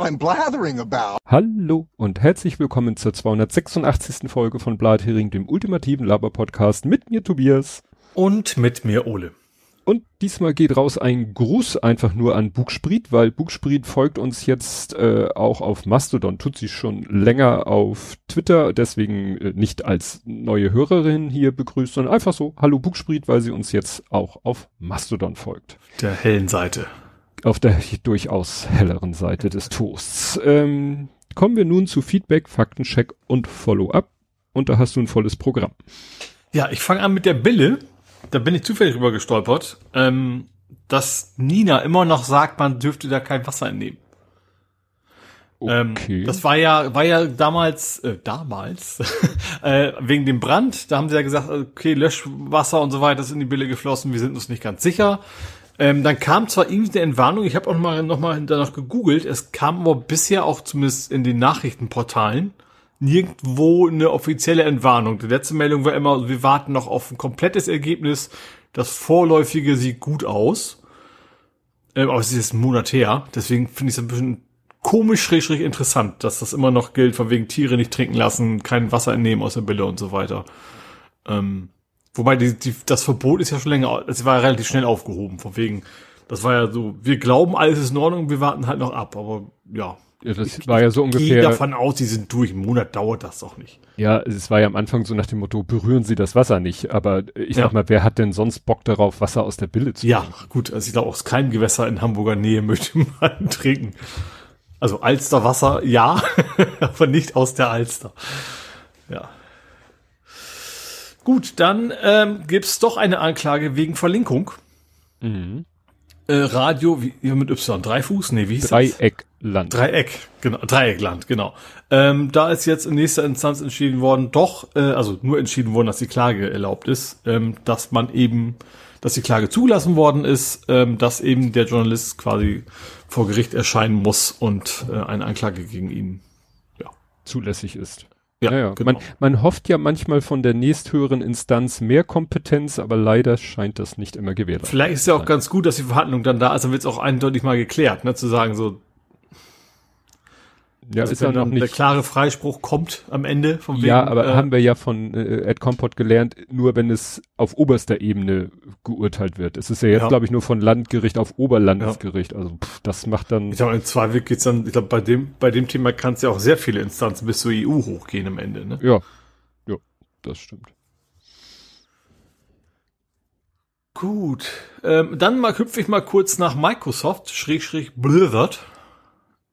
what I'm blathering about. Hallo und herzlich willkommen zur 286. Folge von Blathering, dem ultimativen Laber-Podcast mit mir Tobias. Und mit mir Ole. Und diesmal geht raus ein Gruß einfach nur an Bugspriet, weil Bugspriet folgt uns jetzt äh, auch auf Mastodon, tut sie schon länger auf Twitter, deswegen äh, nicht als neue Hörerin hier begrüßt, sondern einfach so, hallo Bugspriet, weil sie uns jetzt auch auf Mastodon folgt. Der hellen Seite. Auf der durchaus helleren Seite des Toasts. Ähm, kommen wir nun zu Feedback, Faktencheck und Follow-up. Und da hast du ein volles Programm. Ja, ich fange an mit der Bille da bin ich zufällig rüber gestolpert, ähm, dass Nina immer noch sagt, man dürfte da kein Wasser entnehmen. Ähm, okay. Ähm, das war ja, war ja damals, äh, damals, äh, wegen dem Brand, da haben sie ja gesagt, okay, Löschwasser und so weiter ist in die Bille geflossen, wir sind uns nicht ganz sicher. Ähm, dann kam zwar irgendwie eine Entwarnung, ich habe auch mal, noch mal danach gegoogelt, es kam aber bisher auch zumindest in den Nachrichtenportalen, nirgendwo eine offizielle Entwarnung. Die letzte Meldung war immer, wir warten noch auf ein komplettes Ergebnis. Das vorläufige sieht gut aus. Ähm, aber es ist jetzt ein Monat her. Deswegen finde ich es ein bisschen komisch, schräg, schräg interessant, dass das immer noch gilt, von wegen Tiere nicht trinken lassen, kein Wasser entnehmen aus der Bille und so weiter. Ähm, wobei die, die, das Verbot ist ja schon länger, es war ja relativ schnell aufgehoben, von wegen, das war ja so, wir glauben, alles ist in Ordnung, wir warten halt noch ab, aber ja, ja, das ich, war ja so ungefähr. Ich gehe davon aus, die sind durch. Einen Monat dauert das doch nicht. Ja, es war ja am Anfang so nach dem Motto, berühren Sie das Wasser nicht. Aber ich ja. sag mal, wer hat denn sonst Bock darauf, Wasser aus der Bille zu trinken? Ja, gut. Also ich glaube, aus keinem Gewässer in Hamburger Nähe möchte man trinken. Also Alsterwasser, ja, aber nicht aus der Alster. Ja. Gut, dann ähm, gibt's doch eine Anklage wegen Verlinkung. Mhm. Äh, Radio, wie, mit Y, Dreifuß? Nee, wie hieß Dreieck. Das? Dreieck, genau, Dreieckland, genau. Ähm, da ist jetzt in nächster Instanz entschieden worden, doch, äh, also nur entschieden worden, dass die Klage erlaubt ist, ähm, dass man eben, dass die Klage zugelassen worden ist, ähm, dass eben der Journalist quasi vor Gericht erscheinen muss und äh, eine Anklage gegen ihn ja. zulässig ist. Ja, ja, genau. man, man hofft ja manchmal von der nächsthöheren Instanz mehr Kompetenz, aber leider scheint das nicht immer gewährleistet. Vielleicht ist ja auch ganz gut, dass die Verhandlung dann da ist, dann wird es auch eindeutig mal geklärt, ne, zu sagen so, ja, also ist ja noch nicht. Der klare Freispruch kommt am Ende vom Wegen, Ja, aber äh, haben wir ja von äh, Ed Compot gelernt, nur wenn es auf oberster Ebene geurteilt wird. Es ist ja jetzt, ja. glaube ich, nur von Landgericht auf Oberlandesgericht. Ja. Also pff, das macht dann. Ich glaube, im Zweifel geht's dann, ich glaube, bei dem, bei dem Thema kann es ja auch sehr viele Instanzen bis zur EU hochgehen am Ende, ne? Ja. Ja, das stimmt. Gut. Ähm, dann mal hüpfe ich mal kurz nach Microsoft, Schräg, Schräg, Blizzard.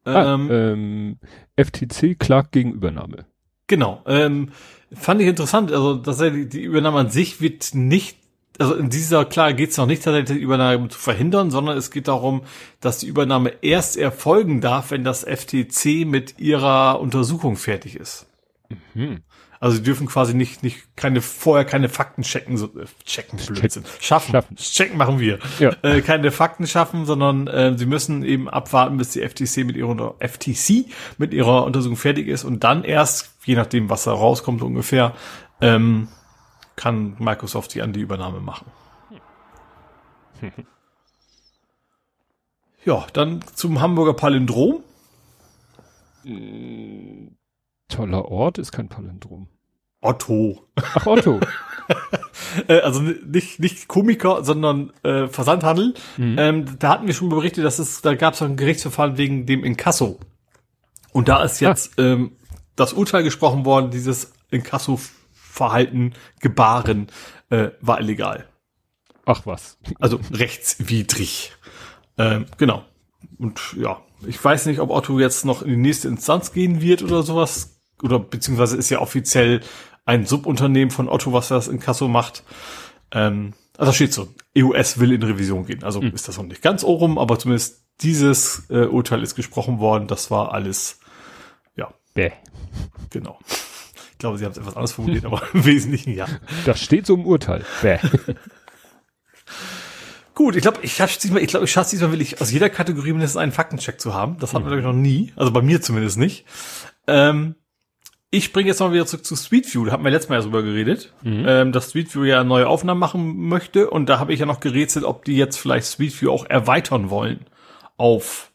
Ah, ähm, ähm, FTC klagt gegen Übernahme. Genau. Ähm, fand ich interessant. Also, dass er die, die Übernahme an sich wird nicht also in dieser Klage geht es noch nicht tatsächlich, die Übernahme zu verhindern, sondern es geht darum, dass die Übernahme erst erfolgen darf, wenn das FTC mit ihrer Untersuchung fertig ist. Mhm. Also sie dürfen quasi nicht, nicht keine, vorher keine Fakten checken, so, äh, checken, Blödsinn, schaffen. schaffen. Checken machen wir. Ja. Äh, keine Fakten schaffen, sondern äh, sie müssen eben abwarten, bis die FTC mit ihrer, FTC mit ihrer Untersuchung fertig ist und dann erst, je nachdem, was da rauskommt ungefähr, ähm, kann Microsoft die an die Übernahme machen. ja, dann zum Hamburger Palindrom. Toller Ort ist kein Palindrom. Otto. Ach, Otto. Äh, also nicht, nicht Komiker, sondern äh, Versandhandel. Mhm. Ähm, da hatten wir schon berichtet, dass es, da gab es ein Gerichtsverfahren wegen dem Inkasso. Und da ist jetzt ah. ähm, das Urteil gesprochen worden, dieses Inkasso-Verhalten, Gebaren äh, war illegal. Ach was. Also rechtswidrig. Ähm, genau. Und ja, ich weiß nicht, ob Otto jetzt noch in die nächste Instanz gehen wird oder sowas oder beziehungsweise ist ja offiziell ein Subunternehmen von Otto, was das in Kasso macht. Ähm, also da steht so, EUS will in Revision gehen. Also mhm. ist das noch nicht ganz orum, aber zumindest dieses äh, Urteil ist gesprochen worden. Das war alles, ja. Bäh. Genau. Ich glaube, sie haben es etwas anders formuliert, aber im Wesentlichen ja. Das steht so im Urteil. Bäh. Gut, ich glaube, ich schaff's diesmal, ich glaube, ich schaff's diesmal will ich aus jeder Kategorie mindestens einen Faktencheck zu haben. Das hatten wir, glaube ich, noch nie. Also bei mir zumindest nicht. Ähm, ich springe jetzt mal wieder zurück zu Streetview. Da hatten wir letztes Mal ja drüber geredet, mhm. ähm, dass Streetview ja neue Aufnahmen machen möchte. Und da habe ich ja noch gerätselt, ob die jetzt vielleicht Streetview auch erweitern wollen auf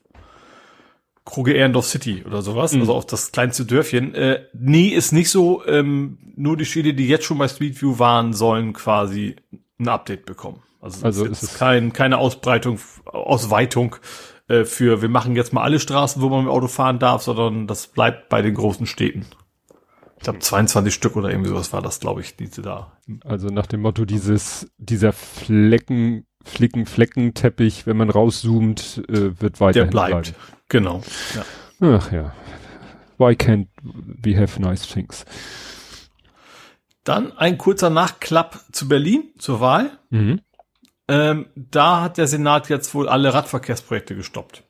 Kruge Ehrendorf City oder sowas, mhm. also auf das kleinste Dörfchen. Äh, nee, ist nicht so. Ähm, nur die Städte, die jetzt schon bei Street View waren, sollen quasi ein Update bekommen. Also, also ist es kein, keine Ausbreitung, Ausweitung äh, für wir machen jetzt mal alle Straßen, wo man mit Auto fahren darf, sondern das bleibt bei den großen Städten. Ich glaube 22 Stück oder irgendwie sowas war das, glaube ich, diese da. Also nach dem Motto dieses dieser Flecken Flicken Fleckenteppich, wenn man rauszoomt, äh, wird weiter. Der bleibt. Bleiben. Genau. Ja. Ach ja. Why can't we have nice things? Dann ein kurzer Nachklapp zu Berlin zur Wahl. Mhm. Ähm, da hat der Senat jetzt wohl alle Radverkehrsprojekte gestoppt.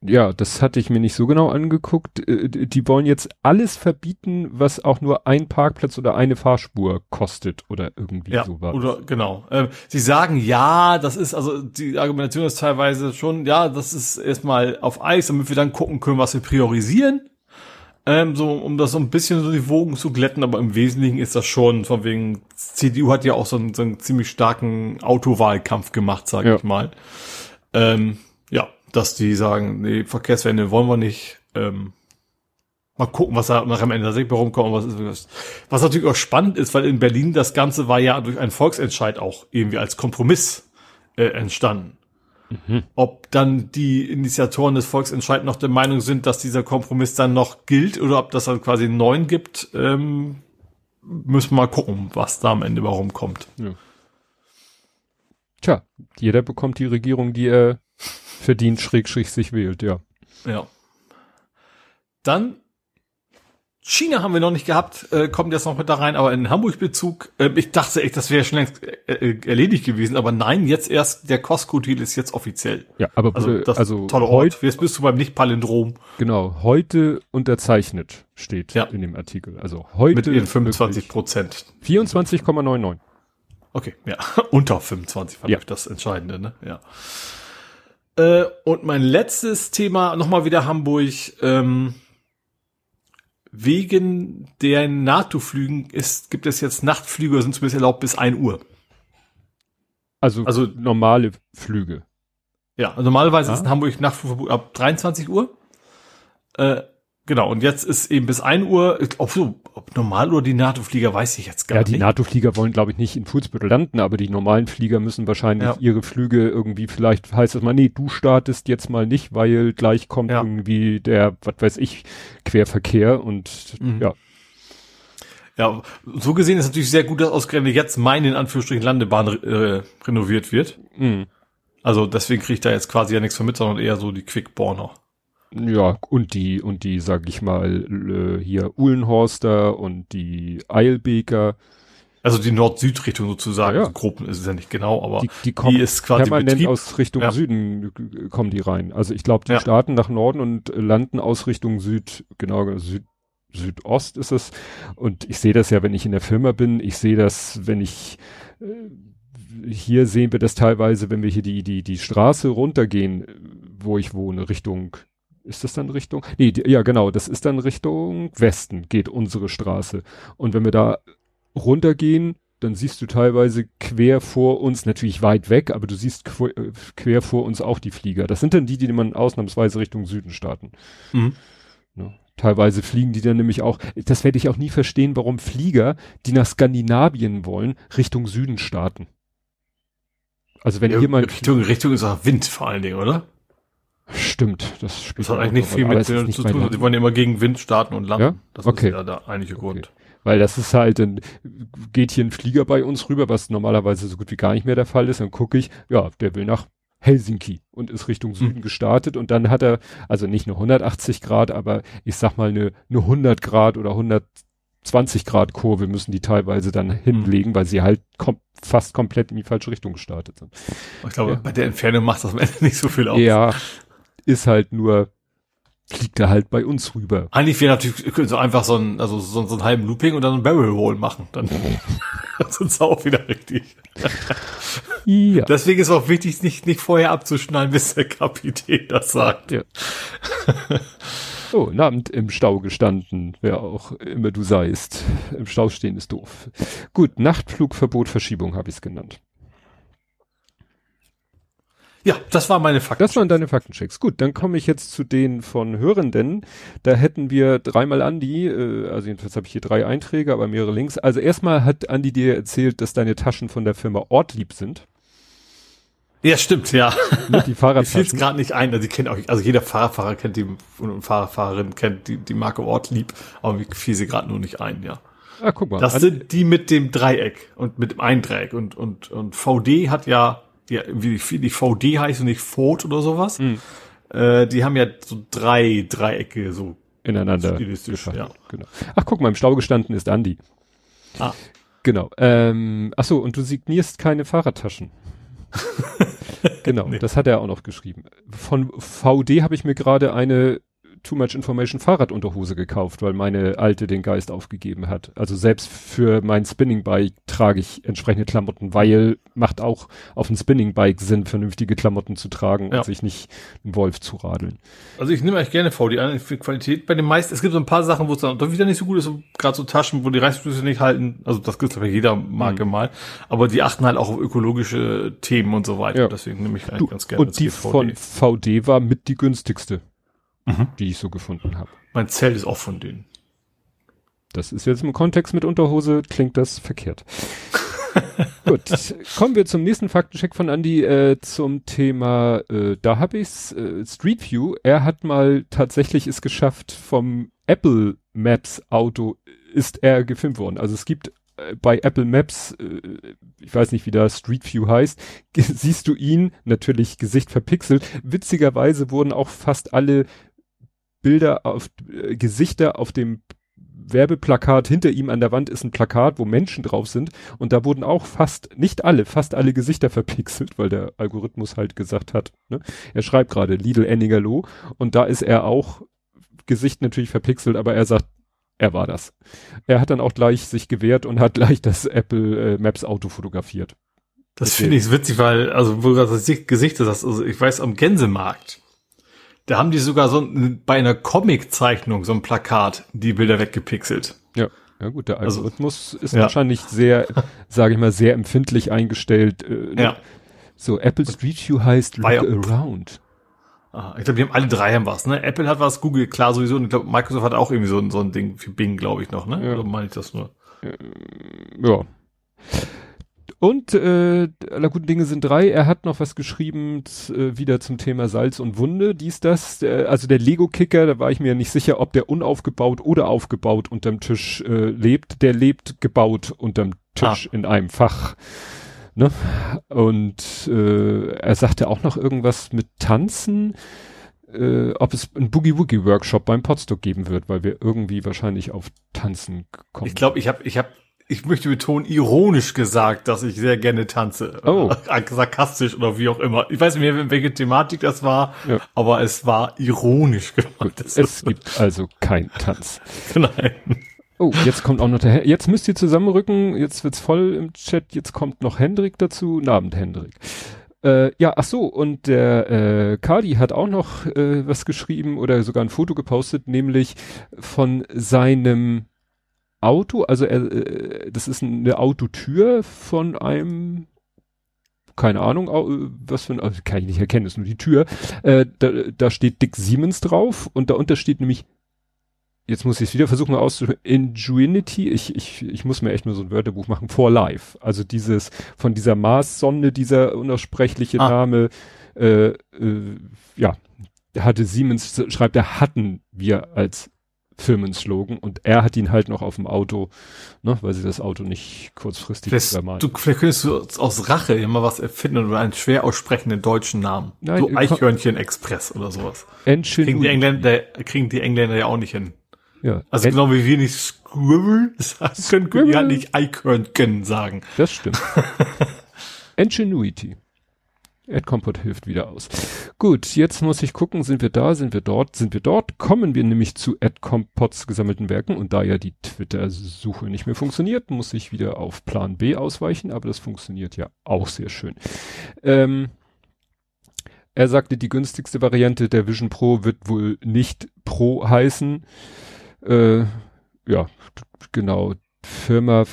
Ja, das hatte ich mir nicht so genau angeguckt. Äh, die wollen jetzt alles verbieten, was auch nur ein Parkplatz oder eine Fahrspur kostet oder irgendwie ja, sowas. Oder genau. Ähm, sie sagen ja, das ist also die Argumentation ist teilweise schon, ja, das ist erstmal auf Eis, damit wir dann gucken können, was wir priorisieren. Ähm, so, um das so ein bisschen so die Wogen zu glätten, aber im Wesentlichen ist das schon, von wegen, CDU hat ja auch so einen, so einen ziemlich starken Autowahlkampf gemacht, sage ja. ich mal. Ähm, ja, dass die sagen, nee, Verkehrswende wollen wir nicht. Ähm, mal gucken, was da nach am Ende tatsächlich rumkommt. Was, ist, was natürlich auch spannend ist, weil in Berlin das Ganze war ja durch einen Volksentscheid auch irgendwie als Kompromiss äh, entstanden. Mhm. Ob dann die Initiatoren des Volksentscheids noch der Meinung sind, dass dieser Kompromiss dann noch gilt oder ob das dann quasi einen neuen gibt, ähm, müssen wir mal gucken, was da am Ende warum kommt. Ja. Tja, jeder bekommt die Regierung, die er verdient, schräg, schräg sich wählt, ja. Ja. Dann China haben wir noch nicht gehabt, äh, kommt jetzt noch mit da rein, aber in Hamburg-Bezug, äh, ich dachte echt, das wäre schon längst äh, äh, erledigt gewesen, aber nein, jetzt erst, der Costco-Deal ist jetzt offiziell. Ja, aber also, das also tolle Ort. Jetzt bist du beim Nicht-Palindrom. Genau, heute unterzeichnet steht ja. in dem Artikel. Also heute. Mit ihren 25 Prozent. 24,99. Okay, ja, unter 25 war ja. das Entscheidende, ne? Ja. Äh, und mein letztes Thema, nochmal wieder Hamburg, ähm, wegen der NATO-Flügen ist, gibt es jetzt Nachtflüge, sind zumindest erlaubt bis 1 Uhr. Also, also normale Flüge. Ja, normalerweise ah. ist in Hamburg Nachtflug ab 23 Uhr. Äh, Genau, und jetzt ist eben bis ein Uhr, ob so, ob normal oder die NATO-Flieger, weiß ich jetzt gar nicht. Ja, die NATO-Flieger wollen, glaube ich, nicht in Fußbüttel landen, aber die normalen Flieger müssen wahrscheinlich ja. ihre Flüge irgendwie, vielleicht heißt es mal, nee, du startest jetzt mal nicht, weil gleich kommt ja. irgendwie der, was weiß ich, Querverkehr und mhm. ja. Ja, so gesehen ist natürlich sehr gut, dass ausgerechnet jetzt meine in Anführungsstrichen Landebahn äh, renoviert wird. Mhm. Also deswegen kriegt da jetzt quasi ja nichts von mit, sondern eher so die Quickborner. Ja, und die, und die, sag ich mal, äh, hier Uhlenhorster und die Eilbeker. Also die Nord-Süd-Richtung sozusagen. Ja. Also grob ist es ja nicht genau, aber die, die, kommen die ist quasi permanent Betrieb. aus Richtung ja. Süden kommen die rein. Also ich glaube, die ja. starten nach Norden und landen aus Richtung Süd, genau, Süd, Südost ist es. Und ich sehe das ja, wenn ich in der Firma bin. Ich sehe das, wenn ich äh, hier sehen wir das teilweise, wenn wir hier die, die, die Straße runtergehen, wo ich wohne, Richtung ist das dann Richtung? Nee, die, ja genau, das ist dann Richtung Westen geht unsere Straße. Und wenn wir da runtergehen, dann siehst du teilweise quer vor uns, natürlich weit weg, aber du siehst quer, äh, quer vor uns auch die Flieger. Das sind dann die, die man ausnahmsweise Richtung Süden starten. Mhm. Ja, teilweise fliegen die dann nämlich auch, das werde ich auch nie verstehen, warum Flieger, die nach Skandinavien wollen, Richtung Süden starten. Also wenn ja, hier mal Richtung, Richtung ist auch Wind vor allen Dingen, oder? Stimmt, das spielt Das hat eigentlich nicht viel mit denen zu tun. Die wollen ja immer gegen Wind starten und landen. Ja? Das okay. ist ja der eigentliche Grund. Okay. Weil das ist halt, dann geht hier ein Flieger bei uns rüber, was normalerweise so gut wie gar nicht mehr der Fall ist. Dann gucke ich, ja, der will nach Helsinki und ist Richtung Süden hm. gestartet und dann hat er, also nicht nur 180 Grad, aber ich sag mal eine, eine 100 Grad oder 120 Grad Kurve müssen die teilweise dann hm. hinlegen, weil sie halt kom fast komplett in die falsche Richtung gestartet sind. Ich glaube, ja. bei der Entfernung macht das am Ende nicht so viel aus. Ja, ist halt nur, fliegt er halt bei uns rüber. Eigentlich wäre natürlich so einfach so ein, also so, so ein halben Looping und dann ein Barrel Roll machen. Dann sonst auch wieder richtig. ja. Deswegen ist auch wichtig, nicht, nicht vorher abzuschneiden, bis der Kapitän das sagt. Ja. Oh, Abend im Stau gestanden, wer auch immer du seist. Im Stau stehen ist doof. Gut, Nachtflugverbot, Verschiebung habe ich es genannt. Ja, das war meine Fakten. Das waren deine Faktenchecks. Gut, dann komme ich jetzt zu den von Hörenden. Da hätten wir dreimal Andi, äh, also jedenfalls habe ich hier drei Einträge, aber mehrere Links. Also erstmal hat Andi dir erzählt, dass deine Taschen von der Firma Ortlieb sind. Ja, stimmt, ja. Mit die Fahrradtaschen. Ich gerade nicht ein, also ich kenne auch, also jeder Fahrradfahrer kennt die und Fahrradfahrerin kennt die, die Marke Ortlieb, aber ich fiel sie gerade nur nicht ein, ja. Ah, guck mal. Das sind die mit dem Dreieck und mit dem Eindreieck und, und, und VD hat ja die, wie die VD heißt und nicht Ford oder sowas. Mhm. Äh, die haben ja so drei Dreiecke so ineinander stilistisch, ja. Genau. Ach, guck mal, im Stau gestanden ist Andi. Ah. Genau. Ähm, ach so, und du signierst keine Fahrradtaschen. genau, nee. das hat er auch noch geschrieben. Von VD habe ich mir gerade eine Too Much Information Fahrradunterhose gekauft, weil meine alte den Geist aufgegeben hat. Also selbst für mein Spinning Bike trage ich entsprechende Klamotten, weil macht auch auf dem Spinning Bike Sinn, vernünftige Klamotten zu tragen ja. und sich nicht einen Wolf zu radeln. Also ich nehme eigentlich gerne VD an für Qualität. Bei den meisten, es gibt so ein paar Sachen, wo es dann doch wieder nicht so gut ist, gerade so Taschen, wo die Reißverschlüsse nicht halten. Also das gibt es bei jeder Marke mhm. mal. Aber die achten halt auch auf ökologische Themen und so weiter. Ja. Deswegen nehme ich eigentlich du, ganz gerne. Und die von VD war mit die günstigste mhm. die ich so gefunden habe. Mein Zelt ist auch von denen. Das ist jetzt im Kontext mit Unterhose, klingt das verkehrt. Gut, kommen wir zum nächsten Faktencheck von Andy äh, zum Thema, äh, da habe ich's, äh, Street View. Er hat mal tatsächlich es geschafft, vom Apple Maps Auto ist er gefilmt worden. Also es gibt äh, bei Apple Maps, äh, ich weiß nicht, wie das Street View heißt, siehst du ihn, natürlich Gesicht verpixelt. Witzigerweise wurden auch fast alle Bilder auf äh, Gesichter auf dem Werbeplakat hinter ihm an der Wand ist ein Plakat, wo Menschen drauf sind und da wurden auch fast, nicht alle, fast alle Gesichter verpixelt, weil der Algorithmus halt gesagt hat, ne? er schreibt gerade Lidl Ennigerloh und da ist er auch Gesicht natürlich verpixelt, aber er sagt, er war das. Er hat dann auch gleich sich gewehrt und hat gleich das Apple äh, Maps Auto fotografiert. Das finde ich witzig, weil, also, wo du das Gesicht ist, also ich weiß, am Gänsemarkt, da haben die sogar so bei einer Comic-Zeichnung so ein Plakat die Bilder weggepixelt. Ja. Ja gut, der also, Algorithmus also, ist ja. wahrscheinlich sehr, sage ich mal, sehr empfindlich eingestellt. Äh, ne? ja. So, Apple Street View heißt Look Around. Ah, ich glaube, die haben alle drei haben was, ne? Apple hat was, Google klar sowieso und ich glaube, Microsoft hat auch irgendwie so, ein so ein Ding für Bing, glaube ich noch, ne? Ja. Oder meine ich das nur? Ja. Und äh, aller guten Dinge sind drei. Er hat noch was geschrieben äh, wieder zum Thema Salz und Wunde. Dies, das. Äh, also der Lego-Kicker, da war ich mir nicht sicher, ob der unaufgebaut oder aufgebaut unterm Tisch äh, lebt. Der lebt gebaut unterm Tisch ah. in einem Fach. Ne? Und äh, er sagte auch noch irgendwas mit Tanzen. Äh, ob es einen Boogie-Woogie-Workshop beim Podstock geben wird, weil wir irgendwie wahrscheinlich auf Tanzen kommen. Ich glaube, ich habe ich hab ich möchte betonen, ironisch gesagt, dass ich sehr gerne tanze. Oh. Sarkastisch oder wie auch immer. Ich weiß nicht mehr, welche Thematik das war, ja. aber es war ironisch gemacht. es gibt also kein Tanz. Nein. Oh, jetzt kommt auch noch der, jetzt müsst ihr zusammenrücken, jetzt wird's voll im Chat, jetzt kommt noch Hendrik dazu. Guten Abend, Hendrik. Äh, ja, ach so, und der äh, Kadi hat auch noch äh, was geschrieben oder sogar ein Foto gepostet, nämlich von seinem Auto, also er, äh, das ist eine Autotür von einem keine Ahnung, was für ein, also kann ich nicht erkennen, ist nur die Tür. Äh, da, da steht Dick Siemens drauf und darunter steht nämlich, jetzt muss ich es wieder versuchen mal auszusprechen, Ingenuity, ich, ich, ich muss mir echt mal so ein Wörterbuch machen, for life. Also dieses, von dieser Mars-Sonde, dieser unaussprechliche ah. Name, äh, äh, ja, hatte Siemens, schreibt er, hatten wir als Firmenslogan und er hat ihn halt noch auf dem Auto, ne, weil sie das Auto nicht kurzfristig vielleicht, du, vielleicht könntest du aus Rache immer was erfinden oder einen schwer aussprechenden deutschen Namen. Nein, so Eichhörnchen Express oder sowas. Kriegen die Engländer, kriegen die Engländer ja auch nicht hin. Ja. Also en genau wie wir nicht Squirrel sagen können, können die halt nicht Eichhörnchen sagen. Das stimmt. Ingenuity. AdCompot hilft wieder aus. Gut, jetzt muss ich gucken, sind wir da, sind wir dort, sind wir dort, kommen wir nämlich zu AdCompots gesammelten Werken und da ja die Twitter-Suche nicht mehr funktioniert, muss ich wieder auf Plan B ausweichen, aber das funktioniert ja auch sehr schön. Ähm, er sagte, die günstigste Variante der Vision Pro wird wohl nicht Pro heißen. Äh, ja, genau. Firma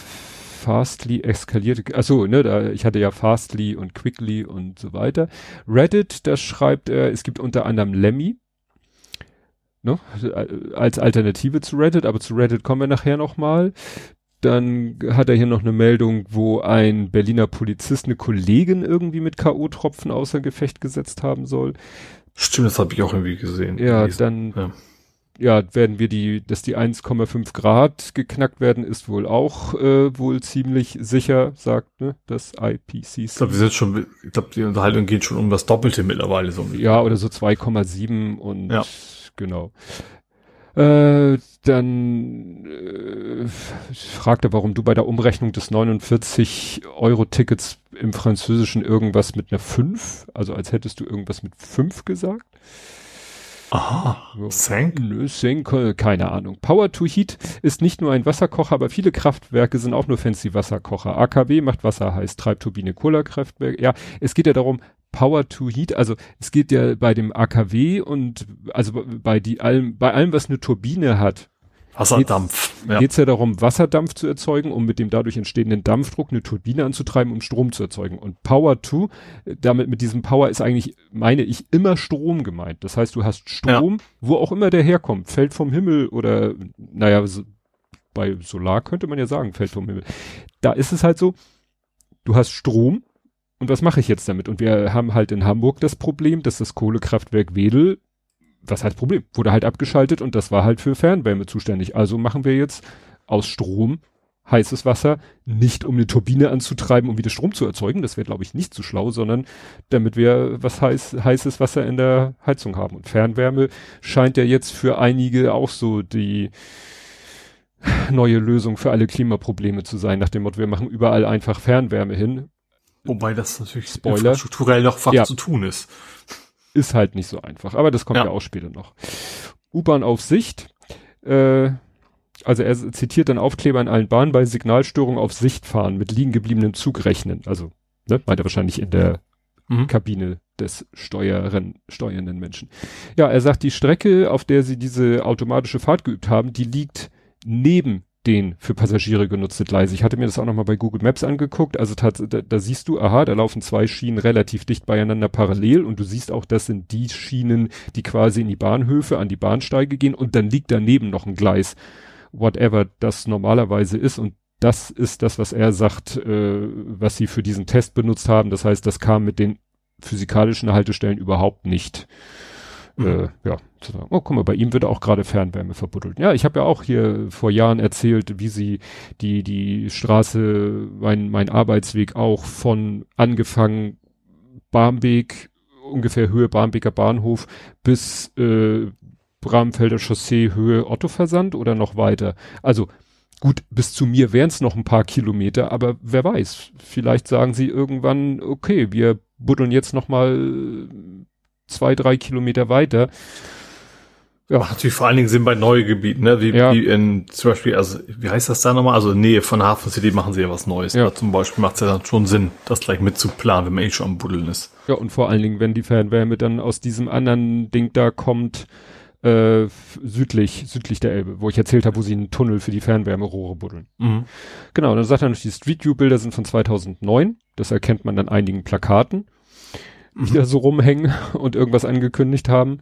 Fastly eskalierte, achso, ne, da, ich hatte ja Fastly und Quickly und so weiter. Reddit, da schreibt er, es gibt unter anderem Lemmy, ne, als Alternative zu Reddit, aber zu Reddit kommen wir nachher nochmal. Dann hat er hier noch eine Meldung, wo ein Berliner Polizist eine Kollegin irgendwie mit K.O.-Tropfen außer Gefecht gesetzt haben soll. Stimmt, das habe ich auch irgendwie gesehen. Ja, dann ja ja, werden wir die, dass die 1,5 Grad geknackt werden, ist wohl auch äh, wohl ziemlich sicher, sagt ne, das IPCC. Ich glaube, wir sind schon, ich glaube, die Unterhaltung geht schon um das Doppelte mittlerweile so. Ja, oder so 2,7 und ja. genau. Äh, dann äh, fragt er, warum du bei der Umrechnung des 49 Euro Tickets im Französischen irgendwas mit einer 5, also als hättest du irgendwas mit 5 gesagt. Aha, Senk? Nö, Senk, keine Ahnung. Power to Heat ist nicht nur ein Wasserkocher, aber viele Kraftwerke sind auch nur fancy Wasserkocher. AKW macht Wasser heiß, Treibturbine, Kohlekraftwerk. Ja, es geht ja darum, Power to Heat, also es geht ja bei dem AKW und also bei die allem, bei allem, was eine Turbine hat, Wasserdampf. Geht es ja. ja darum, Wasserdampf zu erzeugen, um mit dem dadurch entstehenden Dampfdruck eine Turbine anzutreiben, um Strom zu erzeugen. Und Power to, damit mit diesem Power ist eigentlich, meine ich, immer Strom gemeint. Das heißt, du hast Strom, ja. wo auch immer der herkommt, fällt vom Himmel oder, naja, so, bei Solar könnte man ja sagen, fällt vom Himmel. Da ist es halt so, du hast Strom, und was mache ich jetzt damit? Und wir haben halt in Hamburg das Problem, dass das Kohlekraftwerk Wedel was heißt Problem? Wurde halt abgeschaltet und das war halt für Fernwärme zuständig. Also machen wir jetzt aus Strom heißes Wasser, nicht um eine Turbine anzutreiben, um wieder Strom zu erzeugen. Das wäre, glaube ich, nicht so schlau, sondern damit wir was heiß, heißes Wasser in der Heizung haben. Und Fernwärme scheint ja jetzt für einige auch so die neue Lösung für alle Klimaprobleme zu sein, nach dem Motto, wir machen überall einfach Fernwärme hin. Wobei das natürlich Spoiler. strukturell noch fast ja. zu tun ist ist halt nicht so einfach. Aber das kommt ja, ja auch später noch. U-Bahn auf Sicht. Äh, also er zitiert dann Aufkleber in allen Bahnen bei Signalstörung auf Sicht fahren, mit liegen gebliebenem Zug rechnen. Also, ne, meint er wahrscheinlich in der mhm. Kabine des Steuern, steuernden Menschen. Ja, er sagt, die Strecke, auf der sie diese automatische Fahrt geübt haben, die liegt neben den für Passagiere genutzte Gleise. Ich hatte mir das auch nochmal bei Google Maps angeguckt. Also da, da siehst du, aha, da laufen zwei Schienen relativ dicht beieinander parallel und du siehst auch, das sind die Schienen, die quasi in die Bahnhöfe, an die Bahnsteige gehen und dann liegt daneben noch ein Gleis, whatever das normalerweise ist und das ist das, was er sagt, äh, was sie für diesen Test benutzt haben. Das heißt, das kam mit den physikalischen Haltestellen überhaupt nicht mhm. äh, ja, oh, guck mal, bei ihm wird auch gerade Fernwärme verbuddelt. Ja, ich habe ja auch hier vor Jahren erzählt, wie sie die, die Straße, mein, mein Arbeitsweg auch von angefangen Barmbek, ungefähr Höhe Barmbeker Bahnhof bis äh, Bramfelder Chaussee Höhe Ottoversand oder noch weiter. Also gut, bis zu mir wären es noch ein paar Kilometer, aber wer weiß, vielleicht sagen sie irgendwann, okay, wir buddeln jetzt noch mal zwei, drei Kilometer weiter. Ja. Macht natürlich vor allen Dingen Sinn bei neuen Gebieten, ne? Wie, ja. wie in zum Beispiel, also wie heißt das da nochmal? Also in Nähe von Hafen City machen sie ja was Neues. Ja. Da zum Beispiel macht es ja dann schon Sinn, das gleich mitzuplanen, wenn man eh schon am Buddeln ist. Ja, und vor allen Dingen, wenn die Fernwärme dann aus diesem anderen Ding da kommt, äh, südlich, südlich der Elbe, wo ich erzählt habe, wo sie einen Tunnel für die Fernwärmerohre buddeln. Mhm. Genau, dann sagt er noch, die Street View Bilder sind von 2009. Das erkennt man an einigen Plakaten die da so rumhängen und irgendwas angekündigt haben.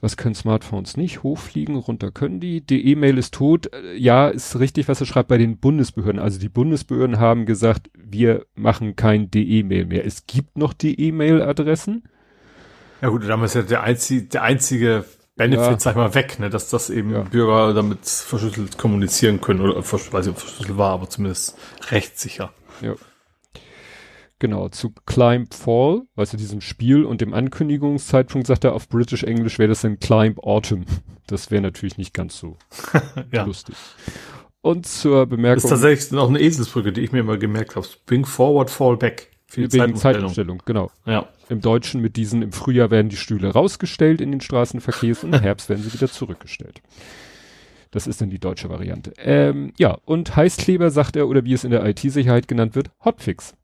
Was können Smartphones nicht? Hochfliegen, runter können die. Die E-Mail ist tot. Ja, ist richtig, was er schreibt bei den Bundesbehörden. Also die Bundesbehörden haben gesagt, wir machen kein DE-Mail mehr. Es gibt noch die E-Mail-Adressen. Ja gut, damals ist ja der einzige, der einzige Benefit, ja. sag ich mal, weg, ne? dass das eben ja. Bürger damit verschlüsselt kommunizieren können oder weiß ich, ob verschlüsselt war, aber zumindest rechtssicher. Ja. Genau, zu Climb Fall, weißt du, diesem Spiel und dem Ankündigungszeitpunkt sagt er auf British English wäre das dann Climb Autumn. Das wäre natürlich nicht ganz so ja. lustig. Und zur Bemerkung. Das ist tatsächlich noch eine Eselsbrücke, die ich mir immer gemerkt habe. Bring forward, fall back. Für die Wegen Zeitumstellung, genau. Ja. Im Deutschen mit diesen, im Frühjahr werden die Stühle rausgestellt in den Straßenverkehrs und im Herbst werden sie wieder zurückgestellt. Das ist dann die deutsche Variante. Ähm, ja, und Heißkleber sagt er, oder wie es in der IT-Sicherheit genannt wird, Hotfix.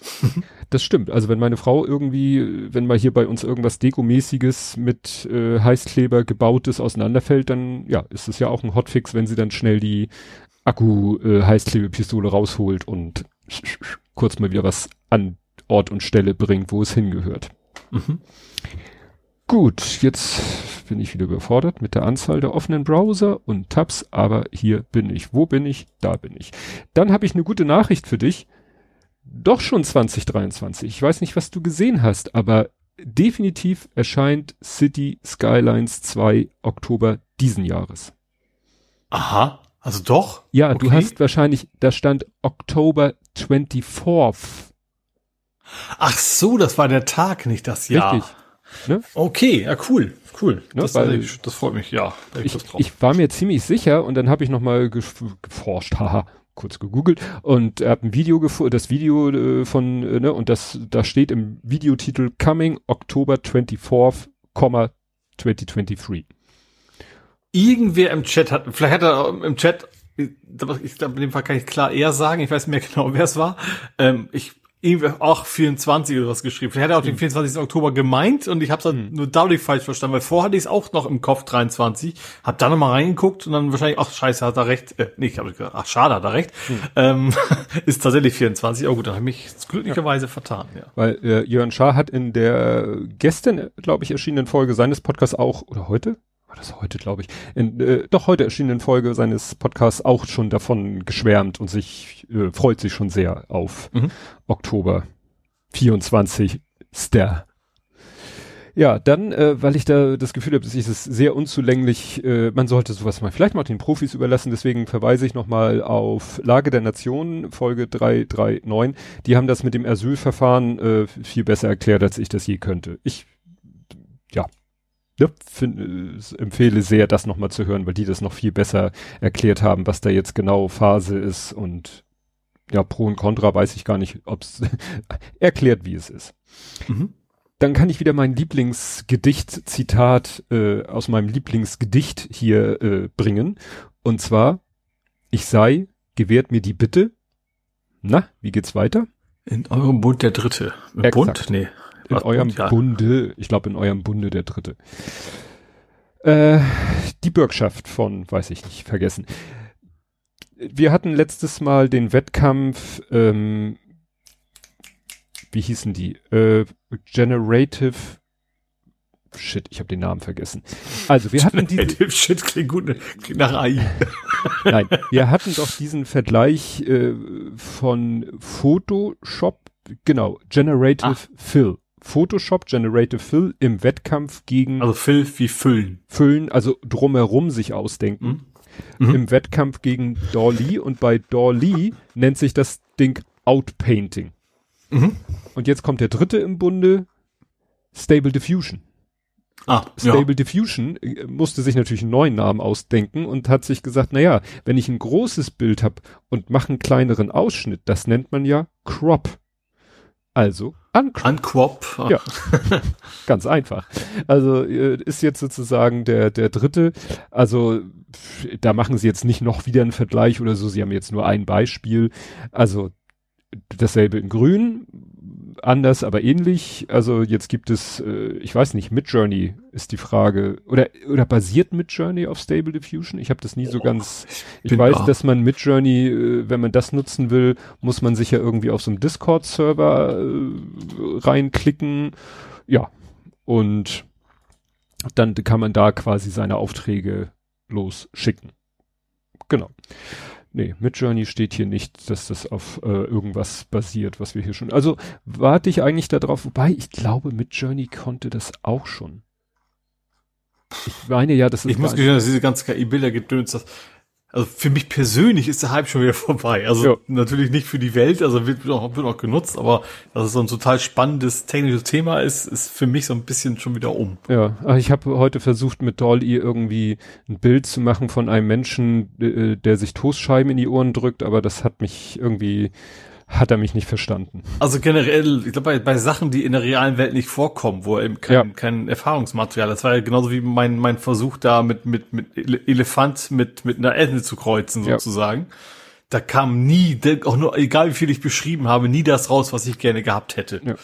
Das stimmt. Also wenn meine Frau irgendwie, wenn mal hier bei uns irgendwas Dekomäßiges mit äh, Heißkleber gebautes auseinanderfällt, dann ja, ist es ja auch ein Hotfix, wenn sie dann schnell die Akku äh, rausholt und kurz mal wieder was an Ort und Stelle bringt, wo es hingehört. Mhm. Gut, jetzt bin ich wieder überfordert mit der Anzahl der offenen Browser und Tabs, aber hier bin ich. Wo bin ich? Da bin ich. Dann habe ich eine gute Nachricht für dich. Doch schon 2023. Ich weiß nicht, was du gesehen hast, aber definitiv erscheint City Skylines 2 Oktober diesen Jahres. Aha, also doch? Ja, okay. du hast wahrscheinlich, da stand Oktober 24th. Ach so, das war der Tag, nicht das Jahr. Richtig. Ne? Okay, ja cool, cool. Ne? Das, das freut mich, ja. Ich, ich, ich, war mir ziemlich sicher und dann habe ich nochmal geforscht, haha, kurz gegoogelt und er hat ein Video gefunden, das Video äh, von, äh, ne, und das, da steht im Videotitel Coming October 24th, 2023. Irgendwer im Chat hat, vielleicht hat er im Chat ich glaube, in dem Fall kann ich klar eher sagen, ich weiß mehr genau, wer es war. Ähm, ich irgendwie auch 24 oder was geschrieben. Vielleicht hat er auch den 24. Hm. Oktober gemeint und ich habe es dann hm. nur dadurch falsch verstanden, weil vorher hatte ich es auch noch im Kopf 23, hab da nochmal reingeguckt und dann wahrscheinlich, ach scheiße, hat er recht, äh, nee, ich habe gesagt, ach schade, hat er recht, hm. ähm, ist tatsächlich 24, oh gut, dann habe ich mich glücklicherweise ja. vertan, ja. Weil äh, Jörn Schaar hat in der gestern, glaube ich, erschienenen Folge seines Podcasts auch, oder heute? Das heute, glaube ich, in, äh, doch heute erschienenen Folge seines Podcasts auch schon davon geschwärmt und sich äh, freut sich schon sehr auf mhm. Oktober 24. Ster. Ja, dann, äh, weil ich da das Gefühl habe, dass ich es sehr unzulänglich, äh, man sollte sowas mal vielleicht mal den Profis überlassen, deswegen verweise ich nochmal auf Lage der Nation, Folge 339. Die haben das mit dem Asylverfahren äh, viel besser erklärt, als ich das je könnte. Ich, ja, ne, find, empfehle sehr, das nochmal zu hören, weil die das noch viel besser erklärt haben, was da jetzt genau Phase ist und ja, Pro und Contra weiß ich gar nicht, ob es erklärt, wie es ist. Mhm. Dann kann ich wieder mein Lieblingsgedicht-Zitat äh, aus meinem Lieblingsgedicht hier äh, bringen. Und zwar, ich sei, gewährt mir die Bitte. Na, wie geht's weiter? In eurem Bund der Dritte. Im Bund? Nee in Ach, eurem ja. Bunde, ich glaube in eurem Bunde der dritte. Äh, die Bürgschaft von, weiß ich nicht, vergessen. Wir hatten letztes Mal den Wettkampf, ähm, wie hießen die? Äh, Generative Shit, ich habe den Namen vergessen. Also wir hatten diese Shit klingt gut, klingt nach AI. Nein, wir hatten doch diesen Vergleich äh, von Photoshop, genau, Generative Ach. Fill. Photoshop Generative Fill im Wettkampf gegen. Also Fill wie Füllen. Füllen, also drumherum sich ausdenken. Mhm. Im Wettkampf gegen Dolly und bei Dolly nennt sich das Ding Outpainting. Mhm. Und jetzt kommt der dritte im Bunde, Stable Diffusion. Ah, Stable ja. Diffusion äh, musste sich natürlich einen neuen Namen ausdenken und hat sich gesagt, na ja, wenn ich ein großes Bild habe und mache einen kleineren Ausschnitt, das nennt man ja Crop. Also Unquop. Ja, ganz einfach. Also äh, ist jetzt sozusagen der der dritte. Also da machen sie jetzt nicht noch wieder einen Vergleich oder so. Sie haben jetzt nur ein Beispiel. Also dasselbe in Grün, anders, aber ähnlich. Also jetzt gibt es, äh, ich weiß nicht, Midjourney ist die Frage. Oder oder basiert Midjourney auf Stable Diffusion? Ich habe das nie so oh, ganz. Ich, weiß, da. dass man Midjourney, äh, wenn man das nutzen will, muss man sich ja irgendwie auf so einem Discord-Server äh, reinklicken. Ja. Und dann kann man da quasi seine Aufträge losschicken. Genau. Nee, Midjourney steht hier nicht, dass das auf äh, irgendwas basiert, was wir hier schon. Also warte ich eigentlich darauf, wobei ich glaube, Midjourney konnte das auch schon. Ich meine ja, das ist. Ich muss gestehen, dass diese ganze KI-Bilder gedöns, das, also für mich persönlich ist der Hype schon wieder vorbei. Also ja. natürlich nicht für die Welt, also wird auch, wird auch genutzt, aber dass es so ein total spannendes technisches Thema ist, ist für mich so ein bisschen schon wieder um. Ja, ich habe heute versucht mit Dolly irgendwie ein Bild zu machen von einem Menschen, äh, der sich Toastscheiben in die Ohren drückt, aber das hat mich irgendwie hat er mich nicht verstanden. Also generell, ich glaube, bei, bei Sachen, die in der realen Welt nicht vorkommen, wo er eben kein, ja. kein Erfahrungsmaterial, das war ja genauso wie mein, mein Versuch da mit, mit, mit Elefant mit, mit einer Ente zu kreuzen, sozusagen. Ja. Da kam nie, auch nur, egal wie viel ich beschrieben habe, nie das raus, was ich gerne gehabt hätte. Ja,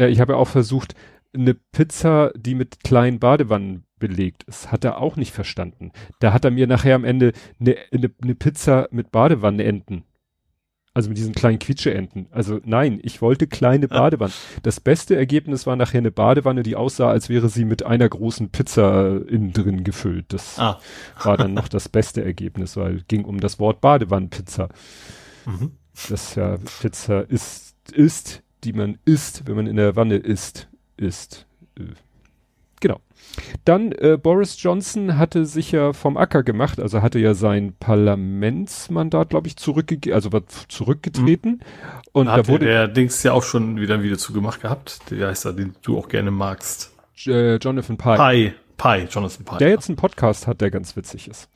ja ich habe ja auch versucht, eine Pizza, die mit kleinen Badewannen belegt ist. Hat er auch nicht verstanden. Da hat er mir nachher am Ende eine ne, ne Pizza mit Badewannenenten also mit diesen kleinen Quietscheenten. Also nein, ich wollte kleine Badewannen. Das beste Ergebnis war nachher eine Badewanne, die aussah, als wäre sie mit einer großen Pizza innen drin gefüllt. Das ah. war dann noch das beste Ergebnis, weil ging um das Wort Badewannenpizza. Mhm. Das ja Pizza ist, ist, die man isst, wenn man in der Wanne isst, ist. Äh, genau. Dann äh, Boris Johnson hatte sich ja vom Acker gemacht, also hatte ja sein Parlamentsmandat, glaube ich, zurückgegeben, also war zurückgetreten. Mhm. Und da, da wurde der Dings ja auch schon wieder wieder zugemacht gehabt. Der heißt da, den du auch gerne magst. Äh, Jonathan Pye. Pye, Pye, Jonathan Pye. Der jetzt einen Podcast hat, der ganz witzig ist.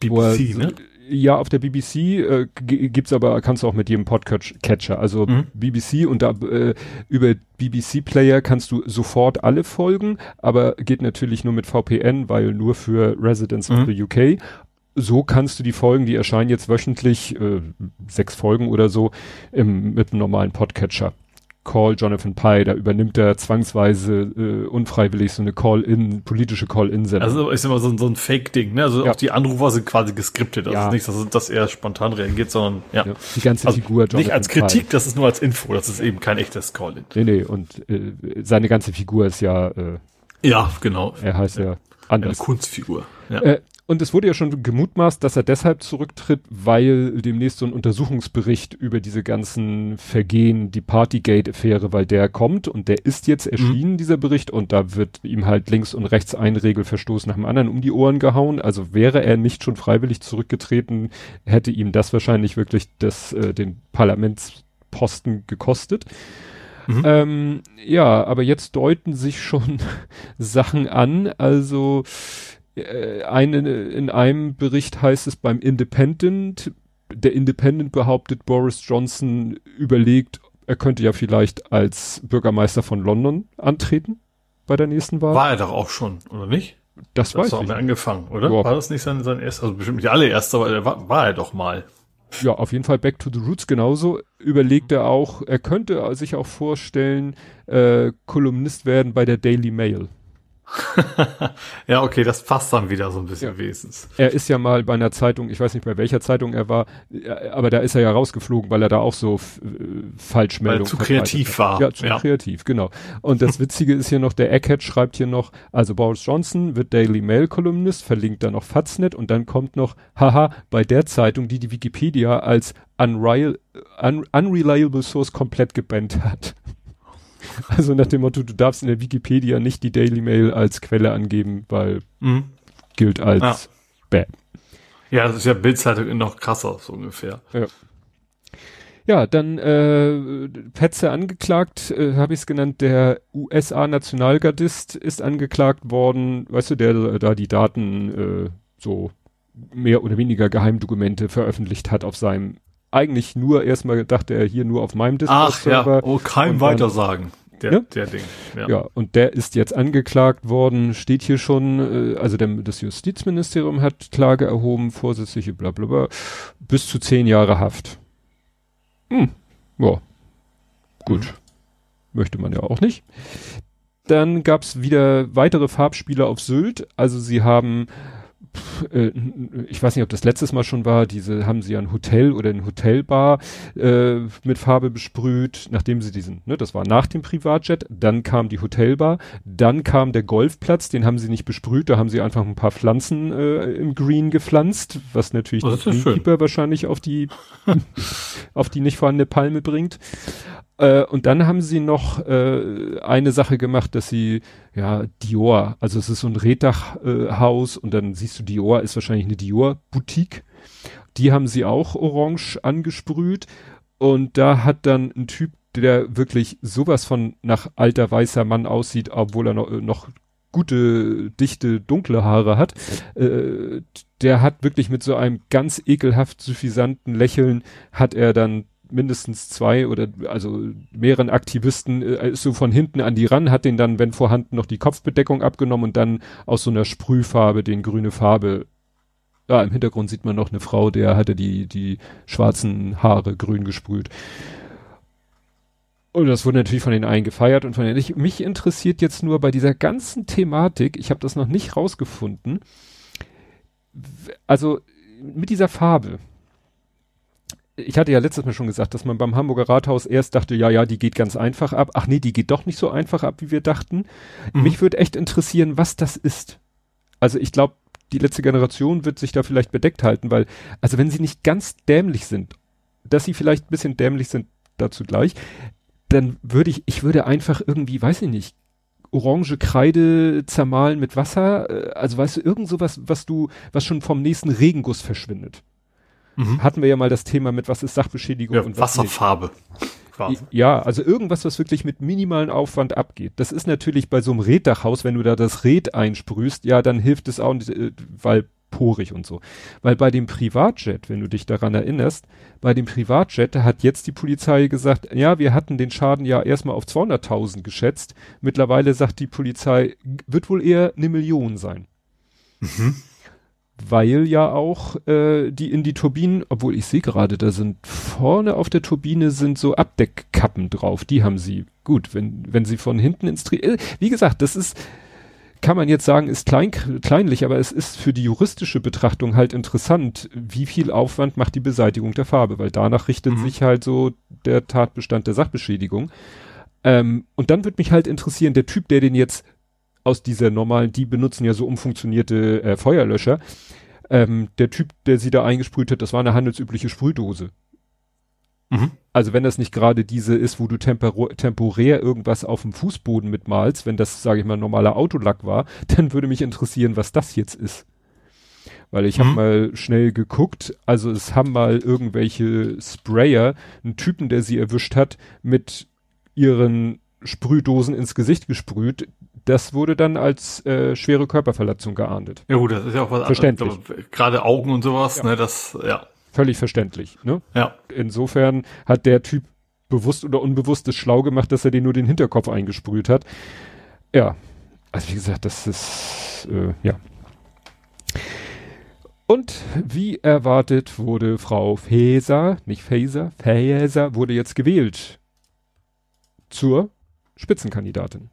BBC, ne? Ja, auf der BBC äh, gibt's aber, kannst du auch mit jedem Podcatcher, also mhm. BBC und da äh, über BBC Player kannst du sofort alle Folgen, aber geht natürlich nur mit VPN, weil nur für Residents mhm. of the UK. So kannst du die Folgen, die erscheinen jetzt wöchentlich, äh, sechs Folgen oder so, im, mit einem normalen Podcatcher Call Jonathan Pye, da übernimmt er zwangsweise äh, unfreiwillig so eine Call-in, politische Call-in-Sendung. Also ist immer so, ein so ein Fake-Ding, ne? Also ja. auch die Anrufer sind quasi geskriptet. Also ja. nicht, dass, dass er spontan reagiert, sondern ja. ja die ganze also Figur Jonathan Nicht als Kritik, Pye. das ist nur als Info, das ist eben kein echtes Call-in. Nee, nee, und äh, seine ganze Figur ist ja äh, Ja, genau. Er heißt ja, anders. Eine Kunstfigur. Ja. Äh, und es wurde ja schon gemutmaßt, dass er deshalb zurücktritt, weil demnächst so ein Untersuchungsbericht über diese ganzen Vergehen, die Partygate-Affäre, weil der kommt und der ist jetzt mhm. erschienen, mhm. dieser Bericht, und da wird ihm halt links und rechts ein Regelverstoß nach dem anderen um die Ohren gehauen. Also wäre er nicht schon freiwillig zurückgetreten, hätte ihm das wahrscheinlich wirklich das, äh, den Parlamentsposten gekostet. Mhm. Ähm, ja, aber jetzt deuten sich schon Sachen an, also eine, in einem Bericht heißt es beim Independent, der Independent behauptet, Boris Johnson überlegt, er könnte ja vielleicht als Bürgermeister von London antreten bei der nächsten Wahl. War er doch auch schon, oder nicht? Das, das weiß ich. Hat angefangen, oder? Ja. War das nicht sein, sein erster, also bestimmt nicht alle erster, aber er war, war er doch mal. Ja, auf jeden Fall Back to the Roots genauso. Überlegt er auch, er könnte sich auch vorstellen, äh, Kolumnist werden bei der Daily Mail. ja, okay, das passt dann wieder so ein bisschen ja. wesens. Er ist ja mal bei einer Zeitung, ich weiß nicht bei welcher Zeitung er war, aber da ist er ja rausgeflogen, weil er da auch so äh, Falschmeldungen zu kreativ war. Ja, zu ja. kreativ, genau. Und das Witzige ist hier noch, der Eckhead schreibt hier noch, also Boris Johnson wird Daily Mail Kolumnist, verlinkt da noch Faznet und dann kommt noch, haha, bei der Zeitung, die die Wikipedia als unreal, un, unreliable source komplett gebannt hat. Also nach dem Motto, du darfst in der Wikipedia nicht die Daily Mail als Quelle angeben, weil mhm. gilt als ja. bad. Ja, das ist ja Bildzeitung noch krasser, so ungefähr. Ja. Ja, dann äh, Petze angeklagt, äh, habe ich es genannt, der USA-Nationalgardist ist angeklagt worden, weißt du, der da die Daten äh, so mehr oder weniger Geheimdokumente veröffentlicht hat auf seinem eigentlich nur erstmal dachte er hier nur auf meinem Discord-Server. Ach ja, oh, keinem weitersagen. Der, ja? der Ding. Ja. ja, und der ist jetzt angeklagt worden, steht hier schon, äh, also der, das Justizministerium hat Klage erhoben, vorsätzliche bla bla bla, bis zu zehn Jahre Haft. Hm, ja, gut. Mhm. Möchte man ja auch nicht. Dann gab's wieder weitere Farbspiele auf Sylt. Also sie haben äh, ich weiß nicht, ob das letztes Mal schon war, diese haben sie ein Hotel oder ein Hotelbar äh, mit Farbe besprüht, nachdem sie diesen, ne, das war nach dem Privatjet, dann kam die Hotelbar, dann kam der Golfplatz, den haben sie nicht besprüht, da haben sie einfach ein paar Pflanzen äh, im Green gepflanzt, was natürlich oh, die Keeper wahrscheinlich auf die auf die nicht vorhandene Palme bringt. Äh, und dann haben sie noch äh, eine Sache gemacht, dass sie, ja, Dior, also es ist so ein Reddachhaus äh, und dann siehst du, Dior ist wahrscheinlich eine Dior-Boutique. Die haben sie auch orange angesprüht und da hat dann ein Typ, der wirklich sowas von nach alter weißer Mann aussieht, obwohl er noch, noch gute, dichte, dunkle Haare hat, äh, der hat wirklich mit so einem ganz ekelhaft suffisanten Lächeln, hat er dann mindestens zwei oder also mehreren Aktivisten äh, so von hinten an die ran, hat den dann, wenn vorhanden, noch die Kopfbedeckung abgenommen und dann aus so einer Sprühfarbe den grüne Farbe. Ja, im Hintergrund sieht man noch eine Frau, der hatte die, die schwarzen Haare grün gesprüht. Und das wurde natürlich von den einen gefeiert und von den nicht. Mich interessiert jetzt nur bei dieser ganzen Thematik, ich habe das noch nicht rausgefunden, also mit dieser Farbe. Ich hatte ja letztes Mal schon gesagt, dass man beim Hamburger Rathaus erst dachte, ja, ja, die geht ganz einfach ab. Ach nee, die geht doch nicht so einfach ab, wie wir dachten. Mhm. Mich würde echt interessieren, was das ist. Also ich glaube, die letzte Generation wird sich da vielleicht bedeckt halten, weil, also wenn sie nicht ganz dämlich sind, dass sie vielleicht ein bisschen dämlich sind, dazu gleich, dann würde ich, ich würde einfach irgendwie, weiß ich nicht, orange Kreide zermahlen mit Wasser, äh, also weißt du, irgend sowas, was du, was schon vom nächsten Regenguss verschwindet. Mhm. Hatten wir ja mal das Thema mit was ist Sachbeschädigung ja, und Wasserfarbe. Quasi. Ja, also irgendwas, was wirklich mit minimalen Aufwand abgeht. Das ist natürlich bei so einem Reddachhaus, wenn du da das Red einsprühst, ja, dann hilft es auch nicht, äh, weil porig und so. Weil bei dem Privatjet, wenn du dich daran erinnerst, bei dem Privatjet hat jetzt die Polizei gesagt, ja, wir hatten den Schaden ja erstmal auf 200.000 geschätzt. Mittlerweile sagt die Polizei, wird wohl eher eine Million sein. Mhm. Weil ja auch äh, die in die Turbinen, obwohl ich sehe gerade, da sind vorne auf der Turbine sind so Abdeckkappen drauf. Die haben sie. Gut, wenn, wenn sie von hinten ins Tri äh, Wie gesagt, das ist, kann man jetzt sagen, ist klein, kleinlich, aber es ist für die juristische Betrachtung halt interessant, wie viel Aufwand macht die Beseitigung der Farbe, weil danach richtet mhm. sich halt so der Tatbestand der Sachbeschädigung. Ähm, und dann wird mich halt interessieren, der Typ, der den jetzt aus dieser normalen, die benutzen ja so umfunktionierte äh, Feuerlöscher, ähm, der Typ, der sie da eingesprüht hat, das war eine handelsübliche Sprühdose. Mhm. Also wenn das nicht gerade diese ist, wo du temporär irgendwas auf dem Fußboden mitmalst, wenn das, sage ich mal, normaler Autolack war, dann würde mich interessieren, was das jetzt ist. Weil ich mhm. habe mal schnell geguckt, also es haben mal irgendwelche Sprayer, einen Typen, der sie erwischt hat, mit ihren Sprühdosen ins Gesicht gesprüht. Das wurde dann als äh, schwere Körperverletzung geahndet. Ja gut, das ist ja auch was Verständlich. Gerade Augen und sowas, ja. ne, das, ja. Völlig verständlich. Ne? Ja. Insofern hat der Typ bewusst oder unbewusst es schlau gemacht, dass er den nur den Hinterkopf eingesprüht hat. Ja. Also wie gesagt, das ist, äh, ja. Und wie erwartet wurde Frau Faeser, nicht Faeser, Faeser wurde jetzt gewählt zur Spitzenkandidatin.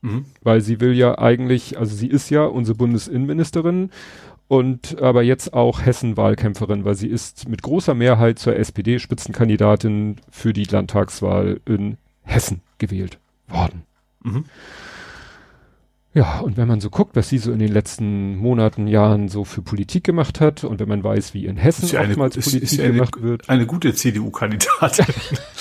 Mhm. Weil sie will ja eigentlich, also sie ist ja unsere Bundesinnenministerin und aber jetzt auch Hessen-Wahlkämpferin, weil sie ist mit großer Mehrheit zur SPD-Spitzenkandidatin für die Landtagswahl in Hessen gewählt worden. Mhm. Ja, und wenn man so guckt, was sie so in den letzten Monaten, Jahren so für Politik gemacht hat und wenn man weiß, wie in Hessen ja oftmals eine, Politik ist, ist gemacht eine, wird. Eine gute CDU-Kandidatin.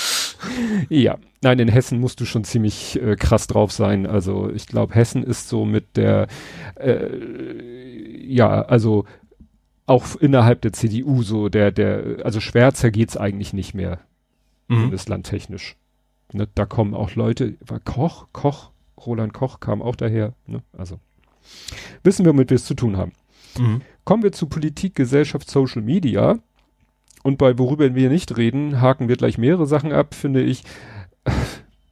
ja, nein, in Hessen musst du schon ziemlich äh, krass drauf sein. Also ich glaube, Hessen ist so mit der äh, ja, also auch innerhalb der CDU so der, der, also schwärzer geht's eigentlich nicht mehr, mhm. bundeslandtechnisch. Ne, da kommen auch Leute, war Koch, Koch, Roland Koch kam auch daher, ne, also wissen wir, womit wir es zu tun haben. Mhm. Kommen wir zu Politik, Gesellschaft, Social Media. Und bei worüber wir nicht reden, haken wir gleich mehrere Sachen ab, finde ich.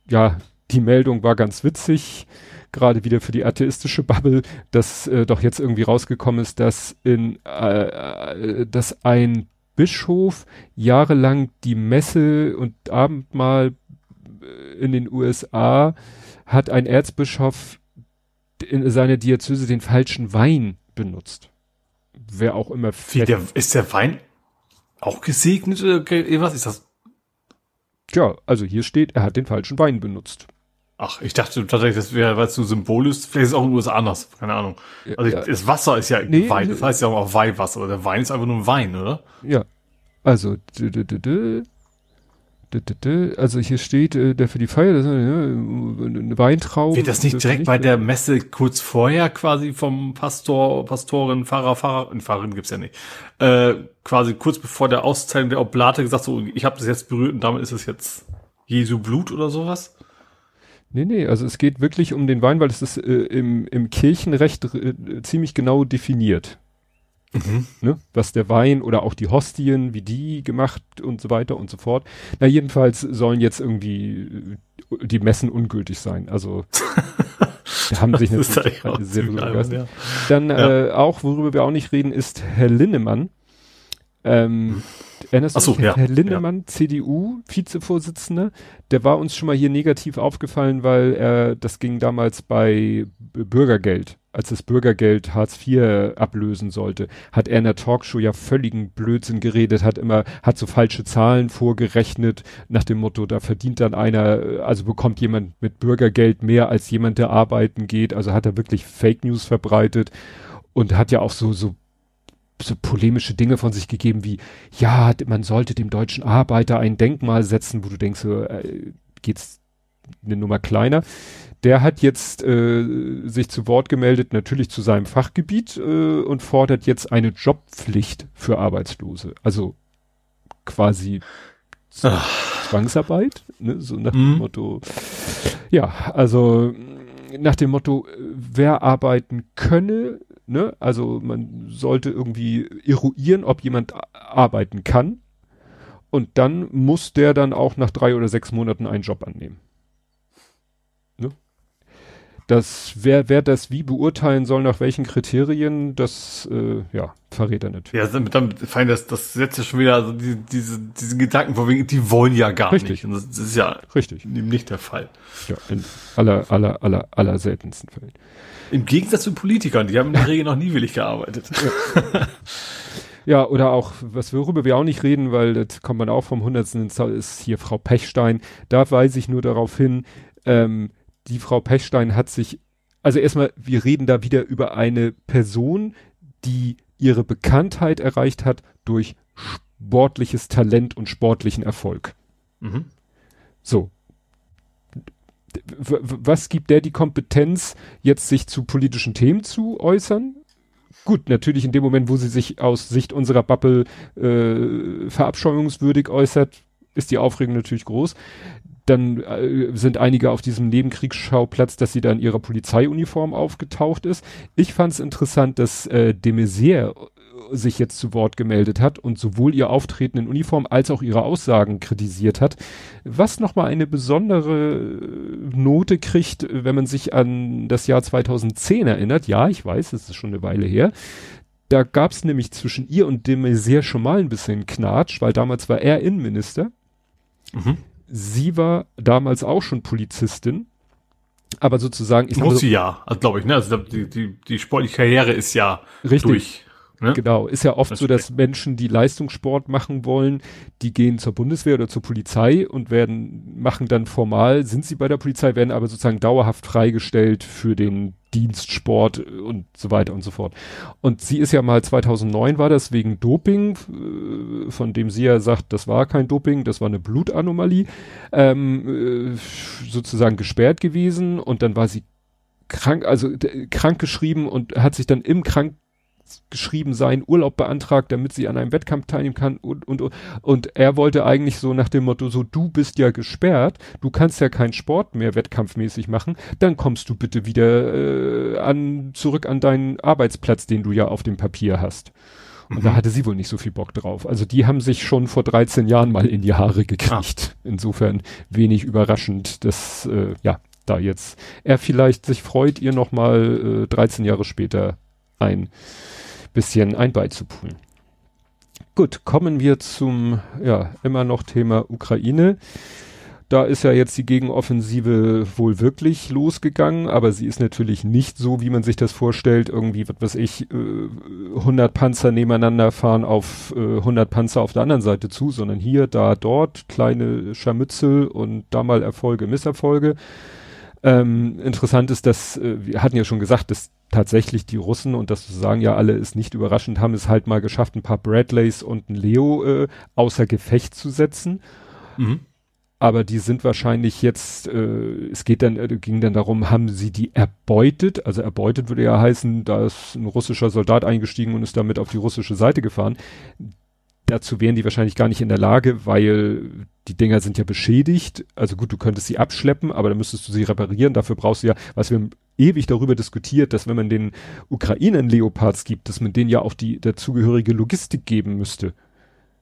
Ja, die Meldung war ganz witzig gerade wieder für die atheistische Bubble, dass äh, doch jetzt irgendwie rausgekommen ist, dass in äh, äh, dass ein Bischof jahrelang die Messe und Abendmahl äh, in den USA hat ein Erzbischof in seiner Diözese den falschen Wein benutzt. Wer auch immer. Wie, der, ist der Wein auch gesegnet oder was ist das? Tja, also hier steht, er hat den falschen Wein benutzt. Ach, ich dachte tatsächlich, das wäre, weil es so Symbol ist, vielleicht ist es auch in den USA anders, keine Ahnung. Also ich, das Wasser ist ja nee, Wein, das heißt ja auch Weihwasser, oder der Wein ist einfach nur ein Wein, oder? Ja. Also, also hier steht, äh, der für die Feier, das ist eine Weintraube. Wird das nicht direkt nicht bei der Messe kurz vorher quasi vom Pastor, Pastorin, Pfarrer, Pfarrer, Pfarrerin gibt's ja nicht, äh, quasi kurz bevor der Auszeichnung der Oblate gesagt so, ich habe das jetzt berührt und damit ist es jetzt Jesu Blut oder sowas? Nee, nee, also es geht wirklich um den Wein, weil es ist äh, im, im Kirchenrecht äh, ziemlich genau definiert. Mhm. Ne? Was der Wein oder auch die Hostien, wie die gemacht und so weiter und so fort. Na, jedenfalls sollen jetzt irgendwie äh, die Messen ungültig sein. Also da haben sich natürlich sehr albern, ja. Dann ja. Äh, auch, worüber wir auch nicht reden, ist Herr Linnemann. Ähm, mhm Erinnerst so, ja, Herr Lindemann, ja. CDU, Vizevorsitzender, der war uns schon mal hier negativ aufgefallen, weil er, das ging damals bei Bürgergeld, als das Bürgergeld Hartz IV ablösen sollte, hat er in der Talkshow ja völligen Blödsinn geredet, hat immer, hat so falsche Zahlen vorgerechnet, nach dem Motto, da verdient dann einer, also bekommt jemand mit Bürgergeld mehr als jemand, der arbeiten geht, also hat er wirklich Fake News verbreitet und hat ja auch so, so so polemische Dinge von sich gegeben wie, ja, man sollte dem deutschen Arbeiter ein Denkmal setzen, wo du denkst, so, äh, geht's eine Nummer kleiner. Der hat jetzt äh, sich zu Wort gemeldet, natürlich zu seinem Fachgebiet äh, und fordert jetzt eine Jobpflicht für Arbeitslose. Also quasi Ach. Zwangsarbeit, ne? so nach mhm. dem Motto. Ja, also nach dem Motto, wer arbeiten könne, ne, also man sollte irgendwie eruieren, ob jemand arbeiten kann. Und dann muss der dann auch nach drei oder sechs Monaten einen Job annehmen. Das, wer, wer das wie beurteilen soll, nach welchen Kriterien, das, äh, ja, verrät er natürlich. Ja, damit, damit fein, das, das setzt ja schon wieder, also die, diese, diesen Gedanken wegen, die wollen ja gar Richtig. nicht. Und das, ist ja Richtig. nicht der Fall. Ja, in aller, aller, aller, aller seltensten Fällen. Im Gegensatz zu Politikern, die haben in der Regel noch nie willig gearbeitet. Ja. ja, oder auch, was worüber wir auch nicht reden, weil das kommt man auch vom Hundertsten ist hier Frau Pechstein. Da weise ich nur darauf hin, ähm, die Frau Pechstein hat sich, also erstmal, wir reden da wieder über eine Person, die ihre Bekanntheit erreicht hat durch sportliches Talent und sportlichen Erfolg. Mhm. So, was gibt der die Kompetenz, jetzt sich zu politischen Themen zu äußern? Gut, natürlich in dem Moment, wo sie sich aus Sicht unserer Bubble äh, verabscheuungswürdig äußert, ist die Aufregung natürlich groß. Dann äh, sind einige auf diesem Nebenkriegsschauplatz, dass sie da in ihrer Polizeiuniform aufgetaucht ist. Ich fand es interessant, dass äh, de Maizière sich jetzt zu Wort gemeldet hat und sowohl ihr Auftreten in Uniform als auch ihre Aussagen kritisiert hat, was nochmal eine besondere Note kriegt, wenn man sich an das Jahr 2010 erinnert. Ja, ich weiß, es ist schon eine Weile her. Da gab es nämlich zwischen ihr und de Maizière schon mal ein bisschen Knatsch, weil damals war er Innenminister. Mhm. Sie war damals auch schon Polizistin aber sozusagen ich muss sie ja, also glaube ich, ne? Also die, die, die sportliche Karriere ist ja richtig. durch. Ne? Genau, ist ja oft das so, dass Menschen, die Leistungssport machen wollen, die gehen zur Bundeswehr oder zur Polizei und werden, machen dann formal, sind sie bei der Polizei, werden aber sozusagen dauerhaft freigestellt für den Dienstsport und so weiter und so fort. Und sie ist ja mal 2009 war das wegen Doping, äh, von dem sie ja sagt, das war kein Doping, das war eine Blutanomalie, ähm, äh, sozusagen gesperrt gewesen und dann war sie krank, also krank geschrieben und hat sich dann im Krank geschrieben sein, Urlaub beantragt, damit sie an einem Wettkampf teilnehmen kann und, und, und er wollte eigentlich so nach dem Motto, so du bist ja gesperrt, du kannst ja keinen Sport mehr wettkampfmäßig machen, dann kommst du bitte wieder äh, an, zurück an deinen Arbeitsplatz, den du ja auf dem Papier hast. Und mhm. da hatte sie wohl nicht so viel Bock drauf. Also die haben sich schon vor 13 Jahren mal in die Haare gekriegt. Ah. Insofern wenig überraschend, dass äh, ja da jetzt er vielleicht sich freut, ihr noch mal äh, 13 Jahre später ein bisschen ein beizupulen. Gut, kommen wir zum, ja, immer noch Thema Ukraine. Da ist ja jetzt die Gegenoffensive wohl wirklich losgegangen, aber sie ist natürlich nicht so, wie man sich das vorstellt, irgendwie, was weiß ich, 100 Panzer nebeneinander fahren auf 100 Panzer auf der anderen Seite zu, sondern hier, da, dort, kleine Scharmützel und da mal Erfolge, Misserfolge. Ähm, interessant ist, dass, äh, wir hatten ja schon gesagt, dass tatsächlich die Russen, und das sagen ja alle, ist nicht überraschend, haben es halt mal geschafft, ein paar Bradleys und ein Leo äh, außer Gefecht zu setzen. Mhm. Aber die sind wahrscheinlich jetzt, äh, es geht dann, äh, ging dann darum, haben sie die erbeutet? Also erbeutet würde ja heißen, da ist ein russischer Soldat eingestiegen und ist damit auf die russische Seite gefahren. Dazu wären die wahrscheinlich gar nicht in der Lage, weil die Dinger sind ja beschädigt. Also gut, du könntest sie abschleppen, aber dann müsstest du sie reparieren. Dafür brauchst du ja, was wir ewig darüber diskutiert, dass wenn man den Ukrainern Leopards gibt, dass man denen ja auch die dazugehörige Logistik geben müsste.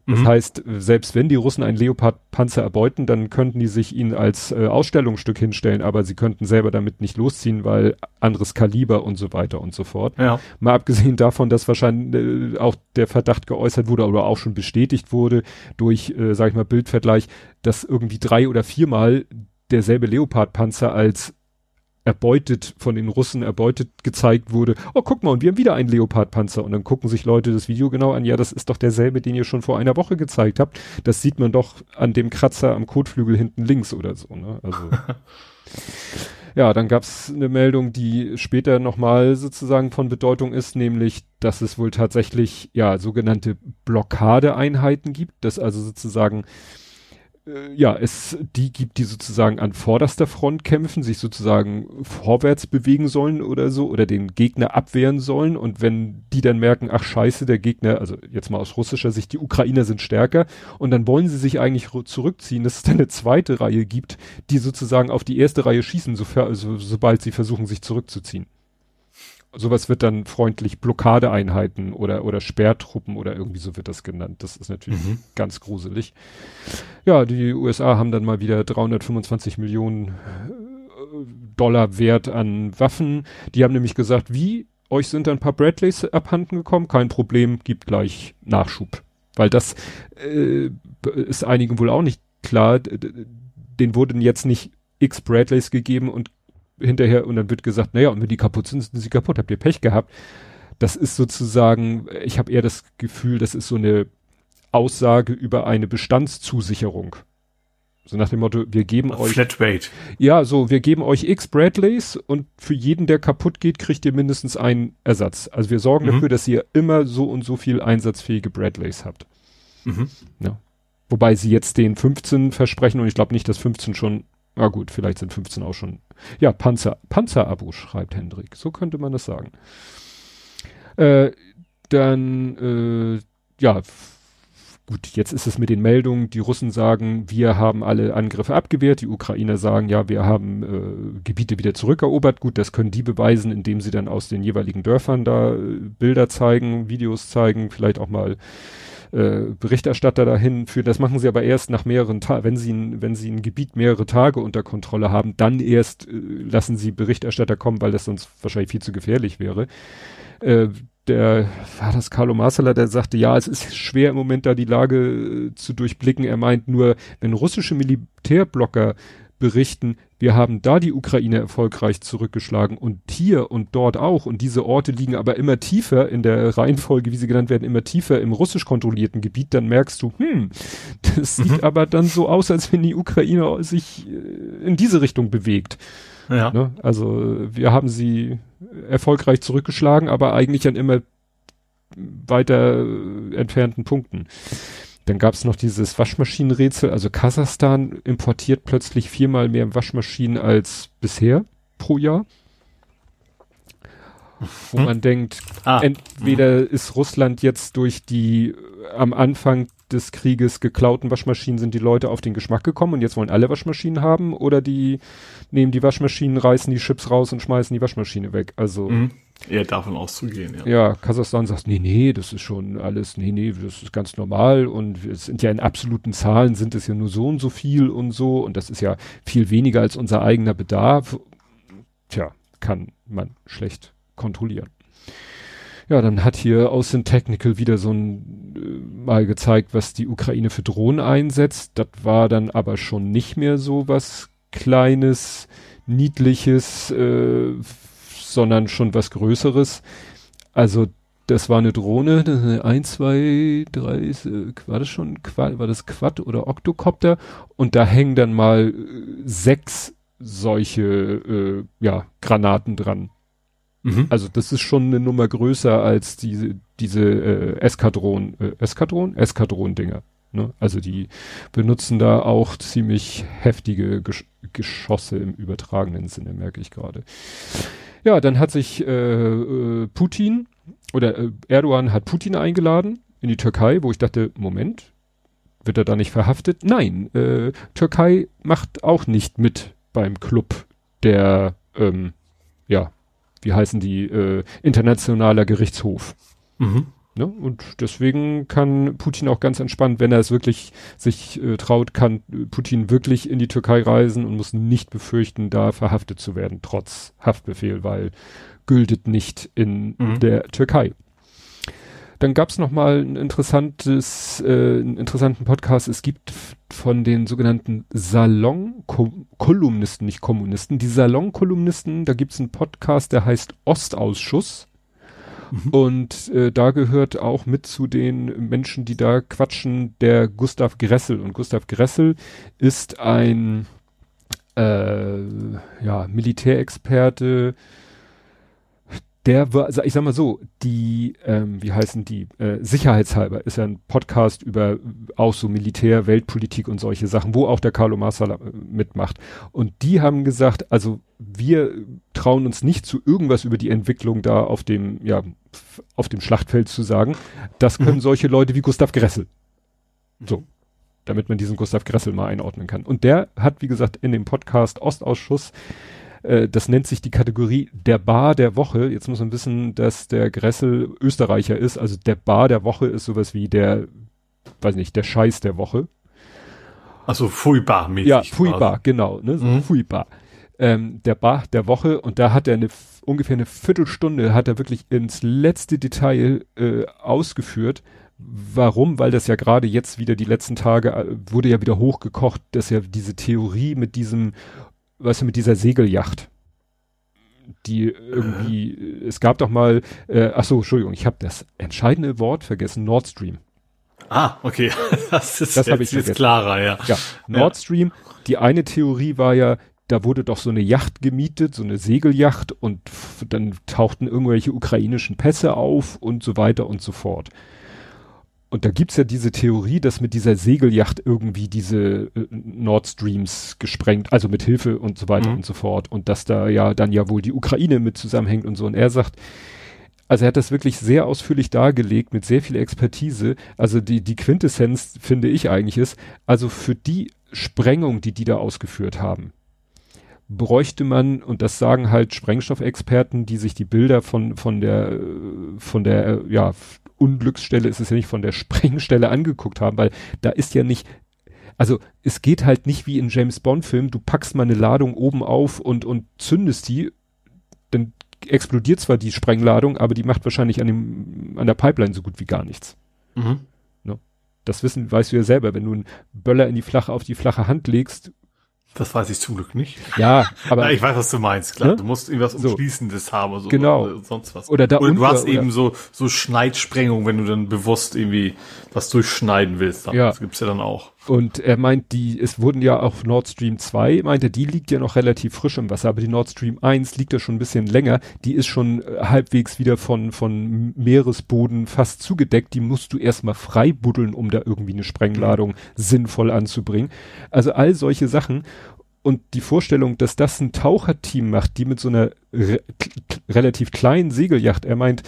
Das mhm. heißt, selbst wenn die Russen einen Leopard-Panzer erbeuten, dann könnten die sich ihn als äh, Ausstellungsstück hinstellen, aber sie könnten selber damit nicht losziehen, weil anderes Kaliber und so weiter und so fort. Ja. Mal abgesehen davon, dass wahrscheinlich äh, auch der Verdacht geäußert wurde oder auch schon bestätigt wurde durch, äh, sag ich mal, Bildvergleich, dass irgendwie drei oder viermal derselbe Leopard-Panzer als erbeutet, von den Russen erbeutet gezeigt wurde, oh guck mal, und wir haben wieder einen Leopardpanzer. Und dann gucken sich Leute das Video genau an, ja, das ist doch derselbe, den ihr schon vor einer Woche gezeigt habt. Das sieht man doch an dem Kratzer am Kotflügel hinten links oder so, ne? Also. ja, dann gab's eine Meldung, die später nochmal sozusagen von Bedeutung ist, nämlich, dass es wohl tatsächlich, ja, sogenannte Blockadeeinheiten gibt, dass also sozusagen äh, ja, es die gibt, die sozusagen an vorderster Front kämpfen, sich sozusagen vorwärts bewegen sollen oder so oder den Gegner abwehren sollen. Und wenn die dann merken, ach scheiße, der Gegner, also jetzt mal aus russischer Sicht, die Ukrainer sind stärker. Und dann wollen sie sich eigentlich zurückziehen, dass es dann eine zweite Reihe gibt, die sozusagen auf die erste Reihe schießen, so, also, sobald sie versuchen, sich zurückzuziehen sowas wird dann freundlich Blockadeeinheiten oder, oder Sperrtruppen oder irgendwie so wird das genannt. Das ist natürlich mhm. ganz gruselig. Ja, die USA haben dann mal wieder 325 Millionen äh, Dollar Wert an Waffen. Die haben nämlich gesagt, wie, euch sind ein paar Bradleys abhanden gekommen? Kein Problem, gibt gleich Nachschub. Weil das äh, ist einigen wohl auch nicht klar. Den wurden jetzt nicht x Bradleys gegeben und hinterher und dann wird gesagt, naja, und wenn die kaputt sind, sind sie kaputt, habt ihr Pech gehabt. Das ist sozusagen, ich habe eher das Gefühl, das ist so eine Aussage über eine Bestandszusicherung. So nach dem Motto, wir geben A euch. Flatrate. Ja, so, wir geben euch X Bradleys und für jeden, der kaputt geht, kriegt ihr mindestens einen Ersatz. Also wir sorgen mhm. dafür, dass ihr immer so und so viel einsatzfähige Bradleys habt. Mhm. Ja. Wobei sie jetzt den 15 versprechen und ich glaube nicht, dass 15 schon Ah gut, vielleicht sind 15 auch schon. Ja, Panzer, Panzerabo, schreibt Hendrik. So könnte man das sagen. Äh, dann, äh, ja, gut, jetzt ist es mit den Meldungen. Die Russen sagen, wir haben alle Angriffe abgewehrt. Die Ukrainer sagen, ja, wir haben äh, Gebiete wieder zurückerobert. Gut, das können die beweisen, indem sie dann aus den jeweiligen Dörfern da äh, Bilder zeigen, Videos zeigen, vielleicht auch mal äh, Berichterstatter dahin führen. Das machen sie aber erst nach mehreren Tagen, wenn sie ein, wenn sie ein Gebiet mehrere Tage unter Kontrolle haben, dann erst äh, lassen sie Berichterstatter kommen, weil das sonst wahrscheinlich viel zu gefährlich wäre. Äh, der war das Carlo Marcella, der sagte, ja, es ist schwer im Moment da die Lage äh, zu durchblicken. Er meint nur, wenn russische Militärblocker berichten, wir haben da die Ukraine erfolgreich zurückgeschlagen und hier und dort auch. Und diese Orte liegen aber immer tiefer in der Reihenfolge, wie sie genannt werden, immer tiefer im russisch kontrollierten Gebiet. Dann merkst du, hm, das mhm. sieht aber dann so aus, als wenn die Ukraine sich äh, in diese Richtung bewegt. Ja. Ne? Also wir haben sie erfolgreich zurückgeschlagen, aber eigentlich an immer weiter entfernten Punkten. Dann gab es noch dieses Waschmaschinenrätsel. Also Kasachstan importiert plötzlich viermal mehr Waschmaschinen als bisher pro Jahr. Wo hm. man denkt, ah. entweder hm. ist Russland jetzt durch die äh, am Anfang des Krieges geklauten Waschmaschinen sind die Leute auf den Geschmack gekommen und jetzt wollen alle Waschmaschinen haben oder die nehmen die Waschmaschinen, reißen die Chips raus und schmeißen die Waschmaschine weg. Also mhm. Eher davon auszugehen, ja. Ja, Kasachstan sagt, nee, nee, das ist schon alles, nee, nee, das ist ganz normal und es sind ja in absoluten Zahlen sind es ja nur so und so viel und so und das ist ja viel weniger als unser eigener Bedarf. Tja, kann man schlecht kontrollieren. Ja, dann hat hier Austin Technical wieder so ein äh, mal gezeigt, was die Ukraine für Drohnen einsetzt. Das war dann aber schon nicht mehr so was Kleines, Niedliches, äh, sondern schon was Größeres. Also das war eine Drohne, 1, 2, 3, war das schon, war das Quad oder Octocopter? Und da hängen dann mal äh, sechs solche, äh, ja, Granaten dran. Mhm. Also das ist schon eine Nummer größer als diese, diese äh, Eskadron, äh, Eskadron? Eskadron-Dinger. Ne? Also die benutzen da auch ziemlich heftige Gesch Geschosse im übertragenen Sinne, merke ich gerade. Ja, dann hat sich äh, äh, Putin oder äh, Erdogan hat Putin eingeladen in die Türkei, wo ich dachte, Moment, wird er da nicht verhaftet? Nein, äh, Türkei macht auch nicht mit beim Club der, ähm, ja, wie heißen die, äh, internationaler Gerichtshof. Mhm. Ne? Und deswegen kann Putin auch ganz entspannt, wenn er es wirklich sich äh, traut, kann Putin wirklich in die Türkei reisen und muss nicht befürchten, da verhaftet zu werden, trotz Haftbefehl, weil gültet nicht in mhm. der Türkei. Dann gab es noch mal ein interessantes, äh, einen interessanten Podcast. Es gibt von den sogenannten Salon-Kolumnisten, nicht Kommunisten, die Salon-Kolumnisten, da gibt es einen Podcast, der heißt Ostausschuss. Mhm. Und äh, da gehört auch mit zu den Menschen, die da quatschen, der Gustav Gressel. Und Gustav Gressel ist ein äh, ja, Militärexperte, der war, also ich sag mal so, die, ähm, wie heißen die, äh, sicherheitshalber ist ja ein Podcast über auch so Militär, Weltpolitik und solche Sachen, wo auch der Carlo Marsala äh, mitmacht. Und die haben gesagt, also wir trauen uns nicht zu irgendwas über die Entwicklung da auf dem, ja, auf dem Schlachtfeld zu sagen. Das können mhm. solche Leute wie Gustav Gressel. So. Damit man diesen Gustav Gressel mal einordnen kann. Und der hat, wie gesagt, in dem Podcast Ostausschuss äh, das nennt sich die Kategorie der Bar der Woche. Jetzt muss man wissen, dass der Gressel Österreicher ist. Also der Bar der Woche ist sowas wie der, weiß nicht, der Scheiß der Woche. Also Fui-Bar mäßig. Ja, Fui-Bar, genau, ne, so mhm. Fui-Bar. Ähm, der Bar der Woche und da hat er eine ungefähr eine Viertelstunde hat er wirklich ins letzte Detail äh, ausgeführt. Warum? Weil das ja gerade jetzt wieder die letzten Tage äh, wurde ja wieder hochgekocht, dass ja diese Theorie mit diesem weißt du, mit dieser Segelyacht. Die irgendwie, äh. es gab doch mal, äh, ach so, Entschuldigung, ich habe das entscheidende Wort vergessen, Nord Stream. Ah, okay. Das ist das jetzt, jetzt klarer, ja. Ja, Nord Stream, ja. die eine Theorie war ja, da wurde doch so eine Yacht gemietet, so eine Segelyacht und dann tauchten irgendwelche ukrainischen Pässe auf und so weiter und so fort. Und da gibt's ja diese Theorie, dass mit dieser Segelyacht irgendwie diese äh, Nord Streams gesprengt, also mit Hilfe und so weiter mhm. und so fort. Und dass da ja dann ja wohl die Ukraine mit zusammenhängt und so. Und er sagt, also er hat das wirklich sehr ausführlich dargelegt mit sehr viel Expertise. Also die, die Quintessenz, finde ich eigentlich ist, also für die Sprengung, die die da ausgeführt haben, bräuchte man, und das sagen halt Sprengstoffexperten, die sich die Bilder von, von der, von der, ja, Unglücksstelle ist es ja nicht von der Sprengstelle angeguckt haben, weil da ist ja nicht, also es geht halt nicht wie in James Bond Film, du packst mal eine Ladung oben auf und, und zündest die, dann explodiert zwar die Sprengladung, aber die macht wahrscheinlich an dem, an der Pipeline so gut wie gar nichts. Mhm. Ne? Das wissen, weißt du ja selber, wenn du einen Böller in die flache, auf die flache Hand legst, das weiß ich zum Glück nicht. Ja, aber. Ja, ich weiß, was du meinst, klar. Ne? Du musst irgendwas Umschließendes so. haben oder so. Genau. Oder sonst was. Oder da Oder du hast oder eben so, so Schneidsprengung, wenn du dann bewusst irgendwie was durchschneiden willst. Ja. Das gibt's ja dann auch. Und er meint, die, es wurden ja auch Nord Stream 2, meinte, die liegt ja noch relativ frisch im Wasser, aber die Nord Stream 1 liegt ja schon ein bisschen länger. Die ist schon äh, halbwegs wieder von, von Meeresboden fast zugedeckt. Die musst du erstmal frei buddeln, um da irgendwie eine Sprengladung mhm. sinnvoll anzubringen. Also all solche Sachen. Und die Vorstellung, dass das ein Taucherteam macht, die mit so einer re relativ kleinen Segelyacht, er meint,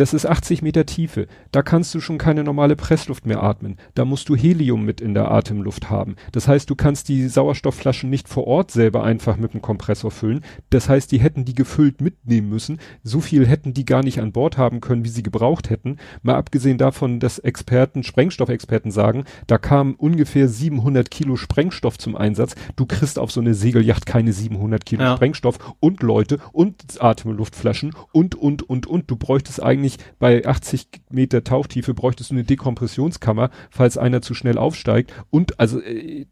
das ist 80 Meter Tiefe. Da kannst du schon keine normale Pressluft mehr atmen. Da musst du Helium mit in der Atemluft haben. Das heißt, du kannst die Sauerstoffflaschen nicht vor Ort selber einfach mit dem Kompressor füllen. Das heißt, die hätten die gefüllt mitnehmen müssen. So viel hätten die gar nicht an Bord haben können, wie sie gebraucht hätten. Mal abgesehen davon, dass Experten, Sprengstoffexperten sagen, da kamen ungefähr 700 Kilo Sprengstoff zum Einsatz. Du kriegst auf so eine Segelyacht keine 700 Kilo ja. Sprengstoff und Leute und Atemluftflaschen und, und, und, und. Du bräuchtest eigentlich eigentlich bei 80 Meter Tauchtiefe bräuchtest du eine Dekompressionskammer, falls einer zu schnell aufsteigt. Und also äh,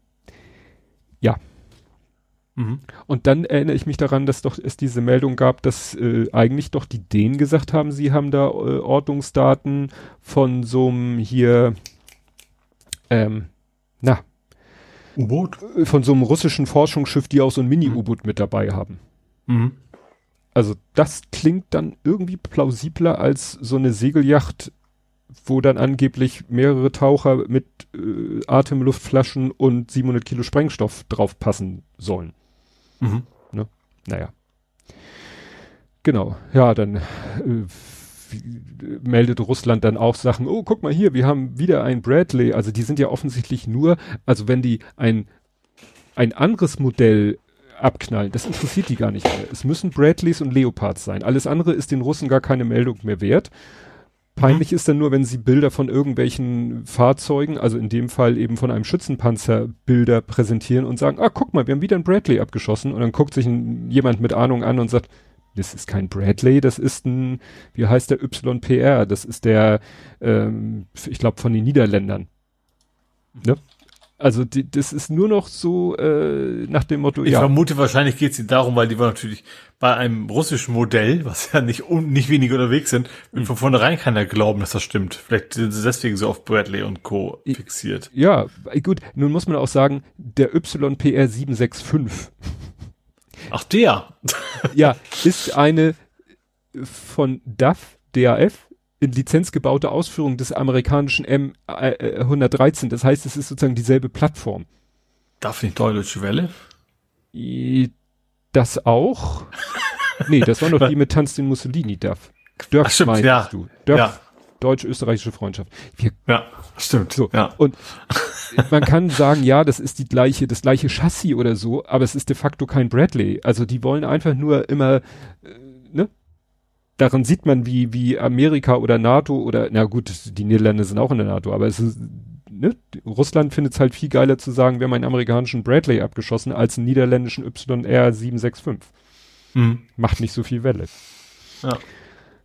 ja. Mhm. Und dann erinnere ich mich daran, dass doch es diese Meldung gab, dass äh, eigentlich doch die Dänen gesagt haben, sie haben da äh, Ortungsdaten von so einem hier, ähm, na, U-Boot? Äh, von so einem russischen Forschungsschiff, die auch so ein Mini-U-Boot mhm. mit dabei haben. Mhm. Also das klingt dann irgendwie plausibler als so eine Segelyacht, wo dann angeblich mehrere Taucher mit äh, Atemluftflaschen und 700 Kilo Sprengstoff drauf passen sollen. Mhm. Ne? Naja. Genau, ja, dann äh, meldet Russland dann auch Sachen, oh, guck mal hier, wir haben wieder ein Bradley. Also die sind ja offensichtlich nur, also wenn die ein, ein anderes Modell abknallen. Das interessiert die gar nicht mehr. Es müssen Bradleys und Leopards sein. Alles andere ist den Russen gar keine Meldung mehr wert. Peinlich mhm. ist dann nur, wenn sie Bilder von irgendwelchen Fahrzeugen, also in dem Fall eben von einem Schützenpanzer Bilder präsentieren und sagen, ah, guck mal, wir haben wieder einen Bradley abgeschossen und dann guckt sich ein, jemand mit Ahnung an und sagt, das ist kein Bradley, das ist ein, wie heißt der YPR, das ist der, ähm, ich glaube von den Niederländern. Ne? Also die, das ist nur noch so äh, nach dem Motto. Ich ja. vermute, wahrscheinlich geht es darum, weil die war natürlich bei einem russischen Modell, was ja nicht nicht wenig unterwegs sind, mhm. von vornherein keiner glauben, dass das stimmt. Vielleicht sind sie deswegen so auf Bradley und Co. fixiert. Ja, gut. Nun muss man auch sagen, der YPR 765. Ach der. ja, ist eine von DAF, DAF, in Lizenz gebaute Ausführung des amerikanischen M113. Äh, das heißt, es ist sozusagen dieselbe Plattform. Darf nicht Deutsche Welle? Das auch. nee, das war noch die mit Tanz den Mussolini, Duff. Dörf Ach, stimmt, ja. du. Dörf, ja. Deutsch-österreichische Freundschaft. Wir, ja, stimmt. So. Ja. Und man kann sagen, ja, das ist die gleiche, das gleiche Chassis oder so, aber es ist de facto kein Bradley. Also die wollen einfach nur immer, äh, ne? Daran sieht man, wie, wie Amerika oder NATO oder, na gut, die Niederlande sind auch in der NATO, aber es ist, ne, Russland findet es halt viel geiler zu sagen, wir haben einen amerikanischen Bradley abgeschossen als einen niederländischen YR 765. Mhm. Macht nicht so viel Welle. Ja.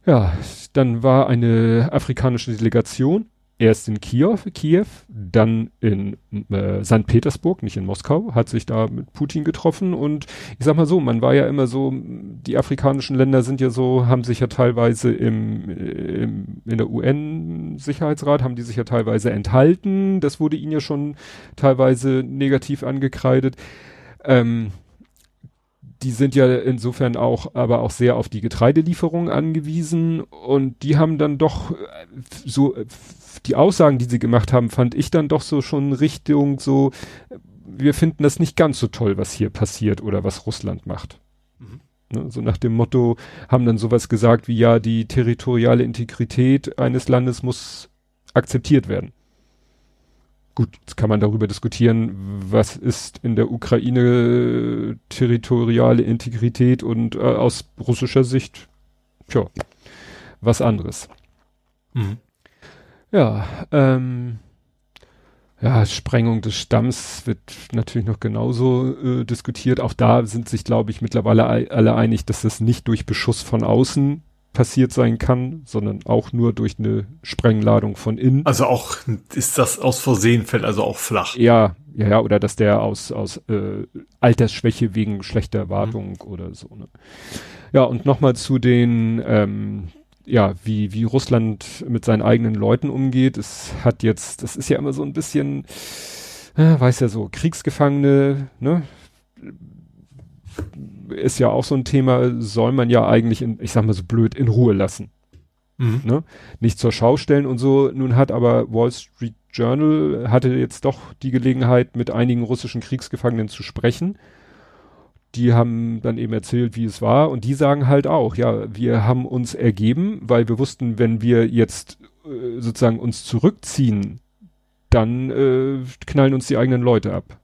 Ja, dann war eine afrikanische Delegation erst in Kiew, Kiew, dann in äh, St. Petersburg, nicht in Moskau, hat sich da mit Putin getroffen und ich sag mal so, man war ja immer so, die afrikanischen Länder sind ja so, haben sich ja teilweise im, im in der UN-Sicherheitsrat, haben die sich ja teilweise enthalten, das wurde ihnen ja schon teilweise negativ angekreidet. Ähm, die sind ja insofern auch, aber auch sehr auf die Getreidelieferung angewiesen und die haben dann doch äh, so die Aussagen, die sie gemacht haben, fand ich dann doch so schon Richtung so, wir finden das nicht ganz so toll, was hier passiert oder was Russland macht. Mhm. Ne, so nach dem Motto, haben dann sowas gesagt wie, ja, die territoriale Integrität eines Landes muss akzeptiert werden. Gut, jetzt kann man darüber diskutieren, was ist in der Ukraine territoriale Integrität und äh, aus russischer Sicht, tja, was anderes. Mhm. Ja, ähm, ja, Sprengung des Stamms wird natürlich noch genauso äh, diskutiert. Auch da sind sich, glaube ich, mittlerweile alle einig, dass das nicht durch Beschuss von außen passiert sein kann, sondern auch nur durch eine Sprengladung von innen. Also auch ist das aus Versehen fällt also auch flach. Ja, ja, ja, oder dass der aus aus äh, Altersschwäche wegen schlechter Wartung mhm. oder so. Ne? Ja, und nochmal zu den ähm, ja, wie, wie Russland mit seinen eigenen Leuten umgeht. Es hat jetzt, das ist ja immer so ein bisschen, äh, weiß ja so, Kriegsgefangene, ne? Ist ja auch so ein Thema, soll man ja eigentlich, in, ich sag mal so blöd, in Ruhe lassen. Mhm. Ne? Nicht zur Schau stellen und so. Nun hat aber Wall Street Journal hatte jetzt doch die Gelegenheit, mit einigen russischen Kriegsgefangenen zu sprechen die haben dann eben erzählt, wie es war und die sagen halt auch, ja, wir haben uns ergeben, weil wir wussten, wenn wir jetzt äh, sozusagen uns zurückziehen, dann äh, knallen uns die eigenen Leute ab.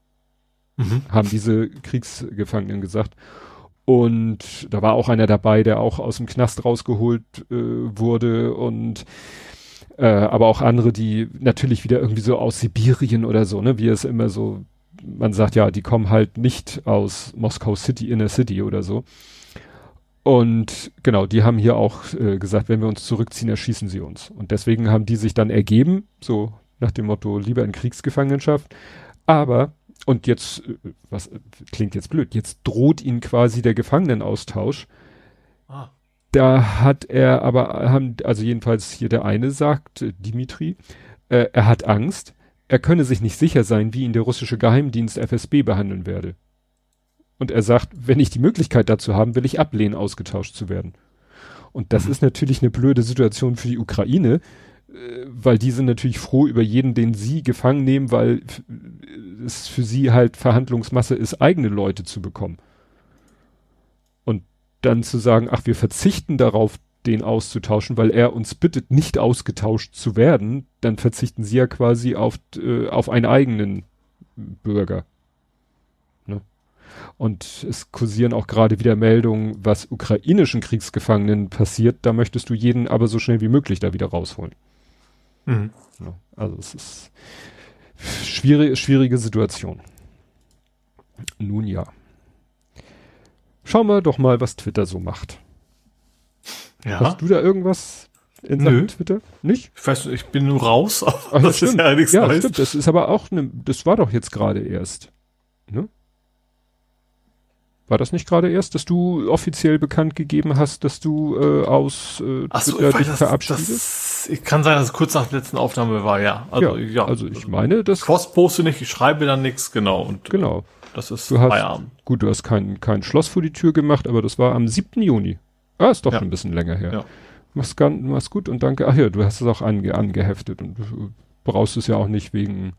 Mhm. Haben diese Kriegsgefangenen gesagt. Und da war auch einer dabei, der auch aus dem Knast rausgeholt äh, wurde und äh, aber auch andere, die natürlich wieder irgendwie so aus Sibirien oder so, ne, wie es immer so man sagt ja, die kommen halt nicht aus Moskau City, Inner City oder so. Und genau, die haben hier auch äh, gesagt, wenn wir uns zurückziehen, erschießen sie uns. Und deswegen haben die sich dann ergeben, so nach dem Motto, lieber in Kriegsgefangenschaft. Aber, und jetzt, äh, was klingt jetzt blöd, jetzt droht ihnen quasi der Gefangenenaustausch. Ah. Da hat er aber, haben, also jedenfalls hier der eine sagt, Dimitri, äh, er hat Angst, er könne sich nicht sicher sein, wie ihn der russische Geheimdienst FSB behandeln werde. Und er sagt, wenn ich die Möglichkeit dazu haben, will ich ablehnen, ausgetauscht zu werden. Und das mhm. ist natürlich eine blöde Situation für die Ukraine, äh, weil die sind natürlich froh über jeden, den sie gefangen nehmen, weil es für sie halt Verhandlungsmasse ist, eigene Leute zu bekommen. Und dann zu sagen, ach, wir verzichten darauf, den auszutauschen, weil er uns bittet, nicht ausgetauscht zu werden, dann verzichten sie ja quasi auf, äh, auf einen eigenen Bürger. Ne? Und es kursieren auch gerade wieder Meldungen, was ukrainischen Kriegsgefangenen passiert. Da möchtest du jeden aber so schnell wie möglich da wieder rausholen. Mhm. Ja, also es ist schwierige, schwierige Situation. Nun ja. Schauen wir doch mal, was Twitter so macht. Ja. Hast du da irgendwas in Nö. Twitter? Nicht? Ich weiß, ich bin nur raus. Ach, das stimmt. ist ja nichts Ja, heißt. stimmt. Das ist aber auch ne, das war doch jetzt gerade erst. Ne? War das nicht gerade erst, dass du offiziell bekannt gegeben hast, dass du äh, aus äh, Ach so, Twitter dich das, verabschiedest? Das, ich kann sein, dass es kurz nach der letzten Aufnahme war, ja. Also, ja, ja. also ich meine, das. Cross poste nicht, ich schreibe dann nichts, genau. Und, genau. Das ist du hast, Feierabend. Gut, du hast kein, kein Schloss vor die Tür gemacht, aber das war am 7. Juni. Ah, ist doch ja. ein bisschen länger her. Ja. Mach's, ganz, mach's gut und danke. Ach ja, du hast es auch ange, angeheftet und du brauchst es ja auch nicht wegen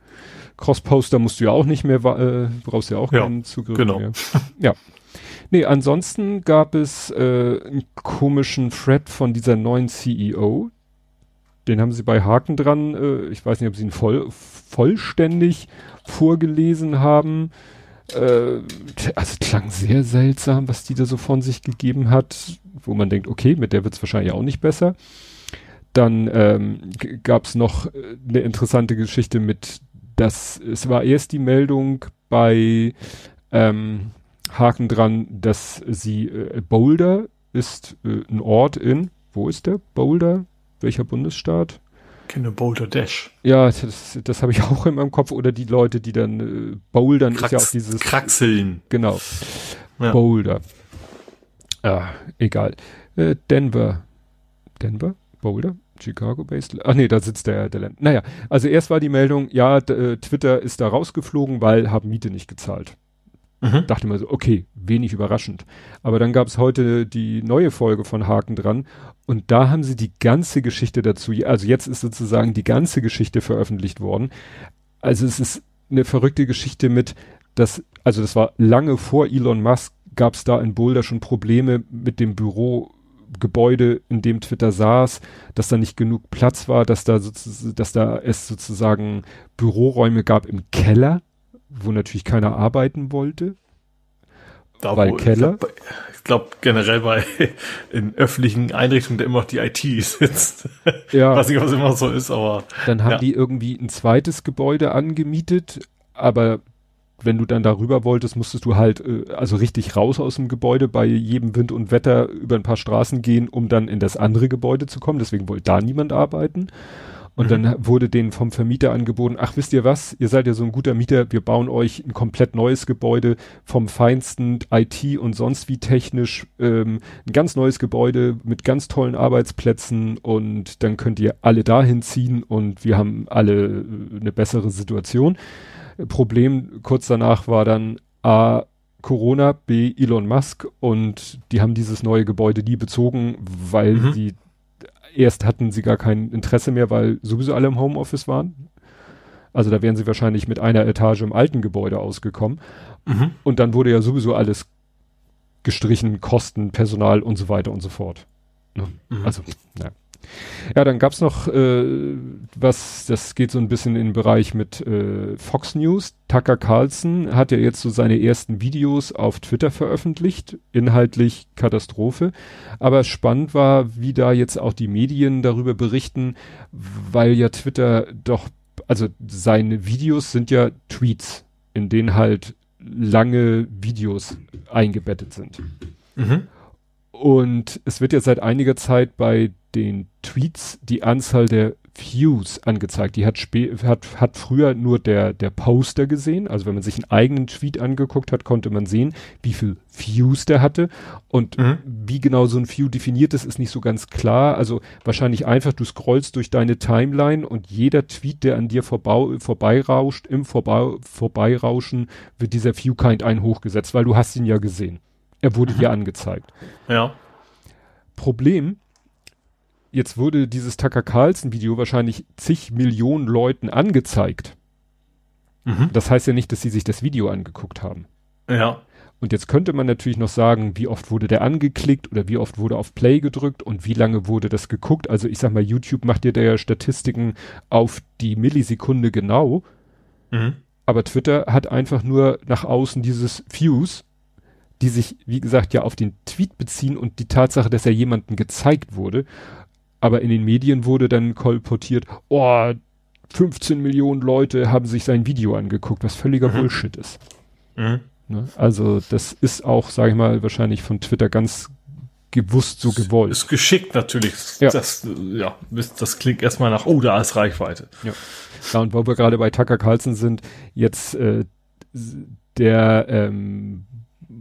Crossposter musst du ja auch nicht mehr, äh, brauchst ja auch ja, keinen Zugriff genau. mehr. Ja. Nee, ansonsten gab es äh, einen komischen Thread von dieser neuen CEO. Den haben sie bei Haken dran. Äh, ich weiß nicht, ob sie ihn voll, vollständig vorgelesen haben äh, also klang sehr seltsam, was die da so von sich gegeben hat, wo man denkt, okay, mit der wird es wahrscheinlich auch nicht besser. Dann ähm, gab es noch äh, eine interessante Geschichte mit, dass es war erst die Meldung bei ähm, Haken dran, dass sie äh, Boulder ist äh, ein Ort in, wo ist der? Boulder? Welcher Bundesstaat? Kenne Boulder Dash. Ja, das, das habe ich auch in meinem Kopf. Oder die Leute, die dann äh, bouldern, Krax, ist ja auch dieses. Kraxeln. Genau. Ja. Boulder. Ah, egal. Äh, Denver. Denver? Boulder? Chicago-based? Ach nee, da sitzt der, der Land. Naja, also erst war die Meldung, ja, äh, Twitter ist da rausgeflogen, weil haben Miete nicht gezahlt. Mhm. Dachte mal so, okay, wenig überraschend. Aber dann gab es heute die neue Folge von Haken dran und da haben sie die ganze Geschichte dazu, also jetzt ist sozusagen die ganze Geschichte veröffentlicht worden. Also es ist eine verrückte Geschichte mit, dass, also das war lange vor Elon Musk, gab es da in Boulder schon Probleme mit dem Bürogebäude, in dem Twitter saß, dass da nicht genug Platz war, dass da, dass da es sozusagen Büroräume gab im Keller wo natürlich keiner arbeiten wollte. Da, weil wo, Keller. Ich glaube glaub, generell bei in öffentlichen Einrichtungen der immer noch die IT sitzt. Ja. Weiß nicht, was immer so ist, aber. Dann haben ja. die irgendwie ein zweites Gebäude angemietet, aber wenn du dann darüber wolltest, musstest du halt äh, also richtig raus aus dem Gebäude bei jedem Wind und Wetter über ein paar Straßen gehen, um dann in das andere Gebäude zu kommen. Deswegen wollte da niemand arbeiten. Und mhm. dann wurde denen vom Vermieter angeboten, ach wisst ihr was, ihr seid ja so ein guter Mieter, wir bauen euch ein komplett neues Gebäude vom feinsten IT und sonst wie technisch, ähm, ein ganz neues Gebäude mit ganz tollen Arbeitsplätzen und dann könnt ihr alle dahin ziehen und wir haben alle äh, eine bessere Situation. Problem kurz danach war dann A, Corona, B, Elon Musk und die haben dieses neue Gebäude nie bezogen, weil mhm. die erst hatten sie gar kein Interesse mehr, weil sowieso alle im Homeoffice waren. Also da wären sie wahrscheinlich mit einer Etage im alten Gebäude ausgekommen. Mhm. Und dann wurde ja sowieso alles gestrichen, Kosten, Personal und so weiter und so fort. Ne? Mhm. Also, ja. Ja, dann gab's noch äh, was, das geht so ein bisschen in den Bereich mit äh, Fox News. Tucker Carlson hat ja jetzt so seine ersten Videos auf Twitter veröffentlicht, inhaltlich Katastrophe. Aber spannend war, wie da jetzt auch die Medien darüber berichten, weil ja Twitter doch, also seine Videos sind ja Tweets, in denen halt lange Videos eingebettet sind. Mhm. Und es wird ja seit einiger Zeit bei den Tweets die Anzahl der Views angezeigt. Die hat, hat, hat früher nur der, der Poster gesehen. Also wenn man sich einen eigenen Tweet angeguckt hat, konnte man sehen, wie viel Views der hatte. Und mhm. wie genau so ein View definiert ist, ist nicht so ganz klar. Also wahrscheinlich einfach, du scrollst durch deine Timeline und jeder Tweet, der an dir vorbei, vorbeirauscht, im Vorbei, Vorbeirauschen wird dieser View-Kind ein hochgesetzt, weil du hast ihn ja gesehen. Er wurde mhm. dir angezeigt. Ja. Problem, jetzt wurde dieses Tucker Carlson Video wahrscheinlich zig Millionen Leuten angezeigt. Mhm. Das heißt ja nicht, dass sie sich das Video angeguckt haben. Ja. Und jetzt könnte man natürlich noch sagen, wie oft wurde der angeklickt oder wie oft wurde auf Play gedrückt und wie lange wurde das geguckt. Also ich sag mal, YouTube macht dir da ja Statistiken auf die Millisekunde genau. Mhm Aber Twitter hat einfach nur nach außen dieses Views, die sich, wie gesagt, ja auf den Tweet beziehen und die Tatsache, dass er jemandem gezeigt wurde. Aber in den Medien wurde dann kolportiert, oh, 15 Millionen Leute haben sich sein Video angeguckt, was völliger mhm. Bullshit ist. Mhm. Ne? Also das ist auch, sage ich mal, wahrscheinlich von Twitter ganz gewusst so gewollt. Ist geschickt natürlich. Ja. Das, ja, das klingt erstmal nach, oh, da ist Reichweite. Ja, ja und wo wir gerade bei Tucker Carlson sind, jetzt äh, der ähm,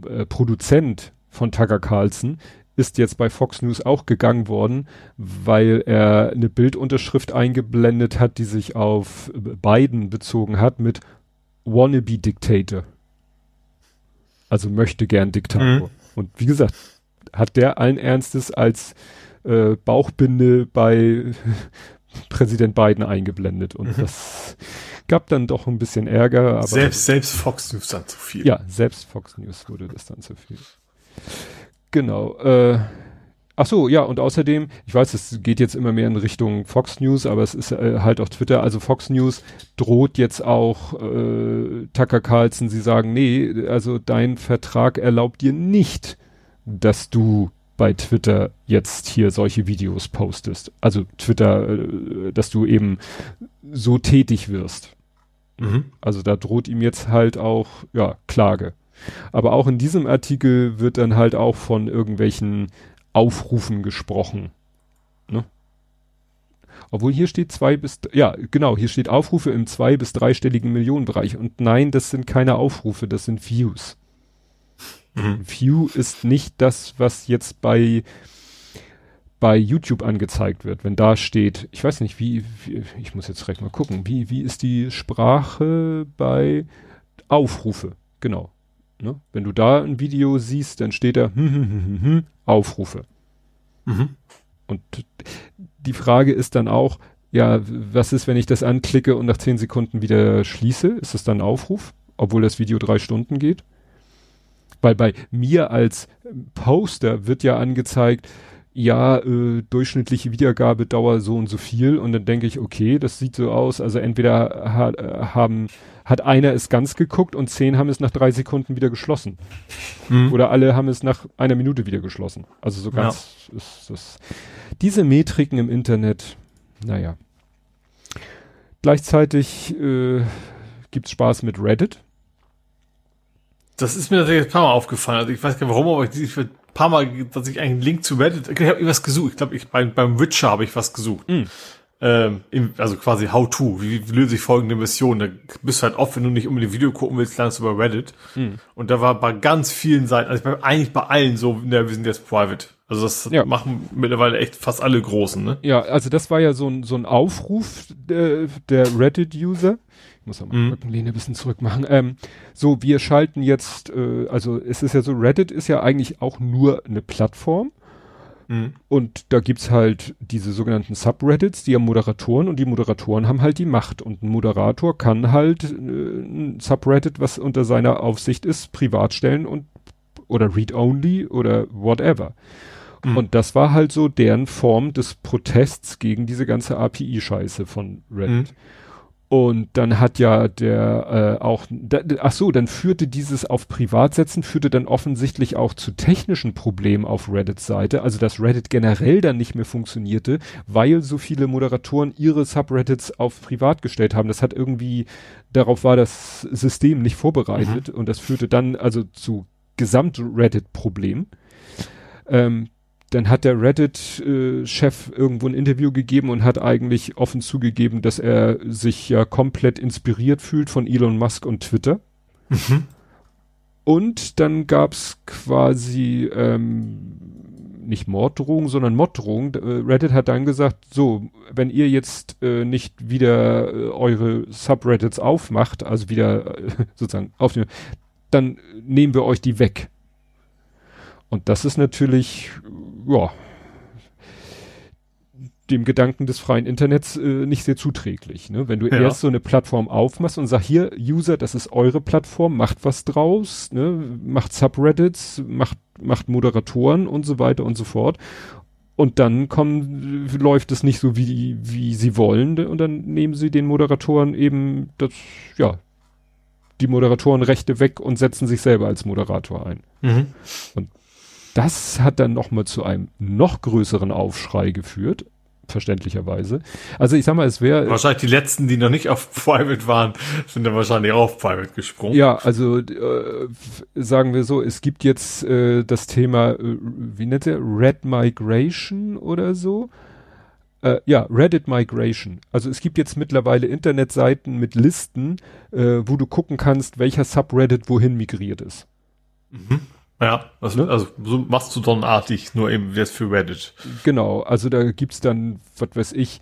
äh, Produzent von Tucker Carlson ist jetzt bei Fox News auch gegangen worden, weil er eine Bildunterschrift eingeblendet hat, die sich auf Biden bezogen hat mit Wannabe Dictator. Also möchte gern Diktator. Mhm. Und wie gesagt, hat der allen Ernstes als äh, Bauchbinde bei Präsident Biden eingeblendet. Und mhm. das gab dann doch ein bisschen Ärger. Aber selbst, selbst Fox News dann zu viel. Ja, selbst Fox News wurde das dann zu viel. Genau. Äh, ach so, ja, und außerdem, ich weiß, es geht jetzt immer mehr in Richtung Fox News, aber es ist äh, halt auf Twitter, also Fox News droht jetzt auch äh, Tucker Carlson, sie sagen, nee, also dein Vertrag erlaubt dir nicht, dass du bei Twitter jetzt hier solche Videos postest. Also Twitter, äh, dass du eben so tätig wirst. Mhm. Also da droht ihm jetzt halt auch, ja, Klage. Aber auch in diesem Artikel wird dann halt auch von irgendwelchen Aufrufen gesprochen. Ne? Obwohl hier steht zwei bis, ja, genau, hier steht Aufrufe im zwei- bis dreistelligen Millionenbereich. Und nein, das sind keine Aufrufe, das sind Views. Mhm. View ist nicht das, was jetzt bei bei YouTube angezeigt wird, wenn da steht, ich weiß nicht, wie, wie ich muss jetzt direkt mal gucken, wie, wie ist die Sprache bei Aufrufe? Genau. Ne? Wenn du da ein Video siehst, dann steht da hm, hm, hm, hm, hm Aufrufe. Mhm. Und die Frage ist dann auch, ja, was ist, wenn ich das anklicke und nach zehn Sekunden wieder schließe? Ist das dann Aufruf, obwohl das Video drei Stunden geht? Weil bei mir als Poster wird ja angezeigt, ja, äh, durchschnittliche Wiedergabedauer so und so viel und dann denke ich, okay, das sieht so aus, also entweder ha äh, haben, hat einer es ganz geguckt und zehn haben es nach drei Sekunden wieder geschlossen. Mhm. Oder alle haben es nach einer Minute wieder geschlossen. Also so ganz ja. ist das. Diese Metriken im Internet, naja. Gleichzeitig äh, gibt's Spaß mit Reddit. Das ist mir natürlich ein paar Mal aufgefallen. Also ich weiß gar nicht warum, aber ich, ich paar Mal, dass ich einen Link zu Reddit, ich habe was gesucht. Ich glaube, ich beim, beim Witcher habe ich was gesucht. Mm. Ähm, also quasi How to, wie, wie löse ich folgende Mission. Da bist du halt oft, wenn du nicht unbedingt Video gucken willst, landest du bei Reddit. Mm. Und da war bei ganz vielen Seiten, also bei, eigentlich bei allen so, ne, wir sind jetzt private. Also das ja. machen mittlerweile echt fast alle Großen, ne? Ja, also das war ja so ein, so ein Aufruf der, der Reddit-User. Ich muss mal mhm. Rückenlehne ein bisschen zurück machen. Ähm, so, wir schalten jetzt, äh, also es ist ja so, Reddit ist ja eigentlich auch nur eine Plattform. Mhm. Und da gibt's halt diese sogenannten Subreddits, die haben Moderatoren und die Moderatoren haben halt die Macht. Und ein Moderator kann halt äh, ein Subreddit, was unter seiner Aufsicht ist, privat stellen und oder read-only oder whatever. Mhm. Und das war halt so deren Form des Protests gegen diese ganze API-Scheiße von Reddit. Mhm. Und dann hat ja der äh, auch, da, ach so, dann führte dieses auf Privatsetzen, führte dann offensichtlich auch zu technischen Problemen auf Reddits Seite, also dass Reddit generell dann nicht mehr funktionierte, weil so viele Moderatoren ihre Subreddits auf Privat gestellt haben. Das hat irgendwie, darauf war das System nicht vorbereitet mhm. und das führte dann also zu Gesamt-Reddit-Problemen. Ähm, dann hat der Reddit-Chef irgendwo ein Interview gegeben und hat eigentlich offen zugegeben, dass er sich ja komplett inspiriert fühlt von Elon Musk und Twitter. Mhm. Und dann gab's quasi ähm, nicht Morddrohungen, sondern Morddrohungen. Äh, Reddit hat dann gesagt, so, wenn ihr jetzt äh, nicht wieder äh, eure Subreddits aufmacht, also wieder äh, sozusagen aufnehmen, dann nehmen wir euch die weg. Und das ist natürlich, ja, dem Gedanken des freien Internets äh, nicht sehr zuträglich. Ne? Wenn du ja. erst so eine Plattform aufmachst und sagst, hier, User, das ist eure Plattform, macht was draus, ne? macht Subreddits, macht, macht Moderatoren und so weiter und so fort. Und dann kommen, läuft es nicht so, wie, wie sie wollen, und dann nehmen sie den Moderatoren eben das, ja, die Moderatorenrechte weg und setzen sich selber als Moderator ein. Mhm. Und das hat dann nochmal zu einem noch größeren Aufschrei geführt, verständlicherweise. Also ich sag mal, es wäre wahrscheinlich die letzten, die noch nicht auf Private waren, sind dann wahrscheinlich auch auf Private gesprungen. Ja, also äh, sagen wir so, es gibt jetzt äh, das Thema, äh, wie nennt er, Red Migration oder so. Äh, ja, Reddit Migration. Also es gibt jetzt mittlerweile Internetseiten mit Listen, äh, wo du gucken kannst, welcher Subreddit wohin migriert ist. Mhm. Ja, also, ne? also so Mastodon-artig, nur eben jetzt für Reddit. Genau, also da gibt's dann, was weiß ich,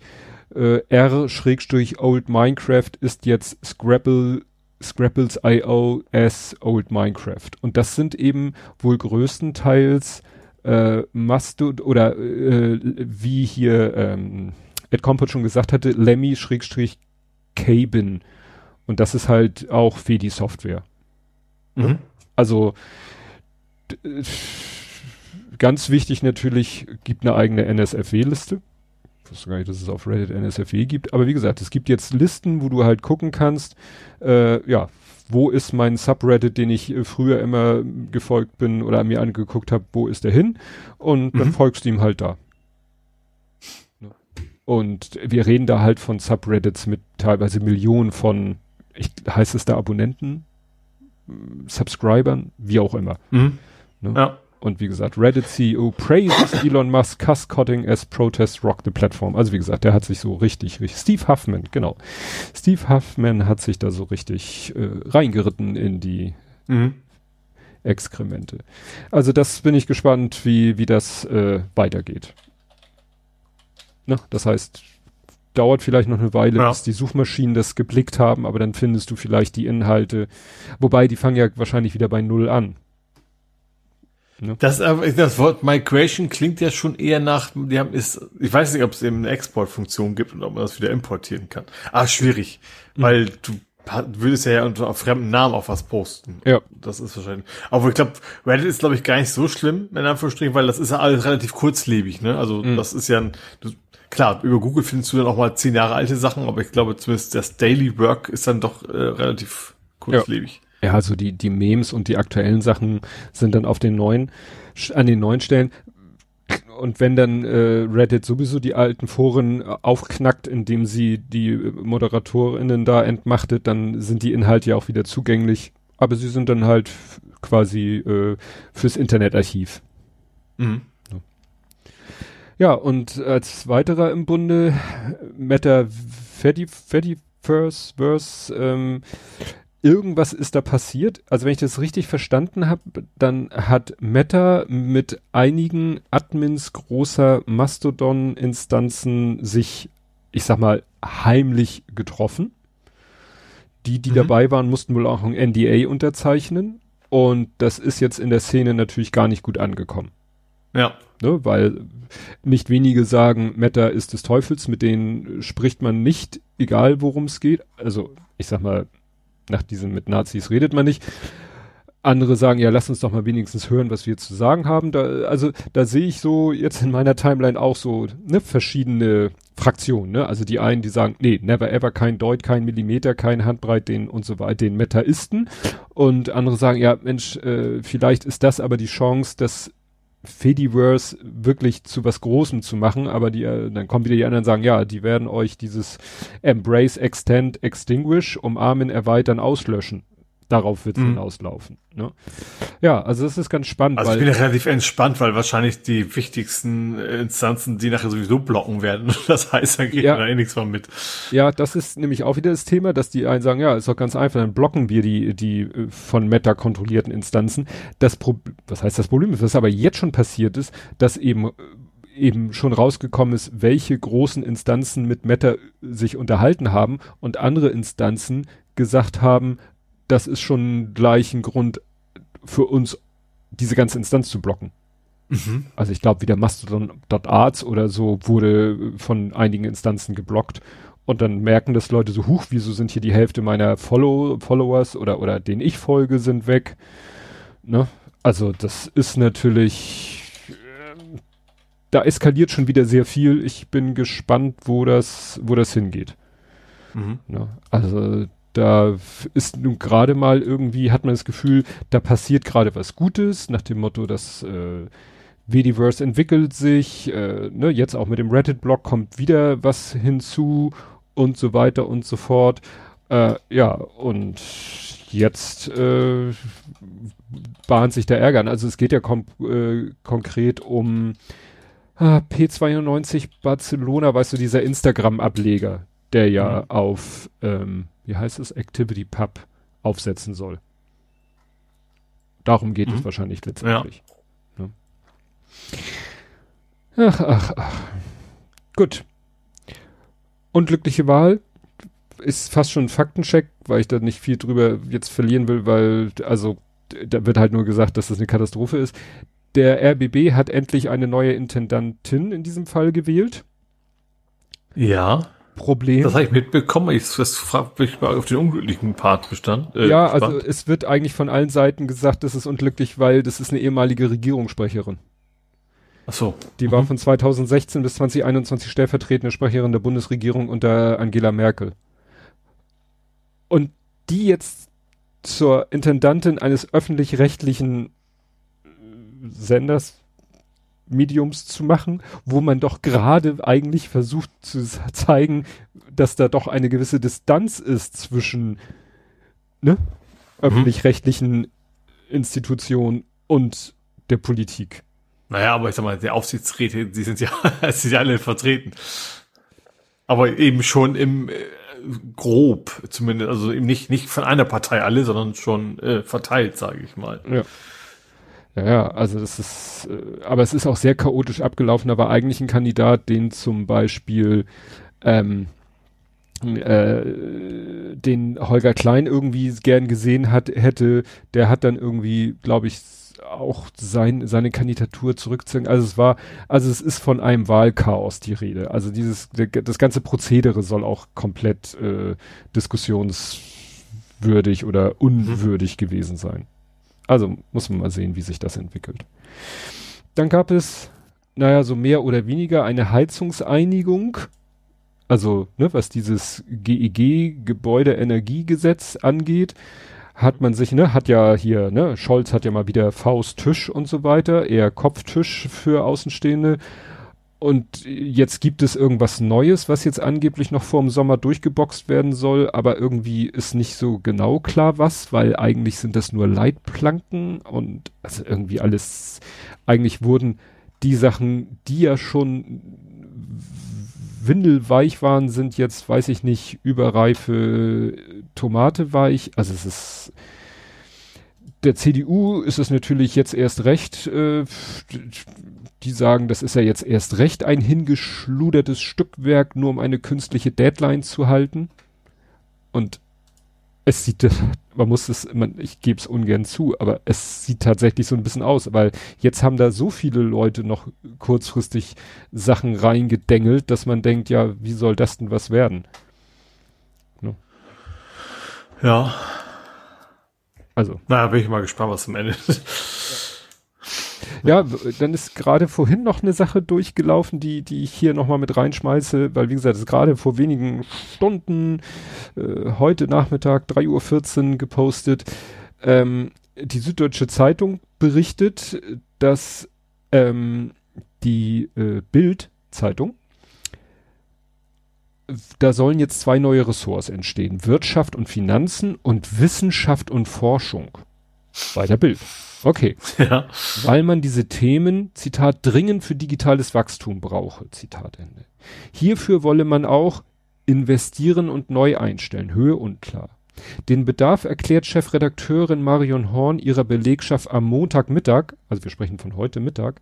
äh, R-Old Minecraft ist jetzt Scrabble, Scrabbles.io as Old Minecraft. Und das sind eben wohl größtenteils äh, Mastodon oder äh, wie hier ähm, Ed Compot schon gesagt hatte, Lemmy-Cabin. Und das ist halt auch Fedi Software. Mhm. Also ganz wichtig natürlich, gibt eine eigene NSFW-Liste. Ich wusste gar nicht, dass es auf Reddit NSFW gibt. Aber wie gesagt, es gibt jetzt Listen, wo du halt gucken kannst, äh, ja, wo ist mein Subreddit, den ich äh, früher immer gefolgt bin oder mir angeguckt habe, wo ist der hin? Und mhm. dann folgst du ihm halt da. Und wir reden da halt von Subreddits mit teilweise Millionen von, ich, heißt es da Abonnenten, Subscribern, wie auch immer. Mhm. Ne? Ja. Und wie gesagt, Reddit CEO praises Elon Musk Cutting as protests rock the platform. Also wie gesagt, der hat sich so richtig, richtig, Steve Huffman, genau. Steve Huffman hat sich da so richtig äh, reingeritten in die mhm. Exkremente. Also das bin ich gespannt, wie, wie das äh, weitergeht. Ne? Das heißt, dauert vielleicht noch eine Weile, ja. bis die Suchmaschinen das geblickt haben, aber dann findest du vielleicht die Inhalte. Wobei, die fangen ja wahrscheinlich wieder bei Null an. Ne? Das, das Wort Migration klingt ja schon eher nach, die haben ist, ich weiß nicht, ob es eben eine Exportfunktion gibt und ob man das wieder importieren kann. Ah, schwierig, mhm. weil du würdest ja unter fremden Namen auf was posten. Ja. Das ist wahrscheinlich. Aber ich glaube, Reddit ist, glaube ich, gar nicht so schlimm, in Anführungsstrichen, weil das ist ja alles relativ kurzlebig, ne? Also, mhm. das ist ja ein, du, klar, über Google findest du dann auch mal zehn Jahre alte Sachen, aber ich glaube zumindest das Daily Work ist dann doch äh, relativ kurzlebig. Ja. Ja, also die, die Memes und die aktuellen Sachen sind dann auf den neuen, an den neuen Stellen. Und wenn dann äh, Reddit sowieso die alten Foren äh, aufknackt, indem sie die Moderatorinnen da entmachtet, dann sind die Inhalte ja auch wieder zugänglich. Aber sie sind dann halt quasi äh, fürs Internetarchiv. Mhm. Ja, und als weiterer im Bunde Meta Fediverse, Verse, ähm, irgendwas ist da passiert. Also wenn ich das richtig verstanden habe, dann hat Meta mit einigen Admins großer Mastodon-Instanzen sich, ich sag mal, heimlich getroffen. Die, die mhm. dabei waren, mussten wohl auch ein NDA unterzeichnen. Und das ist jetzt in der Szene natürlich gar nicht gut angekommen. Ja. Ne, weil nicht wenige sagen, Meta ist des Teufels, mit denen spricht man nicht, egal worum es geht. Also, ich sag mal, nach diesem mit Nazis redet man nicht. Andere sagen, ja, lass uns doch mal wenigstens hören, was wir zu sagen haben. Da, also da sehe ich so jetzt in meiner Timeline auch so ne, verschiedene Fraktionen. Ne? Also die einen, die sagen, nee, never ever, kein Deut, kein Millimeter, kein Handbreit, den und so weiter, den Metaisten. Und andere sagen, ja, Mensch, äh, vielleicht ist das aber die Chance, dass Fediverse wirklich zu was Großem zu machen, aber die, äh, dann kommen wieder die anderen sagen, ja, die werden euch dieses Embrace, Extend, Extinguish, umarmen, erweitern, auslöschen darauf wird es mhm. hinauslaufen. Ne? Ja, also das ist ganz spannend. Also ich bin ja relativ entspannt, weil wahrscheinlich die wichtigsten Instanzen die nachher sowieso blocken werden. Das heißt, da geht ja, da eh nichts von mit. Ja, das ist nämlich auch wieder das Thema, dass die einen sagen, ja, ist doch ganz einfach, dann blocken wir die, die äh, von Meta kontrollierten Instanzen. Das Problem, was heißt das Problem ist, was aber jetzt schon passiert ist, dass eben äh, eben schon rausgekommen ist, welche großen Instanzen mit Meta sich unterhalten haben und andere Instanzen gesagt haben, das ist schon gleich ein Grund für uns, diese ganze Instanz zu blocken. Mhm. Also ich glaube, wieder Mastodon.arts oder so wurde von einigen Instanzen geblockt. Und dann merken das Leute so, huch, wieso sind hier die Hälfte meiner Follow Followers oder, oder denen ich folge, sind weg. Ne? Also das ist natürlich, äh, da eskaliert schon wieder sehr viel. Ich bin gespannt, wo das, wo das hingeht. Mhm. Ne? Also da ist nun gerade mal irgendwie, hat man das Gefühl, da passiert gerade was Gutes, nach dem Motto, dass äh, Vediverse entwickelt sich, äh, ne, jetzt auch mit dem Reddit-Blog kommt wieder was hinzu und so weiter und so fort. Äh, ja, und jetzt äh, bahnt sich der Ärger Also es geht ja äh, konkret um ah, P92 Barcelona, weißt du, dieser Instagram-Ableger, der ja mhm. auf, ähm, wie heißt es, Activity Pub aufsetzen soll. Darum geht mhm. es wahrscheinlich letztendlich. Ja. Ne? Ach, ach, ach. Gut. Unglückliche Wahl ist fast schon ein Faktencheck, weil ich da nicht viel drüber jetzt verlieren will, weil, also, da wird halt nur gesagt, dass das eine Katastrophe ist. Der RBB hat endlich eine neue Intendantin in diesem Fall gewählt. Ja. Problem. Das habe ich mitbekommen. Ich, das fragt mich mal auf den unglücklichen Part bestand. Äh, ja, also es wird eigentlich von allen Seiten gesagt, das ist unglücklich, weil das ist eine ehemalige Regierungssprecherin. Ach so. Die mhm. war von 2016 bis 2021 stellvertretende Sprecherin der Bundesregierung unter Angela Merkel. Und die jetzt zur Intendantin eines öffentlich-rechtlichen Senders, Mediums zu machen, wo man doch gerade eigentlich versucht zu zeigen, dass da doch eine gewisse Distanz ist zwischen ne, mhm. öffentlich-rechtlichen Institutionen und der Politik. Naja, aber ich sag mal, die Aufsichtsräte, die sind ja, sie sind ja alle vertreten. Aber eben schon im äh, grob, zumindest, also eben nicht, nicht von einer Partei alle, sondern schon äh, verteilt, sage ich mal. Ja. Ja, ja, also das ist, äh, aber es ist auch sehr chaotisch abgelaufen. Da war eigentlich ein Kandidat, den zum Beispiel ähm, äh, den Holger Klein irgendwie gern gesehen hat, hätte, der hat dann irgendwie, glaube ich, auch sein, seine Kandidatur zurückziehen. Also es war, also es ist von einem Wahlchaos die Rede. Also dieses, das ganze Prozedere soll auch komplett äh, diskussionswürdig oder unwürdig mhm. gewesen sein. Also muss man mal sehen, wie sich das entwickelt. Dann gab es, naja, so mehr oder weniger eine Heizungseinigung. Also, ne, was dieses GEG, Gebäudeenergiegesetz angeht hat man sich, ne, hat ja hier, ne, Scholz hat ja mal wieder Fausttisch und so weiter, eher Kopftisch für Außenstehende. Und jetzt gibt es irgendwas Neues, was jetzt angeblich noch vor dem Sommer durchgeboxt werden soll, aber irgendwie ist nicht so genau klar was, weil eigentlich sind das nur Leitplanken und also irgendwie alles, eigentlich wurden die Sachen, die ja schon windelweich waren, sind jetzt, weiß ich nicht, überreife Tomate weich. Also es ist der CDU ist es natürlich jetzt erst recht, äh, die sagen, das ist ja jetzt erst recht ein hingeschludertes Stückwerk, nur um eine künstliche Deadline zu halten. Und es sieht, man muss es, man, ich gebe es ungern zu, aber es sieht tatsächlich so ein bisschen aus, weil jetzt haben da so viele Leute noch kurzfristig Sachen reingedengelt, dass man denkt, ja, wie soll das denn was werden? Ne? Ja. Also. Naja, bin ich mal gespannt, was zum Ende ist. Ja, dann ist gerade vorhin noch eine Sache durchgelaufen, die, die ich hier nochmal mit reinschmeiße, weil wie gesagt, es ist gerade vor wenigen Stunden, äh, heute Nachmittag, 3.14 Uhr gepostet. Ähm, die Süddeutsche Zeitung berichtet, dass ähm, die äh, Bild-Zeitung, da sollen jetzt zwei neue Ressorts entstehen. Wirtschaft und Finanzen und Wissenschaft und Forschung bei der Bild. Okay. Ja. Weil man diese Themen, Zitat, dringend für digitales Wachstum brauche, Zitat Ende. Hierfür wolle man auch investieren und neu einstellen, Höhe unklar. Den Bedarf erklärt Chefredakteurin Marion Horn ihrer Belegschaft am Montagmittag, also wir sprechen von heute Mittag,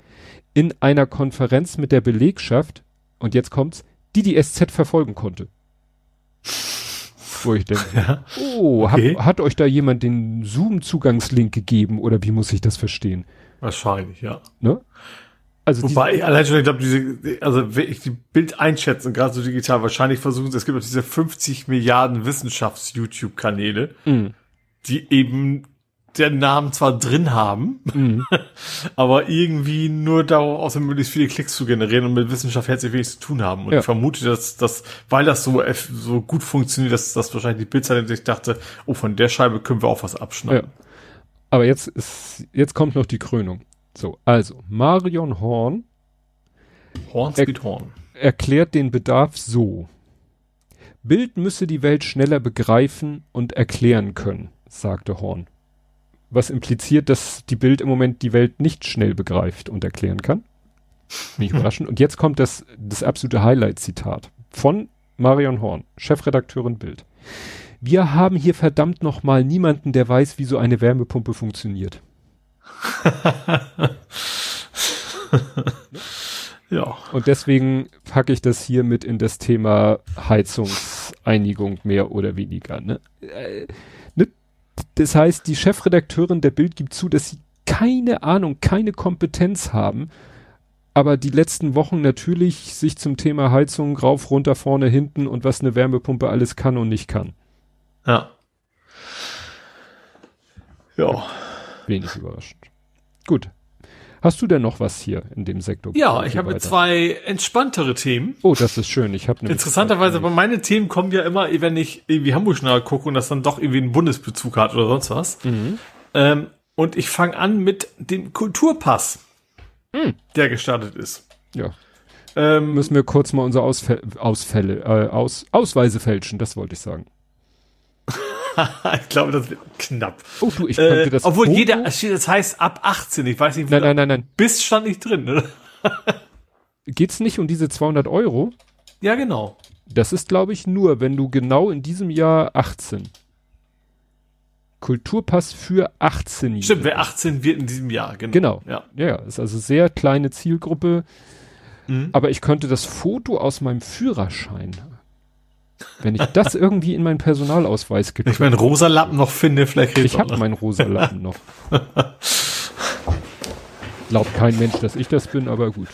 in einer Konferenz mit der Belegschaft, und jetzt kommt's, die die SZ verfolgen konnte. Wo ich denke, ja. oh, okay. hab, hat euch da jemand den Zoom-Zugangslink gegeben oder wie muss ich das verstehen? Wahrscheinlich, ja. Ne? Also Wobei ich allein schon, ich glaube, diese, also wenn ich die Bild einschätzen, gerade so digital, wahrscheinlich versuchen sie, es gibt auch diese 50 Milliarden Wissenschafts-YouTube-Kanäle, mm. die eben den Namen zwar drin haben, mhm. aber irgendwie nur darauf aus, möglichst viele Klicks zu generieren und mit Wissenschaft herzlich wenig zu tun haben. Und ja. ich vermute, dass, dass, weil das so, so gut funktioniert, dass, dass wahrscheinlich die Bildzeitung sich dachte, oh, von der Scheibe können wir auch was abschneiden. Ja. Aber jetzt ist, jetzt kommt noch die Krönung. So, also, Marion Horn. Horn Speed Horn. Erklärt den Bedarf so. Bild müsse die Welt schneller begreifen und erklären können, sagte Horn. Was impliziert, dass die Bild im Moment die Welt nicht schnell begreift und erklären kann. Nicht überraschend. Und jetzt kommt das, das absolute Highlight-Zitat von Marion Horn, Chefredakteurin Bild. Wir haben hier verdammt nochmal niemanden, der weiß, wie so eine Wärmepumpe funktioniert. ja. Und deswegen packe ich das hier mit in das Thema Heizungseinigung mehr oder weniger. Ne? Das heißt, die Chefredakteurin der Bild gibt zu, dass sie keine Ahnung, keine Kompetenz haben, aber die letzten Wochen natürlich sich zum Thema Heizung rauf, runter, vorne, hinten und was eine Wärmepumpe alles kann und nicht kann. Ja. Ja. Wenig überraschend. Gut. Hast du denn noch was hier in dem Sektor? Ja, ich habe zwei entspanntere Themen. Oh, das ist schön. Ich habe interessanterweise, aber meine Themen kommen ja immer, wenn ich irgendwie Hamburg schnell gucke und das dann doch irgendwie einen Bundesbezug hat oder sonst was. Mhm. Ähm, und ich fange an mit dem Kulturpass, mhm. der gestartet ist. Ja. Ähm, Müssen wir kurz mal unsere Ausfälle, Ausfälle äh, Aus, Ausweise fälschen, das wollte ich sagen. ich glaube, das wird knapp. Oh, du, ich äh, das Obwohl Foto? jeder, das heißt ab 18, ich weiß nicht, nein, nein, nein, nein. Bis stand nicht drin, ne? Geht's nicht um diese 200 Euro? Ja, genau. Das ist, glaube ich, nur, wenn du genau in diesem Jahr 18. Kulturpass für 18 Jahre. Stimmt, wer 18 wird in diesem Jahr, genau. Genau. Ja, ja ist also sehr kleine Zielgruppe. Mhm. Aber ich könnte das Foto aus meinem Führerschein wenn ich das irgendwie in meinen Personalausweis gekriegt Ich meinen rosa Lappen noch finde, vielleicht Ich habe meinen rosa Lappen noch. Glaubt kein Mensch, dass ich das bin, aber gut.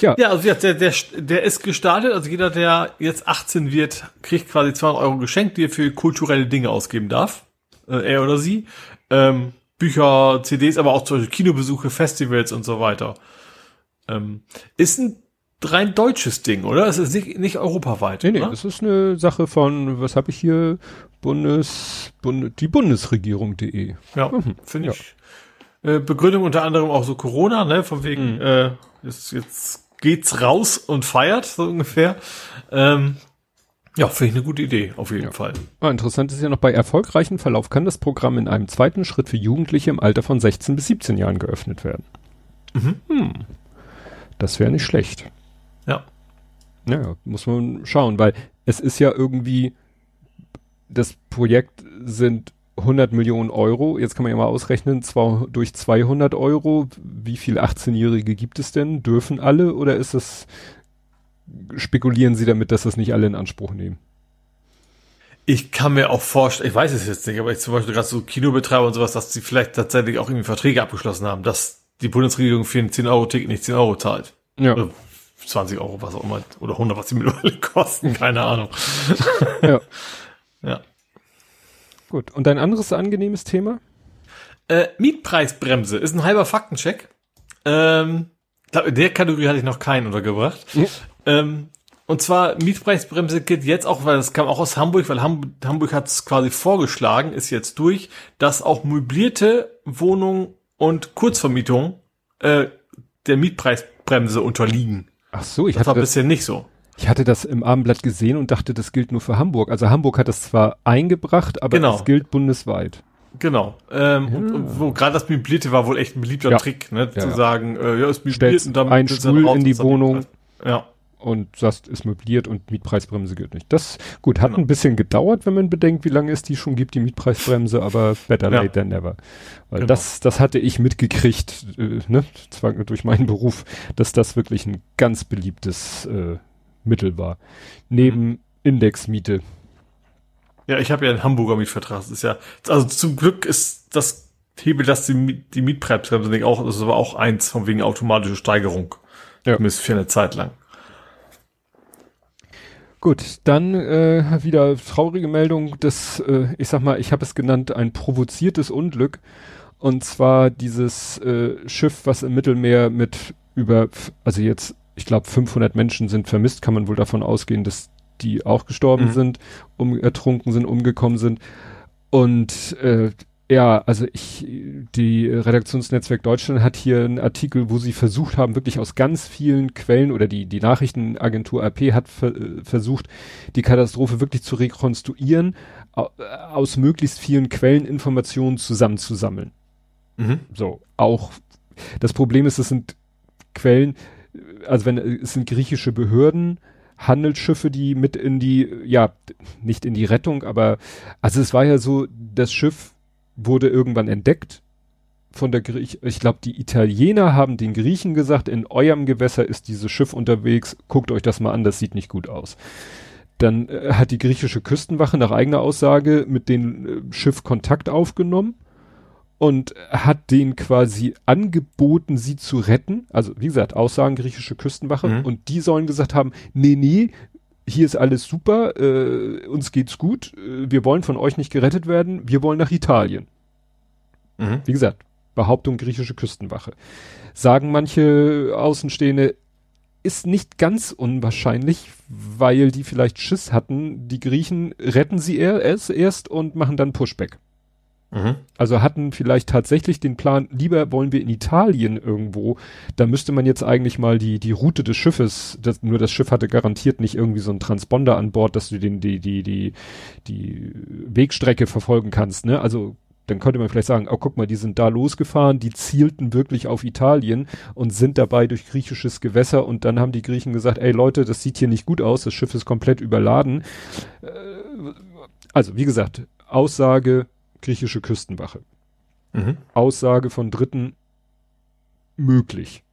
Ja. Ja, also der, der, der ist gestartet. Also jeder, der jetzt 18 wird, kriegt quasi 200 Euro geschenkt, die er für kulturelle Dinge ausgeben darf. Äh, er oder sie. Ähm, Bücher, CDs, aber auch zum Beispiel Kinobesuche, Festivals und so weiter. Ähm, ist ein rein deutsches Ding, oder? Es ist nicht, nicht europaweit. Nee, nee, oder? das ist eine Sache von, was habe ich hier? Bundes, Bund, die Bundesregierung.de. Ja, mhm. finde ich. Äh, Begründung unter anderem auch so Corona, ne? Von wegen, mhm. äh, jetzt, jetzt geht's raus und feiert, so ungefähr. Ähm, ja, finde ich eine gute Idee, auf jeden ja. Fall. Ah, interessant ist ja noch, bei erfolgreichem Verlauf kann das Programm in einem zweiten Schritt für Jugendliche im Alter von 16 bis 17 Jahren geöffnet werden. Mhm. Hm. Das wäre nicht schlecht. Ja. Ja, muss man schauen, weil es ist ja irgendwie, das Projekt sind 100 Millionen Euro. Jetzt kann man ja mal ausrechnen, zwar durch 200 Euro. Wie viele 18-Jährige gibt es denn? Dürfen alle oder ist es, spekulieren Sie damit, dass das nicht alle in Anspruch nehmen? Ich kann mir auch vorstellen, ich weiß es jetzt nicht, aber ich zum Beispiel gerade so Kinobetreiber und sowas, dass sie vielleicht tatsächlich auch irgendwie Verträge abgeschlossen haben, dass die Bundesregierung für ein 10-Euro-Ticket nicht 10 Euro zahlt. Ja. Also 20 Euro, was auch immer, oder 100, was die mittlerweile kosten, keine Ahnung. ja. ja. Gut. Und ein anderes angenehmes Thema? Äh, Mietpreisbremse ist ein halber Faktencheck. Ähm, in der Kategorie hatte ich noch keinen untergebracht. Mhm. Ähm, und zwar Mietpreisbremse geht jetzt auch, weil das kam auch aus Hamburg, weil Hamburg, Hamburg hat es quasi vorgeschlagen, ist jetzt durch, dass auch möblierte Wohnungen und Kurzvermietungen äh, der Mietpreisbremse unterliegen. Ach so, ich das hatte war das bisher nicht so. Ich hatte das im Abendblatt gesehen und dachte, das gilt nur für Hamburg. Also Hamburg hat das zwar eingebracht, aber genau. es gilt bundesweit. Genau. Ähm, ja. und, und, wo gerade das Möblierte war wohl echt ein beliebter ja. Trick, ne? Ja, zu sagen, äh, ja, ist möbliert und dann ein Stuhl in die Wohnung. Ja. Und sagst, ist möbliert und Mietpreisbremse gilt nicht. Das, gut, hat genau. ein bisschen gedauert, wenn man bedenkt, wie lange es die schon gibt, die Mietpreisbremse, aber better late than never. Weil genau. das, das hatte ich mitgekriegt, äh, ne, zwar durch meinen Beruf, dass das wirklich ein ganz beliebtes äh, Mittel war. Neben mhm. Indexmiete. Ja, ich habe ja einen Hamburger Mietvertrag. Das ist ja, also zum Glück ist das Hebel, dass die, die Mietpreisbremse nicht auch, das war auch eins von wegen automatische Steigerung. Ja. Zumindest für eine Zeit lang. Gut, dann äh, wieder traurige Meldung, das, äh, ich sag mal, ich habe es genannt, ein provoziertes Unglück. Und zwar dieses äh, Schiff, was im Mittelmeer mit über, also jetzt, ich glaube, 500 Menschen sind vermisst, kann man wohl davon ausgehen, dass die auch gestorben mhm. sind, um, ertrunken sind, umgekommen sind. Und äh, ja, also ich, die Redaktionsnetzwerk Deutschland hat hier einen Artikel, wo sie versucht haben, wirklich aus ganz vielen Quellen oder die, die Nachrichtenagentur AP hat ver, versucht, die Katastrophe wirklich zu rekonstruieren, aus möglichst vielen Quellen Informationen zusammenzusammeln. Mhm. So, auch, das Problem ist, es sind Quellen, also wenn, es sind griechische Behörden, Handelsschiffe, die mit in die, ja, nicht in die Rettung, aber, also es war ja so, das Schiff wurde irgendwann entdeckt von der Griech ich glaube, die Italiener haben den Griechen gesagt, in eurem Gewässer ist dieses Schiff unterwegs, guckt euch das mal an, das sieht nicht gut aus. Dann äh, hat die griechische Küstenwache nach eigener Aussage mit dem äh, Schiff Kontakt aufgenommen und hat denen quasi angeboten, sie zu retten. Also, wie gesagt, Aussagen griechische Küstenwache. Mhm. Und die sollen gesagt haben, nee, nee, hier ist alles super, äh, uns geht's gut, äh, wir wollen von euch nicht gerettet werden, wir wollen nach Italien. Mhm. Wie gesagt, Behauptung griechische Küstenwache. Sagen manche Außenstehende, ist nicht ganz unwahrscheinlich, weil die vielleicht Schiss hatten, die Griechen retten sie erst, erst und machen dann Pushback. Mhm. Also hatten vielleicht tatsächlich den Plan, lieber wollen wir in Italien irgendwo, da müsste man jetzt eigentlich mal die, die Route des Schiffes, das, nur das Schiff hatte garantiert nicht irgendwie so ein Transponder an Bord, dass du den, die, die, die, die Wegstrecke verfolgen kannst, ne? Also, dann könnte man vielleicht sagen, oh guck mal, die sind da losgefahren, die zielten wirklich auf Italien und sind dabei durch griechisches Gewässer und dann haben die Griechen gesagt, ey Leute, das sieht hier nicht gut aus, das Schiff ist komplett überladen. Äh, also, wie gesagt, Aussage, griechische Küstenwache. Mhm. Aussage von Dritten möglich.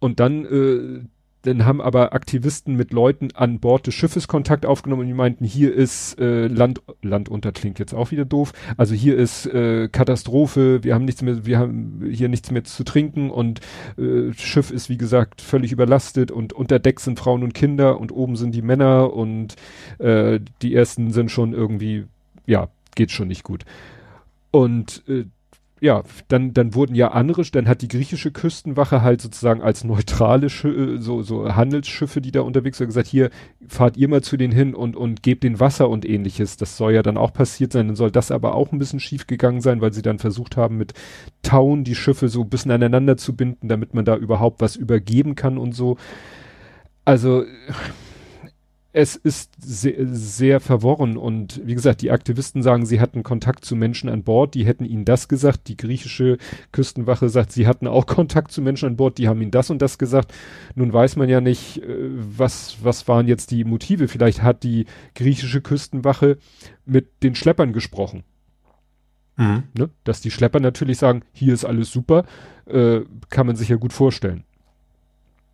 Und dann, äh, dann haben aber Aktivisten mit Leuten an Bord des Schiffes Kontakt aufgenommen und die meinten, hier ist äh, Land, Land unter klingt jetzt auch wieder doof. Also hier ist äh, Katastrophe, wir haben nichts mehr, wir haben hier nichts mehr zu trinken und äh, Schiff ist wie gesagt völlig überlastet und unter Deck sind Frauen und Kinder und oben sind die Männer und äh, die ersten sind schon irgendwie, ja, geht schon nicht gut. Und äh, ja, dann, dann wurden ja andere, dann hat die griechische Küstenwache halt sozusagen als neutrale Sch äh, so, so Handelsschiffe, die da unterwegs sind, gesagt, hier fahrt ihr mal zu denen hin und, und gebt den Wasser und ähnliches. Das soll ja dann auch passiert sein. Dann soll das aber auch ein bisschen schief gegangen sein, weil sie dann versucht haben, mit Tauen die Schiffe so ein bisschen aneinander zu binden, damit man da überhaupt was übergeben kann und so. Also, es ist sehr, sehr verworren und wie gesagt, die Aktivisten sagen, sie hatten Kontakt zu Menschen an Bord, die hätten ihnen das gesagt. Die griechische Küstenwache sagt, sie hatten auch Kontakt zu Menschen an Bord, die haben ihnen das und das gesagt. Nun weiß man ja nicht, äh, was, was waren jetzt die Motive. Vielleicht hat die griechische Küstenwache mit den Schleppern gesprochen. Mhm. Ne? Dass die Schlepper natürlich sagen, hier ist alles super, äh, kann man sich ja gut vorstellen.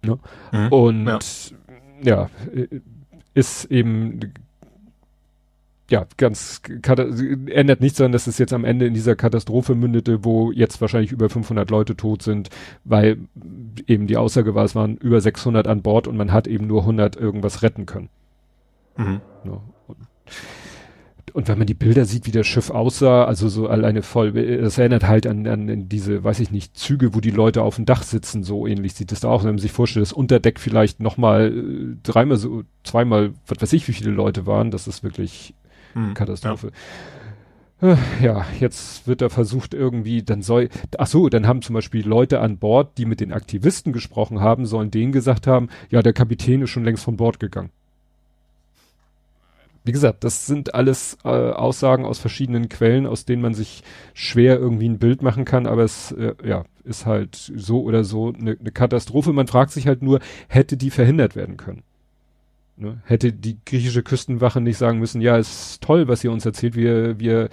Ne? Mhm. Und ja, ja äh, ist eben ja, ganz ändert nichts daran, dass es jetzt am Ende in dieser Katastrophe mündete, wo jetzt wahrscheinlich über 500 Leute tot sind, weil eben die Aussage war, es waren über 600 an Bord und man hat eben nur 100 irgendwas retten können. Mhm. Ja, und, wenn man die Bilder sieht, wie das Schiff aussah, also so alleine voll, das erinnert halt an, an diese, weiß ich nicht, Züge, wo die Leute auf dem Dach sitzen, so ähnlich sieht das da auch. Wenn man sich vorstellt, das Unterdeck vielleicht nochmal äh, dreimal so, zweimal, was weiß ich, wie viele Leute waren, das ist wirklich hm, Katastrophe. Ja. Äh, ja, jetzt wird da versucht irgendwie, dann soll, ach so, dann haben zum Beispiel Leute an Bord, die mit den Aktivisten gesprochen haben, sollen denen gesagt haben, ja, der Kapitän ist schon längst von Bord gegangen wie gesagt, das sind alles äh, Aussagen aus verschiedenen Quellen, aus denen man sich schwer irgendwie ein Bild machen kann, aber es äh, ja, ist halt so oder so eine ne Katastrophe. Man fragt sich halt nur, hätte die verhindert werden können? Ne? Hätte die griechische Küstenwache nicht sagen müssen, ja, ist toll, was ihr uns erzählt, wir, wir,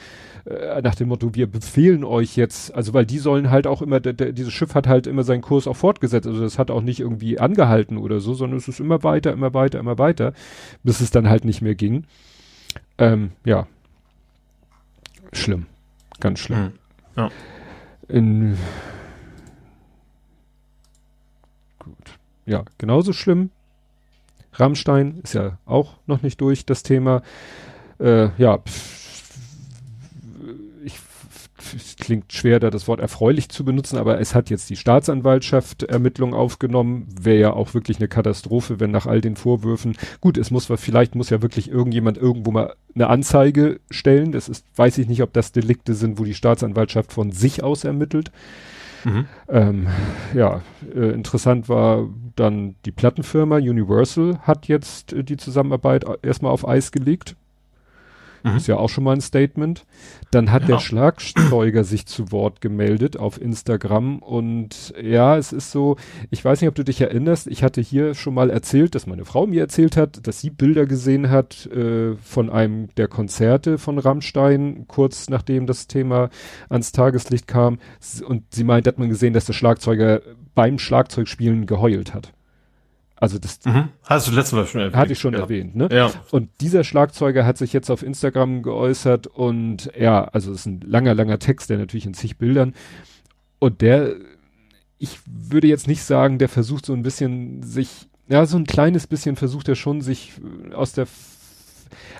äh, nach dem Motto, wir befehlen euch jetzt, also weil die sollen halt auch immer, dieses Schiff hat halt immer seinen Kurs auch fortgesetzt, also das hat auch nicht irgendwie angehalten oder so, sondern es ist immer weiter, immer weiter, immer weiter, bis es dann halt nicht mehr ging. Ähm, ja. Schlimm. Ganz schlimm. Mhm. Ja. In, gut. Ja, genauso schlimm Rammstein ist ja auch noch nicht durch, das Thema. Äh, ja, ich, es klingt schwer, da das Wort erfreulich zu benutzen, aber es hat jetzt die Staatsanwaltschaft Ermittlungen aufgenommen. Wäre ja auch wirklich eine Katastrophe, wenn nach all den Vorwürfen, gut, es muss, vielleicht muss ja wirklich irgendjemand irgendwo mal eine Anzeige stellen. Das ist, weiß ich nicht, ob das Delikte sind, wo die Staatsanwaltschaft von sich aus ermittelt. Mhm. Ähm, ja, äh, interessant war dann die Plattenfirma Universal hat jetzt äh, die Zusammenarbeit erstmal auf Eis gelegt. Mhm. Ist ja auch schon mal ein Statement. Dann hat ja. der Schlagzeuger sich zu Wort gemeldet auf Instagram und ja, es ist so, ich weiß nicht, ob du dich erinnerst, ich hatte hier schon mal erzählt, dass meine Frau mir erzählt hat, dass sie Bilder gesehen hat äh, von einem der Konzerte von Rammstein, kurz nachdem das Thema ans Tageslicht kam und sie meint, hat man gesehen, dass der Schlagzeuger beim Schlagzeugspielen geheult hat. Also das mhm. hast du letztes Mal schon erwähnt. Hatte ich schon ja. erwähnt, ne? Ja. Und dieser Schlagzeuger hat sich jetzt auf Instagram geäußert und ja, also es ist ein langer, langer Text, der natürlich in zig Bildern und der, ich würde jetzt nicht sagen, der versucht so ein bisschen sich, ja, so ein kleines bisschen versucht er schon sich aus der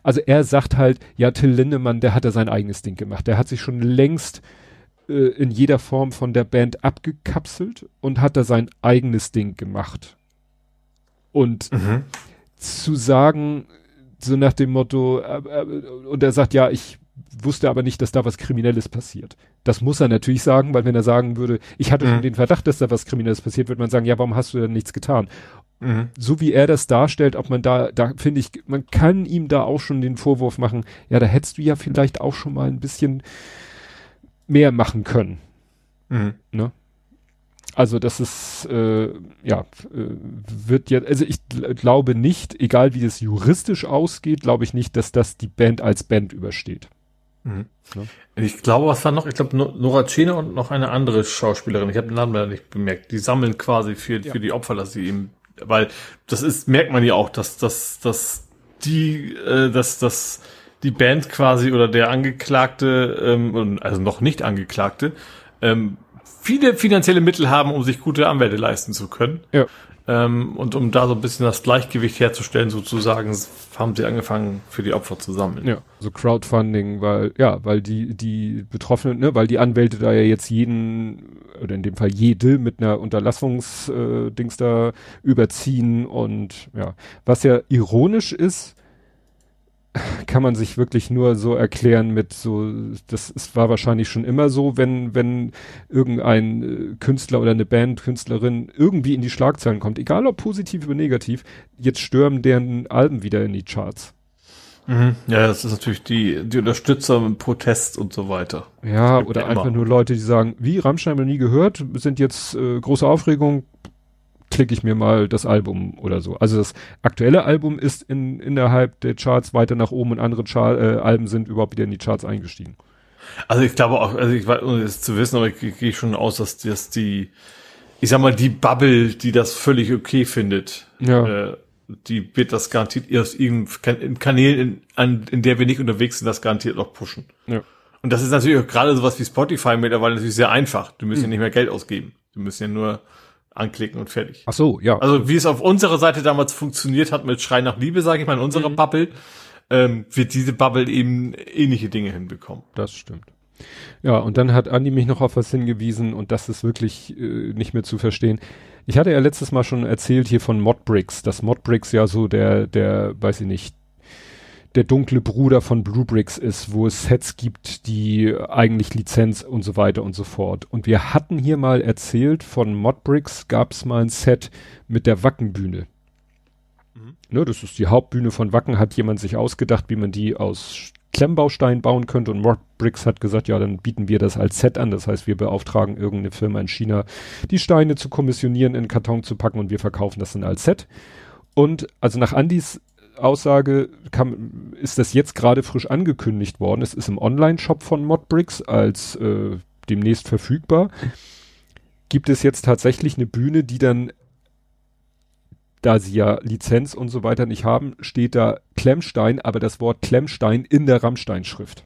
also er sagt halt, ja, Till Lindemann, der hat da sein eigenes Ding gemacht. Der hat sich schon längst äh, in jeder Form von der Band abgekapselt und hat da sein eigenes Ding gemacht. Und mhm. zu sagen, so nach dem Motto, äh, äh, und er sagt, ja, ich wusste aber nicht, dass da was Kriminelles passiert. Das muss er natürlich sagen, weil wenn er sagen würde, ich hatte mhm. schon den Verdacht, dass da was Kriminelles passiert, würde man sagen, ja, warum hast du denn nichts getan? Mhm. So wie er das darstellt, ob man da, da finde ich, man kann ihm da auch schon den Vorwurf machen, ja, da hättest du ja vielleicht auch schon mal ein bisschen mehr machen können. Mhm. Ne? Also das ist, äh, ja, äh, wird jetzt, also ich glaube nicht, egal wie es juristisch ausgeht, glaube ich nicht, dass das die Band als Band übersteht. Mhm. Ja. Ich glaube, was war noch? Ich glaube, Nora Tschene und noch eine andere Schauspielerin. Ich habe den Namen leider nicht bemerkt. Die sammeln quasi für, ja. für die Opfer, dass sie eben, weil das ist, merkt man ja auch, dass, dass, dass die, äh, dass, dass die Band quasi oder der Angeklagte, ähm, also noch nicht Angeklagte, ähm, viele finanzielle Mittel haben, um sich gute Anwälte leisten zu können. Ja. Ähm, und um da so ein bisschen das Gleichgewicht herzustellen, sozusagen, haben sie angefangen, für die Opfer zu sammeln. Ja, so Crowdfunding, weil, ja, weil die, die Betroffenen, ne, weil die Anwälte da ja jetzt jeden, oder in dem Fall jede mit einer Unterlassungsdings äh, da überziehen und ja, was ja ironisch ist, kann man sich wirklich nur so erklären mit so, das ist, war wahrscheinlich schon immer so, wenn, wenn irgendein äh, Künstler oder eine Band, Künstlerin irgendwie in die Schlagzeilen kommt, egal ob positiv oder negativ, jetzt stürmen deren Alben wieder in die Charts. Mhm. Ja, das ist natürlich die, die Unterstützer mit Protest und so weiter. Ja, oder einfach nur Leute, die sagen, wie, Rammstein noch nie gehört, sind jetzt äh, große Aufregung, klicke ich mir mal das Album oder so. Also das aktuelle Album ist in, innerhalb der Charts weiter nach oben und andere Char äh, Alben sind überhaupt wieder in die Charts eingestiegen. Also ich glaube auch, also ich weiß, ohne es zu wissen, aber ich, ich gehe schon aus, dass, dass die, ich sag mal, die Bubble, die das völlig okay findet, ja. äh, die wird das garantiert aus irgendeinem Kanälen, in, an, in der wir nicht unterwegs sind, das garantiert noch pushen. Ja. Und das ist natürlich auch gerade sowas wie Spotify mittlerweile natürlich sehr einfach. Du musst mhm. ja nicht mehr Geld ausgeben. Du musst ja nur anklicken und fertig. Ach so, ja. Also wie es auf unserer Seite damals funktioniert hat mit Schrei nach Liebe, sage ich mal, in unserer mhm. Bubble, ähm, wird diese Bubble eben ähnliche Dinge hinbekommen. Das stimmt. Ja, und dann hat Andi mich noch auf was hingewiesen und das ist wirklich äh, nicht mehr zu verstehen. Ich hatte ja letztes Mal schon erzählt hier von Modbricks, dass Modbricks ja so der, der, weiß ich nicht, der dunkle Bruder von Bluebricks ist, wo es Sets gibt, die eigentlich Lizenz und so weiter und so fort. Und wir hatten hier mal erzählt, von Modbricks gab es mal ein Set mit der Wackenbühne. Mhm. Ne, das ist die Hauptbühne von Wacken, hat jemand sich ausgedacht, wie man die aus Klemmbaustein bauen könnte und Modbricks hat gesagt, ja, dann bieten wir das als Set an. Das heißt, wir beauftragen irgendeine Firma in China, die Steine zu kommissionieren, in Karton zu packen und wir verkaufen das dann als Set. Und also nach Andys Aussage kam, ist das jetzt gerade frisch angekündigt worden. Es ist im Online-Shop von Modbricks als äh, demnächst verfügbar. Gibt es jetzt tatsächlich eine Bühne, die dann, da sie ja Lizenz und so weiter nicht haben, steht da Klemmstein, aber das Wort Klemmstein in der Rammstein-Schrift.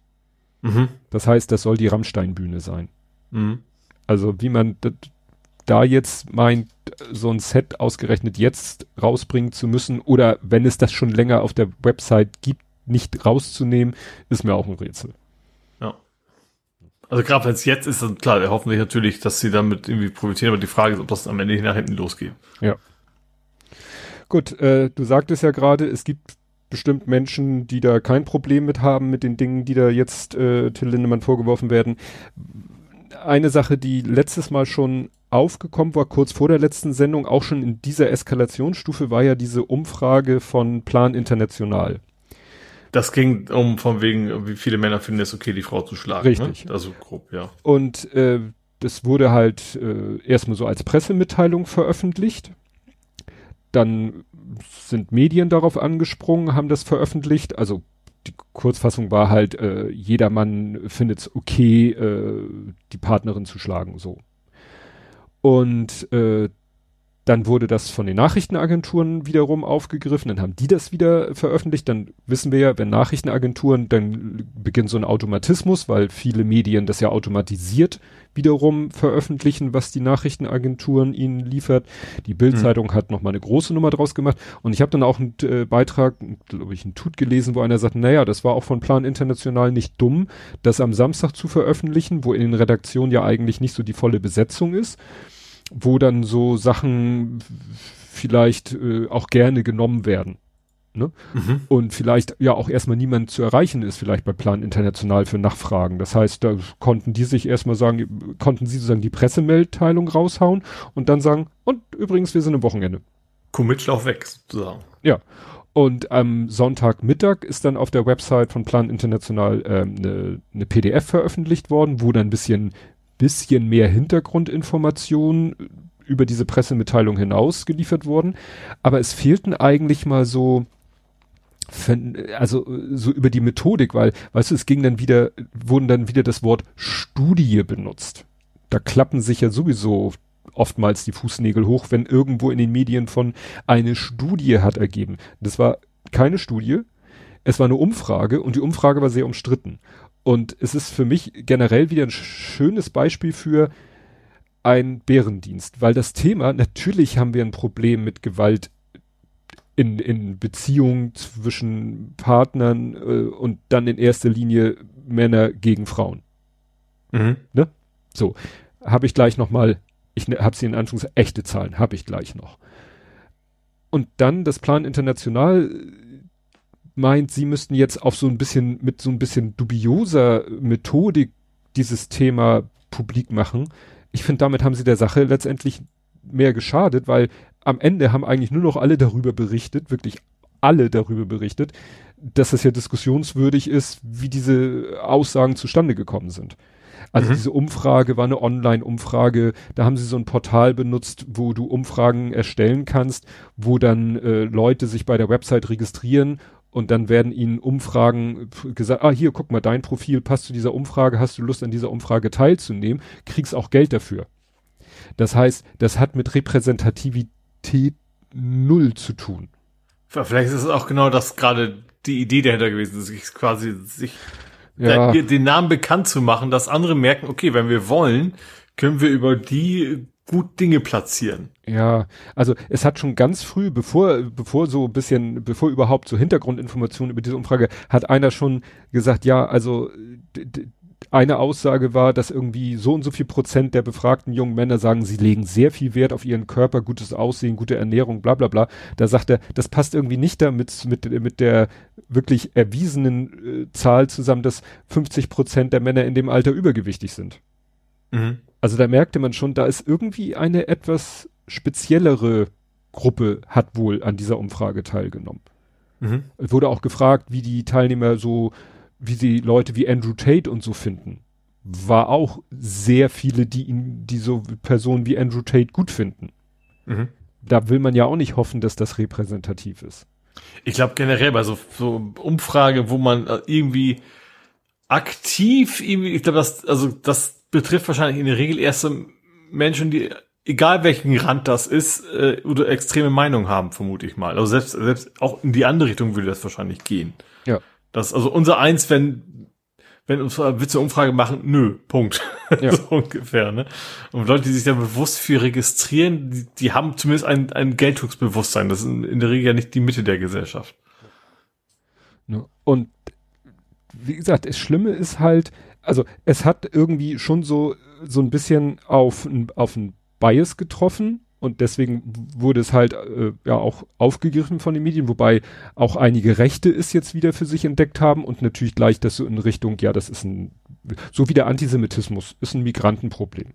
Mhm. Das heißt, das soll die Rammstein-Bühne sein. Mhm. Also wie man, das da jetzt meint, so ein Set ausgerechnet jetzt rausbringen zu müssen oder wenn es das schon länger auf der Website gibt, nicht rauszunehmen, ist mir auch ein Rätsel. Ja. Also gerade wenn es jetzt ist, dann klar, hoffen wir natürlich, dass sie damit irgendwie profitieren, aber die Frage ist, ob das am Ende nach hinten losgeht. Ja. Gut, äh, du sagtest ja gerade, es gibt bestimmt Menschen, die da kein Problem mit haben, mit den Dingen, die da jetzt äh, Till Lindemann vorgeworfen werden. Eine Sache, die letztes Mal schon aufgekommen war, kurz vor der letzten Sendung, auch schon in dieser Eskalationsstufe, war ja diese Umfrage von Plan International. Das ging um von wegen, wie viele Männer finden es okay, die Frau zu schlagen. Ne? Richtig. Ne? Also grob, ja. Und äh, das wurde halt äh, erstmal so als Pressemitteilung veröffentlicht. Dann sind Medien darauf angesprungen, haben das veröffentlicht. Also die Kurzfassung war halt, äh, jedermann findet es okay, äh, die Partnerin zu schlagen, so. Und äh, dann wurde das von den Nachrichtenagenturen wiederum aufgegriffen, dann haben die das wieder veröffentlicht. Dann wissen wir ja, wenn Nachrichtenagenturen, dann beginnt so ein Automatismus, weil viele Medien das ja automatisiert wiederum veröffentlichen, was die Nachrichtenagenturen ihnen liefert. Die Bildzeitung mhm. hat noch mal eine große Nummer draus gemacht. Und ich habe dann auch einen äh, Beitrag, glaube ich, einen Tut gelesen, wo einer sagt, naja, das war auch von Plan International nicht dumm, das am Samstag zu veröffentlichen, wo in den Redaktionen ja eigentlich nicht so die volle Besetzung ist wo dann so Sachen vielleicht äh, auch gerne genommen werden. Ne? Mhm. Und vielleicht ja auch erstmal niemand zu erreichen ist, vielleicht bei Plan International für Nachfragen. Das heißt, da konnten die sich erstmal sagen, konnten sie sozusagen die Pressemeldteilung raushauen und dann sagen, und übrigens, wir sind am Wochenende. Commitlauf weg, sozusagen. Ja. Und am Sonntagmittag ist dann auf der Website von Plan International eine ähm, ne, ne PDF veröffentlicht worden, wo dann ein bisschen bisschen mehr Hintergrundinformationen über diese Pressemitteilung hinaus geliefert wurden. Aber es fehlten eigentlich mal so, also so über die Methodik, weil, weißt du, es ging dann wieder, wurden dann wieder das Wort Studie benutzt. Da klappen sich ja sowieso oftmals die Fußnägel hoch, wenn irgendwo in den Medien von eine Studie hat ergeben. Das war keine Studie, es war eine Umfrage und die Umfrage war sehr umstritten. Und es ist für mich generell wieder ein schönes Beispiel für ein Bärendienst, weil das Thema, natürlich haben wir ein Problem mit Gewalt in, in Beziehungen zwischen Partnern äh, und dann in erster Linie Männer gegen Frauen. Mhm. Ne? So, habe ich gleich nochmal, ich ne, habe sie in Anführungszeichen, echte Zahlen, habe ich gleich noch. Und dann das Plan International meint, sie müssten jetzt auf so ein bisschen, mit so ein bisschen dubioser Methodik dieses Thema publik machen. Ich finde, damit haben sie der Sache letztendlich mehr geschadet, weil am Ende haben eigentlich nur noch alle darüber berichtet, wirklich alle darüber berichtet, dass es ja diskussionswürdig ist, wie diese Aussagen zustande gekommen sind. Also mhm. diese Umfrage war eine Online-Umfrage. Da haben sie so ein Portal benutzt, wo du Umfragen erstellen kannst, wo dann äh, Leute sich bei der Website registrieren und dann werden ihnen Umfragen gesagt, ah hier, guck mal, dein Profil passt zu dieser Umfrage, hast du Lust an dieser Umfrage teilzunehmen, kriegst auch Geld dafür. Das heißt, das hat mit Repräsentativität null zu tun. Vielleicht ist es auch genau das gerade die Idee dahinter gewesen, sich quasi sich ja. den Namen bekannt zu machen, dass andere merken, okay, wenn wir wollen, können wir über die gut Dinge platzieren. Ja, also es hat schon ganz früh, bevor, bevor so ein bisschen, bevor überhaupt so Hintergrundinformationen über diese Umfrage, hat einer schon gesagt, ja, also eine Aussage war, dass irgendwie so und so viel Prozent der befragten jungen Männer sagen, sie legen sehr viel Wert auf ihren Körper, gutes Aussehen, gute Ernährung, bla bla bla. Da sagt er, das passt irgendwie nicht damit mit, mit der wirklich erwiesenen äh, Zahl zusammen, dass 50 Prozent der Männer in dem Alter übergewichtig sind. Mhm. Also da merkte man schon, da ist irgendwie eine etwas speziellere Gruppe hat wohl an dieser Umfrage teilgenommen. Mhm. Es wurde auch gefragt, wie die Teilnehmer so, wie sie Leute wie Andrew Tate und so finden. War auch sehr viele, die ihn, die so Personen wie Andrew Tate gut finden. Mhm. Da will man ja auch nicht hoffen, dass das repräsentativ ist. Ich glaube generell bei so, so Umfrage, wo man äh, irgendwie aktiv irgendwie, ich glaube, das, also das betrifft wahrscheinlich in der Regel erst Menschen, die, egal welchen Rand das ist, äh, oder extreme Meinung haben, vermute ich mal. Also selbst, selbst auch in die andere Richtung würde das wahrscheinlich gehen. Ja. Das, also unser eins, wenn, wenn uns Witze Umfrage machen, nö, Punkt. Ja. so ungefähr, ne? Und Leute, die sich da bewusst für registrieren, die, die haben zumindest ein, ein Geltungsbewusstsein. Das ist in der Regel ja nicht die Mitte der Gesellschaft. Und wie gesagt, das Schlimme ist halt, also es hat irgendwie schon so, so ein bisschen auf, auf ein Bias getroffen und deswegen wurde es halt äh, ja auch aufgegriffen von den Medien, wobei auch einige Rechte es jetzt wieder für sich entdeckt haben und natürlich gleich das so in Richtung, ja, das ist ein, so wie der Antisemitismus, ist ein Migrantenproblem.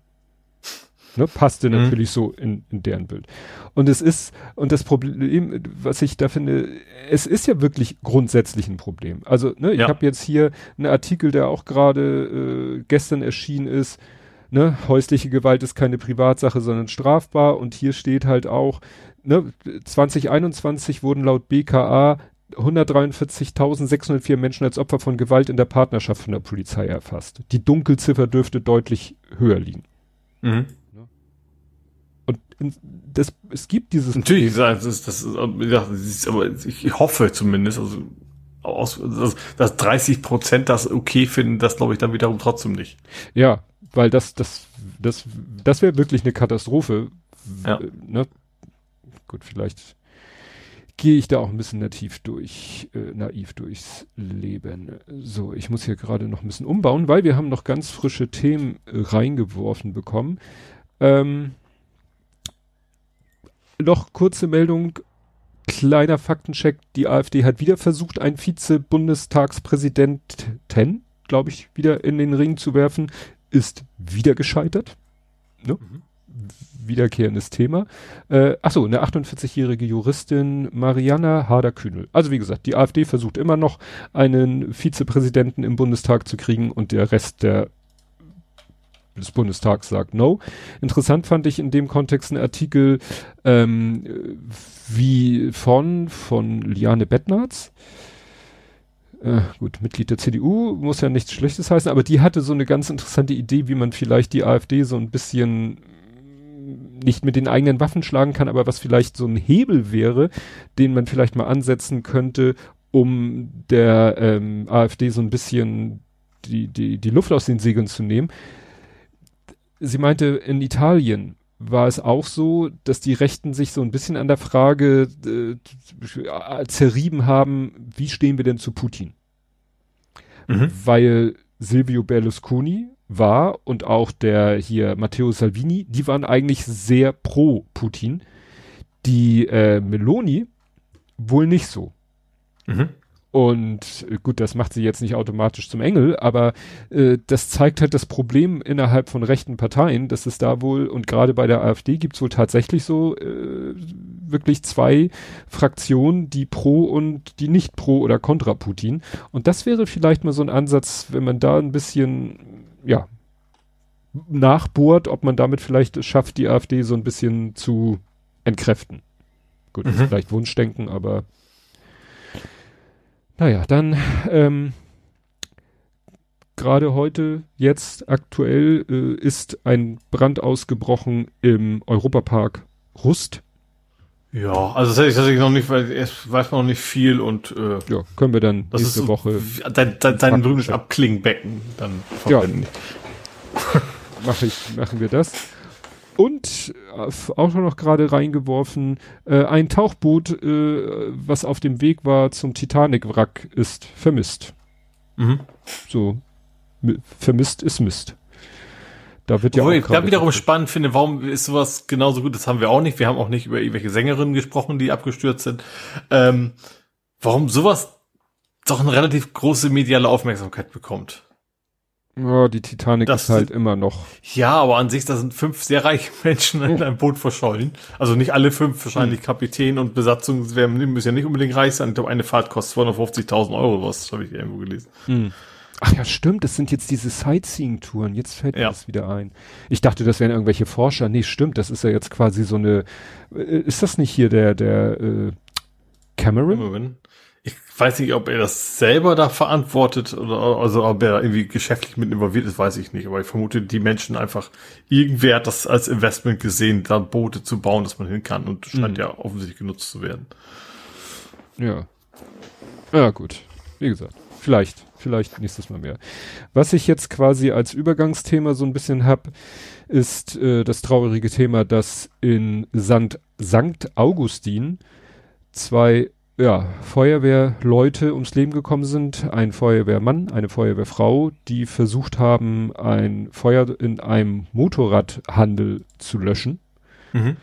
Ne, passte mhm. natürlich so in, in deren Bild. Und es ist, und das Problem, was ich da finde, es ist ja wirklich grundsätzlich ein Problem. Also, ne, ich habe jetzt hier einen Artikel, der auch gerade äh, gestern erschienen ist, ne, häusliche Gewalt ist keine Privatsache, sondern strafbar. Und hier steht halt auch, ne, 2021 wurden laut BKA 143.604 Menschen als Opfer von Gewalt in der Partnerschaft von der Polizei erfasst. Die Dunkelziffer dürfte deutlich höher liegen. Mhm das, es gibt dieses. Natürlich, das ist, das ist, ja, das ist, aber ich hoffe zumindest, also, aus, dass, dass 30 Prozent das okay finden, das glaube ich dann wiederum trotzdem nicht. Ja, weil das, das, das, das wäre wirklich eine Katastrophe. Ja. Ne? Gut, vielleicht gehe ich da auch ein bisschen nativ durch, äh, naiv durchs Leben. So, ich muss hier gerade noch ein bisschen umbauen, weil wir haben noch ganz frische Themen äh, reingeworfen bekommen. Ähm, noch kurze Meldung, kleiner Faktencheck. Die AfD hat wieder versucht, einen Vize-Bundestagspräsidenten, glaube ich, wieder in den Ring zu werfen. Ist wieder gescheitert. Ne? Mhm. Wiederkehrendes Thema. Äh, achso, eine 48-jährige Juristin Mariana Harder-Kühnel. Also wie gesagt, die AfD versucht immer noch einen Vizepräsidenten im Bundestag zu kriegen und der Rest der des Bundestags sagt no. Interessant fand ich in dem Kontext einen Artikel ähm, wie von, von Liane Bettnarz. Äh, gut, Mitglied der CDU, muss ja nichts Schlechtes heißen, aber die hatte so eine ganz interessante Idee, wie man vielleicht die AfD so ein bisschen nicht mit den eigenen Waffen schlagen kann, aber was vielleicht so ein Hebel wäre, den man vielleicht mal ansetzen könnte, um der ähm, AfD so ein bisschen die, die, die Luft aus den Segeln zu nehmen sie meinte, in Italien war es auch so, dass die Rechten sich so ein bisschen an der Frage äh, zerrieben haben, wie stehen wir denn zu Putin? Mhm. Weil Silvio Berlusconi war und auch der hier Matteo Salvini, die waren eigentlich sehr pro Putin. Die äh, Meloni wohl nicht so. Mhm. Und äh, gut, das macht sie jetzt nicht automatisch zum Engel, aber äh, das zeigt halt das Problem innerhalb von rechten Parteien, dass es da wohl, und gerade bei der AfD gibt es wohl tatsächlich so äh, wirklich zwei Fraktionen, die pro und die nicht pro oder kontra Putin. Und das wäre vielleicht mal so ein Ansatz, wenn man da ein bisschen, ja, nachbohrt, ob man damit vielleicht schafft, die AfD so ein bisschen zu entkräften. Gut, mhm. vielleicht Wunschdenken, aber naja, dann ähm, gerade heute, jetzt aktuell, äh, ist ein Brand ausgebrochen im Europapark Rust. Ja, also das hätte ich tatsächlich noch nicht, weil erst weiß man noch nicht viel und äh, ja, können wir dann nächste Woche dein, dein, dein berühmtes Abklingbecken dann verwenden. Ja, mach ich, machen wir das. Und äh, auch noch gerade reingeworfen, äh, ein Tauchboot, äh, was auf dem Weg war zum Titanic-Wrack, ist vermisst. Mhm. So, vermisst ist Mist. Da wird ja Obwohl auch ich da wiederum spannend finde, warum ist sowas genauso gut? Das haben wir auch nicht. Wir haben auch nicht über irgendwelche Sängerinnen gesprochen, die abgestürzt sind. Ähm, warum sowas doch eine relativ große mediale Aufmerksamkeit bekommt. Ja, die Titanic das ist halt sind, immer noch. Ja, aber an sich, da sind fünf sehr reiche Menschen in einem Boot verschollen. Also nicht alle fünf, wahrscheinlich hm. Kapitän und Besatzung werden, müssen ja nicht unbedingt reich sein. Ich glaube, eine Fahrt kostet 250.000 Euro, was habe ich irgendwo gelesen. Hm. Ach ja, stimmt, das sind jetzt diese Sightseeing-Touren. Jetzt fällt mir ja. das wieder ein. Ich dachte, das wären irgendwelche Forscher. Nee, stimmt, das ist ja jetzt quasi so eine. Äh, ist das nicht hier der, der äh, Cameron? Cameron weiß nicht, ob er das selber da verantwortet oder also ob er irgendwie geschäftlich mit involviert ist, weiß ich nicht. Aber ich vermute, die Menschen einfach, irgendwer hat das als Investment gesehen, da Boote zu bauen, dass man hin kann und scheint mhm. ja offensichtlich genutzt zu werden. Ja. Ja, gut. Wie gesagt, vielleicht, vielleicht nächstes Mal mehr. Was ich jetzt quasi als Übergangsthema so ein bisschen hab, ist äh, das traurige Thema, dass in St. Sankt Augustin zwei ja, Feuerwehrleute ums Leben gekommen sind, ein Feuerwehrmann, eine Feuerwehrfrau, die versucht haben, ein Feuer in einem Motorradhandel zu löschen mhm.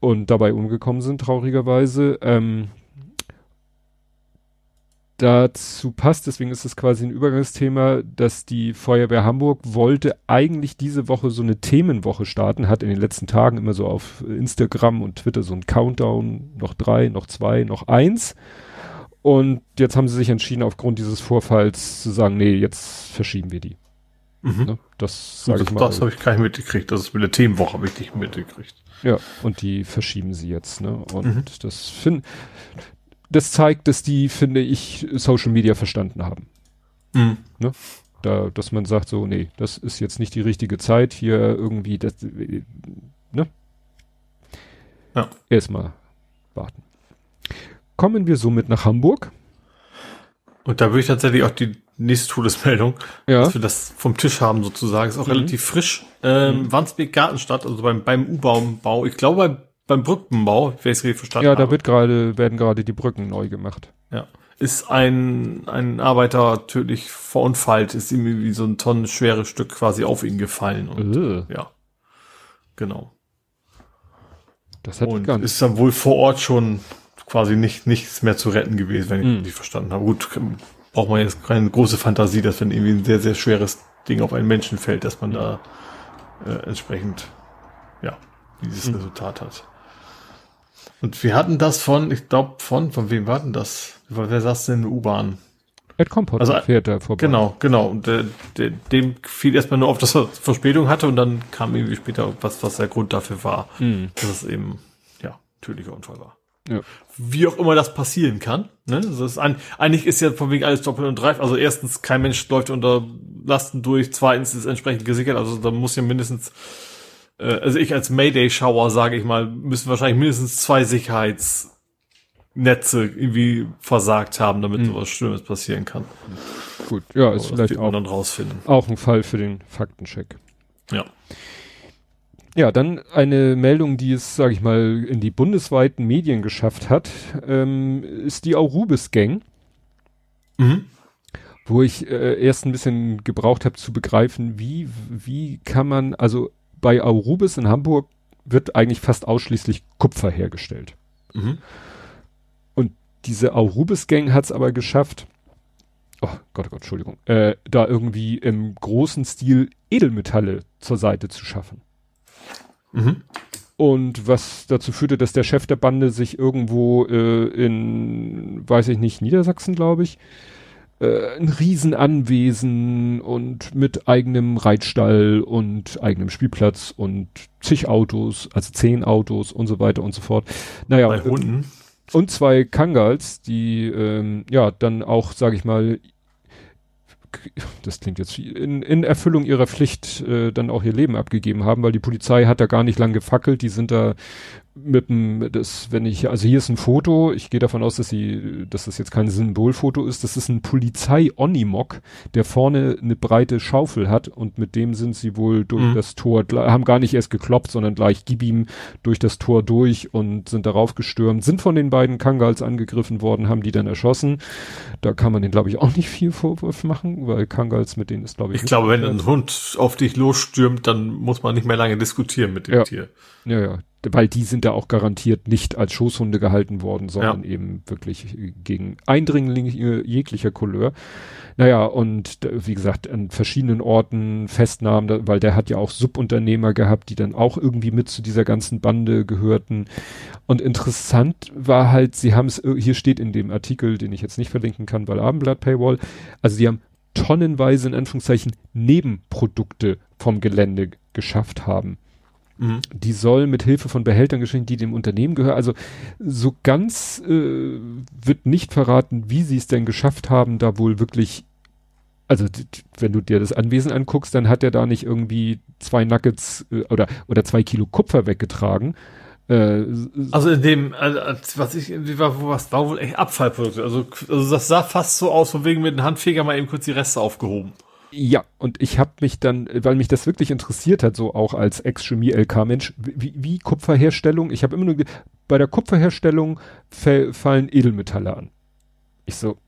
und dabei umgekommen sind, traurigerweise. Ähm, dazu passt, deswegen ist es quasi ein Übergangsthema, dass die Feuerwehr Hamburg wollte eigentlich diese Woche so eine Themenwoche starten, hat in den letzten Tagen immer so auf Instagram und Twitter so ein Countdown, noch drei, noch zwei, noch eins. Und jetzt haben sie sich entschieden, aufgrund dieses Vorfalls zu sagen, nee, jetzt verschieben wir die. Mhm. Ne? Das sage ich mal. Das habe ich gar nicht mitgekriegt. Das ist mit der Themenwoche habe ich nicht mitgekriegt. Ja, und die verschieben sie jetzt. Ne? Und mhm. das finde das zeigt, dass die, finde ich, Social Media verstanden haben. Mhm. Ne? Da, dass man sagt so, nee, das ist jetzt nicht die richtige Zeit, hier irgendwie, das, ne? Ja. Erstmal warten. Kommen wir somit nach Hamburg. Und da würde ich tatsächlich auch die nächste Todesmeldung, ja. dass wir das vom Tisch haben sozusagen, ist auch mhm. relativ frisch. Ähm, mhm. Wandsbek Gartenstadt, also beim, beim U-Baum-Bau, ich glaube beim Brückenbau, ich es richtig verstanden. Ja, da wird gerade, werden gerade die Brücken neu gemacht. Ja. Ist ein, ein Arbeiter tödlich verunfallt, ist ihm wie so ein tonnenschweres Stück quasi auf ihn gefallen und, uh. ja. Genau. Das hat und gar nicht. ist dann wohl vor Ort schon quasi nicht, nichts mehr zu retten gewesen, wenn ich mm. nicht verstanden habe. Gut, braucht man jetzt keine große Fantasie, dass wenn irgendwie ein sehr, sehr schweres Ding auf einen Menschen fällt, dass man da äh, entsprechend, ja, dieses mm. Resultat hat. Und wir hatten das von, ich glaube, von, von wem war denn das? Wer saß denn in der U-Bahn? Ed Kompott also, fährt da vorbei. Genau, genau. Und der, dem fiel erstmal nur auf, dass er Verspätung hatte und dann kam irgendwie später was, was der Grund dafür war, mhm. dass es eben, ja, tödlicher Unfall war. Ja. Wie auch immer das passieren kann. Ne? Also ist ein, eigentlich ist ja von wegen alles doppelt und dreifach. Also erstens, kein Mensch läuft unter Lasten durch. Zweitens ist entsprechend gesichert. Also da muss ja mindestens äh, also ich als Mayday-Schauer, sage ich mal, müssen wahrscheinlich mindestens zwei Sicherheitsnetze irgendwie versagt haben, damit hm. sowas Schlimmes passieren kann. Gut, ja, ist vielleicht auch, dann rausfinden. auch ein Fall für den Faktencheck. Ja. Ja, dann eine Meldung, die es, sage ich mal, in die bundesweiten Medien geschafft hat, ähm, ist die Aurubis-Gang. Mhm. Wo ich äh, erst ein bisschen gebraucht habe zu begreifen, wie, wie kann man, also bei Aurubis in Hamburg wird eigentlich fast ausschließlich Kupfer hergestellt. Mhm. Und diese Aurubis-Gang hat es aber geschafft, oh Gott, oh Gott, Entschuldigung, äh, da irgendwie im großen Stil Edelmetalle zur Seite zu schaffen. Mhm. Und was dazu führte, dass der Chef der Bande sich irgendwo äh, in, weiß ich nicht, Niedersachsen, glaube ich, äh, ein Riesenanwesen und mit eigenem Reitstall und eigenem Spielplatz und zig Autos, also zehn Autos und so weiter und so fort. Naja. Bei Hunden. Und zwei Kangals, die ähm, ja dann auch, sage ich mal, das klingt jetzt in, in Erfüllung ihrer Pflicht äh, dann auch ihr Leben abgegeben haben, weil die Polizei hat da gar nicht lang gefackelt, die sind da mit dem, das, wenn ich, also hier ist ein Foto, ich gehe davon aus, dass sie, dass das jetzt kein Symbolfoto ist, das ist ein Polizei-Onimok, der vorne eine breite Schaufel hat und mit dem sind sie wohl durch mhm. das Tor, haben gar nicht erst gekloppt, sondern gleich gib ihm durch das Tor durch und sind darauf gestürmt, sind von den beiden Kangals angegriffen worden, haben die dann erschossen. Da kann man den, glaube ich, auch nicht viel Vorwurf machen, weil Kangals mit denen ist, glaube ich. Ich glaube, wenn ein Hund auf dich losstürmt, dann muss man nicht mehr lange diskutieren mit dem ja. Tier. Ja, ja weil die sind ja auch garantiert nicht als Schoßhunde gehalten worden, sondern ja. eben wirklich gegen Eindringlinge jeglicher Couleur. Naja, und wie gesagt, an verschiedenen Orten Festnahmen, weil der hat ja auch Subunternehmer gehabt, die dann auch irgendwie mit zu dieser ganzen Bande gehörten. Und interessant war halt, sie haben es, hier steht in dem Artikel, den ich jetzt nicht verlinken kann, weil Abendblatt Paywall, also sie haben tonnenweise in Anführungszeichen Nebenprodukte vom Gelände geschafft haben. Mhm. Die soll mit Hilfe von Behältern geschehen, die dem Unternehmen gehören. Also so ganz äh, wird nicht verraten, wie sie es denn geschafft haben, da wohl wirklich also wenn du dir das Anwesen anguckst, dann hat er da nicht irgendwie zwei Nuggets äh, oder oder zwei Kilo Kupfer weggetragen, Äh, also in dem, was ich, war, was war wohl echt Abfallprodukte. Also, also das sah fast so aus, von wegen mit dem Handfeger mal eben kurz die Reste aufgehoben. Ja, und ich habe mich dann, weil mich das wirklich interessiert hat, so auch als Ex-Chemie-LK-Mensch, wie, wie Kupferherstellung, ich habe immer nur, bei der Kupferherstellung fallen Edelmetalle an. Ich so,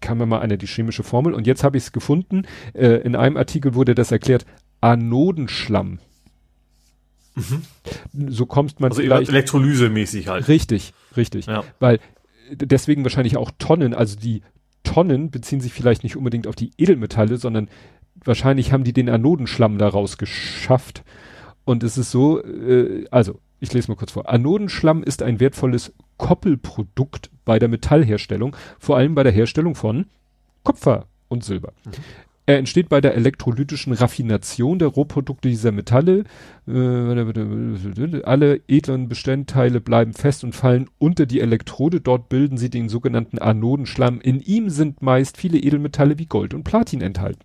kann man mal eine die chemische Formel und jetzt habe ich es gefunden, äh, in einem Artikel wurde das erklärt, Anodenschlamm. Mhm. So kommt man also vielleicht. Elektrolysemäßig halt. Richtig, richtig. Ja. Weil deswegen wahrscheinlich auch Tonnen, also die Tonnen beziehen sich vielleicht nicht unbedingt auf die Edelmetalle, sondern wahrscheinlich haben die den Anodenschlamm daraus geschafft. Und es ist so, äh, also ich lese mal kurz vor. Anodenschlamm ist ein wertvolles Koppelprodukt bei der Metallherstellung, vor allem bei der Herstellung von Kupfer und Silber. Mhm. Er entsteht bei der elektrolytischen Raffination der Rohprodukte dieser Metalle. Äh, alle edlen Bestandteile bleiben fest und fallen unter die Elektrode. Dort bilden sie den sogenannten Anodenschlamm. In ihm sind meist viele Edelmetalle wie Gold und Platin enthalten.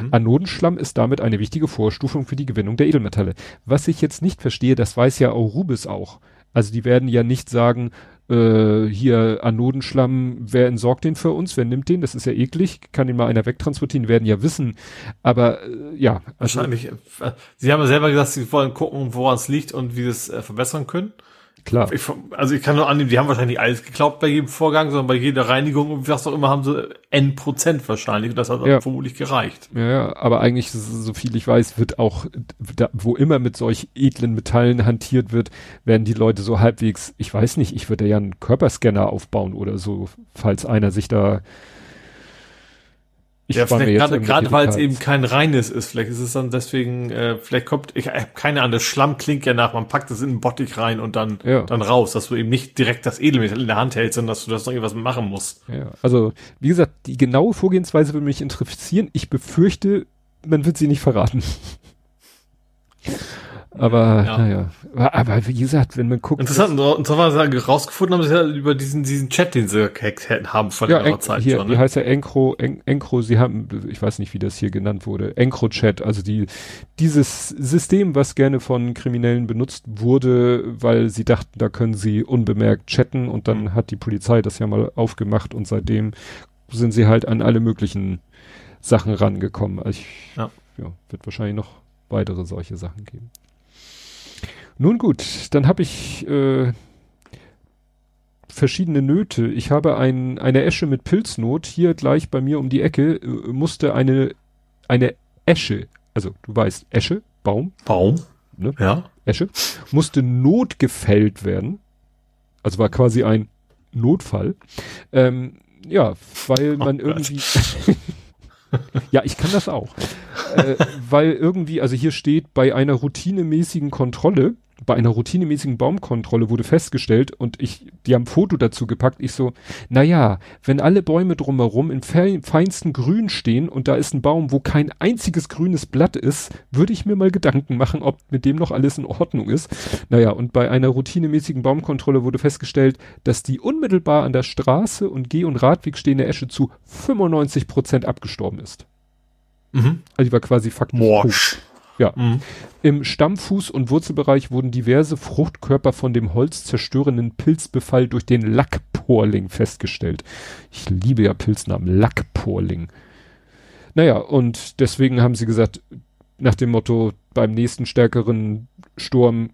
Mhm. Anodenschlamm ist damit eine wichtige Vorstufung für die Gewinnung der Edelmetalle. Was ich jetzt nicht verstehe, das weiß ja Aurubis auch. Also die werden ja nicht sagen, äh, hier Anodenschlamm, wer entsorgt den für uns, wer nimmt den, das ist ja eklig, kann den mal einer wegtransportieren, werden ja wissen, aber äh, ja. Also, Wahrscheinlich, äh, Sie haben ja selber gesagt, Sie wollen gucken, woran es liegt und wie Sie es äh, verbessern können. Klar. Ich, also ich kann nur annehmen, die haben wahrscheinlich alles geglaubt bei jedem Vorgang, sondern bei jeder Reinigung und was auch immer haben sie N Prozent wahrscheinlich und das hat ja. vermutlich gereicht. Ja, ja, aber eigentlich, so viel ich weiß, wird auch, da, wo immer mit solch edlen Metallen hantiert wird, werden die Leute so halbwegs, ich weiß nicht, ich würde ja einen Körperscanner aufbauen oder so, falls einer sich da ich ja, vielleicht gerade, gerade weil es eben kein reines ist, vielleicht ist es dann deswegen, äh, vielleicht kommt, ich habe keine Ahnung, das Schlamm klingt ja nach, man packt es in einen Bottich rein und dann, ja. dann raus, dass du eben nicht direkt das Edelmetall in der Hand hältst, sondern dass du das noch irgendwas machen musst. Ja, also wie gesagt, die genaue Vorgehensweise würde mich interessieren. Ich befürchte, man wird sie nicht verraten. Aber ja. naja, aber wie gesagt, wenn man guckt. Interessant, und zwar rausgefunden haben sie ja über diesen diesen Chat, den sie gehackt haben von ja, ihrer Zeit hier, schon. Ne? Wie heißt der Encro, en, Encro, sie haben, ich weiß nicht, wie das hier genannt wurde, Encro-Chat, also die dieses System, was gerne von Kriminellen benutzt wurde, weil sie dachten, da können sie unbemerkt chatten und dann mhm. hat die Polizei das ja mal aufgemacht und seitdem sind sie halt an alle möglichen Sachen rangekommen. Also ich, ja. ja, wird wahrscheinlich noch weitere solche Sachen geben. Nun gut, dann habe ich äh, verschiedene Nöte. Ich habe ein, eine Esche mit Pilznot. Hier gleich bei mir um die Ecke äh, musste eine, eine Esche, also du weißt, Esche, Baum. Baum. Ne? Ja. Esche, musste notgefällt werden. Also war quasi ein Notfall. Ähm, ja, weil oh man oh irgendwie. ja, ich kann das auch. äh, weil irgendwie, also hier steht, bei einer routinemäßigen Kontrolle bei einer routinemäßigen Baumkontrolle wurde festgestellt und ich, die haben ein Foto dazu gepackt, ich so, na ja, wenn alle Bäume drumherum in feinsten Grün stehen und da ist ein Baum, wo kein einziges grünes Blatt ist, würde ich mir mal Gedanken machen, ob mit dem noch alles in Ordnung ist. Naja, und bei einer routinemäßigen Baumkontrolle wurde festgestellt, dass die unmittelbar an der Straße und Geh- und Radweg stehende Esche zu 95 Prozent abgestorben ist. Mhm. Also die war quasi faktisch Morsch. Ja. Mhm. Im Stammfuß- und Wurzelbereich wurden diverse Fruchtkörper von dem holzzerstörenden Pilzbefall durch den Lackporling festgestellt. Ich liebe ja Pilznamen, Lackporling. Naja, und deswegen haben sie gesagt, nach dem Motto, beim nächsten stärkeren Sturm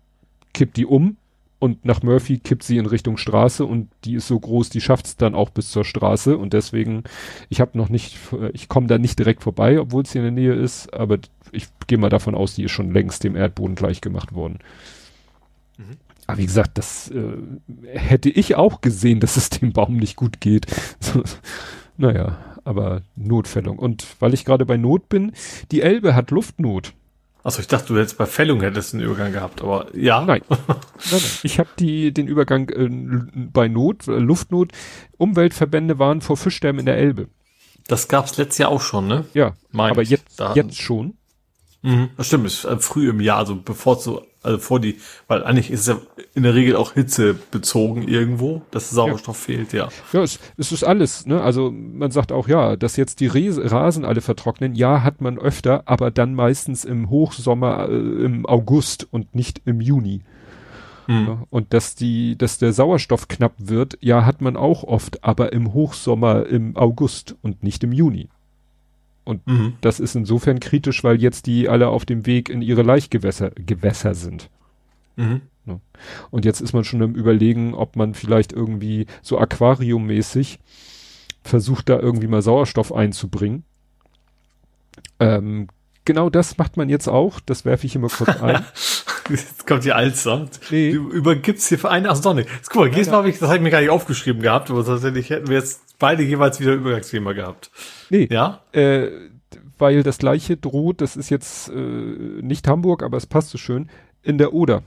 kippt die um und nach Murphy kippt sie in Richtung Straße und die ist so groß, die schafft es dann auch bis zur Straße und deswegen, ich habe noch nicht, ich komme da nicht direkt vorbei, obwohl es hier in der Nähe ist, aber ich gehe mal davon aus, die ist schon längst dem Erdboden gleich gemacht worden. Mhm. Aber wie gesagt, das äh, hätte ich auch gesehen, dass es dem Baum nicht gut geht. naja, aber Notfällung. Und weil ich gerade bei Not bin, die Elbe hat Luftnot. Achso, ich dachte, du hättest bei Fällung hättest einen Übergang gehabt, aber ja. Nein. nein, nein. Ich habe die den Übergang äh, bei Not, äh, Luftnot. Umweltverbände waren vor Fischsterben in der Elbe. Das gab's letztes Jahr auch schon, ne? Ja, Mein aber jetzt, jetzt schon. Mhm, das stimmt, ist äh, früh im Jahr, also bevor so, also vor die, weil eigentlich ist es ja in der Regel auch Hitze bezogen irgendwo, dass Sauerstoff ja. fehlt, ja. Ja, es, es ist alles, ne? Also man sagt auch, ja, dass jetzt die Rasen alle vertrocknen, ja, hat man öfter, aber dann meistens im Hochsommer, äh, im August und nicht im Juni. Mhm. Und dass die, dass der Sauerstoff knapp wird, ja, hat man auch oft, aber im Hochsommer im August und nicht im Juni. Und mhm. das ist insofern kritisch, weil jetzt die alle auf dem Weg in ihre Laichgewässer Gewässer sind. Mhm. Ja. Und jetzt ist man schon im Überlegen, ob man vielleicht irgendwie so aquariummäßig versucht, da irgendwie mal Sauerstoff einzubringen. Ähm, genau das macht man jetzt auch. Das werfe ich immer kurz ein. Jetzt kommt die Alster. Nee. Du übergibst hier für einen, ach doch nicht. Guck mal, jedes Mal habe ich, das habe ich mir gar nicht aufgeschrieben gehabt, aber tatsächlich hätten wir jetzt beide jeweils wieder Übergangsthema gehabt. Nee. Ja? Äh, weil das gleiche droht, das ist jetzt äh, nicht Hamburg, aber es passt so schön, in der Oder.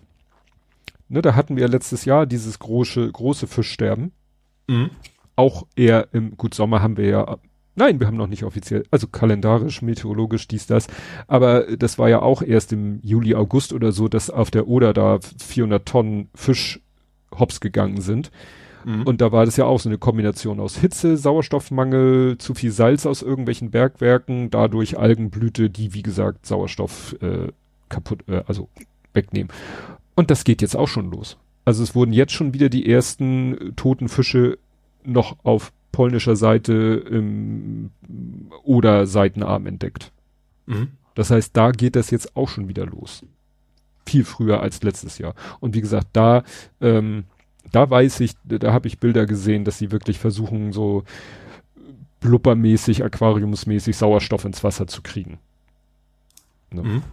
Ne, da hatten wir letztes Jahr dieses große, große Fischsterben. Mhm. Auch eher im, gut, Sommer haben wir ja Nein, wir haben noch nicht offiziell, also kalendarisch, meteorologisch, dies, das. Aber das war ja auch erst im Juli, August oder so, dass auf der Oder da 400 Tonnen Fisch hops gegangen sind. Mhm. Und da war das ja auch so eine Kombination aus Hitze, Sauerstoffmangel, zu viel Salz aus irgendwelchen Bergwerken, dadurch Algenblüte, die wie gesagt Sauerstoff äh, kaputt, äh, also wegnehmen. Und das geht jetzt auch schon los. Also es wurden jetzt schon wieder die ersten toten Fische noch auf polnischer Seite im oder Seitenarm entdeckt. Mhm. Das heißt, da geht das jetzt auch schon wieder los. Viel früher als letztes Jahr. Und wie gesagt, da, ähm, da weiß ich, da habe ich Bilder gesehen, dass sie wirklich versuchen, so blubbermäßig, aquariumsmäßig Sauerstoff ins Wasser zu kriegen. Ne? Mhm.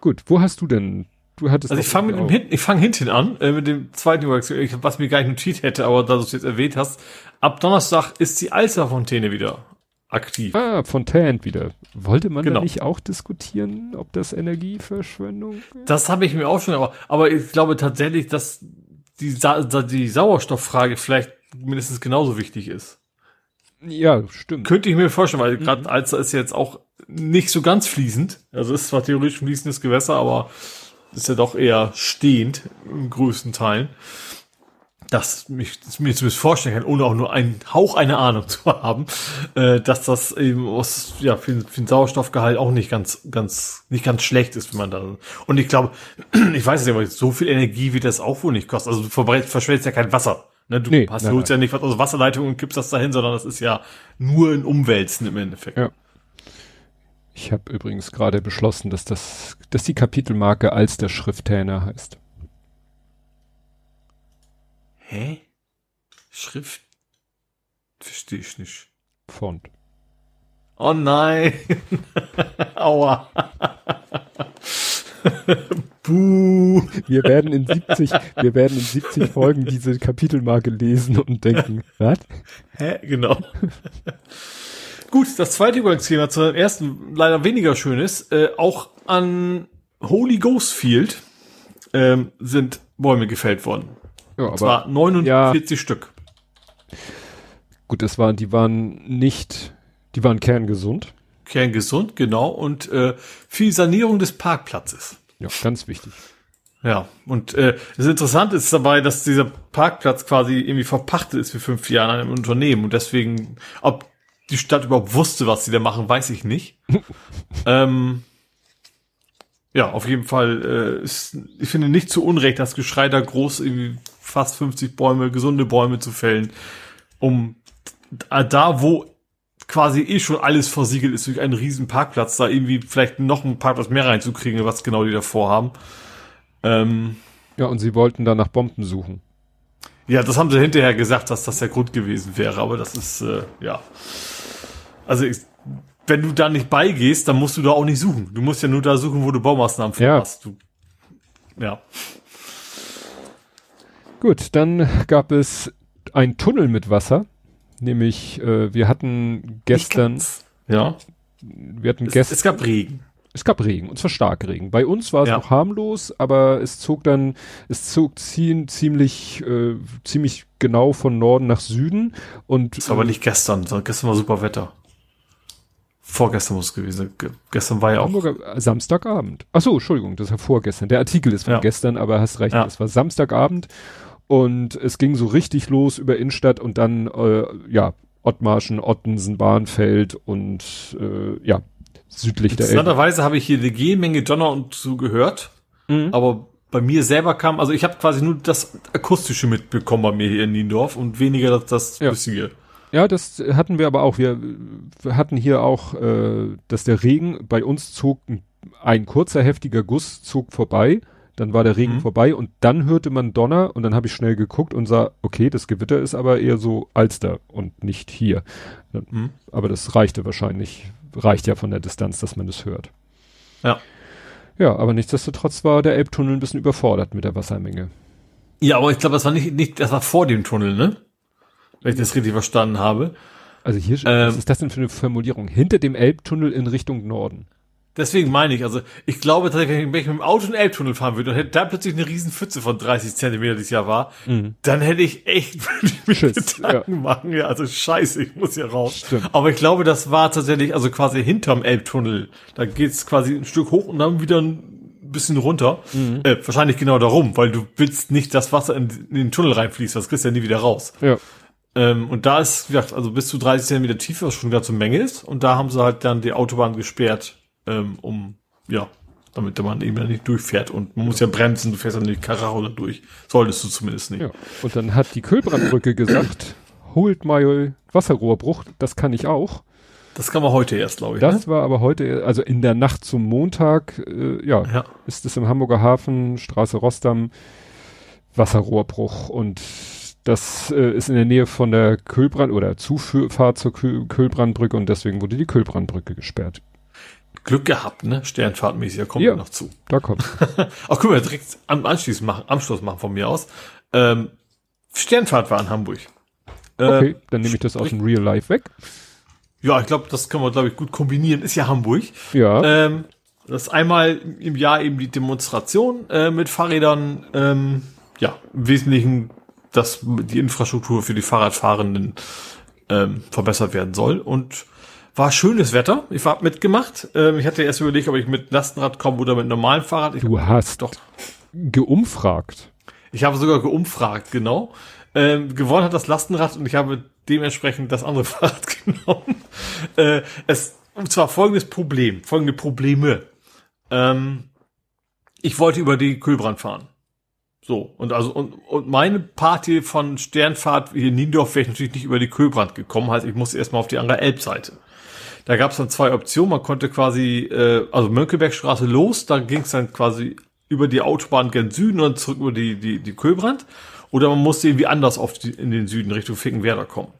Gut, wo hast du denn Du hattest also ich fange mit dem hinten, ich fange hinten an, äh, mit dem zweiten Übergang, was mir gar nicht notiert hätte, aber da du es jetzt erwähnt hast. Ab Donnerstag ist die Alsterfontäne wieder aktiv. Ah, Fontaine wieder. Wollte man genau. nicht auch diskutieren, ob das Energieverschwendung ist? Das habe ich mir auch schon, aber, aber ich glaube tatsächlich, dass die, Sa die Sauerstofffrage vielleicht mindestens genauso wichtig ist. Ja, stimmt. Könnte ich mir vorstellen, weil mhm. gerade Alster ist jetzt auch nicht so ganz fließend. Also ist zwar theoretisch fließendes Gewässer, aber ist ja doch eher stehend im größten Teilen. Dass mich das mir zumindest vorstellen kann, ohne auch nur einen Hauch eine Ahnung zu haben, äh, dass das eben aus, ja, für, für den Sauerstoffgehalt auch nicht ganz, ganz, nicht ganz schlecht ist, wenn man da. Und ich glaube, ich weiß es nicht, aber so viel Energie wird das auch wohl nicht kosten. Also du verschwendest ja kein Wasser. Ne, du nee, hast holst ja nicht was aus Wasserleitung und kippst das dahin, sondern das ist ja nur ein Umwälzen im Endeffekt. Ja. Ich habe übrigens gerade beschlossen, dass das, dass die Kapitelmarke als der Schrifthähner heißt. Hä? Schrift? Verstehe ich nicht. Font. Oh nein. Aua. Buh. Wir werden in 70, wir werden in 70 Folgen diese Kapitelmarke lesen und denken, was? Hä? Genau. Gut, das zweite Übergangsthema zu dem ersten leider weniger schönes. Äh, auch an Holy Ghost Field ähm, sind Bäume gefällt worden. Ja, aber, zwar 49 ja, Stück. Gut, das waren, die waren nicht, die waren kerngesund. Kerngesund, genau. Und äh, viel Sanierung des Parkplatzes. Ja, ganz wichtig. Ja, und äh, das Interessante ist dabei, dass dieser Parkplatz quasi irgendwie verpachtet ist für fünf Jahre an einem Unternehmen und deswegen, ob die Stadt überhaupt wusste, was sie da machen, weiß ich nicht. ähm, ja, auf jeden Fall äh, ist, ich finde nicht zu Unrecht, das Geschrei da groß irgendwie fast 50 Bäume, gesunde Bäume zu fällen, um da, wo quasi eh schon alles versiegelt ist durch einen riesen Parkplatz, da irgendwie vielleicht noch einen Parkplatz mehr reinzukriegen, was genau die da vorhaben. Ähm, ja, und sie wollten da nach Bomben suchen. Ja, das haben sie hinterher gesagt, dass das der Grund gewesen wäre, aber das ist, äh, ja. Also ich, wenn du da nicht beigehst, dann musst du da auch nicht suchen. Du musst ja nur da suchen, wo du Baumaßnahmen ja. hast. Du, ja. Gut, dann gab es ein Tunnel mit Wasser. Nämlich, äh, wir hatten gestern. Ja. Wir hatten gestern. Es gab Regen. Es gab Regen, und zwar Starkregen. Bei uns war es ja. noch harmlos, aber es zog dann, es zog ziehen, ziemlich, äh, ziemlich genau von Norden nach Süden. Und, das war aber nicht gestern, sondern gestern war super Wetter. Vorgestern muss es gewesen sein. Gestern war ja auch. Hamburger, äh, Samstagabend. Ach so, Entschuldigung, das war vorgestern. Der Artikel ist von ja. gestern, aber hast recht, ja. es war Samstagabend und es ging so richtig los über Innenstadt und dann, äh, ja, Ottmarschen, Ottensen, Bahnfeld und äh, ja, südlich der Interessanterweise habe ich hier eine G-Menge Donner und so gehört, mhm. aber bei mir selber kam, also ich habe quasi nur das Akustische mitbekommen bei mir hier in Niendorf und weniger das, das ja. Flüssige. Ja, das hatten wir aber auch. Wir, wir hatten hier auch, äh, dass der Regen bei uns zog, ein kurzer heftiger Guss zog vorbei, dann war der Regen mhm. vorbei und dann hörte man Donner und dann habe ich schnell geguckt und sah, okay, das Gewitter ist aber eher so Alster und nicht hier. Mhm. Aber das reichte wahrscheinlich, reicht ja von der Distanz, dass man das hört. Ja. Ja, aber nichtsdestotrotz war der Elbtunnel ein bisschen überfordert mit der Wassermenge. Ja, aber ich glaube, das war nicht, nicht, das war vor dem Tunnel, ne? Wenn ich das richtig verstanden habe. Also hier, ähm, was ist das denn für eine Formulierung? Hinter dem Elbtunnel in Richtung Norden. Deswegen meine ich, also ich glaube tatsächlich, wenn ich mit dem Auto in den Elbtunnel fahren würde und hätte da plötzlich eine riesen Pfütze von 30 Zentimeter dieses Jahr war, mhm. dann hätte ich echt mir Schiss, Gedanken ja. machen. Ja, also scheiße, ich muss hier raus. Stimmt. Aber ich glaube, das war tatsächlich, also quasi hinterm Elbtunnel. Da geht's quasi ein Stück hoch und dann wieder ein bisschen runter. Mhm. Äh, wahrscheinlich genau darum, weil du willst nicht, dass Wasser in, in den Tunnel reinfließt, das kriegst du ja nie wieder raus. Ja. Ähm, und da ist, wie gesagt, also bis zu 30 Zentimeter Tiefe, was schon eine ganze Menge ist. Und da haben sie halt dann die Autobahn gesperrt ähm, um, ja, damit man eben ja nicht durchfährt. Und man muss ja bremsen, du fährst ja nicht Karacho durch. Solltest du zumindest nicht. Ja. Und dann hat die Kölbrandbrücke gesagt, holt mal Wasserrohrbruch, das kann ich auch. Das kann man heute erst, glaube ich. Das ne? war aber heute, also in der Nacht zum Montag, äh, ja, ja, ist es im Hamburger Hafen, Straße Rostam, Wasserrohrbruch und das äh, ist in der Nähe von der Kölbrand oder Zufahrt zur Kölbrandbrücke und deswegen wurde die Kölbrandbrücke gesperrt. Glück gehabt, ne? Sternfahrtmäßig, da kommt ja, noch zu. Da kommt. Ach, guck mal, direkt am Anschluss machen, Anschluss machen von mir aus. Ähm, Sternfahrt war in Hamburg. Äh, okay, dann nehme ich das aus dem Real Life weg. Ja, ich glaube, das können wir, glaube ich, gut kombinieren. Ist ja Hamburg. Ja. Ähm, das ist einmal im Jahr eben die Demonstration äh, mit Fahrrädern. Ähm, ja, im Wesentlichen, dass die Infrastruktur für die Fahrradfahrenden ähm, verbessert werden soll. Und war schönes Wetter. Ich war mitgemacht. Ähm, ich hatte erst überlegt, ob ich mit Lastenrad komme oder mit normalem Fahrrad. Ich du hast doch geumfragt. Ich habe sogar geumfragt, genau. Ähm, gewonnen hat das Lastenrad und ich habe dementsprechend das andere Fahrrad genommen. Äh, es, und zwar folgendes Problem, folgende Probleme. Ähm, ich wollte über die Kühlbrand fahren. So, und also, und, und meine Party von Sternfahrt hier in Niendorf wäre ich natürlich nicht über die Kühlbrand gekommen, heißt, ich musste erstmal auf die andere Elbseite. Da gab es dann zwei Optionen. Man konnte quasi, äh, also Mönckebergstraße los, da ging es dann quasi über die Autobahn gen Süden und zurück über die, die, die Köbrand. Oder man musste irgendwie anders auf die, in den Süden Richtung Fickenwerder kommen.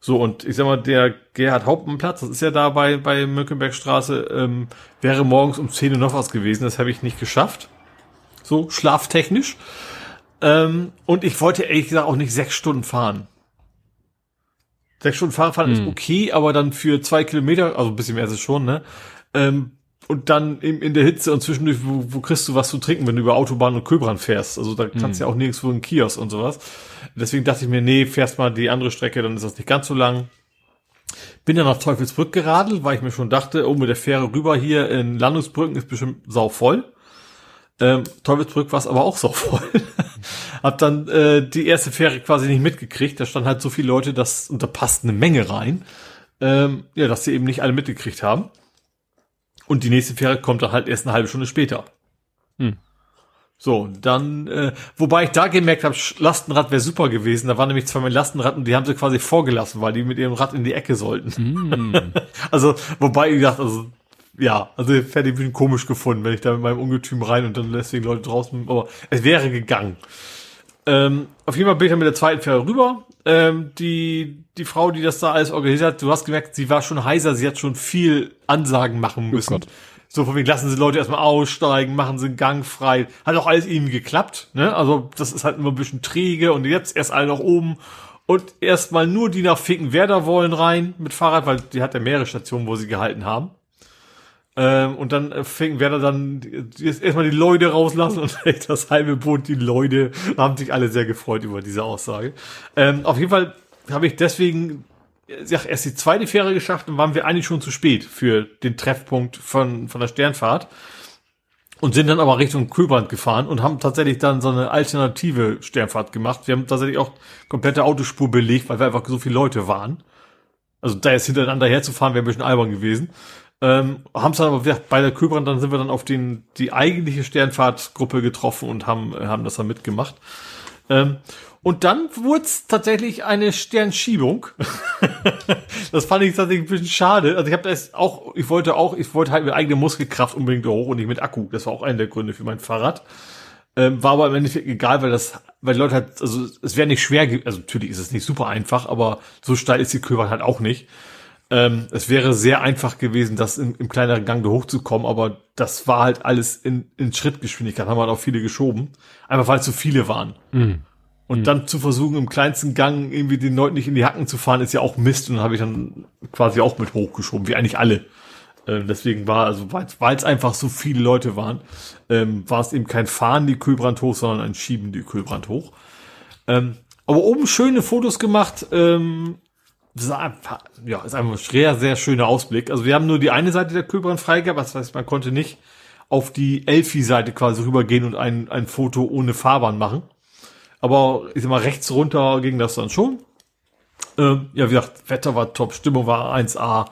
So, und ich sag mal, der Gerhard Hauptmannplatz, das ist ja da bei, bei Mönckebergstraße, ähm, wäre morgens um 10 Uhr noch was gewesen. Das habe ich nicht geschafft. So, schlaftechnisch. Ähm, und ich wollte ehrlich gesagt auch nicht sechs Stunden fahren. Sechs Stunden Fahrradfahren mhm. ist okay, aber dann für zwei Kilometer, also ein bisschen mehr ist es schon, ne? Ähm, und dann in, in der Hitze und zwischendurch, wo, wo kriegst du was zu trinken, wenn du über Autobahn und Köbrand fährst? Also da kannst du mhm. ja auch nirgendwo einen Kiosk und sowas. Deswegen dachte ich mir, nee, fährst mal die andere Strecke, dann ist das nicht ganz so lang. Bin dann nach Teufelsbrück geradelt, weil ich mir schon dachte, oh, mit der Fähre rüber hier in Landungsbrücken ist bestimmt sau voll. Ähm, Teufelsbrück war es aber auch so voll. Hab dann äh, die erste Fähre quasi nicht mitgekriegt. Da standen halt so viele Leute, dass, und da passt eine Menge rein, ähm, ja, dass sie eben nicht alle mitgekriegt haben. Und die nächste Fähre kommt dann halt erst eine halbe Stunde später. Hm. So, dann, äh, wobei ich da gemerkt habe, Lastenrad wäre super gewesen. Da waren nämlich zwei mit Lastenrad und die haben sie quasi vorgelassen, weil die mit ihrem Rad in die Ecke sollten. Mm. also, wobei, ich dachte, also ja, also ich hätte ich ein komisch gefunden, wenn ich da mit meinem Ungetüm rein und dann deswegen Leute draußen, aber es wäre gegangen. Ähm, auf jeden Fall bin ich dann mit der zweiten Fähre rüber. Ähm, die, die Frau, die das da alles organisiert hat, du hast gemerkt, sie war schon heiser, sie hat schon viel Ansagen machen oh müssen. Oh so von wegen, lassen Sie Leute erstmal aussteigen, machen Sie einen Gang frei. Hat auch alles irgendwie geklappt, ne? Also das ist halt immer ein bisschen träge und jetzt erst alle nach oben und erstmal nur die nach Fickenwerder wollen rein mit Fahrrad, weil die hat ja mehrere Stationen, wo sie gehalten haben. Ähm, und dann äh, fing Werder dann erstmal die Leute rauslassen und das halbe Boot, die Leute haben sich alle sehr gefreut über diese Aussage. Ähm, auf jeden Fall habe ich deswegen ja, erst die zweite Fähre geschafft und waren wir eigentlich schon zu spät für den Treffpunkt von, von der Sternfahrt. Und sind dann aber Richtung Kühlbrand gefahren und haben tatsächlich dann so eine alternative Sternfahrt gemacht. Wir haben tatsächlich auch komplette Autospur belegt, weil wir einfach so viele Leute waren. Also da jetzt hintereinander herzufahren wäre ein bisschen albern gewesen. Ähm, haben es dann aber bei der Köbrand, dann sind wir dann auf den, die eigentliche Sternfahrtgruppe getroffen und haben, haben das dann mitgemacht. Ähm, und dann wurde es tatsächlich eine Sternschiebung. das fand ich tatsächlich ein bisschen schade. Also ich habe das auch, ich wollte auch, ich wollte halt mit eigener Muskelkraft unbedingt hoch und nicht mit Akku. Das war auch einer der Gründe für mein Fahrrad. Ähm, war aber im Endeffekt egal, weil das, weil die Leute halt, also es wäre nicht schwer, also natürlich ist es nicht super einfach, aber so steil ist die Köbern halt auch nicht. Ähm, es wäre sehr einfach gewesen, das im, im kleineren Gang da hochzukommen, aber das war halt alles in, in Schrittgeschwindigkeit, haben halt auch viele geschoben. Einfach weil es so viele waren. Mhm. Und mhm. dann zu versuchen, im kleinsten Gang irgendwie den Leuten nicht in die Hacken zu fahren, ist ja auch Mist. Und dann habe ich dann quasi auch mit hochgeschoben, wie eigentlich alle. Ähm, deswegen war, also weil es einfach so viele Leute waren, ähm, war es eben kein Fahren die Kühlbrand hoch, sondern ein Schieben die Kühlbrand hoch. Ähm, aber oben schöne Fotos gemacht. Ähm, ja, ist einfach ein sehr, sehr schöner Ausblick. Also wir haben nur die eine Seite der Kühlbrand freigehabt, das heißt, man konnte nicht auf die Elfi-Seite quasi rübergehen und ein, ein Foto ohne Fahrbahn machen. Aber ich sag mal, rechts runter ging das dann schon. Ähm, ja, wie gesagt, Wetter war top, Stimmung war 1A.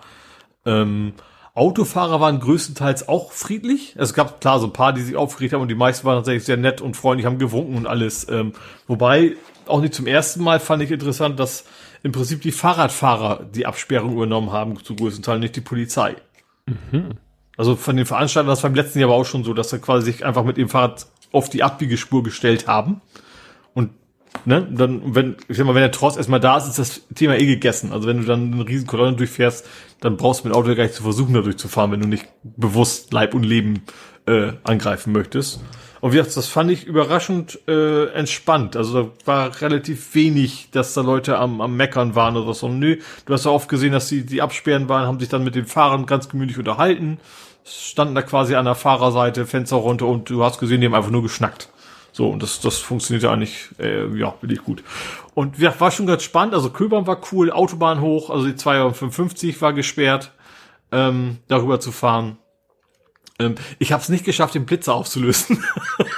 Ähm, Autofahrer waren größtenteils auch friedlich. Es gab klar so ein paar, die sich aufgeregt haben und die meisten waren tatsächlich sehr nett und freundlich, haben gewunken und alles. Ähm, wobei, auch nicht zum ersten Mal fand ich interessant, dass im Prinzip die Fahrradfahrer die Absperrung übernommen haben, zu größten Teil nicht die Polizei. Mhm. Also von den Veranstaltern war es beim letzten Jahr aber auch schon so, dass sie quasi sich einfach mit dem Fahrrad auf die Abbiegespur gestellt haben und ne, dann, wenn, ich sag mal, wenn der Tross erstmal da ist, ist das Thema eh gegessen. Also wenn du dann eine riesen Kolonne durchfährst, dann brauchst du mit dem Auto gar nicht zu versuchen, da durchzufahren, wenn du nicht bewusst Leib und Leben äh, angreifen möchtest. Und wie gesagt, das fand ich überraschend äh, entspannt. Also da war relativ wenig, dass da Leute am, am Meckern waren oder so. Nö, du hast ja oft gesehen, dass die, die absperren waren, haben sich dann mit den Fahrern ganz gemütlich unterhalten, standen da quasi an der Fahrerseite, Fenster runter und du hast gesehen, die haben einfach nur geschnackt. So, und das, das funktioniert ja eigentlich, äh, ja, wirklich gut. Und ja, war schon ganz spannend. Also Köbern war cool, Autobahn hoch, also die 255 war gesperrt, ähm, darüber zu fahren. Ähm, ich habe es nicht geschafft, den Blitzer aufzulösen.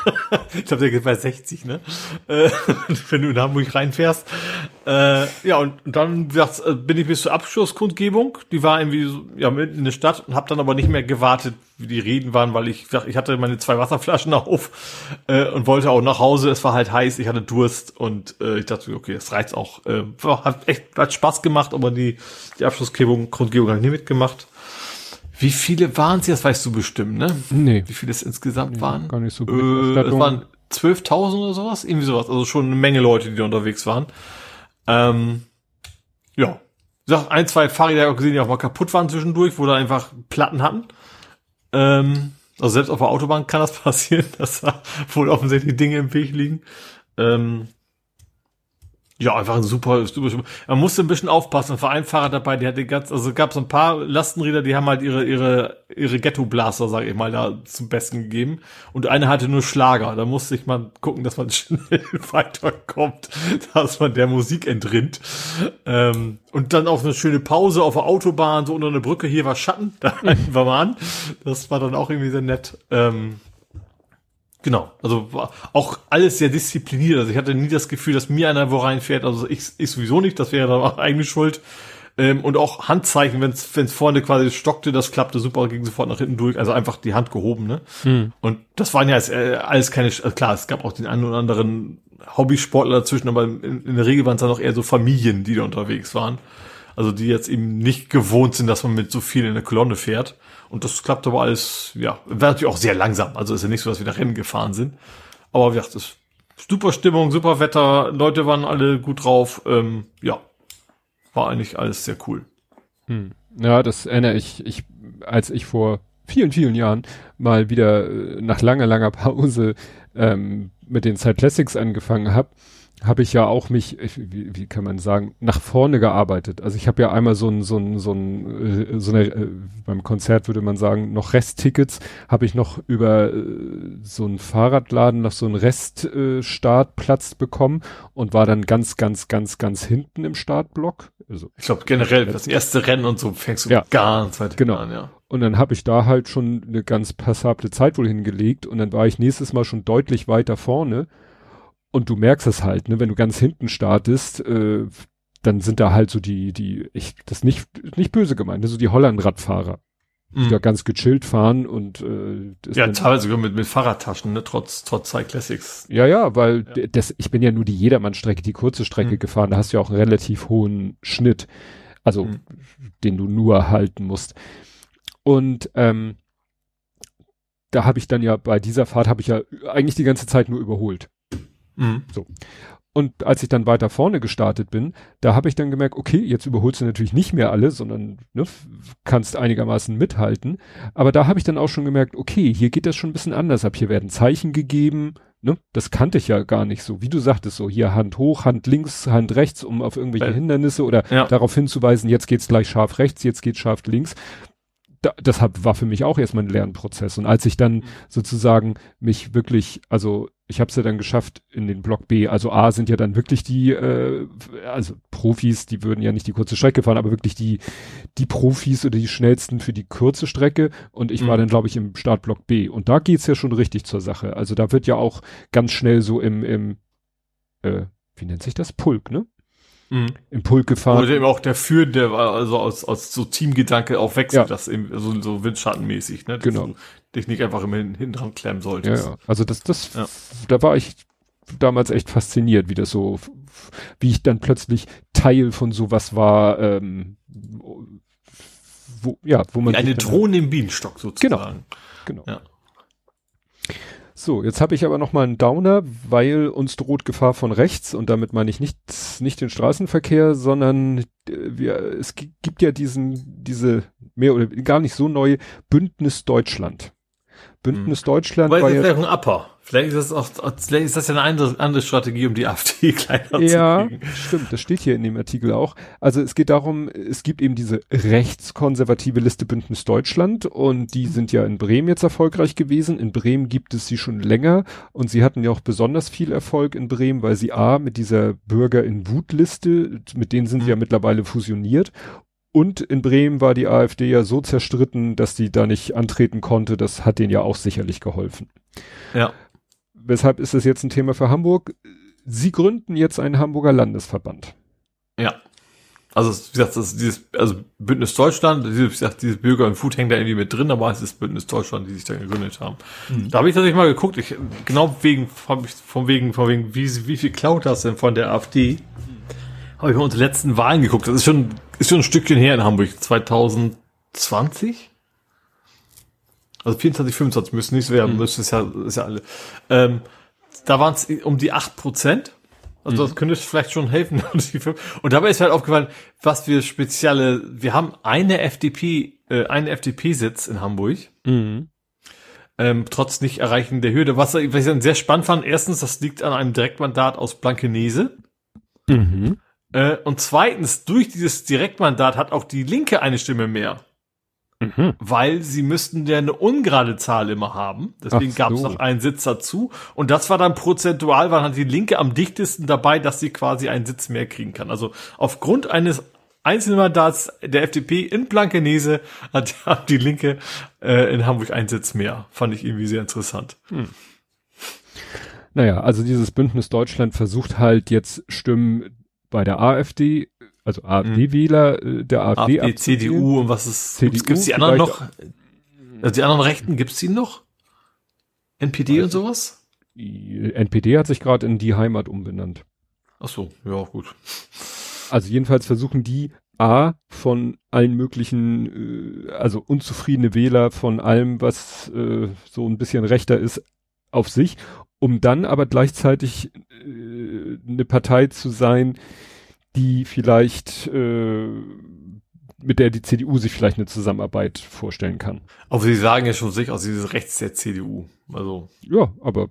ich glaube, der geht bei 60, ne? Äh, wenn du in Hamburg reinfährst. Äh, ja, und, dann äh, bin ich bis zur Abschlusskundgebung. Die war irgendwie so, ja, mitten in der Stadt und habe dann aber nicht mehr gewartet, wie die Reden waren, weil ich ich hatte meine zwei Wasserflaschen auf äh, und wollte auch nach Hause. Es war halt heiß, ich hatte Durst und äh, ich dachte, okay, das reizt auch. Äh, hat echt hat Spaß gemacht, aber die, die Abschlusskundgebung Kundgebung habe ich nie mitgemacht. Wie viele waren es? Das weißt du bestimmt, ne? Nee. Wie viele es insgesamt nee, waren? Gar nicht so gut. Äh, es waren 12.000 oder sowas, irgendwie sowas. Also schon eine Menge Leute, die da unterwegs waren. Ähm, ja. Ich sag, ein, zwei Fahrräder gesehen, die auch mal kaputt waren zwischendurch, wo da einfach Platten hatten. Ähm, also selbst auf der Autobahn kann das passieren, dass da wohl offensichtlich Dinge im Weg liegen. Ähm, ja, einfach ein super, super, Man musste ein bisschen aufpassen. War ein Fahrer dabei, der hatte ganz, also gab es ein paar Lastenräder, die haben halt ihre, ihre, ihre Ghetto-Blaster, sag ich mal, da zum Besten gegeben. Und eine hatte nur Schlager. Da musste ich mal gucken, dass man schnell weiterkommt, dass man der Musik entrinnt. Ähm, und dann auch eine schöne Pause auf der Autobahn, so unter einer Brücke. Hier war Schatten, da war man an. Das war dann auch irgendwie sehr nett. Ähm, Genau, also war auch alles sehr diszipliniert. Also ich hatte nie das Gefühl, dass mir einer wo reinfährt. Also ich, ich sowieso nicht, das wäre dann auch eigene Schuld. Ähm, und auch Handzeichen, wenn es vorne quasi stockte, das klappte super, ging sofort nach hinten durch. Also einfach die Hand gehoben, ne? Hm. Und das waren ja alles, äh, alles keine, also klar, es gab auch den einen oder anderen Hobbysportler dazwischen, aber in, in der Regel waren es dann auch eher so Familien, die da unterwegs waren. Also die jetzt eben nicht gewohnt sind, dass man mit so viel in der Kolonne fährt. Und das klappt aber alles, ja, war natürlich auch sehr langsam. Also ist ja nicht so, dass wir nach Rennen gefahren sind. Aber wie gesagt, das super Stimmung, super Wetter, Leute waren alle gut drauf. Ähm, ja, war eigentlich alles sehr cool. Hm. Ja, das erinnere ich, ich, als ich vor vielen, vielen Jahren mal wieder äh, nach langer, langer Pause ähm, mit den Side Classics angefangen habe, habe ich ja auch mich, wie, wie kann man sagen, nach vorne gearbeitet. Also ich habe ja einmal so ein, so ein, so ein, äh, so eine, äh, beim Konzert würde man sagen, noch Resttickets, habe ich noch über äh, so einen Fahrradladen noch so einen Reststartplatz äh, bekommen und war dann ganz, ganz, ganz, ganz hinten im Startblock. Also, ich glaube generell, das erste Rennen und so fängst du ja, ganz weit genau. an, ja. Und dann habe ich da halt schon eine ganz passable Zeit wohl hingelegt und dann war ich nächstes Mal schon deutlich weiter vorne und du merkst es halt, ne, wenn du ganz hinten startest, äh, dann sind da halt so die, die, ich, das nicht, nicht böse gemeint, ne, so die Holland-Radfahrer. die da ganz gechillt fahren und äh, ja teilweise sogar mit, mit Fahrradtaschen, ne, trotz trotz Classics. Ja, ja, weil ja. das ich bin ja nur die Jedermann-Strecke, die kurze Strecke mhm. gefahren, da hast du ja auch einen relativ hohen Schnitt, also mhm. den du nur halten musst. Und ähm, da habe ich dann ja bei dieser Fahrt habe ich ja eigentlich die ganze Zeit nur überholt. Mhm. So. Und als ich dann weiter vorne gestartet bin, da habe ich dann gemerkt, okay, jetzt überholst du natürlich nicht mehr alle, sondern ne, kannst einigermaßen mithalten. Aber da habe ich dann auch schon gemerkt, okay, hier geht das schon ein bisschen anders ab. Hier werden Zeichen gegeben. Ne? Das kannte ich ja gar nicht so. Wie du sagtest, so hier Hand hoch, Hand links, Hand rechts, um auf irgendwelche Hindernisse oder ja. darauf hinzuweisen, jetzt geht's gleich scharf rechts, jetzt geht's scharf links da, das hab, war für mich auch erstmal ein Lernprozess. Und als ich dann mhm. sozusagen mich wirklich, also ich habe es ja dann geschafft in den Block B. Also A sind ja dann wirklich die, äh, also Profis, die würden ja nicht die kurze Strecke fahren, aber wirklich die, die Profis oder die schnellsten für die kurze Strecke. Und ich mhm. war dann, glaube ich, im Startblock B. Und da geht's ja schon richtig zur Sache. Also da wird ja auch ganz schnell so im, im äh, wie nennt sich das? Pulk, ne? Mhm. im Pulk gefahren. Oder eben auch der Führende, also aus, aus so Teamgedanke auch wechselt, ja. das eben so, so windschattenmäßig, ne? Dass genau. du dich nicht einfach immer hinten dran klemmen solltest. Ja, ja. Also das, das, ja. da war ich damals echt fasziniert, wie das so, wie ich dann plötzlich Teil von sowas war, ähm, wo, ja, wo man. Wie eine Drohne im Bienenstock sozusagen. Genau. Genau. Ja. So, jetzt habe ich aber noch mal einen Downer, weil uns droht Gefahr von rechts und damit meine ich nicht nicht den Straßenverkehr, sondern äh, wir es gibt ja diesen diese mehr oder gar nicht so neue Bündnis Deutschland. Bündnis. Deutschland Weil das ja wäre ein Upper. Vielleicht ist das auch, vielleicht ist das ja eine andere, andere Strategie, um die AfD kleiner ja, zu kriegen. Ja, stimmt. Das steht hier in dem Artikel auch. Also es geht darum, es gibt eben diese rechtskonservative Liste Bündnis Deutschland und die sind ja in Bremen jetzt erfolgreich gewesen. In Bremen gibt es sie schon länger und sie hatten ja auch besonders viel Erfolg in Bremen, weil sie A, mit dieser Bürger in Wutliste, mit denen sind sie ja mhm. mittlerweile fusioniert und in Bremen war die AfD ja so zerstritten, dass die da nicht antreten konnte. Das hat denen ja auch sicherlich geholfen. Ja. Weshalb ist das jetzt ein Thema für Hamburg? Sie gründen jetzt einen Hamburger Landesverband. Ja. Also, wie gesagt, das ist dieses, also Bündnis Deutschland, dieses, wie gesagt, dieses Bürger und Food hängt da irgendwie mit drin, aber es ist Bündnis Deutschland, die sich da gegründet haben. Mhm. Da habe ich tatsächlich mal geguckt, ich, genau wegen, von wegen, von wegen, wie, wie viel klaut das denn von der AfD? habe ich mal unsere letzten Wahlen geguckt. Das ist schon, ist schon ein Stückchen her in Hamburg. 2020? Also 24, 25 müssen nicht werden, mhm. müsste es ja, ist ja alle. Ähm, da waren es um die acht Prozent. Also das mhm. könnte vielleicht schon helfen. Und dabei ist halt aufgefallen, was wir spezielle, wir haben eine FDP, äh, einen FDP-Sitz in Hamburg. Mhm. Ähm, trotz nicht erreichen der Hürde. Was, was ich dann sehr spannend fand, erstens, das liegt an einem Direktmandat aus Blankenese. Mhm. Äh, und zweitens, durch dieses Direktmandat hat auch die Linke eine Stimme mehr. Mhm. Weil sie müssten ja eine ungerade Zahl immer haben. Deswegen so. gab es noch einen Sitz dazu. Und das war dann prozentual, war dann die Linke am dichtesten dabei, dass sie quasi einen Sitz mehr kriegen kann. Also aufgrund eines einzelnen Mandats der FDP in Blankenese hat, hat die Linke äh, in Hamburg einen Sitz mehr. Fand ich irgendwie sehr interessant. Hm. Naja, also dieses Bündnis Deutschland versucht halt jetzt Stimmen bei der AfD, also AfD-Wähler äh, der AfD, AfD CDU und was ist, CDU, gibt's die anderen noch? Also die anderen Rechten gibt's die noch? NPD und sowas? NPD hat sich gerade in die Heimat umbenannt. Ach so, ja, gut. Also jedenfalls versuchen die A von allen möglichen, äh, also unzufriedene Wähler von allem, was äh, so ein bisschen rechter ist, auf sich um dann aber gleichzeitig äh, eine Partei zu sein, die vielleicht äh, mit der die CDU sich vielleicht eine Zusammenarbeit vorstellen kann. Aber Sie sagen ja schon sich aus dieses Rechts der CDU. Also ja, aber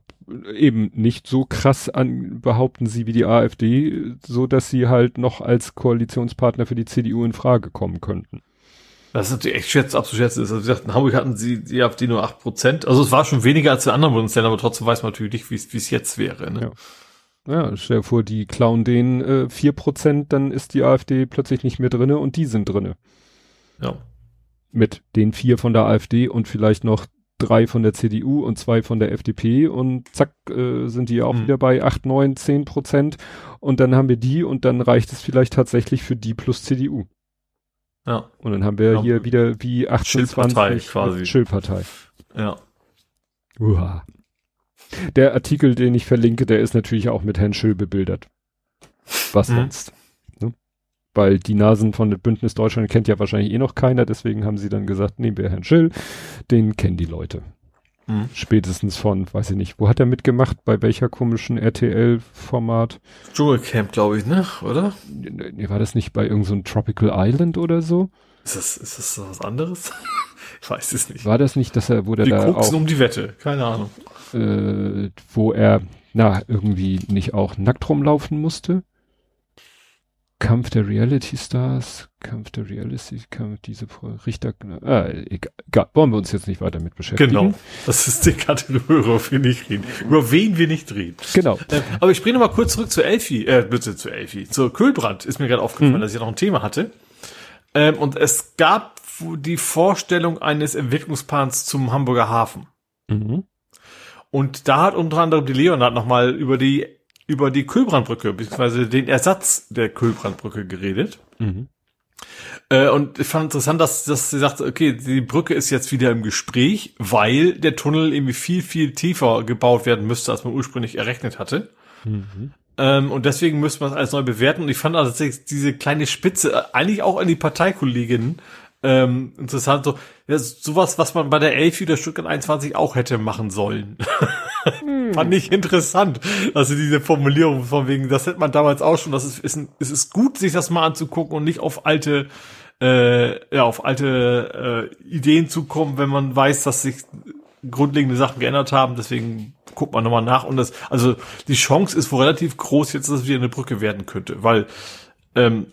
eben nicht so krass an behaupten Sie wie die AfD, so dass sie halt noch als Koalitionspartner für die CDU in Frage kommen könnten. Das ist natürlich echt schwer abzuschätzen. Also, wie gesagt, in Hamburg hatten sie die AfD nur acht Prozent. Also es war schon weniger als in anderen Bundesländern, aber trotzdem weiß man natürlich nicht, wie es jetzt wäre. Ne? Ja. ja, stell dir vor, die klauen den äh, vier äh, Prozent, dann ist die AfD plötzlich nicht mehr drinne und die sind drinne. Ja. Mit den vier von der AfD und vielleicht noch drei von der CDU und zwei von der FDP und zack, äh, sind die auch mhm. wieder bei acht, neun, zehn Prozent und dann haben wir die und dann reicht es vielleicht tatsächlich für die plus CDU. Ja. Und dann haben wir ja. hier wieder wie 28 quasi. Schildpartei. Ja. Uha. Der Artikel, den ich verlinke, der ist natürlich auch mit Herrn Schill bebildert. Was mhm. sonst? Ne? Weil die Nasen von Bündnis Deutschland kennt ja wahrscheinlich eh noch keiner, deswegen haben sie dann gesagt, nehmen wir Herrn Schill, den kennen die Leute. Mhm. Spätestens von, weiß ich nicht, wo hat er mitgemacht? Bei welcher komischen RTL-Format? Dschungelcamp, glaube ich, ne? Oder? Nee, war das nicht bei irgendeinem so Tropical Island oder so? Ist das, ist das was anderes? ich weiß es nicht. War das nicht, dass er, wo der da auch... um die Wette, keine Ahnung. Äh, wo er, na, irgendwie nicht auch nackt rumlaufen musste? Kampf der Reality Stars, Kampf der Reality, Kampf diese Richter, ah, egal, wollen wir uns jetzt nicht weiter mit beschäftigen. Genau, das ist die Kategorie, über wir nicht reden, über wen wir nicht reden. Genau. Äh, aber ich bringe noch mal kurz zurück zu Elfi, äh, bitte zu Elfi, zu Kühlbrand, ist mir gerade aufgefallen, mhm. dass ich noch ein Thema hatte. Ähm, und es gab die Vorstellung eines Entwicklungsplans zum Hamburger Hafen. Mhm. Und da hat unter anderem die Leonard noch mal über die über die Kühlbrandbrücke, beziehungsweise den Ersatz der Kühlbrandbrücke geredet. Mhm. Äh, und ich fand interessant, dass, dass sie sagt, okay, die Brücke ist jetzt wieder im Gespräch, weil der Tunnel irgendwie viel, viel tiefer gebaut werden müsste, als man ursprünglich errechnet hatte. Mhm. Ähm, und deswegen müsste man es alles neu bewerten. Und ich fand also tatsächlich diese kleine Spitze äh, eigentlich auch an die Parteikolleginnen ähm, interessant. So, ja, sowas, was man bei der Elfi der Stuttgart 21 auch hätte machen sollen. hm. Fand ich interessant. Also diese Formulierung von wegen, das hätte man damals auch schon. Das ist, ist, es ist gut, sich das mal anzugucken und nicht auf alte, äh, ja, auf alte äh, Ideen zu kommen, wenn man weiß, dass sich grundlegende Sachen geändert haben. Deswegen guckt man nochmal nach. Und das, also die Chance ist wohl relativ groß, jetzt, dass es wieder eine Brücke werden könnte, weil ähm,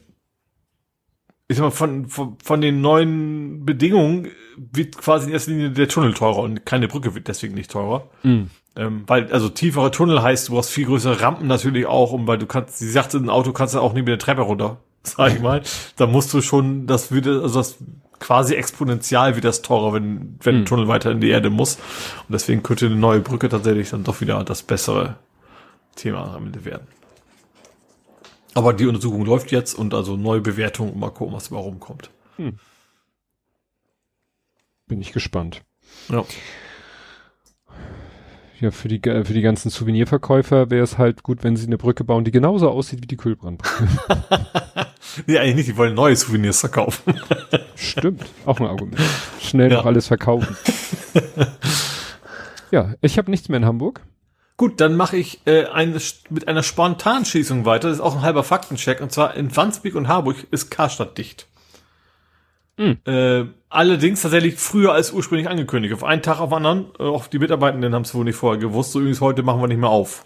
ich sag mal, von, von, von den neuen Bedingungen wird quasi in erster Linie der Tunnel teurer und keine Brücke wird deswegen nicht teurer. Mhm. Ähm, weil, also tiefere Tunnel heißt, du hast viel größere Rampen natürlich auch, und weil du kannst, sie sagte, ein Auto kannst du auch nicht mit der Treppe runter, sag ich mal. da musst du schon, das würde, also das quasi exponentiell wird das teurer, wenn, wenn ein Tunnel weiter in die Erde muss. Und deswegen könnte eine neue Brücke tatsächlich dann doch wieder das bessere Thema am Ende werden. Aber die Untersuchung läuft jetzt und also neue Bewertung, mal gucken, was warum kommt. Hm. Bin ich gespannt. Ja. Ja, für die, für die ganzen Souvenirverkäufer wäre es halt gut, wenn sie eine Brücke bauen, die genauso aussieht wie die Kühlbrandbrücke. nee, eigentlich nicht, die wollen neue Souvenirs verkaufen. Stimmt, auch ein Argument. Schnell ja. noch alles verkaufen. ja, ich habe nichts mehr in Hamburg. Gut, dann mache ich äh, eine, mit einer Spontanschießung weiter. Das ist auch ein halber Faktencheck. Und zwar in Wandsbek und Harburg ist Karstadt dicht. Mhm. Äh, allerdings tatsächlich früher als ursprünglich angekündigt. Auf einen Tag auf anderen. Äh, auch die Mitarbeitenden haben es wohl nicht vorher gewusst. So übrigens heute machen wir nicht mehr auf.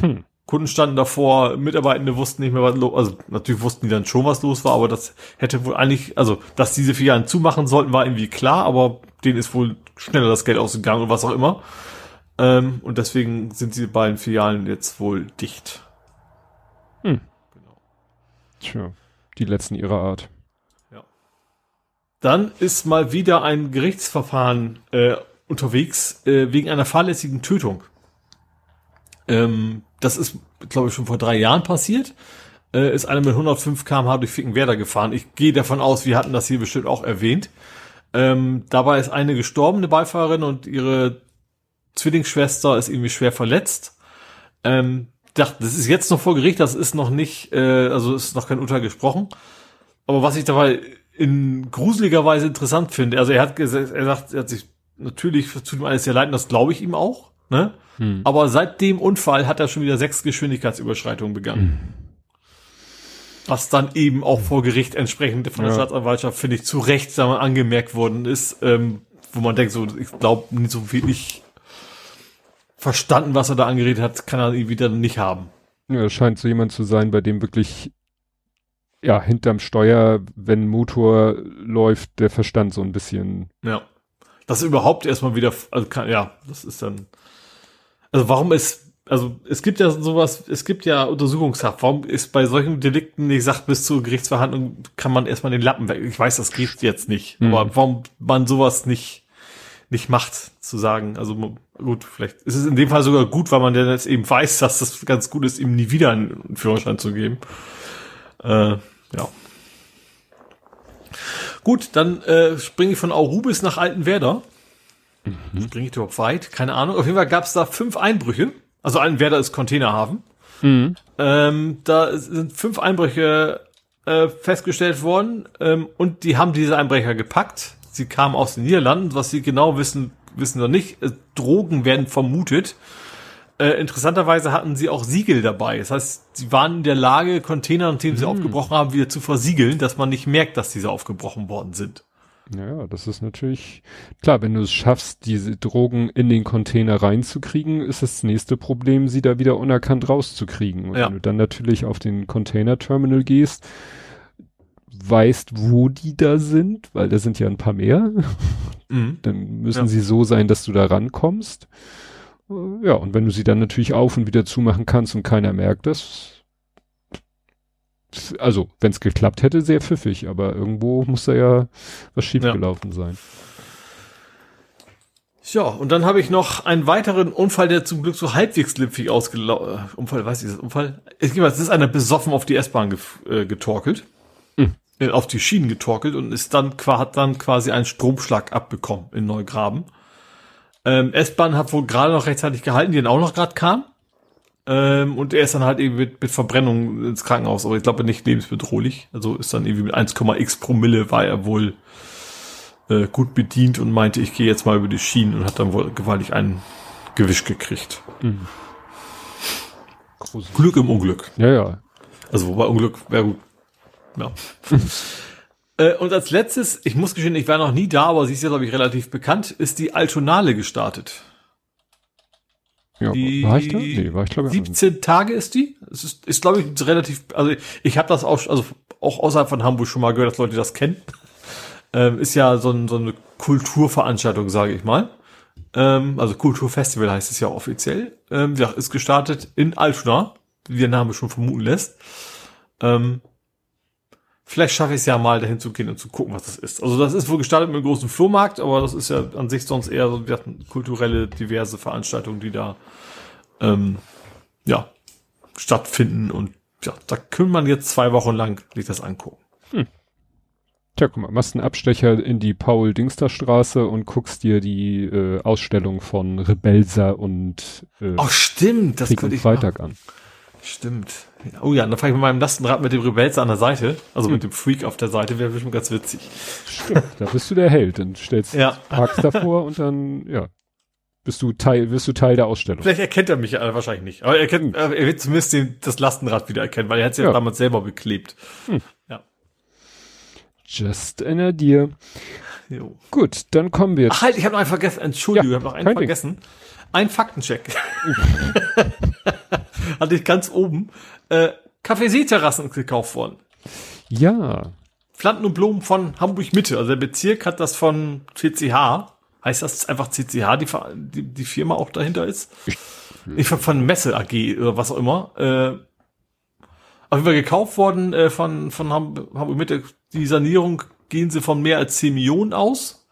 Hm. Kunden standen davor, Mitarbeitende wussten nicht mehr, was los, also natürlich wussten die dann schon, was los war, aber das hätte wohl eigentlich, also, dass diese Filialen zumachen sollten, war irgendwie klar, aber denen ist wohl schneller das Geld ausgegangen und was auch immer. Ähm, und deswegen sind die beiden Filialen jetzt wohl dicht. Hm. Genau. Tja, die letzten ihrer Art. Dann ist mal wieder ein Gerichtsverfahren äh, unterwegs äh, wegen einer fahrlässigen Tötung. Ähm, das ist, glaube ich, schon vor drei Jahren passiert. Äh, ist einer mit 105 km/h durch Fickenwerder gefahren. Ich gehe davon aus, wir hatten das hier bestimmt auch erwähnt. Ähm, dabei ist eine gestorbene Beifahrerin und ihre Zwillingsschwester ist irgendwie schwer verletzt. Ähm, das ist jetzt noch vor Gericht, das ist noch nicht, äh, also ist noch kein Urteil gesprochen. Aber was ich dabei in gruseliger Weise interessant finde, also er hat gesagt, er sagt, er hat sich natürlich zu dem alles sehr leiden, das glaube ich ihm auch, ne? Hm. Aber seit dem Unfall hat er schon wieder sechs Geschwindigkeitsüberschreitungen begangen. Hm. Was dann eben auch vor Gericht entsprechend von der ja. Staatsanwaltschaft, finde ich, zu Recht sagen wir, angemerkt worden ist, ähm, wo man denkt, so, ich glaube, nicht so viel ich verstanden, was er da angeredet hat, kann er irgendwie dann nicht haben. Ja, scheint so jemand zu sein, bei dem wirklich, ja, hinterm Steuer, wenn Motor läuft, der Verstand so ein bisschen. Ja. Das überhaupt erstmal wieder, also kann, ja, das ist dann, also warum ist, also es gibt ja sowas, es gibt ja Untersuchungshaft. Warum ist bei solchen Delikten nicht sagt, bis zur Gerichtsverhandlung kann man erstmal den Lappen weg? Ich weiß, das geht jetzt nicht. Mhm. Aber warum man sowas nicht nicht macht, zu sagen. Also gut, vielleicht ist es in dem Fall sogar gut, weil man dann jetzt eben weiß, dass das ganz gut ist, ihm nie wieder einen Führerschein zu geben. Äh, ja. Gut, dann äh, springe ich von Aurubis nach Altenwerder. Mhm. Springe ich überhaupt weit? Keine Ahnung. Auf jeden Fall gab es da fünf Einbrüche. Also Altenwerder ist Containerhafen. Mhm. Ähm, da sind fünf Einbrüche äh, festgestellt worden ähm, und die haben diese Einbrecher gepackt. Sie kamen aus den Niederlanden, was sie genau wissen, wissen wir nicht. Äh, Drogen werden vermutet. Äh, interessanterweise hatten sie auch Siegel dabei. Das heißt, sie waren in der Lage, Container, in denen sie hm. aufgebrochen haben, wieder zu versiegeln, dass man nicht merkt, dass diese aufgebrochen worden sind. Ja, das ist natürlich klar, wenn du es schaffst, diese Drogen in den Container reinzukriegen, ist das nächste Problem, sie da wieder unerkannt rauszukriegen. Und ja. wenn du dann natürlich auf den Container-Terminal gehst, weißt, wo die da sind, weil da sind ja ein paar mehr, mhm. dann müssen ja. sie so sein, dass du da rankommst. Ja, und wenn du sie dann natürlich auf und wieder zumachen kannst und keiner merkt das, also wenn es geklappt hätte, sehr pfiffig, aber irgendwo muss da ja was schiefgelaufen ja. sein. Ja, und dann habe ich noch einen weiteren Unfall, der zum Glück so halbwegs glimpflich ausgelaufen. Äh, Unfall, weiß ich, das Unfall? Es ist einer besoffen auf die S-Bahn ge äh, getorkelt. Hm. Äh, auf die Schienen getorkelt und ist dann, hat dann quasi einen Stromschlag abbekommen in Neugraben. Ähm, S-Bahn hat wohl gerade noch rechtzeitig gehalten, die dann auch noch gerade kam. Ähm, und er ist dann halt eben mit, mit Verbrennung ins Krankenhaus, aber ich glaube nicht lebensbedrohlich. Also ist dann irgendwie mit 1,x Promille war er wohl äh, gut bedient und meinte, ich gehe jetzt mal über die Schienen und hat dann wohl gewaltig einen Gewisch gekriegt. Mhm. Glück im Unglück. Ja, ja. Also wobei Unglück wäre gut. Ja. Äh, und als letztes, ich muss gestehen, ich war noch nie da, aber sie ist ja, glaube ich, relativ bekannt, ist die Altonale gestartet. Ja, die war ich da? Nee, war ich glaube 17 Tage ist die. Es ist, ist glaube ich, relativ, also ich habe das auch, also auch außerhalb von Hamburg schon mal gehört, dass Leute das kennen. Ähm, ist ja so, ein, so eine Kulturveranstaltung, sage ich mal. Ähm, also Kulturfestival heißt es ja offiziell. Ähm, ja, ist gestartet in Altona, wie der Name schon vermuten lässt. Ähm, Vielleicht schaffe ich es ja mal, dahin zu gehen und zu gucken, was das ist. Also das ist wohl gestartet mit einem großen Flohmarkt, aber das ist ja an sich sonst eher so wir hatten kulturelle, diverse Veranstaltungen, die da ähm, ja stattfinden. Und ja, da kann man jetzt zwei Wochen lang sich das angucken. Hm. Tja, guck mal, machst einen Abstecher in die Paul-Dingster-Straße und guckst dir die äh, Ausstellung von Rebelsa und äh, Ach stimmt, das Krieg könnte ich Freitag an. Stimmt. Oh ja, dann fahre ich mit meinem Lastenrad mit dem Rebells an der Seite, also hm. mit dem Freak auf der Seite, wäre bestimmt ganz witzig. Stimmt, da bist du der Held. Dann stellst du ja. parkst davor und dann, ja, bist du Teil, bist du Teil der Ausstellung. Vielleicht erkennt er mich äh, wahrscheinlich nicht. Aber er, kennt, hm. er wird zumindest den, das Lastenrad wieder erkennen, weil er hat es ja, ja, damals selber beklebt. Hm. Ja. Just an idea. Jo. Gut, dann kommen wir. Ach halt, ich habe noch einen vergessen. Entschuldigung, ja, ich habe noch einen vergessen. Ding. Ein Faktencheck. Hatte ich ganz oben. Äh, Kaffeeseeterrassen gekauft worden. Ja. Pflanzen und Blumen von Hamburg Mitte. Also der Bezirk hat das von CCH. Heißt das einfach CCH, die, die, die Firma auch dahinter ist? Ich, von Messe AG oder was auch immer. Äh, auf jeden Fall gekauft worden äh, von, von Hamburg Mitte. Die Sanierung gehen sie von mehr als 10 Millionen aus.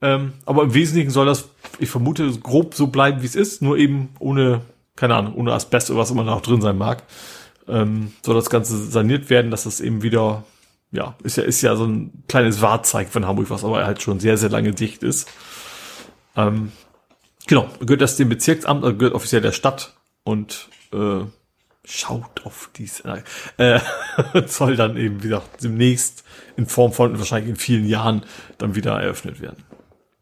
Ähm, aber im Wesentlichen soll das, ich vermute, grob so bleiben, wie es ist, nur eben ohne keine Ahnung, ohne Asbest oder was immer noch drin sein mag, ähm, soll das Ganze saniert werden, dass das eben wieder, ja, ist ja, ist ja so ein kleines Wahrzeichen von Hamburg, was aber halt schon sehr, sehr lange dicht ist. Ähm, genau, gehört das dem Bezirksamt, also gehört offiziell der Stadt und äh, schaut auf dies, äh, soll dann eben wieder demnächst in Form von wahrscheinlich in vielen Jahren dann wieder eröffnet werden.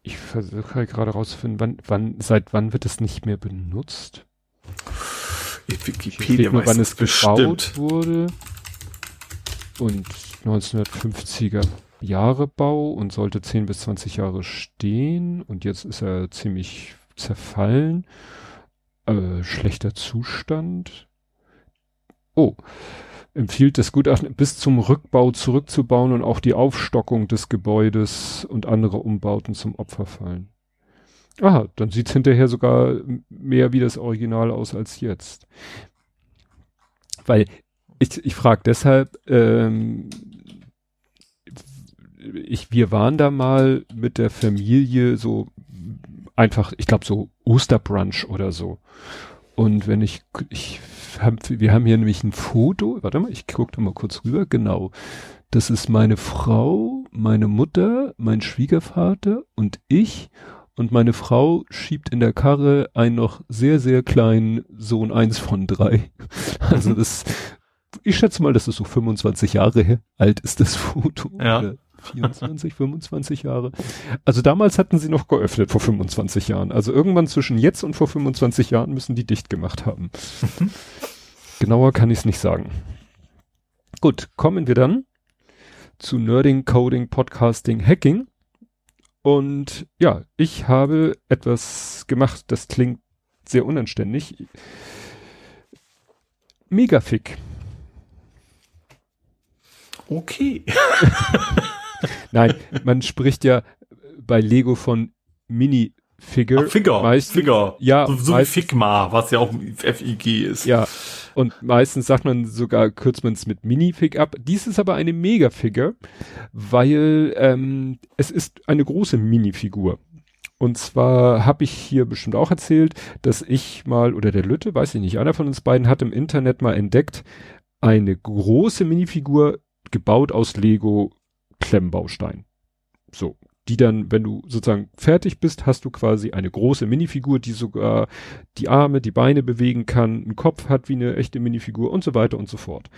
Ich versuche halt gerade rauszufinden, wann, wann, seit wann wird es nicht mehr benutzt? Wikipedia weiß wann es bestimmt. gebaut wurde. Und 1950er Jahre Bau und sollte 10 bis 20 Jahre stehen. Und jetzt ist er ziemlich zerfallen. Äh, schlechter Zustand. Oh. Empfiehlt das Gutachten bis zum Rückbau zurückzubauen und auch die Aufstockung des Gebäudes und andere Umbauten zum Opfer fallen. Aha, dann sieht's hinterher sogar mehr wie das Original aus als jetzt. Weil ich, ich frage deshalb, ähm, ich, wir waren da mal mit der Familie so einfach, ich glaube so Osterbrunch oder so. Und wenn ich, ich hab, wir haben hier nämlich ein Foto, warte mal, ich gucke da mal kurz rüber, genau. Das ist meine Frau, meine Mutter, mein Schwiegervater und ich und meine Frau schiebt in der Karre einen noch sehr, sehr kleinen Sohn eins von drei. Also das, ich schätze mal, das ist so 25 Jahre alt ist das Foto. Ja. 24, 25 Jahre. Also damals hatten sie noch geöffnet vor 25 Jahren. Also irgendwann zwischen jetzt und vor 25 Jahren müssen die dicht gemacht haben. Genauer kann ich es nicht sagen. Gut, kommen wir dann zu Nerding, Coding, Podcasting, Hacking. Und ja, ich habe etwas gemacht, das klingt sehr unanständig. Megafig. Okay. Nein, man spricht ja bei Lego von Mini Figure. Ach, Figure. Meistens, Figure. Ja. So, so meistens, wie Figma, was ja auch FIG ist. Ja. Und meistens sagt man sogar, kürzt man es mit Minifig ab. Dies ist aber eine Mega-Figure, weil ähm, es ist eine große Minifigur. Und zwar habe ich hier bestimmt auch erzählt, dass ich mal, oder der Lütte, weiß ich nicht, einer von uns beiden hat im Internet mal entdeckt, eine große Minifigur gebaut aus Lego Klemmbaustein. So, die dann, wenn du sozusagen fertig bist, hast du quasi eine große Minifigur, die sogar die Arme, die Beine bewegen kann, einen Kopf hat wie eine echte Minifigur und so weiter und so fort.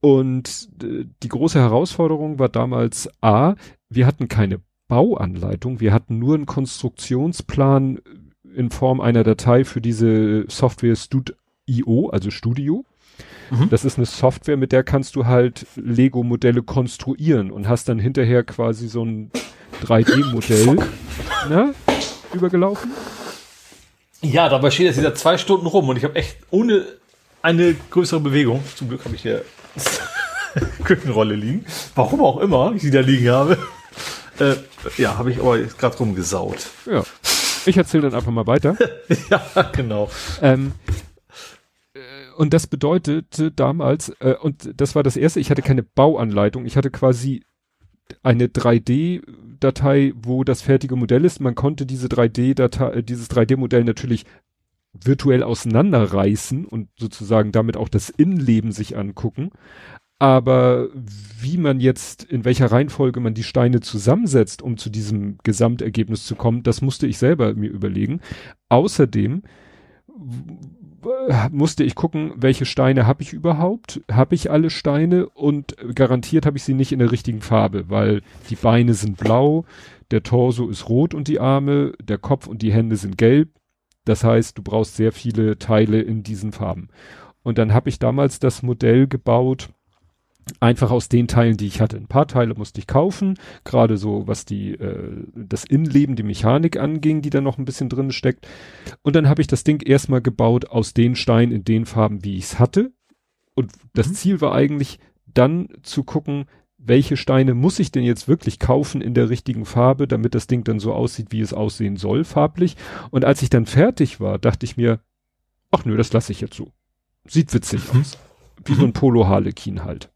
Und die große Herausforderung war damals A, wir hatten keine Bauanleitung, wir hatten nur einen Konstruktionsplan in Form einer Datei für diese Software Stud.io, also Studio. Mhm. Das ist eine Software, mit der kannst du halt Lego-Modelle konstruieren und hast dann hinterher quasi so ein 3D-Modell ne, übergelaufen. Ja, dabei steht jetzt wieder zwei Stunden rum und ich habe echt ohne eine größere Bewegung, zum Glück habe ich hier Küchenrolle liegen, warum auch immer ich sie da liegen habe, äh, ja, habe ich aber gerade rumgesaut. Ja. Ich erzähle dann einfach mal weiter. ja, genau. Ähm, und das bedeutete damals, äh, und das war das erste, ich hatte keine Bauanleitung, ich hatte quasi eine 3D-Datei, wo das fertige Modell ist. Man konnte diese 3D-Datei, äh, dieses 3D-Modell natürlich virtuell auseinanderreißen und sozusagen damit auch das Innenleben sich angucken. Aber wie man jetzt, in welcher Reihenfolge man die Steine zusammensetzt, um zu diesem Gesamtergebnis zu kommen, das musste ich selber mir überlegen. Außerdem musste ich gucken, welche Steine habe ich überhaupt? Habe ich alle Steine? Und garantiert habe ich sie nicht in der richtigen Farbe, weil die Beine sind blau, der Torso ist rot und die Arme, der Kopf und die Hände sind gelb. Das heißt, du brauchst sehr viele Teile in diesen Farben. Und dann habe ich damals das Modell gebaut, einfach aus den Teilen, die ich hatte. Ein paar Teile musste ich kaufen, gerade so was die äh, das Innenleben, die Mechanik anging, die da noch ein bisschen drin steckt. Und dann habe ich das Ding erstmal gebaut aus den Steinen in den Farben, wie ich es hatte. Und das mhm. Ziel war eigentlich dann zu gucken, welche Steine muss ich denn jetzt wirklich kaufen in der richtigen Farbe, damit das Ding dann so aussieht, wie es aussehen soll, farblich. Und als ich dann fertig war, dachte ich mir, ach nö, das lasse ich jetzt so. Sieht witzig mhm. aus. Wie so ein Polo Harlequin halt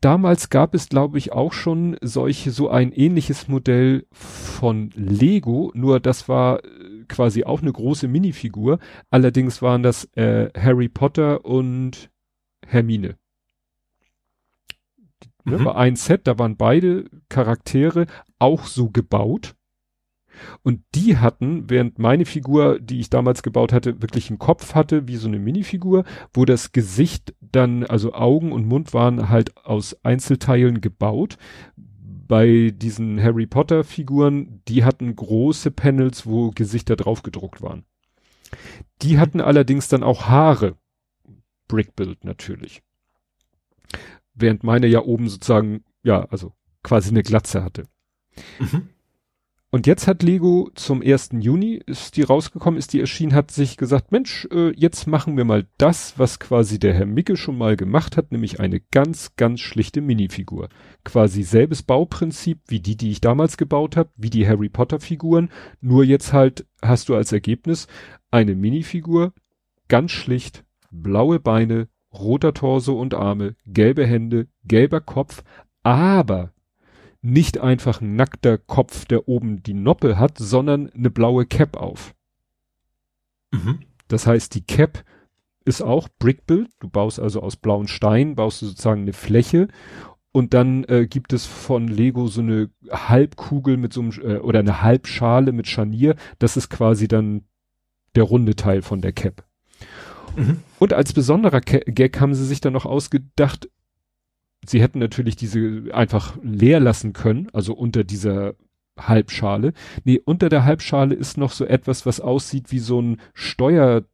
damals gab es, glaube ich, auch schon solche, so ein ähnliches Modell von Lego, nur das war äh, quasi auch eine große Minifigur. Allerdings waren das äh, Harry Potter und Hermine. Ne, mhm. War ein Set, da waren beide Charaktere auch so gebaut. Und die hatten, während meine Figur, die ich damals gebaut hatte, wirklich einen Kopf hatte, wie so eine Minifigur, wo das Gesicht dann, also Augen und Mund waren halt aus Einzelteilen gebaut. Bei diesen Harry Potter Figuren, die hatten große Panels, wo Gesichter drauf gedruckt waren. Die hatten allerdings dann auch Haare. Brickbuild natürlich. Während meine ja oben sozusagen, ja, also quasi eine Glatze hatte. Mhm. Und jetzt hat Lego zum 1. Juni, ist die rausgekommen, ist die erschienen, hat sich gesagt, Mensch, äh, jetzt machen wir mal das, was quasi der Herr Micke schon mal gemacht hat, nämlich eine ganz, ganz schlichte Minifigur. Quasi selbes Bauprinzip wie die, die ich damals gebaut habe, wie die Harry Potter Figuren, nur jetzt halt hast du als Ergebnis eine Minifigur, ganz schlicht, blaue Beine, roter Torso und Arme, gelbe Hände, gelber Kopf, aber nicht einfach ein nackter Kopf, der oben die Noppe hat, sondern eine blaue Cap auf. Mhm. Das heißt, die Cap ist auch Brickbuild. Du baust also aus blauen Steinen, baust du sozusagen eine Fläche Und dann äh, gibt es von Lego so eine Halbkugel mit so einem, äh, oder eine Halbschale mit Scharnier. Das ist quasi dann der runde Teil von der Cap. Mhm. Und als besonderer Gag haben sie sich dann noch ausgedacht, sie hätten natürlich diese einfach leer lassen können, also unter dieser Halbschale. Nee, unter der Halbschale ist noch so etwas, was aussieht wie so ein Steuer,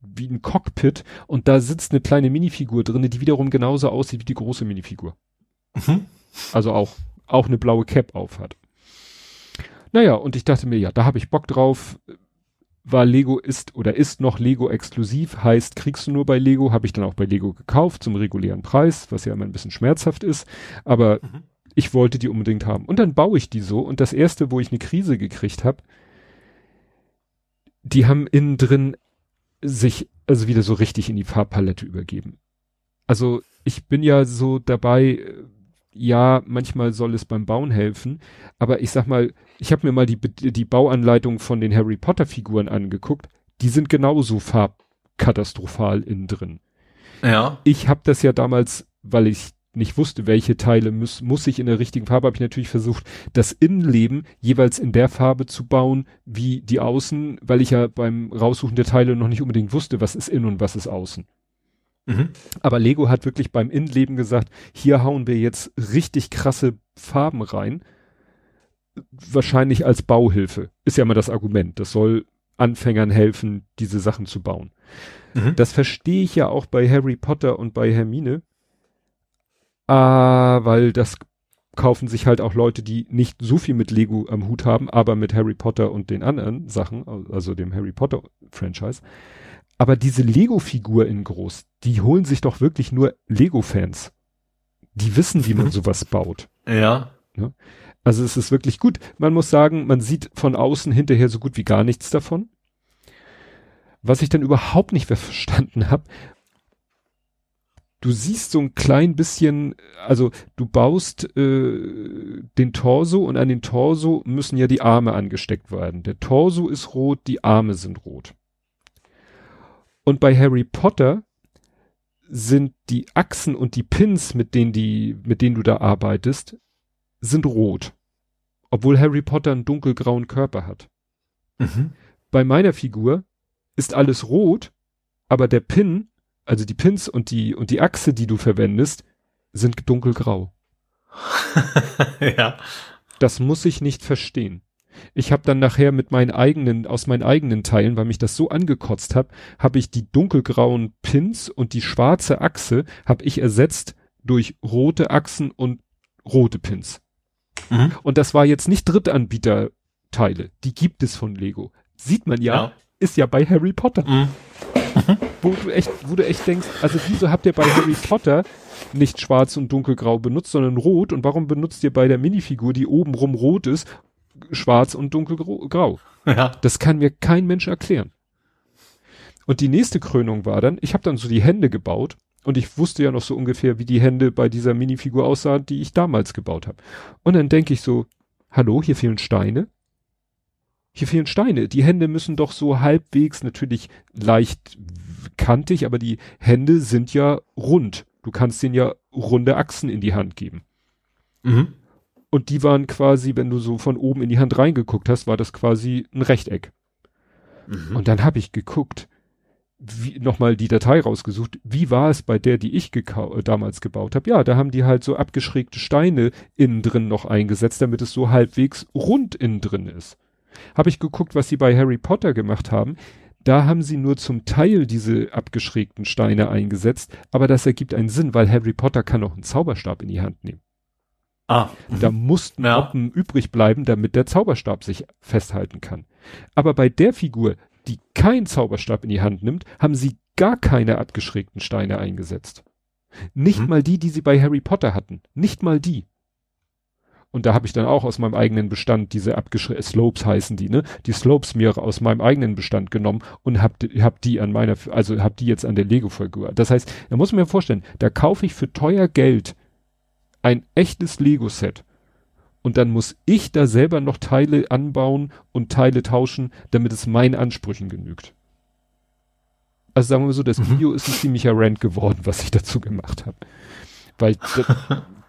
wie ein Cockpit und da sitzt eine kleine Minifigur drinne, die wiederum genauso aussieht wie die große Minifigur. Mhm. Also auch, auch eine blaue Cap auf hat. Naja, und ich dachte mir, ja, da habe ich Bock drauf. War Lego ist oder ist noch Lego exklusiv, heißt, kriegst du nur bei Lego, habe ich dann auch bei Lego gekauft zum regulären Preis, was ja immer ein bisschen schmerzhaft ist. Aber mhm. ich wollte die unbedingt haben. Und dann baue ich die so. Und das erste, wo ich eine Krise gekriegt habe, die haben innen drin sich also wieder so richtig in die Farbpalette übergeben. Also ich bin ja so dabei, ja, manchmal soll es beim Bauen helfen, aber ich sag mal, ich habe mir mal die, die Bauanleitung von den Harry Potter Figuren angeguckt, die sind genauso farbkatastrophal innen drin. Ja. Ich habe das ja damals, weil ich nicht wusste, welche Teile muss, muss ich in der richtigen Farbe, habe ich natürlich versucht, das Innenleben jeweils in der Farbe zu bauen, wie die Außen, weil ich ja beim Raussuchen der Teile noch nicht unbedingt wusste, was ist innen und was ist außen. Mhm. Aber Lego hat wirklich beim Innenleben gesagt, hier hauen wir jetzt richtig krasse Farben rein. Wahrscheinlich als Bauhilfe. Ist ja immer das Argument. Das soll Anfängern helfen, diese Sachen zu bauen. Mhm. Das verstehe ich ja auch bei Harry Potter und bei Hermine. Ah, weil das kaufen sich halt auch Leute, die nicht so viel mit Lego am Hut haben, aber mit Harry Potter und den anderen Sachen, also dem Harry Potter Franchise. Aber diese Lego-Figur in groß, die holen sich doch wirklich nur Lego-Fans. Die wissen, wie man sowas baut. Ja. ja. Also es ist wirklich gut. Man muss sagen, man sieht von außen hinterher so gut wie gar nichts davon. Was ich dann überhaupt nicht verstanden habe, du siehst so ein klein bisschen, also du baust äh, den Torso und an den Torso müssen ja die Arme angesteckt werden. Der Torso ist rot, die Arme sind rot. Und bei Harry Potter sind die Achsen und die Pins, mit denen die, mit denen du da arbeitest, sind rot. Obwohl Harry Potter einen dunkelgrauen Körper hat. Mhm. Bei meiner Figur ist alles rot, aber der Pin, also die Pins und die, und die Achse, die du verwendest, sind dunkelgrau. ja. Das muss ich nicht verstehen. Ich habe dann nachher mit meinen eigenen, aus meinen eigenen Teilen, weil mich das so angekotzt hat, habe ich die dunkelgrauen Pins und die schwarze Achse habe ich ersetzt durch rote Achsen und rote Pins. Mhm. Und das war jetzt nicht Drittanbieterteile, die gibt es von Lego. Sieht man ja, ja. ist ja bei Harry Potter. Mhm. wo du echt, wo du echt denkst, also wieso habt ihr bei Harry Potter nicht schwarz und dunkelgrau benutzt, sondern rot und warum benutzt ihr bei der Minifigur, die obenrum rot ist schwarz und dunkelgrau. Ja. Das kann mir kein Mensch erklären. Und die nächste Krönung war dann, ich habe dann so die Hände gebaut und ich wusste ja noch so ungefähr, wie die Hände bei dieser Minifigur aussahen, die ich damals gebaut habe. Und dann denke ich so, hallo, hier fehlen Steine. Hier fehlen Steine. Die Hände müssen doch so halbwegs natürlich leicht kantig, aber die Hände sind ja rund. Du kannst denen ja runde Achsen in die Hand geben. Mhm. Und die waren quasi, wenn du so von oben in die Hand reingeguckt hast, war das quasi ein Rechteck. Mhm. Und dann habe ich geguckt, wie, nochmal die Datei rausgesucht, wie war es bei der, die ich gekau damals gebaut habe? Ja, da haben die halt so abgeschrägte Steine innen drin noch eingesetzt, damit es so halbwegs rund innen drin ist. Habe ich geguckt, was sie bei Harry Potter gemacht haben. Da haben sie nur zum Teil diese abgeschrägten Steine eingesetzt, aber das ergibt einen Sinn, weil Harry Potter kann auch einen Zauberstab in die Hand nehmen. Ah. Da mussten ja. Noppen übrig bleiben, damit der Zauberstab sich festhalten kann. Aber bei der Figur, die keinen Zauberstab in die Hand nimmt, haben sie gar keine abgeschrägten Steine eingesetzt. Nicht hm. mal die, die sie bei Harry Potter hatten. Nicht mal die. Und da habe ich dann auch aus meinem eigenen Bestand diese abgeschrägten Slopes heißen die, ne? Die Slopes mir aus meinem eigenen Bestand genommen und hab, hab die an meiner, also hab die jetzt an der Lego-Figur. Das heißt, da muss man mir vorstellen, da kaufe ich für teuer Geld ein echtes Lego-Set. Und dann muss ich da selber noch Teile anbauen und Teile tauschen, damit es meinen Ansprüchen genügt. Also sagen wir mal so, das mhm. Video ist ein ziemlicher Rant geworden, was ich dazu gemacht habe. Weil das,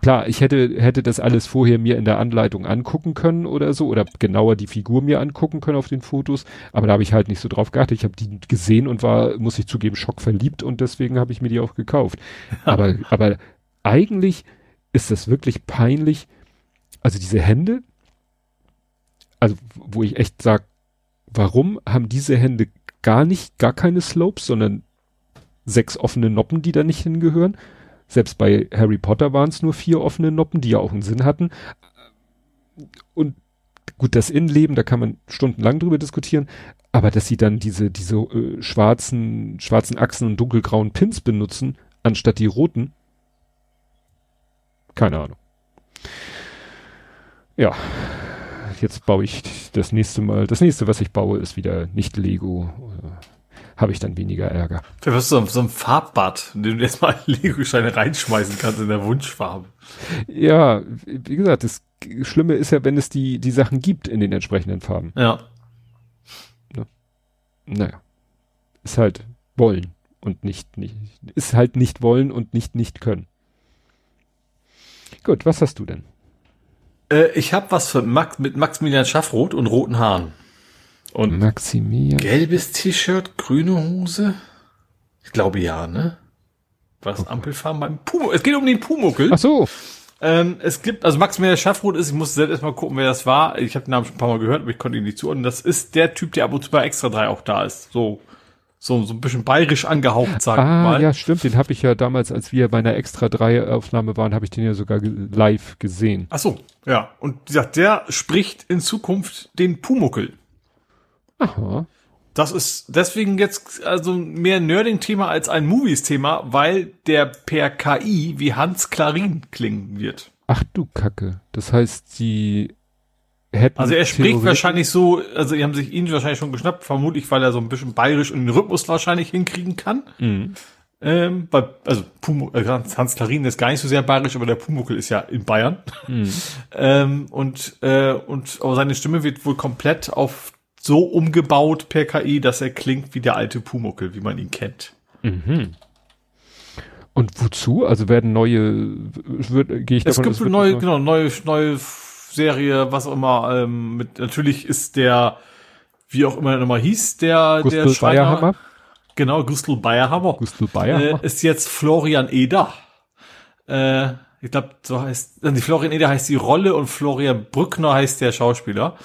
klar, ich hätte, hätte das alles vorher mir in der Anleitung angucken können oder so, oder genauer die Figur mir angucken können auf den Fotos, aber da habe ich halt nicht so drauf geachtet. Ich habe die gesehen und war, muss ich zugeben, schockverliebt und deswegen habe ich mir die auch gekauft. aber, aber eigentlich ist das wirklich peinlich. Also diese Hände, also wo ich echt sag, warum haben diese Hände gar nicht, gar keine Slopes, sondern sechs offene Noppen, die da nicht hingehören? Selbst bei Harry Potter waren es nur vier offene Noppen, die ja auch einen Sinn hatten. Und gut, das Innenleben, da kann man stundenlang drüber diskutieren, aber dass sie dann diese, diese äh, schwarzen, schwarzen Achsen und dunkelgrauen Pins benutzen, anstatt die roten, keine Ahnung. Ja, jetzt baue ich das nächste Mal, das nächste, was ich baue, ist wieder nicht Lego. Habe ich dann weniger Ärger. Du hast so, so ein Farbbad, in dem du jetzt mal Lego-Steine reinschmeißen kannst in der Wunschfarbe. Ja, wie gesagt, das Schlimme ist ja, wenn es die, die Sachen gibt in den entsprechenden Farben. Ja. Ne? Naja. Ist halt wollen und nicht, nicht, ist halt nicht wollen und nicht nicht können. Gut, was hast du denn? Äh, ich habe was für Max, mit Maximilian Schaffroth und roten Haaren. Und Maximilian. Gelbes T-Shirt, grüne Hose? Ich glaube ja, ne? Was okay. Ampelfarben beim Pumuckel. Es geht um den Pumuckel. Ach so. Ähm, es gibt, also Maximilian Schaffroth ist, ich muss selbst erstmal gucken, wer das war. Ich habe den Namen schon ein paar Mal gehört, aber ich konnte ihn nicht zuordnen. Das ist der Typ, der ab und zu bei Extra 3 auch da ist. So so, so ein bisschen bayerisch angehaucht, sagen ah, mal. Ja, stimmt, den habe ich ja damals, als wir bei einer Extra 3 Aufnahme waren, habe ich den ja sogar live gesehen. Ach so, ja. Und wie gesagt, der spricht in Zukunft den Pumuckel. Aha. Das ist deswegen jetzt also mehr ein Nerding-Thema als ein Movies-Thema, weil der per KI wie Hans Klarin klingen wird. Ach du Kacke. Das heißt, sie hätten. Also er spricht wahrscheinlich so, also die haben sich ihn wahrscheinlich schon geschnappt, vermutlich, weil er so ein bisschen bayerisch und den Rhythmus wahrscheinlich hinkriegen kann. Mhm. Ähm, weil, also Pumu, äh, Hans Klarin ist gar nicht so sehr bayerisch, aber der Pumuckel ist ja in Bayern. Mhm. ähm, und, äh, und aber seine Stimme wird wohl komplett auf so umgebaut per KI, dass er klingt wie der alte Pumuckel, wie man ihn kennt. Mhm. Und wozu? Also werden neue, wird, gehe ich davon Es gibt neue, genau, neue, neue Serie, was auch immer, ähm, mit, natürlich ist der, wie auch immer er nochmal hieß, der, Gustl der Schreiner, Bayerhammer. Genau, Gustl Bayerhammer. Gustl Bayerhammer. Äh, ist jetzt Florian Eder. Äh, ich glaube, so heißt, die Florian Eder heißt die Rolle und Florian Brückner heißt der Schauspieler.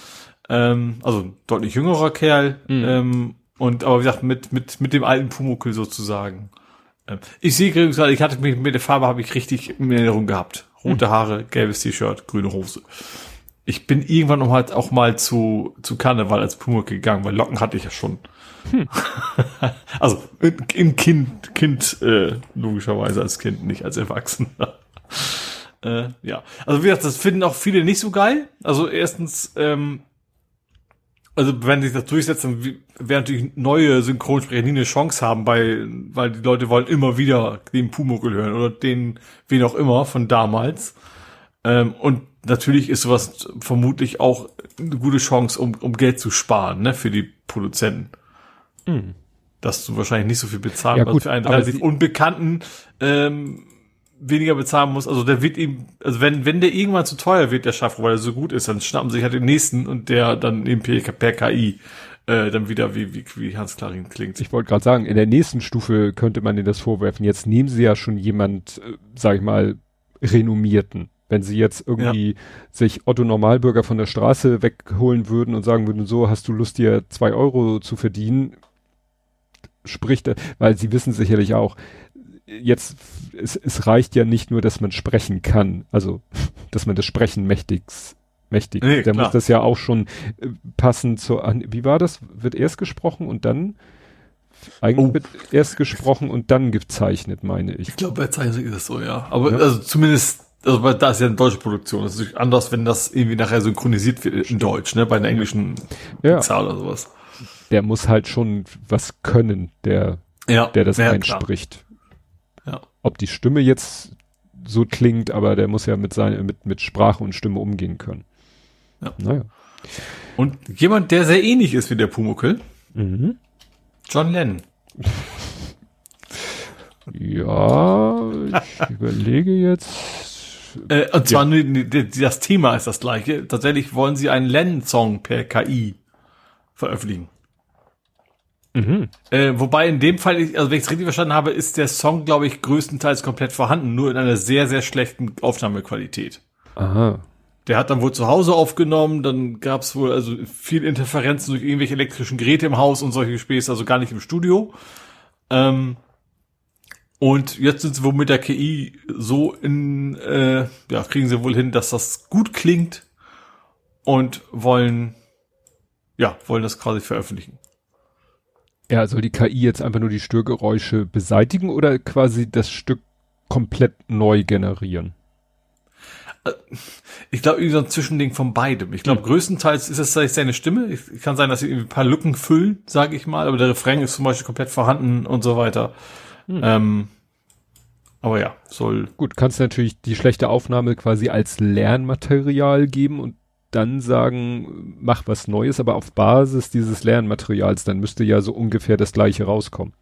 Ähm, also deutlich jüngerer Kerl. Mhm. Ähm, und aber wie gesagt, mit, mit, mit dem alten Pumukel sozusagen. Ähm, ich sehe gerade, ich hatte mich mit der Farbe habe ich richtig in Erinnerung gehabt. Rote Haare, gelbes T-Shirt, grüne Hose. Ich bin irgendwann noch halt auch mal zu, zu Karneval als Pumuckl gegangen, weil Locken hatte ich ja schon. Hm. also im Kind, Kind äh, logischerweise als Kind, nicht als Erwachsener. äh, ja, also wie gesagt, das finden auch viele nicht so geil. Also erstens, ähm, also wenn sich das durchsetzen, werden natürlich neue Synchronsprecher nie eine Chance haben, bei, weil die Leute wollen immer wieder den Pumuckl hören oder den, wen auch immer von damals. Ähm, und natürlich ist sowas vermutlich auch eine gute Chance, um, um Geld zu sparen, ne, für die Produzenten. Mhm. Dass du wahrscheinlich nicht so viel bezahlen ja, gut, für einen relativ unbekannten ähm, weniger bezahlen muss. Also der wird ihm, also wenn, wenn der irgendwann zu teuer wird, der Schaffer, weil er so gut ist, dann schnappen sich halt den nächsten und der dann eben per, per KI äh, dann wieder wie, wie, wie Hans Klarin klingt. Ich wollte gerade sagen, in der nächsten Stufe könnte man ihnen das vorwerfen. Jetzt nehmen sie ja schon jemand, äh, sag ich mal, renommierten. Wenn sie jetzt irgendwie ja. sich Otto Normalbürger von der Straße wegholen würden und sagen würden, so hast du Lust, dir zwei Euro zu verdienen, spricht er, weil sie wissen sicherlich auch, jetzt, es, es reicht ja nicht nur, dass man sprechen kann, also dass man das Sprechen mächtig, mächtig. Nee, Der muss das ja auch schon äh, passen zu, wie war das? Wird erst gesprochen und dann eigentlich oh. wird erst gesprochen und dann gezeichnet, meine ich. Ich glaube, bei Zeichnung ist es so, ja. Aber ja. also zumindest, also weil da ist ja eine deutsche Produktion. Das ist anders, wenn das irgendwie nachher synchronisiert wird in Deutsch, ne? Bei einer englischen ja. Zahl oder sowas. Der muss halt schon was können, der, ja. der das ja, einspricht. Ob die Stimme jetzt so klingt, aber der muss ja mit seiner, mit, mit Sprache und Stimme umgehen können. Ja. Naja. Und jemand, der sehr ähnlich ist wie der Pumuckel. Mhm. John Lennon. Ja, ich überlege jetzt. Äh, und zwar ja. nur, das Thema ist das gleiche. Tatsächlich wollen sie einen Lennon-Song per KI veröffentlichen. Mhm. Äh, wobei in dem Fall, also wenn ich es richtig verstanden habe, ist der Song, glaube ich, größtenteils komplett vorhanden, nur in einer sehr, sehr schlechten Aufnahmequalität. Aha. Der hat dann wohl zu Hause aufgenommen, dann gab es wohl also viel Interferenzen durch irgendwelche elektrischen Geräte im Haus und solche Späße, also gar nicht im Studio. Ähm, und jetzt sind sie wohl mit der KI so in, äh, ja, kriegen sie wohl hin, dass das gut klingt und wollen, ja, wollen das quasi veröffentlichen. Ja, soll die KI jetzt einfach nur die Störgeräusche beseitigen oder quasi das Stück komplett neu generieren? Ich glaube, irgendwie so ein Zwischending von beidem. Ich glaube, mhm. größtenteils ist es seine Stimme. Ich, kann sein, dass sie ein paar Lücken füllen, sage ich mal, aber der Refrain ist zum Beispiel komplett vorhanden und so weiter. Mhm. Ähm, aber ja, soll. Gut, kannst natürlich die schlechte Aufnahme quasi als Lernmaterial geben und dann sagen, mach was Neues, aber auf Basis dieses Lernmaterials, dann müsste ja so ungefähr das gleiche rauskommen.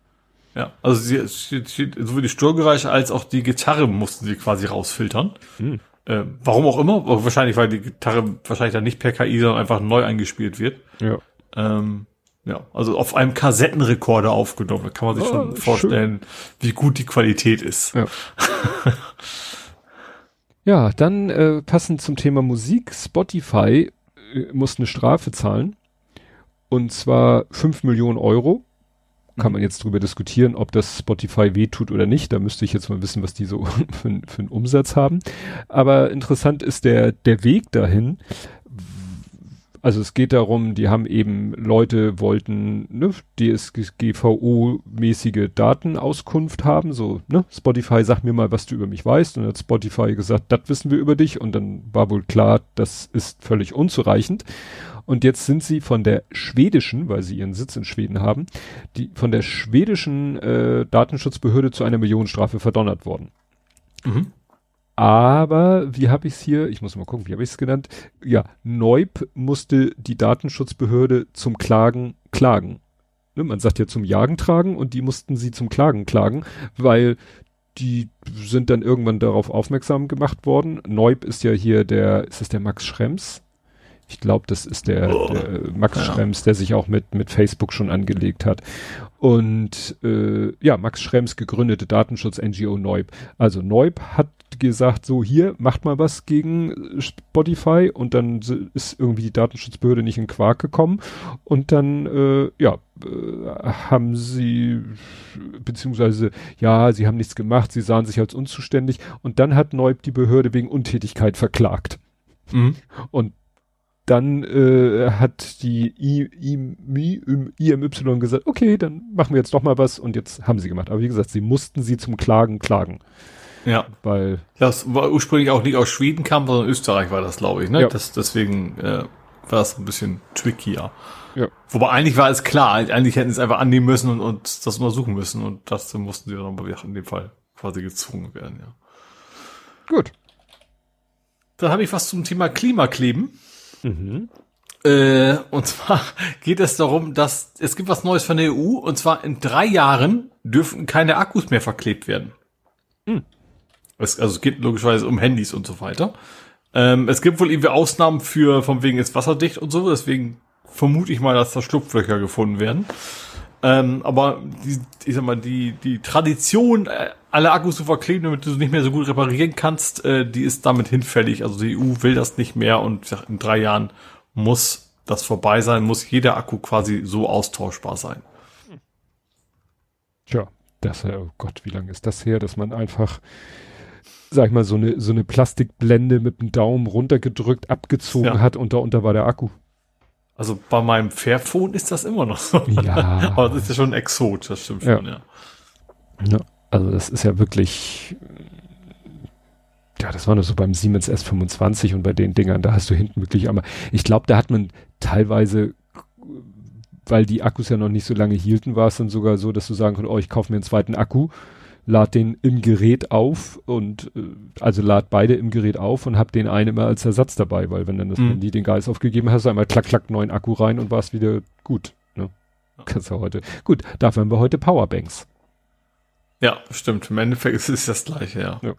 Ja, also sie, sowohl die Störgeräusche als auch die Gitarre mussten sie quasi rausfiltern. Hm. Äh, warum auch immer, wahrscheinlich, weil die Gitarre wahrscheinlich dann nicht per KI, sondern einfach neu eingespielt wird. Ja. Ähm, ja, also auf einem Kassettenrekorder aufgenommen. Da kann man sich oh, schon vorstellen, schön. wie gut die Qualität ist. Ja, ja dann äh, passend zum Thema Musik. Spotify äh, muss eine Strafe zahlen. Und zwar fünf Millionen Euro kann man jetzt drüber diskutieren, ob das Spotify wehtut oder nicht. Da müsste ich jetzt mal wissen, was die so für, für einen Umsatz haben. Aber interessant ist der, der Weg dahin. Also es geht darum, die haben eben Leute wollten ne, DSGVO-mäßige Datenauskunft haben, so ne, Spotify sag mir mal, was du über mich weißt und hat Spotify gesagt, das wissen wir über dich und dann war wohl klar, das ist völlig unzureichend und jetzt sind sie von der schwedischen, weil sie ihren Sitz in Schweden haben, die von der schwedischen äh, Datenschutzbehörde zu einer Millionenstrafe verdonnert worden. Mhm. Aber wie habe ich es hier? Ich muss mal gucken, wie habe ich es genannt? Ja, Neub musste die Datenschutzbehörde zum Klagen klagen. Ne, man sagt ja zum Jagen tragen und die mussten sie zum Klagen klagen, weil die sind dann irgendwann darauf aufmerksam gemacht worden. Neub ist ja hier der, ist das der Max Schrems? Ich glaube, das ist der, oh. der Max ja. Schrems, der sich auch mit, mit Facebook schon angelegt hat. Und äh, ja, Max Schrems gegründete Datenschutz-NGO Neub. Also Neub hat gesagt, so hier, macht mal was gegen Spotify und dann ist irgendwie die Datenschutzbehörde nicht in Quark gekommen und dann, äh, ja, äh, haben sie, beziehungsweise, ja, sie haben nichts gemacht, sie sahen sich als unzuständig und dann hat Neub die Behörde wegen Untätigkeit verklagt. Mhm. Und dann äh, hat die I, I, IMY gesagt, okay, dann machen wir jetzt doch mal was und jetzt haben sie gemacht. Aber wie gesagt, sie mussten sie zum Klagen klagen. Ja. Weil. Das war ursprünglich auch nicht aus Schweden kam, sondern Österreich war das, glaube ich, ne? Ja. Das, deswegen äh, war das ein bisschen trickier. Ja. Wobei eigentlich war es klar, eigentlich hätten sie es einfach annehmen müssen und, und das untersuchen müssen und das mussten sie dann in dem Fall quasi gezwungen werden, ja. Gut. Dann habe ich was zum Thema Klimakleben. Mhm. Äh, und zwar geht es darum, dass es gibt was Neues von der EU und zwar in drei Jahren dürfen keine Akkus mehr verklebt werden. Mhm. Es, also es geht logischerweise um Handys und so weiter. Ähm, es gibt wohl irgendwie Ausnahmen für, von wegen ist wasserdicht und so, deswegen vermute ich mal, dass da Schlupflöcher gefunden werden. Ähm, aber die, ich sag mal, die, die Tradition, äh, alle Akkus zu verkleben, damit du sie nicht mehr so gut reparieren kannst, äh, die ist damit hinfällig. Also die EU will das nicht mehr und sag, in drei Jahren muss das vorbei sein, muss jeder Akku quasi so austauschbar sein. Tja, das, oh Gott, wie lange ist das her, dass man einfach, sag ich mal, so eine, so eine Plastikblende mit dem Daumen runtergedrückt, abgezogen ja. hat und da unter war der Akku. Also bei meinem Fairphone ist das immer noch so. Ja. Aber das ist ja schon ein Exot, das stimmt schon, ja. ja. Also das ist ja wirklich, ja, das war nur so beim Siemens S25 und bei den Dingern, da hast du hinten wirklich aber, ich glaube, da hat man teilweise, weil die Akkus ja noch nicht so lange hielten, war es dann sogar so, dass du sagen konntest, oh, ich kaufe mir einen zweiten Akku lad den im Gerät auf und äh, also lad beide im Gerät auf und hab den einen immer als Ersatz dabei, weil wenn dann das mhm. Handy den Geist aufgegeben hast, einmal klack klack neuen Akku rein und war's wieder gut. Ne? Kannst du heute. Gut, dafür haben wir heute Powerbanks. Ja, stimmt. Im Endeffekt ist es das gleiche, ja. ja.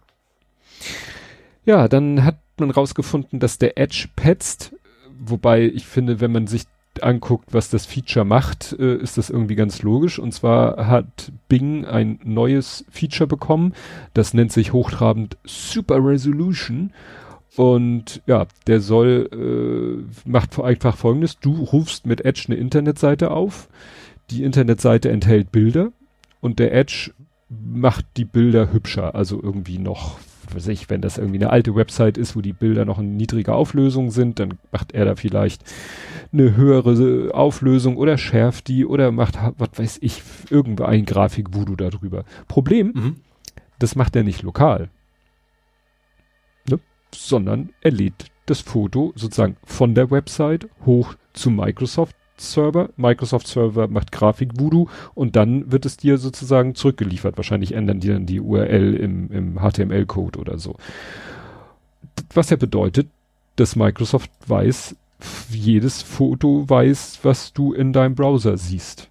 Ja, dann hat man rausgefunden, dass der Edge petzt, wobei ich finde, wenn man sich anguckt, was das Feature macht, äh, ist das irgendwie ganz logisch. Und zwar hat Bing ein neues Feature bekommen, das nennt sich hochtrabend Super Resolution. Und ja, der soll, äh, macht einfach folgendes, du rufst mit Edge eine Internetseite auf, die Internetseite enthält Bilder und der Edge macht die Bilder hübscher, also irgendwie noch weiß ich, wenn das irgendwie eine alte Website ist, wo die Bilder noch in niedriger Auflösung sind, dann macht er da vielleicht eine höhere Auflösung oder schärft die oder macht, was weiß ich, irgendein Grafik-Voodoo darüber. Problem, mhm. das macht er nicht lokal, ne? sondern er lädt das Foto sozusagen von der Website hoch zu Microsoft Server. Microsoft Server macht Grafik Voodoo und dann wird es dir sozusagen zurückgeliefert. Wahrscheinlich ändern die dann die URL im, im HTML-Code oder so. Was ja bedeutet, dass Microsoft weiß, jedes Foto weiß, was du in deinem Browser siehst.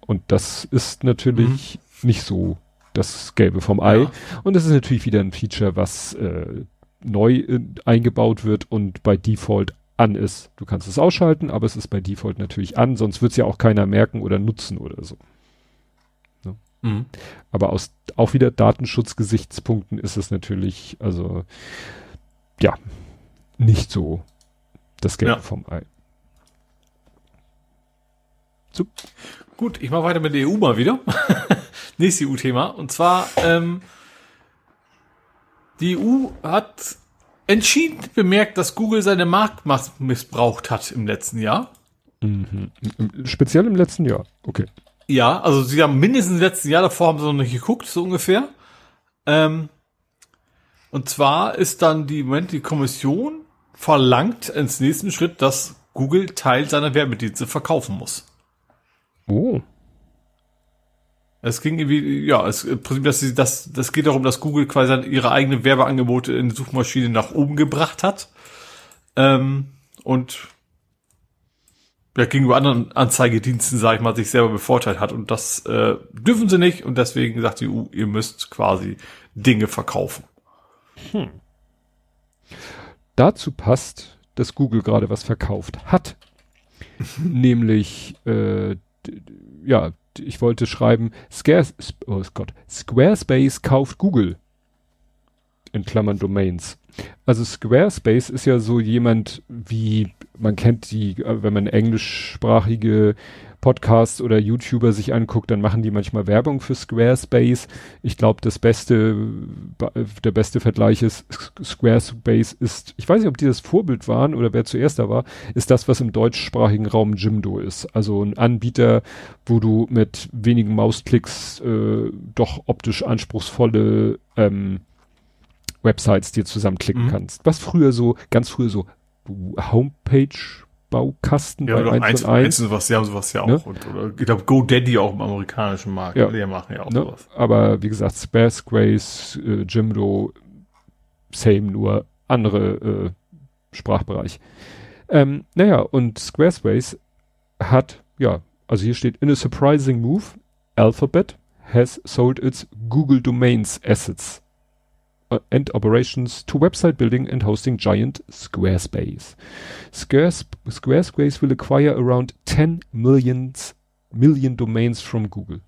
Und das ist natürlich mhm. nicht so das Gelbe vom Ei. Ja. Und das ist natürlich wieder ein Feature, was äh, neu äh, eingebaut wird und bei Default an ist. Du kannst es ausschalten, aber es ist bei Default natürlich an, sonst wird es ja auch keiner merken oder nutzen oder so. Ne? Mhm. Aber aus auch wieder Datenschutzgesichtspunkten ist es natürlich, also ja, nicht so das Gelbe ja. vom Ei. So. Gut, ich mache weiter mit der EU mal wieder. Nächstes EU-Thema. Und zwar, ähm, die EU hat entschieden bemerkt, dass Google seine Marktmacht missbraucht hat im letzten Jahr. Mhm. Speziell im letzten Jahr, okay. Ja, also sie haben mindestens im letzten Jahr, davor haben sie noch nicht geguckt, so ungefähr. Ähm, und zwar ist dann die, Moment, die Kommission verlangt ins nächsten Schritt, dass Google Teil seiner Werbedienste verkaufen muss. Oh. Es ging irgendwie, ja, es, dass sie, das, das geht darum, dass Google quasi ihre eigenen Werbeangebote in die Suchmaschine nach oben gebracht hat. Ähm, und ja, gegenüber anderen Anzeigediensten, sage ich mal, sich selber bevorteilt hat. Und das äh, dürfen sie nicht. Und deswegen sagt die EU, ihr müsst quasi Dinge verkaufen. Hm. Dazu passt, dass Google gerade was verkauft hat. Nämlich, äh, ja, ich wollte schreiben, Scares, oh Gott, Squarespace kauft Google. In Klammern Domains. Also Squarespace ist ja so jemand wie, man kennt die, wenn man englischsprachige Podcasts oder YouTuber sich anguckt, dann machen die manchmal Werbung für Squarespace. Ich glaube, das beste, der beste Vergleich ist, Squarespace ist, ich weiß nicht, ob die das Vorbild waren oder wer zuerst da war, ist das, was im deutschsprachigen Raum Jimdo ist. Also ein Anbieter, wo du mit wenigen Mausklicks äh, doch optisch anspruchsvolle ähm, Websites dir zusammenklicken mhm. kannst. Was früher so, ganz früher so Homepage Baukasten ja, bei 1 eins, und 1. sowas, die haben sowas ja ne? auch. Und, oder, ich glaube, GoDaddy auch im amerikanischen Markt. Ja. Die machen ja auch ne? sowas. Aber wie gesagt, Squarespace, äh, Jimdo, same, nur andere äh, Sprachbereich. Ähm, naja, und Squarespace hat, ja, also hier steht, in a surprising move, Alphabet has sold its Google Domains assets and operations to website building and hosting giant Squarespace. Squares Squarespace will acquire around 10 millions, million domains from Google.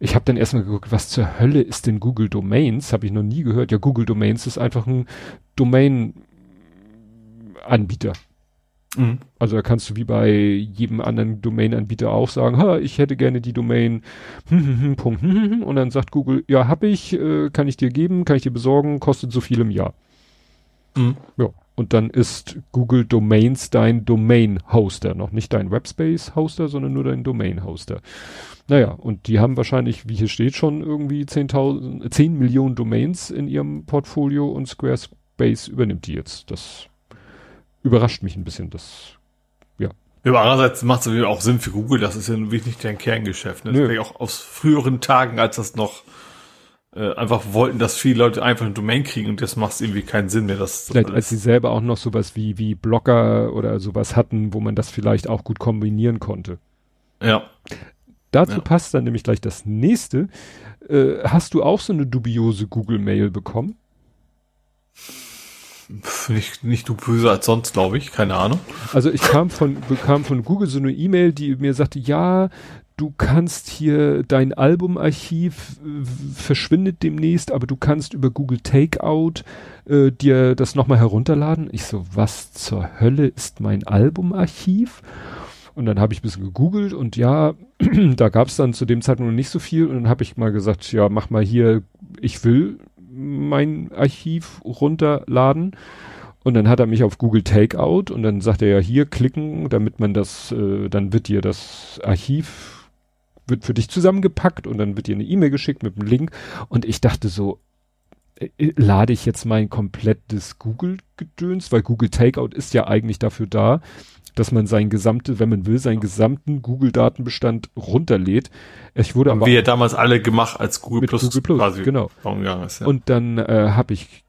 Ich habe dann erstmal geguckt, was zur Hölle ist denn Google Domains? Habe ich noch nie gehört. Ja, Google Domains ist einfach ein Domain-Anbieter. Mhm. Also da kannst du wie bei jedem anderen Domain-Anbieter auch sagen, ha, ich hätte gerne die Domain und dann sagt Google, ja, hab ich, äh, kann ich dir geben, kann ich dir besorgen, kostet so viel im Jahr. Mhm. Ja, und dann ist Google Domains dein Domain-Hoster, noch nicht dein Webspace-Hoster, sondern nur dein Domain-Hoster. Naja, und die haben wahrscheinlich, wie hier steht, schon irgendwie 10.000, 10 Millionen Domains in ihrem Portfolio und Squarespace übernimmt die jetzt. Das überrascht mich ein bisschen, das, ja. Aber andererseits macht es auch Sinn für Google, das ist ja wirklich nicht dein Kerngeschäft. Ne? Das wäre auch aus früheren Tagen, als das noch äh, einfach wollten, dass viele Leute einfach eine Domain kriegen und das macht irgendwie keinen Sinn mehr. Das, vielleicht als sie selber auch noch sowas wie, wie Blogger oder sowas hatten, wo man das vielleicht auch gut kombinieren konnte. Ja. Dazu ja. passt dann nämlich gleich das nächste. Äh, hast du auch so eine dubiose Google-Mail bekommen? Nicht, nicht du böse als sonst, glaube ich, keine Ahnung. Also ich kam von, bekam von Google so eine E-Mail, die mir sagte, ja, du kannst hier dein Albumarchiv äh, verschwindet demnächst, aber du kannst über Google Takeout äh, dir das nochmal herunterladen. Ich so, was zur Hölle ist mein Albumarchiv? Und dann habe ich ein bisschen gegoogelt und ja, da gab es dann zu dem Zeitpunkt nicht so viel. Und dann habe ich mal gesagt, ja, mach mal hier, ich will mein Archiv runterladen. Und dann hat er mich auf Google Takeout und dann sagt er ja hier klicken, damit man das, äh, dann wird dir das Archiv wird für dich zusammengepackt und dann wird dir eine E-Mail geschickt mit einem Link. Und ich dachte so, äh, äh, lade ich jetzt mein komplettes Google-Gedöns, weil Google Takeout ist ja eigentlich dafür da, dass man sein gesamte, wenn man will, seinen gesamten Google-Datenbestand runterlädt. Ich wurde aber. Wie er damals alle gemacht als Google Plus, Google Plus quasi genau. Ist, ja. Und dann äh, habe ich,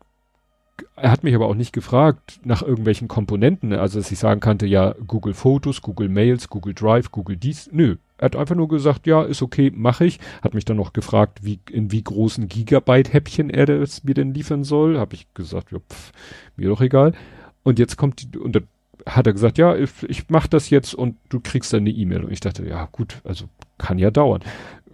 er hat mich aber auch nicht gefragt nach irgendwelchen Komponenten, also dass ich sagen kannte, ja, Google Fotos, Google Mails, Google Drive, Google dies. Nö, er hat einfach nur gesagt, ja, ist okay, mache ich. Hat mich dann noch gefragt, wie in wie großen Gigabyte-Häppchen er das mir denn liefern soll. Habe ich gesagt, ja, pff, mir doch egal. Und jetzt kommt die, und hat er gesagt, ja, ich, ich mache das jetzt und du kriegst dann eine E-Mail. Und ich dachte, ja gut, also kann ja dauern.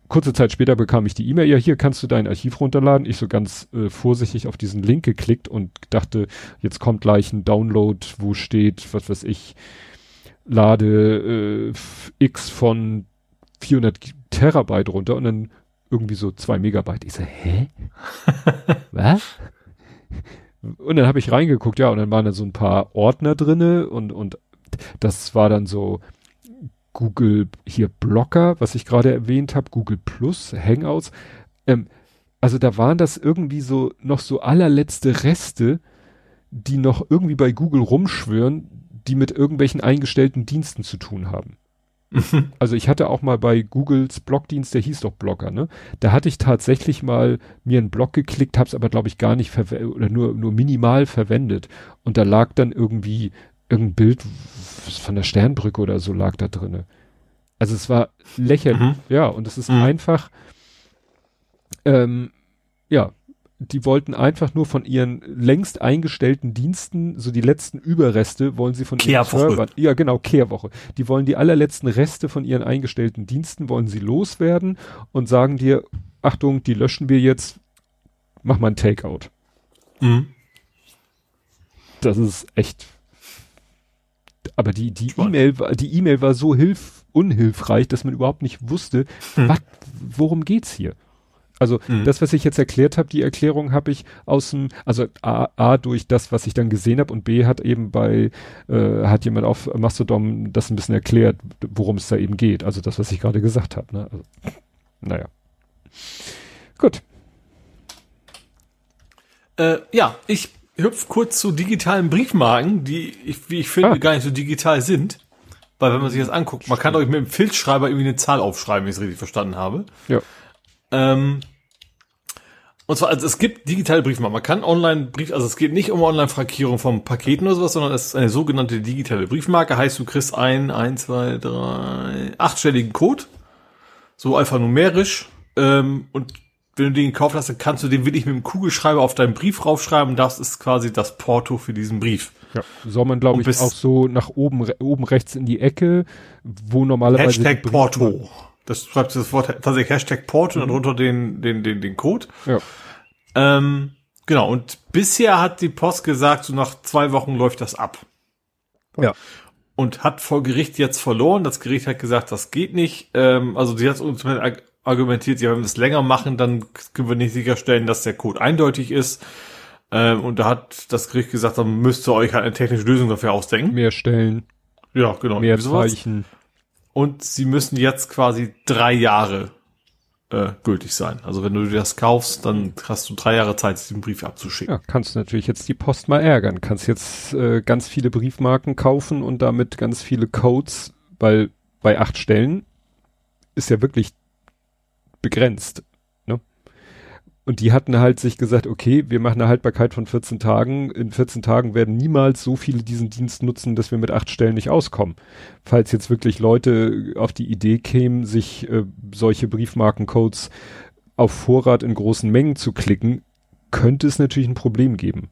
Kurze Zeit später bekam ich die E-Mail, ja, hier kannst du dein Archiv runterladen. Ich so ganz äh, vorsichtig auf diesen Link geklickt und dachte, jetzt kommt gleich ein Download, wo steht, was weiß ich, lade äh, X von 400 Terabyte runter und dann irgendwie so zwei Megabyte. Ich so, hä? Was? Und dann habe ich reingeguckt, ja, und dann waren da so ein paar Ordner drinne und, und das war dann so Google hier Blocker, was ich gerade erwähnt habe, Google Plus, Hangouts. Ähm, also da waren das irgendwie so noch so allerletzte Reste, die noch irgendwie bei Google rumschwören, die mit irgendwelchen eingestellten Diensten zu tun haben. Also ich hatte auch mal bei Googles Blogdienst, der hieß doch Blogger, ne? Da hatte ich tatsächlich mal mir einen Blog geklickt, hab's aber glaube ich gar nicht verwendet oder nur nur minimal verwendet und da lag dann irgendwie irgendein Bild von der Sternbrücke oder so lag da drinne. Also es war lächerlich, mhm. ja, und es ist mhm. einfach ähm, ja, die wollten einfach nur von ihren längst eingestellten Diensten, so die letzten Überreste wollen sie von ihren Servern, ja genau, Kehrwoche. Die wollen die allerletzten Reste von ihren eingestellten Diensten, wollen sie loswerden und sagen dir, Achtung, die löschen wir jetzt, mach mal ein Takeout. Mhm. Das ist echt, aber die, die E-Mail, die E-Mail war so hilf, unhilfreich, dass man überhaupt nicht wusste, mhm. wat, worum geht's hier? Also mhm. das, was ich jetzt erklärt habe, die Erklärung habe ich aus dem, also A, A durch das, was ich dann gesehen habe und B hat eben bei, äh, hat jemand auf Mastodon das ein bisschen erklärt, worum es da eben geht. Also das, was ich gerade gesagt habe. Ne? Also, naja. Gut. Äh, ja, ich hüpf kurz zu digitalen Briefmarken, die, ich, wie ich finde, ah. gar nicht so digital sind. Weil wenn man sich das anguckt, man kann euch mit dem Filzschreiber irgendwie eine Zahl aufschreiben, wenn ich es richtig verstanden habe. Ja. Ähm, und zwar, also es gibt digitale Briefmarken. Man kann online Brief, also es geht nicht um Online-Frankierung von Paketen oder sowas, sondern es ist eine sogenannte digitale Briefmarke. Heißt, du kriegst ein, ein, zwei, drei, achtstelligen Code. So alphanumerisch. Ähm, und wenn du den gekauft hast, dann kannst du den wirklich mit dem Kugelschreiber auf deinen Brief raufschreiben. Das ist quasi das Porto für diesen Brief. Ja, soll man, glaube ich, auch so nach oben, oben rechts in die Ecke, wo normalerweise. Hashtag Porto. Das schreibt das Wort tatsächlich Hashtag Port und mhm. darunter den, den, den, den Code. Ja. Ähm, genau, und bisher hat die Post gesagt, so nach zwei Wochen läuft das ab. Ja. Und hat vor Gericht jetzt verloren. Das Gericht hat gesagt, das geht nicht. Ähm, also sie hat uns argumentiert, ja, wenn wir es länger machen, dann können wir nicht sicherstellen, dass der Code eindeutig ist. Ähm, und da hat das Gericht gesagt, dann müsst ihr euch halt eine technische Lösung dafür ausdenken. Mehr Stellen. Ja, genau. Mehr Zeichen und sie müssen jetzt quasi drei Jahre äh, gültig sein. Also wenn du dir das kaufst, dann hast du drei Jahre Zeit, diesen Brief abzuschicken. Ja, kannst du natürlich jetzt die Post mal ärgern. Kannst jetzt äh, ganz viele Briefmarken kaufen und damit ganz viele Codes, weil bei acht Stellen ist ja wirklich begrenzt. Und die hatten halt sich gesagt, okay, wir machen eine Haltbarkeit von 14 Tagen. In 14 Tagen werden niemals so viele diesen Dienst nutzen, dass wir mit acht Stellen nicht auskommen. Falls jetzt wirklich Leute auf die Idee kämen, sich äh, solche Briefmarkencodes auf Vorrat in großen Mengen zu klicken, könnte es natürlich ein Problem geben.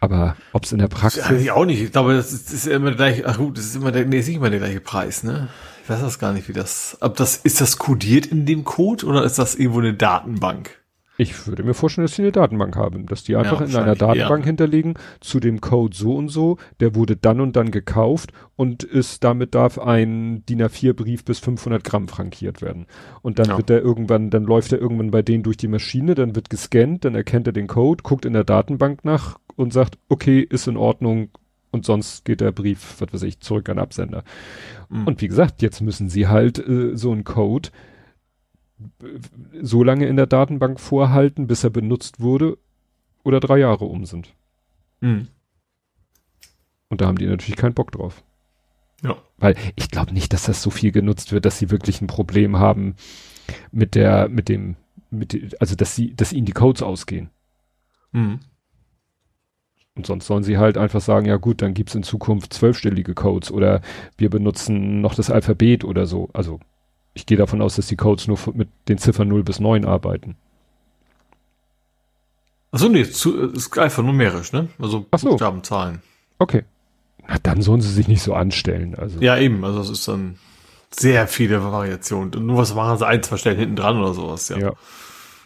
Aber ob es in der Praxis. Ja, ich auch nicht. Ich glaube, das ist, das ist immer der gleiche, ach gut, das ist immer der, nee, ist nicht immer der gleiche Preis, ne? Ich weiß das gar nicht, wie das, ob das, ist das kodiert in dem Code oder ist das irgendwo eine Datenbank? Ich würde mir vorstellen, dass sie eine Datenbank haben, dass die einfach ja, in einer Datenbank ja. hinterlegen zu dem Code so und so, der wurde dann und dann gekauft und ist damit darf ein DIN A4 Brief bis 500 Gramm frankiert werden. Und dann ja. wird der irgendwann, dann läuft er irgendwann bei denen durch die Maschine, dann wird gescannt, dann erkennt er den Code, guckt in der Datenbank nach und sagt, okay, ist in Ordnung und sonst geht der Brief, was weiß ich, zurück an Absender. Mhm. Und wie gesagt, jetzt müssen sie halt äh, so einen Code so lange in der Datenbank vorhalten, bis er benutzt wurde oder drei Jahre um sind. Mhm. Und da haben die natürlich keinen Bock drauf. Ja. Weil ich glaube nicht, dass das so viel genutzt wird, dass sie wirklich ein Problem haben mit der, mit dem, mit, also dass sie, dass ihnen die Codes ausgehen. Mhm. Und sonst sollen sie halt einfach sagen, ja gut, dann gibt's in Zukunft zwölfstellige Codes oder wir benutzen noch das Alphabet oder so. Also ich gehe davon aus, dass die Codes nur mit den Ziffern 0 bis 9 arbeiten. Achso, nee, zu, ist einfach numerisch, ne? Also Ach so. Buchstaben, Zahlen. Okay. Na, dann sollen sie sich nicht so anstellen. Also. Ja, eben. Also es ist dann sehr viele Variationen. Und nur was machen sie ein, zwei Stellen hinten dran oder sowas, ja. ja.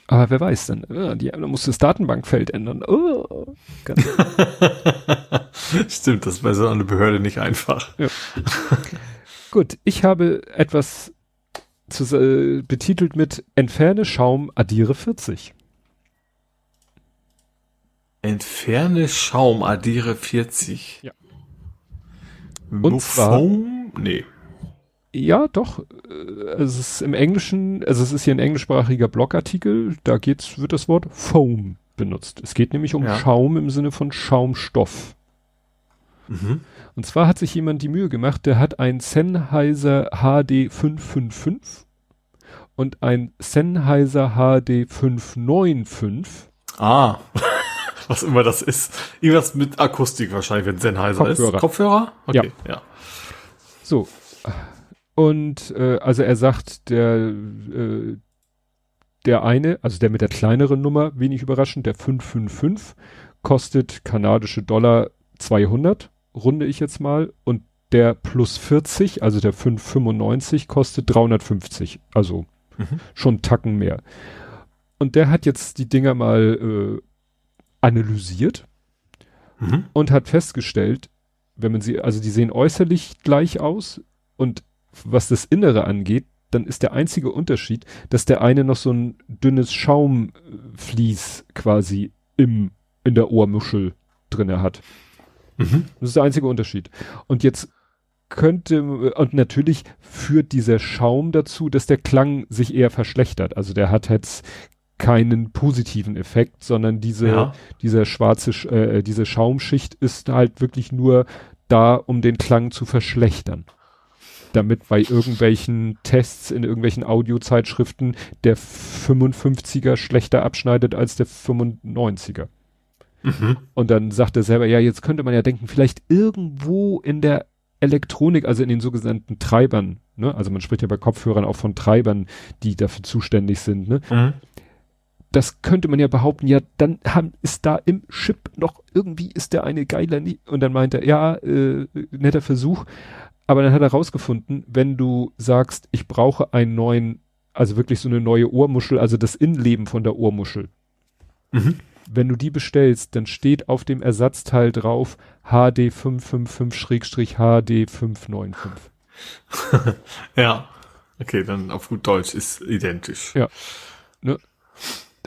Aber wer weiß denn? Ja, die, da muss das Datenbankfeld ändern. Oh, Stimmt, das ist bei so einer Behörde nicht einfach. Ja. Gut, ich habe etwas zu, äh, betitelt mit Entferne Schaum, addiere 40. Entferne Schaum, addiere 40. Ja. Und zwar, Foam? Nee. Ja, doch. Es ist im Englischen, also es ist hier ein englischsprachiger Blogartikel, da geht's, wird das Wort Foam benutzt. Es geht nämlich um ja. Schaum im Sinne von Schaumstoff. Mhm. Und zwar hat sich jemand die Mühe gemacht, der hat ein Sennheiser HD 555 und ein Sennheiser HD 595. Ah, was immer das ist. Irgendwas mit Akustik wahrscheinlich, wenn Sennheiser Kopfhörer. ist. Kopfhörer? Okay, ja. ja. So. Und äh, also er sagt, der äh, der eine, also der mit der kleineren Nummer, wenig überraschend, der 555, kostet kanadische Dollar 200 runde ich jetzt mal, und der plus 40, also der 595, kostet 350. Also mhm. schon Tacken mehr. Und der hat jetzt die Dinger mal äh, analysiert mhm. und hat festgestellt, wenn man sie, also die sehen äußerlich gleich aus und was das Innere angeht, dann ist der einzige Unterschied, dass der eine noch so ein dünnes Schaumvlies quasi im, in der Ohrmuschel drinne hat. Mhm. Das ist der einzige Unterschied. Und jetzt könnte, und natürlich führt dieser Schaum dazu, dass der Klang sich eher verschlechtert. Also der hat jetzt keinen positiven Effekt, sondern diese, ja. dieser schwarze, äh, diese Schaumschicht ist halt wirklich nur da, um den Klang zu verschlechtern. Damit bei irgendwelchen Tests in irgendwelchen Audiozeitschriften der 55er schlechter abschneidet als der 95er. Mhm. Und dann sagt er selber, ja, jetzt könnte man ja denken, vielleicht irgendwo in der Elektronik, also in den sogenannten Treibern, ne? also man spricht ja bei Kopfhörern auch von Treibern, die dafür zuständig sind, ne? Mhm. Das könnte man ja behaupten, ja, dann haben, ist da im Chip noch irgendwie ist der eine geiler nie und dann meint er, ja, äh, netter Versuch, aber dann hat er rausgefunden, wenn du sagst, ich brauche einen neuen, also wirklich so eine neue Ohrmuschel, also das Innenleben von der Ohrmuschel, mhm wenn du die bestellst, dann steht auf dem Ersatzteil drauf HD 555-HD 595. ja. Okay, dann auf gut Deutsch ist identisch. Ja. Ne?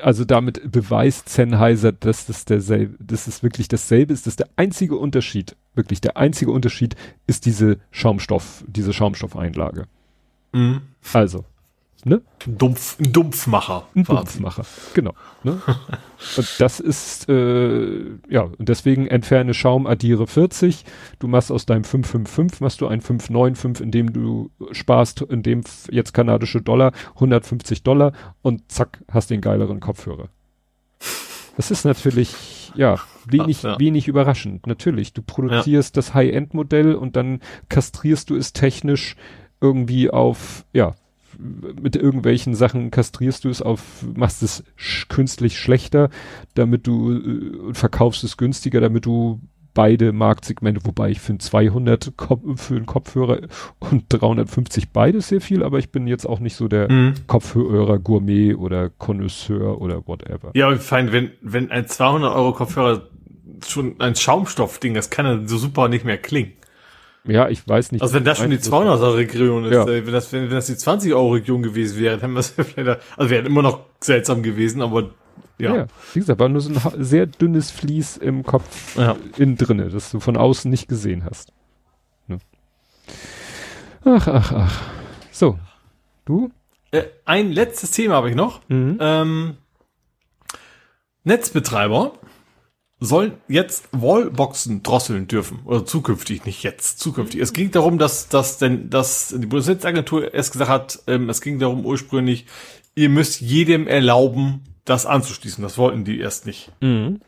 Also damit beweist Sennheiser, dass das derselbe, dass es wirklich dasselbe ist. Das ist der einzige Unterschied, wirklich der einzige Unterschied ist diese Schaumstoff, diese Schaumstoffeinlage. Mhm. Also, ne? Ein, Dumpf, ein Dumpfmacher. Ein Dumpfmacher, genau. Ne? und das ist, äh, ja, und deswegen entferne Schaum, addiere 40. Du machst aus deinem 555, machst du ein 595, indem du sparst, in dem jetzt kanadische Dollar, 150 Dollar und zack, hast den geileren Kopfhörer. Das ist natürlich, ja, wenig, ja. wenig überraschend. Natürlich, du produzierst ja. das High-End-Modell und dann kastrierst du es technisch irgendwie auf, ja, mit irgendwelchen Sachen kastrierst du es auf, machst es sch künstlich schlechter, damit du äh, verkaufst es günstiger, damit du beide Marktsegmente, wobei ich finde 200 Kop für einen Kopfhörer und 350 beides sehr viel, aber ich bin jetzt auch nicht so der mhm. Kopfhörer Gourmet oder Connoisseur oder whatever. Ja, fein, wenn, wenn ein 200 Euro Kopfhörer schon ein Schaumstoffding, das kann dann so super nicht mehr klingen. Ja, ich weiß nicht. Also wenn das schon die 200 Euro Region ist, ja. Äh, wenn das, wenn, wenn das die 20 Euro Region gewesen wäre, dann wäre es vielleicht, also wäre immer noch seltsam gewesen, aber ja. ja. Wie gesagt, war nur so ein sehr dünnes Vlies im Kopf ja. innen drinne, das du von außen nicht gesehen hast. Ne? Ach, ach, ach. So. Du? Äh, ein letztes Thema habe ich noch. Mhm. Ähm, Netzbetreiber sollen jetzt Wallboxen drosseln dürfen. Oder zukünftig, nicht jetzt, zukünftig. Es ging darum, dass, dass, denn, dass die Bundesnetzagentur erst gesagt hat, ähm, es ging darum ursprünglich, ihr müsst jedem erlauben, das anzuschließen. Das wollten die erst nicht. Mhm.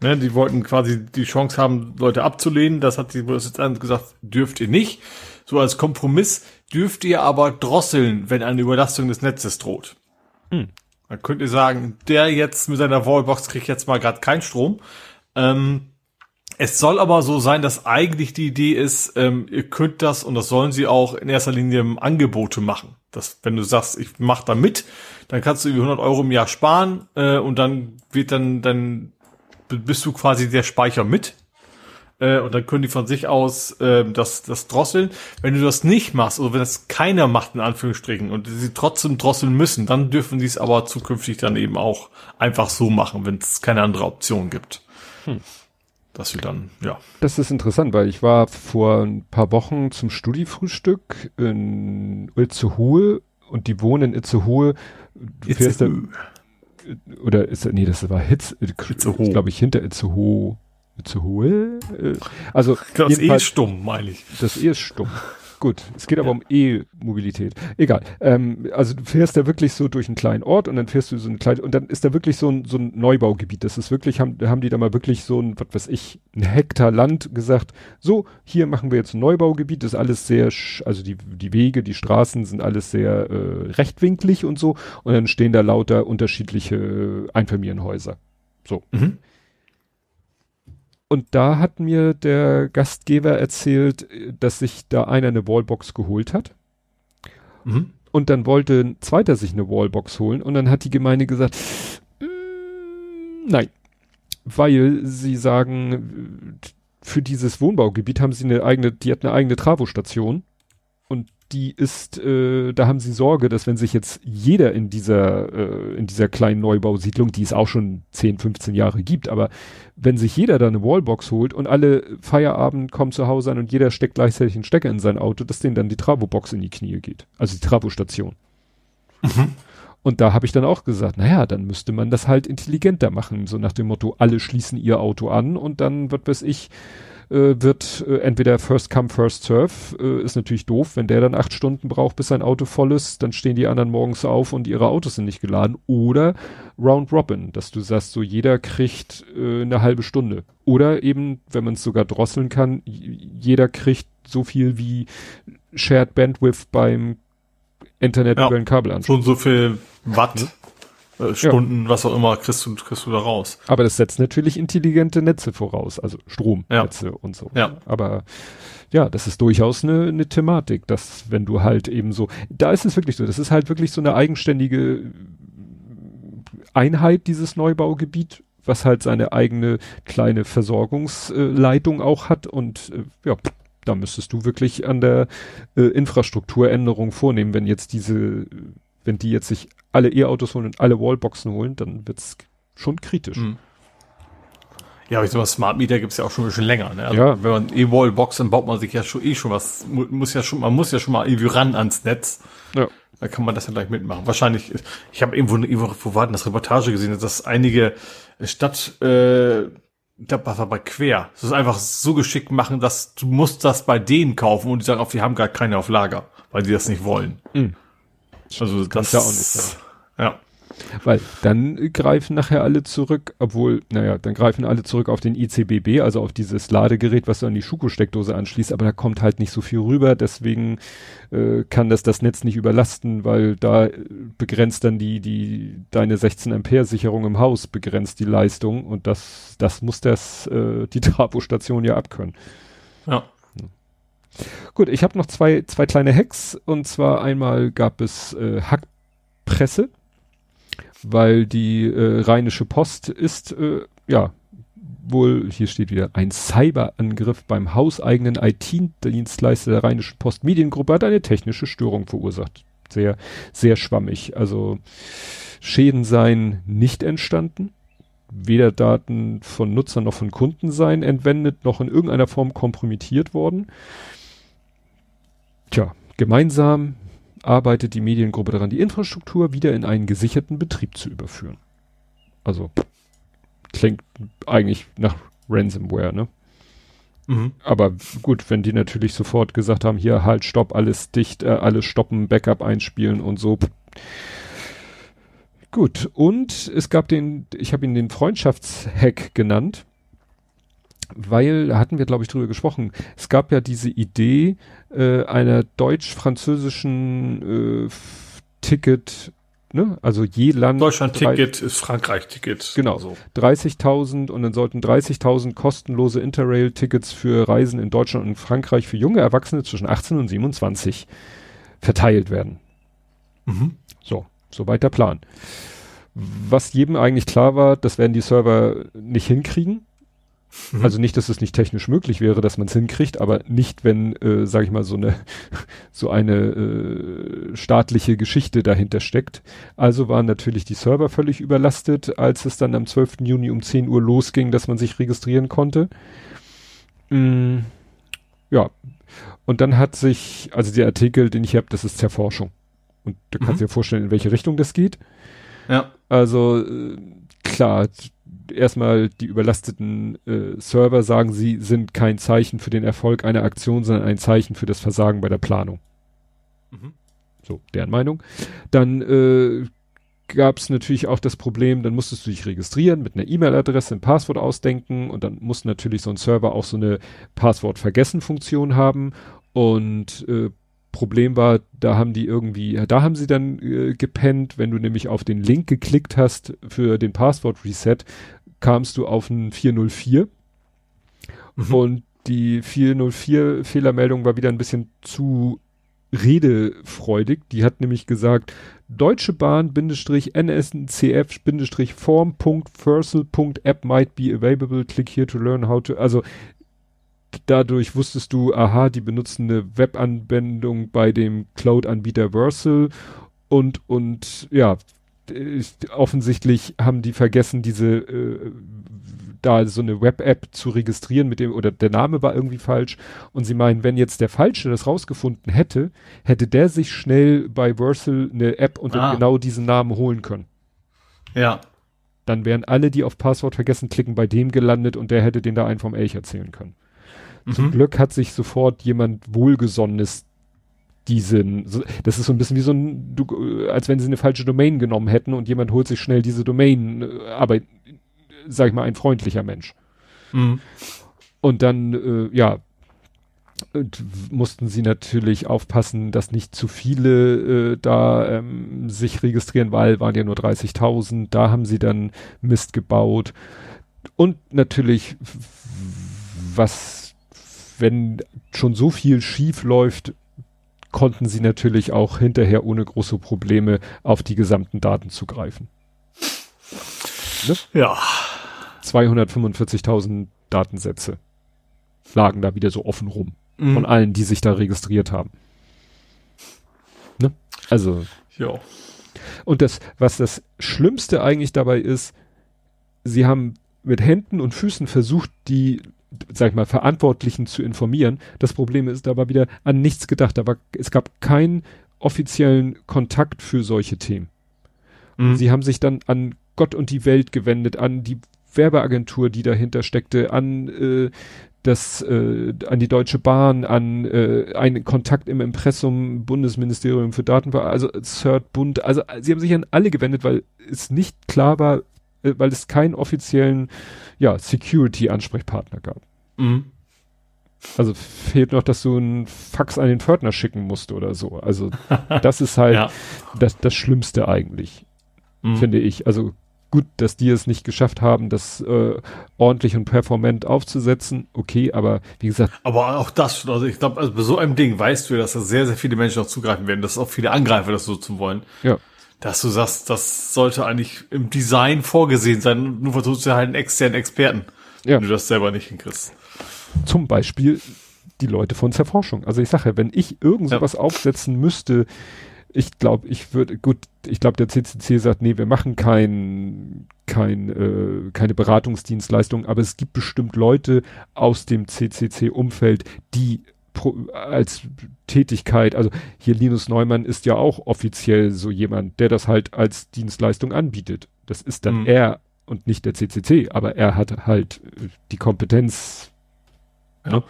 Ne, die wollten quasi die Chance haben, Leute abzulehnen. Das hat die Bundesnetzagentur gesagt, dürft ihr nicht. So als Kompromiss dürft ihr aber drosseln, wenn eine Überlastung des Netzes droht. Mhm. Dann könnt ihr sagen, der jetzt mit seiner Wallbox kriegt jetzt mal gerade keinen Strom. Ähm, es soll aber so sein, dass eigentlich die Idee ist, ähm, ihr könnt das und das sollen sie auch in erster Linie Angebote machen. Dass, wenn du sagst, ich mach da mit, dann kannst du über 100 Euro im Jahr sparen äh, und dann wird dann, dann bist du quasi der Speicher mit äh, und dann können die von sich aus äh, das, das drosseln. Wenn du das nicht machst, oder wenn das keiner macht, in Anführungsstrichen, und sie trotzdem drosseln müssen, dann dürfen die es aber zukünftig dann eben auch einfach so machen, wenn es keine andere Option gibt. Hm. Dass sie dann, ja. Das ist interessant, weil ich war vor ein paar Wochen zum Studiefrühstück in Itzehoe und die wohnen in Itzehoe. Du fährst da, oder ist, nee, das war Hitz, Itzehoe. glaube ich, hinter Itzehoe zu hohe. Äh, also das E ist stumm, meine ich. Das E ist stumm. Gut, es geht aber ja. um E-Mobilität. Egal. Ähm, also du fährst da wirklich so durch einen kleinen Ort und dann fährst du so ein kleines, und dann ist da wirklich so ein, so ein Neubaugebiet. Das ist wirklich, haben, haben die da mal wirklich so ein, was weiß ich, ein Hektar Land gesagt, so, hier machen wir jetzt ein Neubaugebiet, das ist alles sehr, also die, die Wege, die Straßen sind alles sehr äh, rechtwinklig und so, und dann stehen da lauter unterschiedliche Einfamilienhäuser. So. Mhm. Und da hat mir der Gastgeber erzählt, dass sich da einer eine Wallbox geholt hat. Mhm. Und dann wollte ein zweiter sich eine Wallbox holen. Und dann hat die Gemeinde gesagt, mm, nein. Weil sie sagen, für dieses Wohnbaugebiet haben sie eine eigene, die hat eine eigene Travostation. Die ist, äh, da haben sie Sorge, dass wenn sich jetzt jeder in dieser, äh, in dieser kleinen Neubausiedlung, die es auch schon 10, 15 Jahre gibt, aber wenn sich jeder da eine Wallbox holt und alle Feierabend kommen zu Hause an und jeder steckt gleichzeitig einen Stecker in sein Auto, dass denen dann die Travobox in die Knie geht. Also die Travostation. Mhm. Und da habe ich dann auch gesagt, naja, dann müsste man das halt intelligenter machen, so nach dem Motto, alle schließen ihr Auto an und dann, was weiß ich, äh, wird äh, entweder First Come, First Serve, äh, ist natürlich doof, wenn der dann acht Stunden braucht, bis sein Auto voll ist, dann stehen die anderen morgens auf und ihre Autos sind nicht geladen. Oder Round Robin, dass du sagst, so jeder kriegt äh, eine halbe Stunde. Oder eben, wenn man es sogar drosseln kann, jeder kriegt so viel wie Shared Bandwidth beim Internet ja, über den Kabelanschluss. Schon so viel Watt. Äh, Stunden, ja. was auch immer, kriegst du, kriegst du da raus. Aber das setzt natürlich intelligente Netze voraus, also Stromnetze ja. und so. Ja. Aber ja, das ist durchaus eine, eine Thematik, dass wenn du halt eben so, da ist es wirklich so, das ist halt wirklich so eine eigenständige Einheit, dieses Neubaugebiet, was halt seine eigene kleine Versorgungsleitung auch hat und äh, ja, da müsstest du wirklich an der äh, Infrastrukturänderung vornehmen, wenn jetzt diese, wenn die jetzt sich alle E-Autos holen und alle Wallboxen holen, dann wird's schon kritisch. Mhm. Ja, aber ich sag mal, Smart Meter gibt's ja auch schon ein bisschen länger. Ne? Also ja. Wenn man E-Wallbox, dann baut man sich ja schon eh schon was, muss ja schon, man muss ja schon mal irgendwie ran ans Netz. Ja. Da kann man das ja gleich mitmachen. Wahrscheinlich, ich habe irgendwo, irgendwo wo war denn das Reportage gesehen, dass einige Stadt, äh, ich glaube, was war bei Quer, das ist einfach so geschickt machen, dass du musst das bei denen kaufen und die sagen, auf, die haben gar keine auf Lager, weil die das nicht wollen. Mhm. Also das, ja auch nicht. Ja. ja. Weil dann greifen nachher alle zurück, obwohl, naja, dann greifen alle zurück auf den ICBB, also auf dieses Ladegerät, was du an die Schuko-Steckdose anschließt, aber da kommt halt nicht so viel rüber, deswegen äh, kann das das Netz nicht überlasten, weil da begrenzt dann die, die, deine 16 Ampere Sicherung im Haus begrenzt die Leistung und das, das muss das, äh, die Trafostation ja abkönnen. Ja. Gut, ich habe noch zwei, zwei kleine Hacks und zwar einmal gab es äh, Hackpresse, weil die äh, Rheinische Post ist, äh, ja, wohl, hier steht wieder, ein Cyberangriff beim hauseigenen IT-Dienstleister der Rheinischen Post Mediengruppe hat eine technische Störung verursacht. Sehr, sehr schwammig. Also Schäden seien nicht entstanden. Weder Daten von Nutzern noch von Kunden seien entwendet, noch in irgendeiner Form kompromittiert worden. Tja, gemeinsam arbeitet die Mediengruppe daran, die Infrastruktur wieder in einen gesicherten Betrieb zu überführen. Also klingt eigentlich nach Ransomware, ne? Mhm. Aber gut, wenn die natürlich sofort gesagt haben, hier halt, stopp, alles dicht, äh, alles stoppen, Backup einspielen und so. Gut, und es gab den, ich habe ihn den Freundschaftshack genannt weil, da hatten wir, glaube ich, drüber gesprochen, es gab ja diese Idee äh, einer deutsch-französischen äh, Ticket, ne? Also je Land. Deutschland-Ticket ist Frankreich-Ticket. Genau. So. 30.000 und dann sollten 30.000 kostenlose Interrail-Tickets für Reisen in Deutschland und Frankreich für junge Erwachsene zwischen 18 und 27 verteilt werden. Mhm. So, soweit der Plan. Was jedem eigentlich klar war, das werden die Server nicht hinkriegen Mhm. Also nicht, dass es nicht technisch möglich wäre, dass man es hinkriegt, aber nicht, wenn, äh, sage ich mal, so eine so eine äh, staatliche Geschichte dahinter steckt. Also waren natürlich die Server völlig überlastet, als es dann am 12. Juni um 10 Uhr losging, dass man sich registrieren konnte. Mm, ja, und dann hat sich, also der Artikel, den ich habe, das ist Zerforschung. Und du kannst mhm. dir vorstellen, in welche Richtung das geht. Ja. Also äh, klar, erstmal die überlasteten äh, Server, sagen sie, sind kein Zeichen für den Erfolg einer Aktion, sondern ein Zeichen für das Versagen bei der Planung. Mhm. So, deren Meinung. Dann äh, gab es natürlich auch das Problem, dann musstest du dich registrieren mit einer E-Mail-Adresse, ein Passwort ausdenken und dann muss natürlich so ein Server auch so eine Passwort-Vergessen-Funktion haben und äh, Problem war, da haben die irgendwie, da haben sie dann äh, gepennt, wenn du nämlich auf den Link geklickt hast für den Passwort-Reset, kamst du auf ein 404 mhm. und die 404 Fehlermeldung war wieder ein bisschen zu redefreudig. Die hat nämlich gesagt, Deutsche Bahn NSCF form.fursel.app might be available. Click here to learn how to. Also dadurch wusstest du, aha, die benutzen eine Webanwendung bei dem Cloud-Anbieter Versal und und ja, offensichtlich haben die vergessen, diese äh, da so eine Web-App zu registrieren mit dem, oder der Name war irgendwie falsch. Und sie meinen, wenn jetzt der Falsche das rausgefunden hätte, hätte der sich schnell bei Versal eine App und ah. genau diesen Namen holen können. Ja. Dann wären alle, die auf Passwort vergessen klicken, bei dem gelandet und der hätte den da einen vom Elch erzählen können. Mhm. Zum Glück hat sich sofort jemand Wohlgesonnenes diesen, das ist so ein bisschen wie so ein, du, als wenn sie eine falsche Domain genommen hätten und jemand holt sich schnell diese Domain, äh, aber sag ich mal, ein freundlicher Mensch. Mhm. Und dann, äh, ja, mussten sie natürlich aufpassen, dass nicht zu viele äh, da ähm, sich registrieren, weil waren ja nur 30.000. Da haben sie dann Mist gebaut. Und natürlich, was, wenn schon so viel schief läuft, konnten sie natürlich auch hinterher ohne große Probleme auf die gesamten Daten zugreifen. Ne? Ja. 245.000 Datensätze lagen da wieder so offen rum. Mhm. Von allen, die sich da registriert haben. Ne? Also. Ja. Und das, was das Schlimmste eigentlich dabei ist, sie haben mit Händen und Füßen versucht, die sag ich mal, Verantwortlichen zu informieren. Das Problem ist, da war wieder an nichts gedacht. Da war, es gab keinen offiziellen Kontakt für solche Themen. Mhm. Sie haben sich dann an Gott und die Welt gewendet, an die Werbeagentur, die dahinter steckte, an äh, das äh, an die Deutsche Bahn, an äh, einen Kontakt im Impressum, Bundesministerium für Datenverarbeitung, also CERT, Bund, also sie haben sich an alle gewendet, weil es nicht klar war, weil es keinen offiziellen ja, Security-Ansprechpartner gab. Mhm. Also fehlt noch, dass du einen Fax an den Pförtner schicken musst oder so. Also das ist halt ja. das, das Schlimmste eigentlich, mhm. finde ich. Also gut, dass die es nicht geschafft haben, das äh, ordentlich und performant aufzusetzen, okay, aber wie gesagt. Aber auch das, also ich glaube, also bei so einem Ding weißt du, dass da sehr, sehr viele Menschen auch zugreifen werden, dass auch viele Angreifer das so zu wollen. Ja. Dass du sagst, das sollte eigentlich im Design vorgesehen sein, nur versuchst du halt einen externen Experten, ja. wenn du das selber nicht hinkriegst. Zum Beispiel die Leute von Zerforschung. Also ich sage ja, wenn ich irgend sowas ja. aufsetzen müsste, ich glaube, ich würde, gut, ich glaube, der CCC sagt, nee, wir machen kein, kein, äh, keine Beratungsdienstleistung, aber es gibt bestimmt Leute aus dem CCC-Umfeld, die als Tätigkeit, also hier Linus Neumann ist ja auch offiziell so jemand, der das halt als Dienstleistung anbietet. Das ist dann mhm. er und nicht der CCC, aber er hat halt die Kompetenz ja. Ne?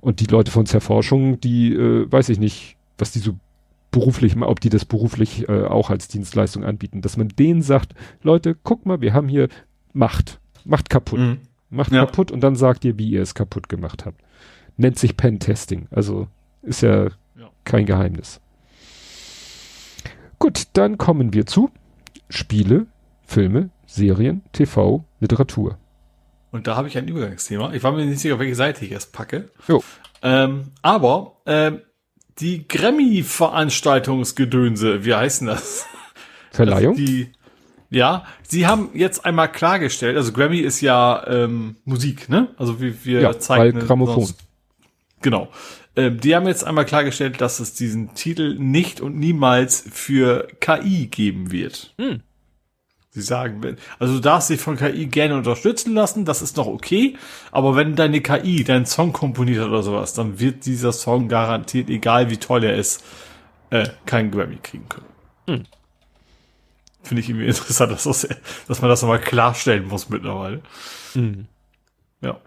Und die Leute von Zerforschung, die, äh, weiß ich nicht, was die so beruflich, ob die das beruflich äh, auch als Dienstleistung anbieten, dass man denen sagt, Leute, guck mal, wir haben hier Macht, Macht kaputt, mhm. Macht ja. kaputt und dann sagt ihr, wie ihr es kaputt gemacht habt. Nennt sich Pen-Testing, also ist ja, ja kein Geheimnis. Gut, dann kommen wir zu Spiele, Filme, Serien, TV, Literatur. Und da habe ich ein Übergangsthema. Ich war mir nicht sicher, welche Seite ich erst packe. Jo. Ähm, aber ähm, die Grammy-Veranstaltungsgedönse, wie heißen das? Verleihung? Also die, ja, sie haben jetzt einmal klargestellt, also Grammy ist ja ähm, Musik, ne? Also wir, wir ja, zeigen. Grammophon. Sonst, genau. Ähm, die haben jetzt einmal klargestellt, dass es diesen Titel nicht und niemals für KI geben wird. Hm. Sie sagen, also du darfst dich von KI gerne unterstützen lassen, das ist noch okay, aber wenn deine KI deinen Song komponiert hat oder sowas, dann wird dieser Song garantiert, egal wie toll er ist, äh, keinen Grammy kriegen können. Hm. Finde ich irgendwie interessant, dass, das, dass man das nochmal klarstellen muss mittlerweile. Hm. Ja.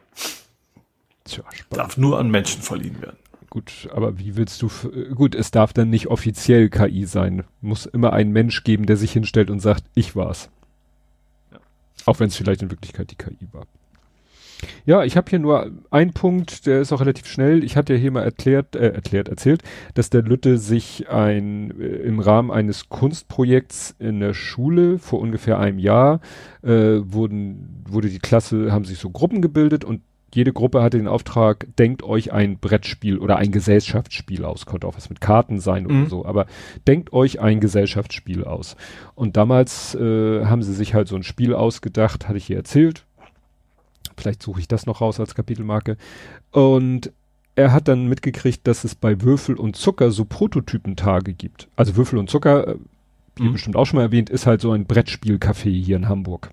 Tja, Darf nur an Menschen verliehen werden. Gut, aber wie willst du, gut, es darf dann nicht offiziell KI sein. Muss immer ein Mensch geben, der sich hinstellt und sagt, ich war's. Auch wenn es vielleicht in Wirklichkeit die KI war. Ja, ich habe hier nur einen Punkt, der ist auch relativ schnell. Ich hatte ja hier mal erklärt, äh, erklärt, erzählt, dass der Lütte sich ein äh, im Rahmen eines Kunstprojekts in der Schule vor ungefähr einem Jahr äh, wurden wurde die Klasse haben sich so Gruppen gebildet und jede Gruppe hatte den Auftrag, denkt euch ein Brettspiel oder ein Gesellschaftsspiel aus. Konnte auch was mit Karten sein oder mhm. so, aber denkt euch ein Gesellschaftsspiel aus. Und damals äh, haben sie sich halt so ein Spiel ausgedacht, hatte ich hier erzählt. Vielleicht suche ich das noch raus als Kapitelmarke. Und er hat dann mitgekriegt, dass es bei Würfel und Zucker so Prototypentage gibt. Also Würfel und Zucker, äh, wie mhm. bestimmt auch schon mal erwähnt, ist halt so ein Brettspielcafé hier in Hamburg.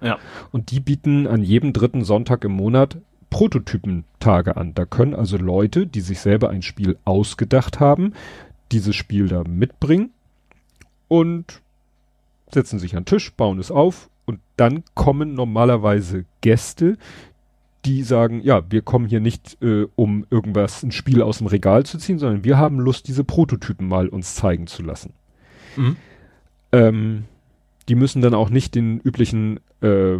Ja. Und die bieten an jedem dritten Sonntag im Monat Prototypentage an. Da können also Leute, die sich selber ein Spiel ausgedacht haben, dieses Spiel da mitbringen und setzen sich an den Tisch, bauen es auf und dann kommen normalerweise Gäste, die sagen, ja, wir kommen hier nicht, äh, um irgendwas, ein Spiel aus dem Regal zu ziehen, sondern wir haben Lust, diese Prototypen mal uns zeigen zu lassen. Mhm. Ähm, die müssen dann auch nicht den üblichen äh,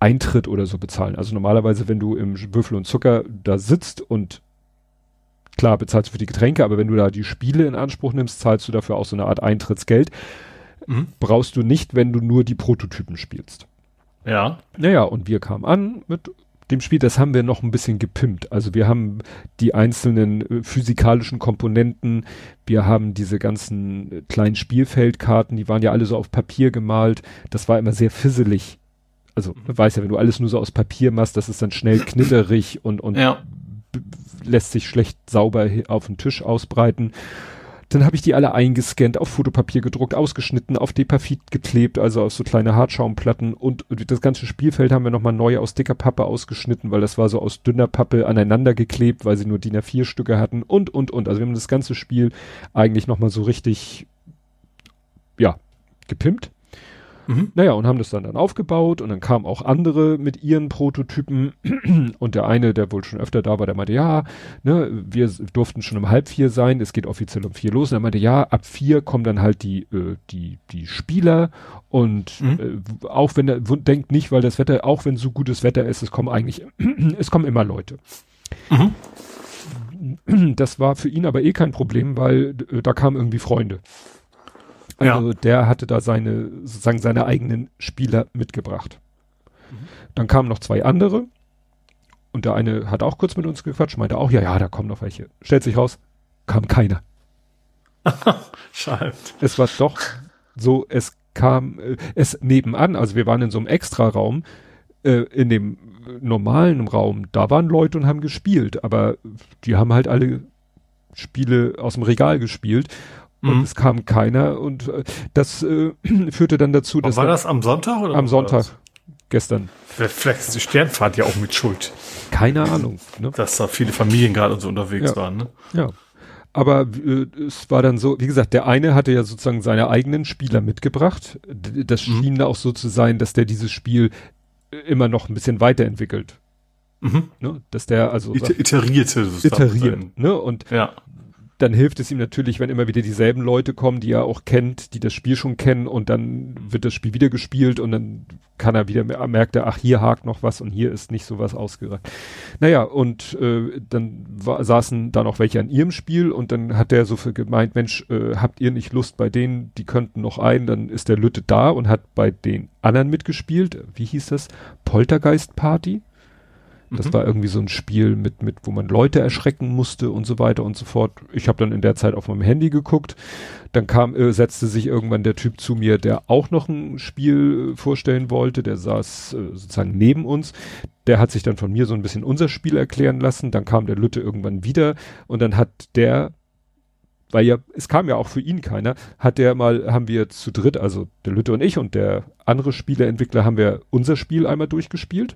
Eintritt oder so bezahlen. Also normalerweise, wenn du im Würfel und Zucker da sitzt und klar bezahlst du für die Getränke, aber wenn du da die Spiele in Anspruch nimmst, zahlst du dafür auch so eine Art Eintrittsgeld. Mhm. Brauchst du nicht, wenn du nur die Prototypen spielst. Ja. Naja, und wir kamen an mit dem Spiel, das haben wir noch ein bisschen gepimpt. Also wir haben die einzelnen äh, physikalischen Komponenten, wir haben diese ganzen äh, kleinen Spielfeldkarten, die waren ja alle so auf Papier gemalt. Das war immer sehr fisselig also mhm. man weiß ja, wenn du alles nur so aus Papier machst, das ist dann schnell knitterig und, und ja. lässt sich schlecht sauber auf den Tisch ausbreiten. Dann habe ich die alle eingescannt, auf Fotopapier gedruckt, ausgeschnitten, auf Depafit geklebt, also auf so kleine Hartschaumplatten und das ganze Spielfeld haben wir nochmal neu aus dicker Pappe ausgeschnitten, weil das war so aus dünner Pappe aneinander geklebt, weil sie nur DIN A4 Stücke hatten und, und, und. Also wir haben das ganze Spiel eigentlich nochmal so richtig, ja, gepimpt. Mhm. Naja, und haben das dann, dann aufgebaut und dann kamen auch andere mit ihren Prototypen und der eine, der wohl schon öfter da war, der meinte, ja, ne, wir durften schon um halb vier sein, es geht offiziell um vier los und er meinte, ja, ab vier kommen dann halt die, äh, die, die Spieler und mhm. äh, auch wenn er denkt nicht, weil das Wetter, auch wenn so gutes Wetter ist, es kommen eigentlich, es kommen immer Leute. Mhm. Das war für ihn aber eh kein Problem, weil äh, da kamen irgendwie Freunde. Also ja. der hatte da seine, sozusagen seine eigenen Spieler mitgebracht. Mhm. Dann kamen noch zwei andere und der eine hat auch kurz mit uns gequatscht, meinte auch, ja, ja, da kommen noch welche. Stellt sich raus, kam keiner. Schade. Es war doch so, es kam, äh, es nebenan, also wir waren in so einem Extraraum, äh, in dem normalen Raum, da waren Leute und haben gespielt, aber die haben halt alle Spiele aus dem Regal gespielt und mhm. es kam keiner und äh, das äh, führte dann dazu, dass. War das am Sonntag oder? Am Sonntag. Gestern. Vielleicht ist die Sternfahrt ja auch mit Schuld. Keine Ahnung. Ne? Dass da viele Familien gerade so unterwegs ja. waren. Ne? Ja. Aber äh, es war dann so, wie gesagt, der eine hatte ja sozusagen seine eigenen Spieler mitgebracht. Das mhm. schien auch so zu sein, dass der dieses Spiel äh, immer noch ein bisschen weiterentwickelt. Mhm. Ne? Dass der also iterierte iterieren, ne? Und ja dann hilft es ihm natürlich, wenn immer wieder dieselben Leute kommen, die er auch kennt, die das Spiel schon kennen und dann wird das Spiel wieder gespielt und dann kann er wieder, merkt er, ach, hier hakt noch was und hier ist nicht sowas ausgereicht. Naja, und äh, dann war, saßen da noch welche an ihrem Spiel und dann hat der so für gemeint, Mensch, äh, habt ihr nicht Lust bei denen, die könnten noch ein, dann ist der Lütte da und hat bei den anderen mitgespielt. Wie hieß das? Poltergeist Party? Das mhm. war irgendwie so ein Spiel mit, mit, wo man Leute erschrecken musste und so weiter und so fort. Ich habe dann in der Zeit auf meinem Handy geguckt. Dann kam, äh, setzte sich irgendwann der Typ zu mir, der auch noch ein Spiel äh, vorstellen wollte. Der saß äh, sozusagen neben uns. Der hat sich dann von mir so ein bisschen unser Spiel erklären lassen. Dann kam der Lütte irgendwann wieder und dann hat der weil ja, es kam ja auch für ihn keiner, hat der mal, haben wir zu dritt, also der Lütte und ich und der andere Spieleentwickler haben wir unser Spiel einmal durchgespielt.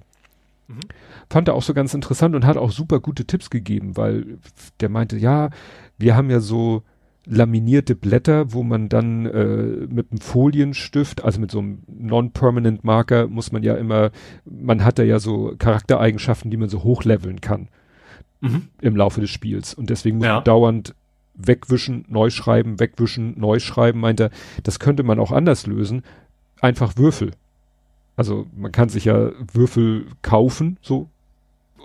Mhm. Fand er auch so ganz interessant und hat auch super gute Tipps gegeben, weil der meinte, ja, wir haben ja so laminierte Blätter, wo man dann äh, mit einem Folienstift, also mit so einem Non-Permanent Marker, muss man ja immer, man hat da ja so Charaktereigenschaften, die man so hochleveln kann mhm. im Laufe des Spiels. Und deswegen muss ja. man dauernd wegwischen, neu schreiben, wegwischen, neu schreiben, meint er, das könnte man auch anders lösen. Einfach Würfel. Also man kann sich ja Würfel kaufen, so.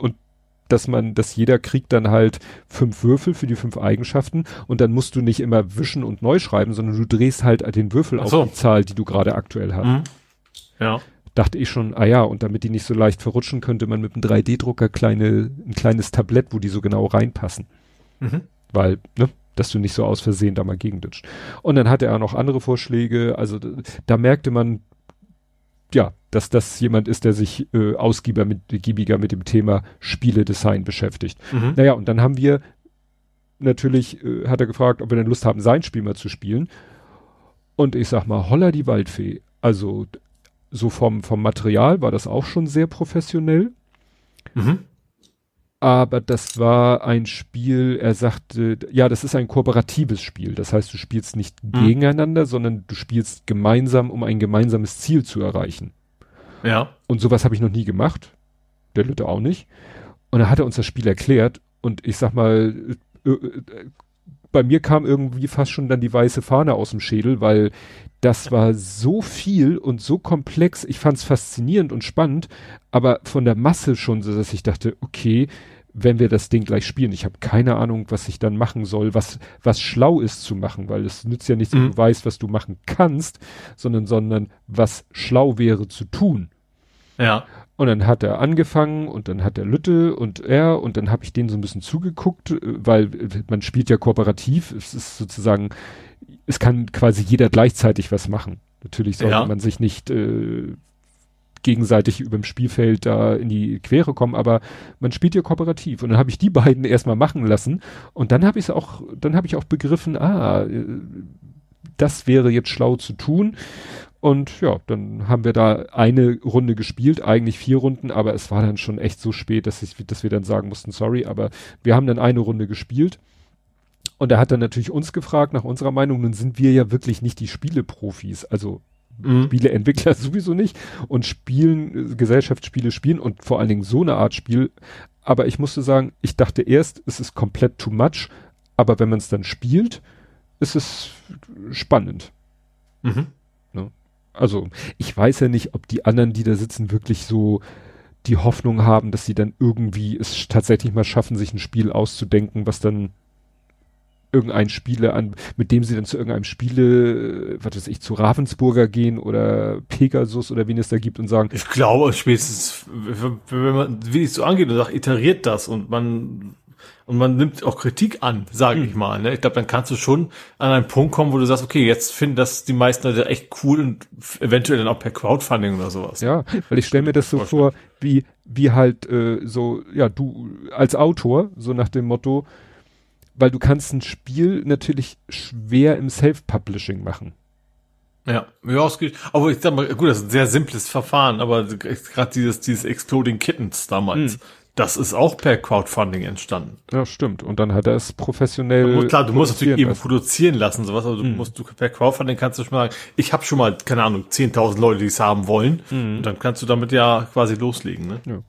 Und dass man, dass jeder kriegt dann halt fünf Würfel für die fünf Eigenschaften und dann musst du nicht immer wischen und neu schreiben, sondern du drehst halt den Würfel so. auf die Zahl, die du gerade aktuell hast. Mhm. Ja. Dachte ich schon, ah ja, und damit die nicht so leicht verrutschen, könnte man mit einem 3D-Drucker kleine, ein kleines Tablett, wo die so genau reinpassen. Mhm. Weil, ne, dass du nicht so aus Versehen da mal gegendutscht. Und dann hatte er noch andere Vorschläge, also da merkte man, ja, dass das jemand ist, der sich äh, ausgiebiger mit, giebiger mit dem Thema Spieledesign beschäftigt. Mhm. Naja, und dann haben wir natürlich, äh, hat er gefragt, ob wir denn Lust haben, sein Spiel mal zu spielen. Und ich sag mal, holla die Waldfee. Also so vom, vom Material war das auch schon sehr professionell. Mhm aber das war ein Spiel, er sagte, ja, das ist ein kooperatives Spiel. Das heißt, du spielst nicht mhm. gegeneinander, sondern du spielst gemeinsam, um ein gemeinsames Ziel zu erreichen. Ja. Und sowas habe ich noch nie gemacht. Der Lütte auch nicht. Und er hat er uns das Spiel erklärt und ich sag mal, äh, äh, bei mir kam irgendwie fast schon dann die weiße Fahne aus dem Schädel, weil das war so viel und so komplex. Ich fand es faszinierend und spannend, aber von der Masse schon so, dass ich dachte, okay, wenn wir das Ding gleich spielen. Ich habe keine Ahnung, was ich dann machen soll, was, was schlau ist zu machen, weil es nützt ja nichts, mhm. wenn du weißt, was du machen kannst, sondern, sondern was schlau wäre zu tun. Ja. Und dann hat er angefangen und dann hat er Lütte und er und dann habe ich denen so ein bisschen zugeguckt, äh, weil man spielt ja kooperativ. Es ist sozusagen, es kann quasi jeder gleichzeitig was machen. Natürlich sollte ja. man sich nicht äh, gegenseitig über dem Spielfeld da in die Quere kommen, aber man spielt ja kooperativ. Und dann habe ich die beiden erstmal machen lassen und dann habe ich es auch, dann habe ich auch begriffen, ah, äh, das wäre jetzt schlau zu tun. Und ja, dann haben wir da eine Runde gespielt, eigentlich vier Runden, aber es war dann schon echt so spät, dass, ich, dass wir dann sagen mussten, sorry, aber wir haben dann eine Runde gespielt. Und er hat dann natürlich uns gefragt nach unserer Meinung, nun sind wir ja wirklich nicht die Spieleprofis. Also mhm. Spieleentwickler sowieso nicht und spielen, Gesellschaftsspiele spielen und vor allen Dingen so eine Art Spiel. Aber ich musste sagen, ich dachte erst, es ist komplett too much, aber wenn man es dann spielt, ist es spannend. Mhm. Ne? Also, ich weiß ja nicht, ob die anderen, die da sitzen, wirklich so die Hoffnung haben, dass sie dann irgendwie es tatsächlich mal schaffen, sich ein Spiel auszudenken, was dann irgendein Spiele an, mit dem sie dann zu irgendeinem Spiele, was weiß ich, zu Ravensburger gehen oder Pegasus oder wen es da gibt und sagen. Ich glaube, spätestens, wenn man wie es so angeht und sagt, iteriert das und man und man nimmt auch Kritik an, sage mhm. ich mal. Ne? Ich glaube, dann kannst du schon an einen Punkt kommen, wo du sagst, okay, jetzt finden das die meisten Leute echt cool und eventuell dann auch per Crowdfunding oder sowas. Ja, weil ich stelle mir das so vor, wie wie halt äh, so, ja, du als Autor, so nach dem Motto, weil du kannst ein Spiel natürlich schwer im Self-Publishing machen. Ja, ja, es geht. Aber ich sag mal, gut, das ist ein sehr simples Verfahren, aber gerade dieses, dieses Exploding Kittens damals, hm. das ist auch per Crowdfunding entstanden. Ja, stimmt. Und dann hat er es professionell. Muss, klar, du musst natürlich eben produzieren lassen, sowas, aber du hm. musst, du per Crowdfunding kannst du schon mal sagen, ich habe schon mal, keine Ahnung, 10.000 Leute, die es haben wollen. Hm. Und dann kannst du damit ja quasi loslegen, ne? Ja.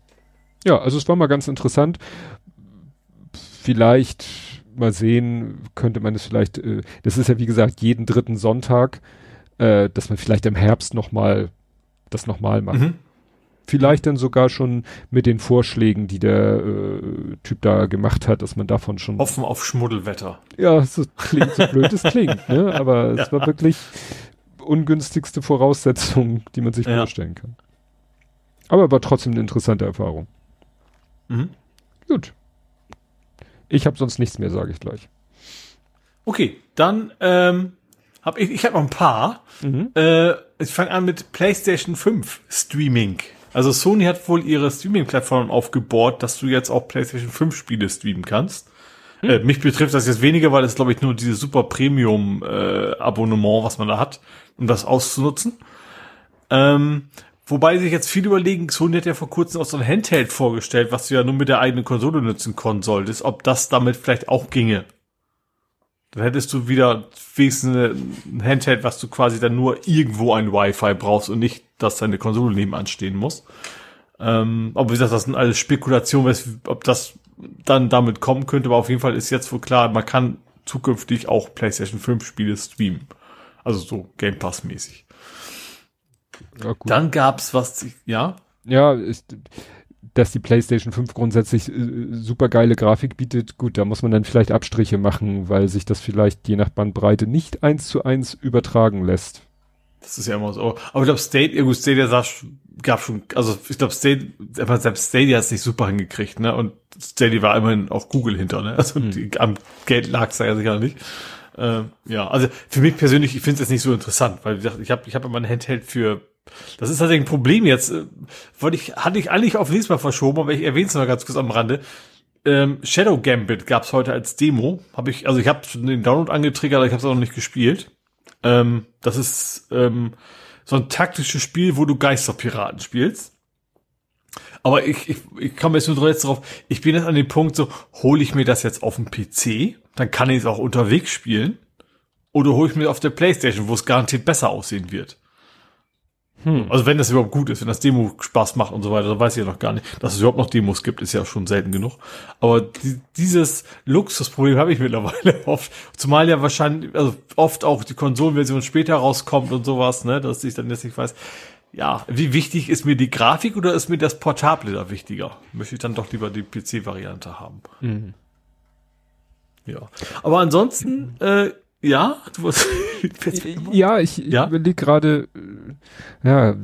ja, also es war mal ganz interessant. Vielleicht mal sehen, könnte man es vielleicht, äh, das ist ja wie gesagt jeden dritten Sonntag, äh, dass man vielleicht im Herbst nochmal das nochmal macht. Mhm. Vielleicht dann sogar schon mit den Vorschlägen, die der äh, Typ da gemacht hat, dass man davon schon. Offen auf Schmuddelwetter. Ja, so klingt so blöd es klingt, ne? Aber ja. es war wirklich ungünstigste Voraussetzung, die man sich ja. vorstellen kann. Aber war trotzdem eine interessante Erfahrung. Mhm. Gut. Ich habe sonst nichts mehr, sage ich gleich. Okay, dann ähm, habe ich, ich habe noch ein paar. Mhm. Äh, ich fange an mit PlayStation 5 Streaming. Also Sony hat wohl ihre Streaming-Plattform aufgebohrt, dass du jetzt auch PlayStation 5 Spiele streamen kannst. Mhm. Äh, mich betrifft das jetzt weniger, weil es glaube ich nur dieses super Premium äh, Abonnement, was man da hat, um das auszunutzen. Ähm, Wobei sich jetzt viel überlegen, Sony hat ja vor kurzem auch so ein Handheld vorgestellt, was du ja nur mit der eigenen Konsole nutzen können solltest, ob das damit vielleicht auch ginge. Dann hättest du wieder wenigstens ein Handheld, was du quasi dann nur irgendwo ein Wi-Fi brauchst und nicht, dass deine Konsole nebenan stehen muss. Ähm, aber wie gesagt, das sind alles Spekulationen, ob das dann damit kommen könnte, aber auf jeden Fall ist jetzt wohl klar, man kann zukünftig auch PlayStation 5 Spiele streamen. Also so Game Pass mäßig. Ja, Dann gab's was, ja? Ja, ist, dass die PlayStation 5 grundsätzlich äh, super geile Grafik bietet, gut, da muss man dann vielleicht Abstriche machen, weil sich das vielleicht je nach Bandbreite nicht eins zu eins übertragen lässt. Das ist ja immer so. Aber ich glaube, State, ja gut, Stadia sah, gab schon, also ich glaube, State, aber selbst Stadia hat es nicht super hingekriegt, ne? Und Stadia war immerhin auch Google hinter, ne? Also hm. die, am Geld lag es ja sicher nicht. Äh, ja, also für mich persönlich, ich finde es jetzt nicht so interessant, weil ich habe ich hab immer ein Handheld für das ist tatsächlich ein Problem jetzt. Äh, wollte ich, hatte ich eigentlich auf nächstes Mal verschoben, aber ich erwähne es noch ganz kurz am Rande. Ähm, Shadow Gambit gab's heute als Demo. Habe ich, also ich habe den Download angetriggert, aber ich habe es auch noch nicht gespielt. Ähm, das ist ähm, so ein taktisches Spiel, wo du Geisterpiraten spielst. Aber ich, ich, ich komme jetzt nur jetzt drauf, ich bin jetzt an dem Punkt so, hole ich mir das jetzt auf dem PC, dann kann ich es auch unterwegs spielen. Oder hole ich mir auf der Playstation, wo es garantiert besser aussehen wird. Hm. Also wenn das überhaupt gut ist, wenn das Demo Spaß macht und so weiter, dann weiß ich ja noch gar nicht. Dass es überhaupt noch Demos gibt, ist ja schon selten genug. Aber die, dieses Luxusproblem habe ich mittlerweile oft. Zumal ja wahrscheinlich, also oft auch die Konsolenversion später rauskommt und sowas, ne, dass ich dann jetzt nicht weiß. Ja, wie wichtig ist mir die Grafik oder ist mir das Portable da wichtiger? Möchte ich dann doch lieber die PC-Variante haben. Mhm. Ja. Aber ansonsten, äh, ja, du warst Ja, ich, ich ja? überlege gerade, äh, ja,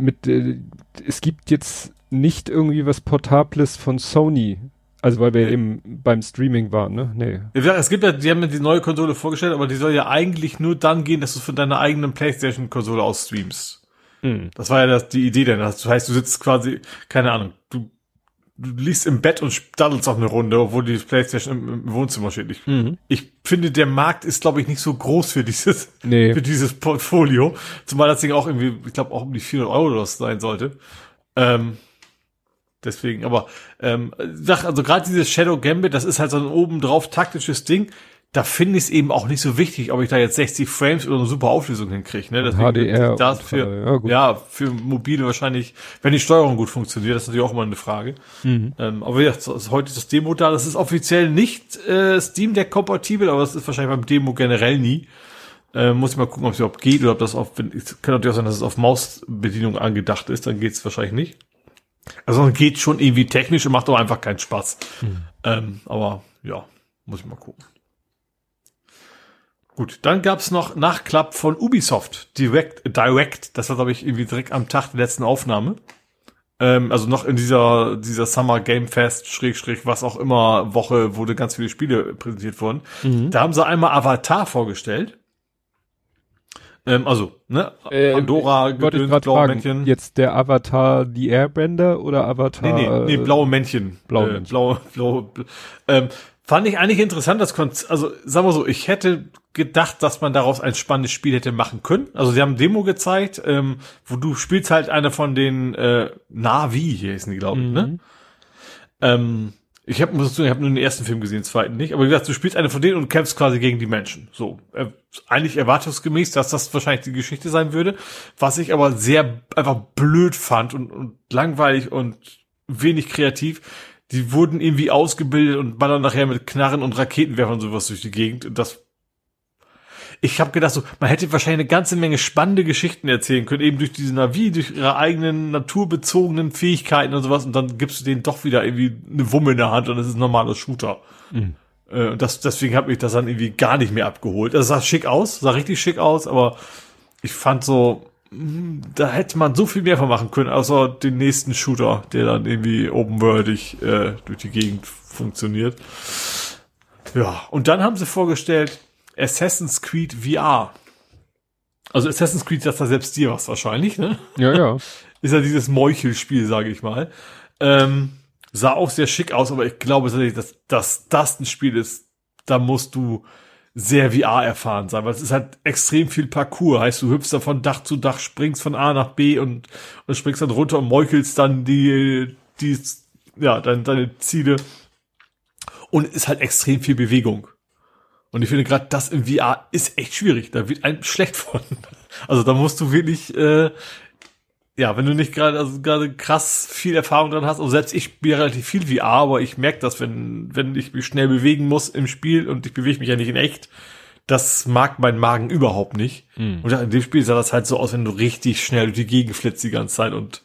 mit, äh, es gibt jetzt nicht irgendwie was Portables von Sony. Also weil wir nee. eben beim Streaming waren, ne? Nee. Ja, es gibt ja, die haben ja die neue Konsole vorgestellt, aber die soll ja eigentlich nur dann gehen, dass du von deiner eigenen Playstation-Konsole aus streamst. Mhm. Das war ja das, die Idee denn. Das heißt, du sitzt quasi, keine Ahnung, du du liegst im Bett und daddelst auf eine Runde, obwohl die Playstation im, im Wohnzimmer steht. Ich, mhm. ich finde, der Markt ist, glaube ich, nicht so groß für dieses, nee. für dieses Portfolio. Zumal das Ding auch irgendwie, ich glaube, auch um die 400 Euro sein sollte. Ähm, deswegen, aber, ähm, sag, also gerade dieses Shadow Gambit, das ist halt so ein obendrauf taktisches Ding. Da finde ich es eben auch nicht so wichtig, ob ich da jetzt 60 Frames oder eine super Auflösung hinkriege. Ne? Deswegen HDR. Das für, ja, ja, für mobile wahrscheinlich, wenn die Steuerung gut funktioniert, das ist natürlich auch immer eine Frage. Mhm. Ähm, aber ja, heute ist das Demo da. Das ist offiziell nicht äh, Steam Deck kompatibel, aber das ist wahrscheinlich beim Demo generell nie. Äh, muss ich mal gucken, ob es überhaupt geht oder ob das auf, wenn, kann natürlich auch sein, dass es auf Mausbedienung angedacht ist, dann geht es wahrscheinlich nicht. Also geht schon irgendwie technisch und macht aber einfach keinen Spaß. Mhm. Ähm, aber ja, muss ich mal gucken. Gut, dann gab's noch Nachklapp von Ubisoft Direct. Direct, das war glaube ich irgendwie direkt am Tag der letzten Aufnahme. Ähm, also noch in dieser dieser Summer Game Fest Schrägstrich was auch immer Woche, wurde ganz viele Spiele präsentiert worden. Mhm. Da haben sie einmal Avatar vorgestellt. Ähm, also, ne? Äh, Pandora, Gedöns, blaue fragen, Männchen. Jetzt der Avatar die Airbender oder Avatar? Nee, nee, nee blaue Männchen. Blaue äh, Männchen. Blaue, blaue, blaue ähm, Fand ich eigentlich interessant, das Konzept, also sagen wir so, ich hätte gedacht, dass man daraus ein spannendes Spiel hätte machen können. Also sie haben Demo gezeigt, ähm, wo du spielst halt einer von den äh, Navi, hier ist die, glaube ich, ne? mhm. ne? Ähm, ich habe muss ich habe nur den ersten Film gesehen, den zweiten nicht. Aber wie gesagt, du spielst eine von denen und kämpfst quasi gegen die Menschen. So, äh, eigentlich erwartungsgemäß, dass das wahrscheinlich die Geschichte sein würde. Was ich aber sehr einfach blöd fand und, und langweilig und wenig kreativ die wurden irgendwie ausgebildet und ballern nachher mit Knarren und Raketenwerfern sowas durch die Gegend. Und das ich habe gedacht, so, man hätte wahrscheinlich eine ganze Menge spannende Geschichten erzählen können, eben durch diese Navi, durch ihre eigenen naturbezogenen Fähigkeiten und sowas, und dann gibst du denen doch wieder irgendwie eine Wumme in der Hand und es ist ein normaler Shooter. Mhm. Äh, und das, deswegen hat mich das dann irgendwie gar nicht mehr abgeholt. Es sah schick aus, sah richtig schick aus, aber ich fand so, da hätte man so viel mehr von machen können, außer den nächsten Shooter, der dann irgendwie openworldig äh, durch die Gegend funktioniert. Ja, und dann haben sie vorgestellt Assassin's Creed VR. Also Assassin's Creed sagt da selbst dir was wahrscheinlich, ne? Ja, ja. Ist ja dieses Meuchelspiel, sage ich mal. Ähm, sah auch sehr schick aus, aber ich glaube tatsächlich, dass, dass das ein Spiel ist, da musst du sehr VR erfahren sein, weil es ist halt extrem viel Parcours. Heißt, du hüpfst da von Dach zu Dach, springst von A nach B und, und springst dann runter und meuchelst dann die, die, ja, deine, deine Ziele. Und ist halt extrem viel Bewegung. Und ich finde gerade das im VR ist echt schwierig. Da wird einem schlecht von. Also da musst du wirklich äh, ja, wenn du nicht gerade also gerade krass viel Erfahrung dran hast, und selbst ich spiele relativ viel VR, aber ich merke das, wenn wenn ich mich schnell bewegen muss im Spiel und ich bewege mich ja nicht in echt, das mag mein Magen überhaupt nicht. Mhm. Und in dem Spiel sah das halt so aus, wenn du richtig schnell durch die Gegend flitzt die ganze Zeit und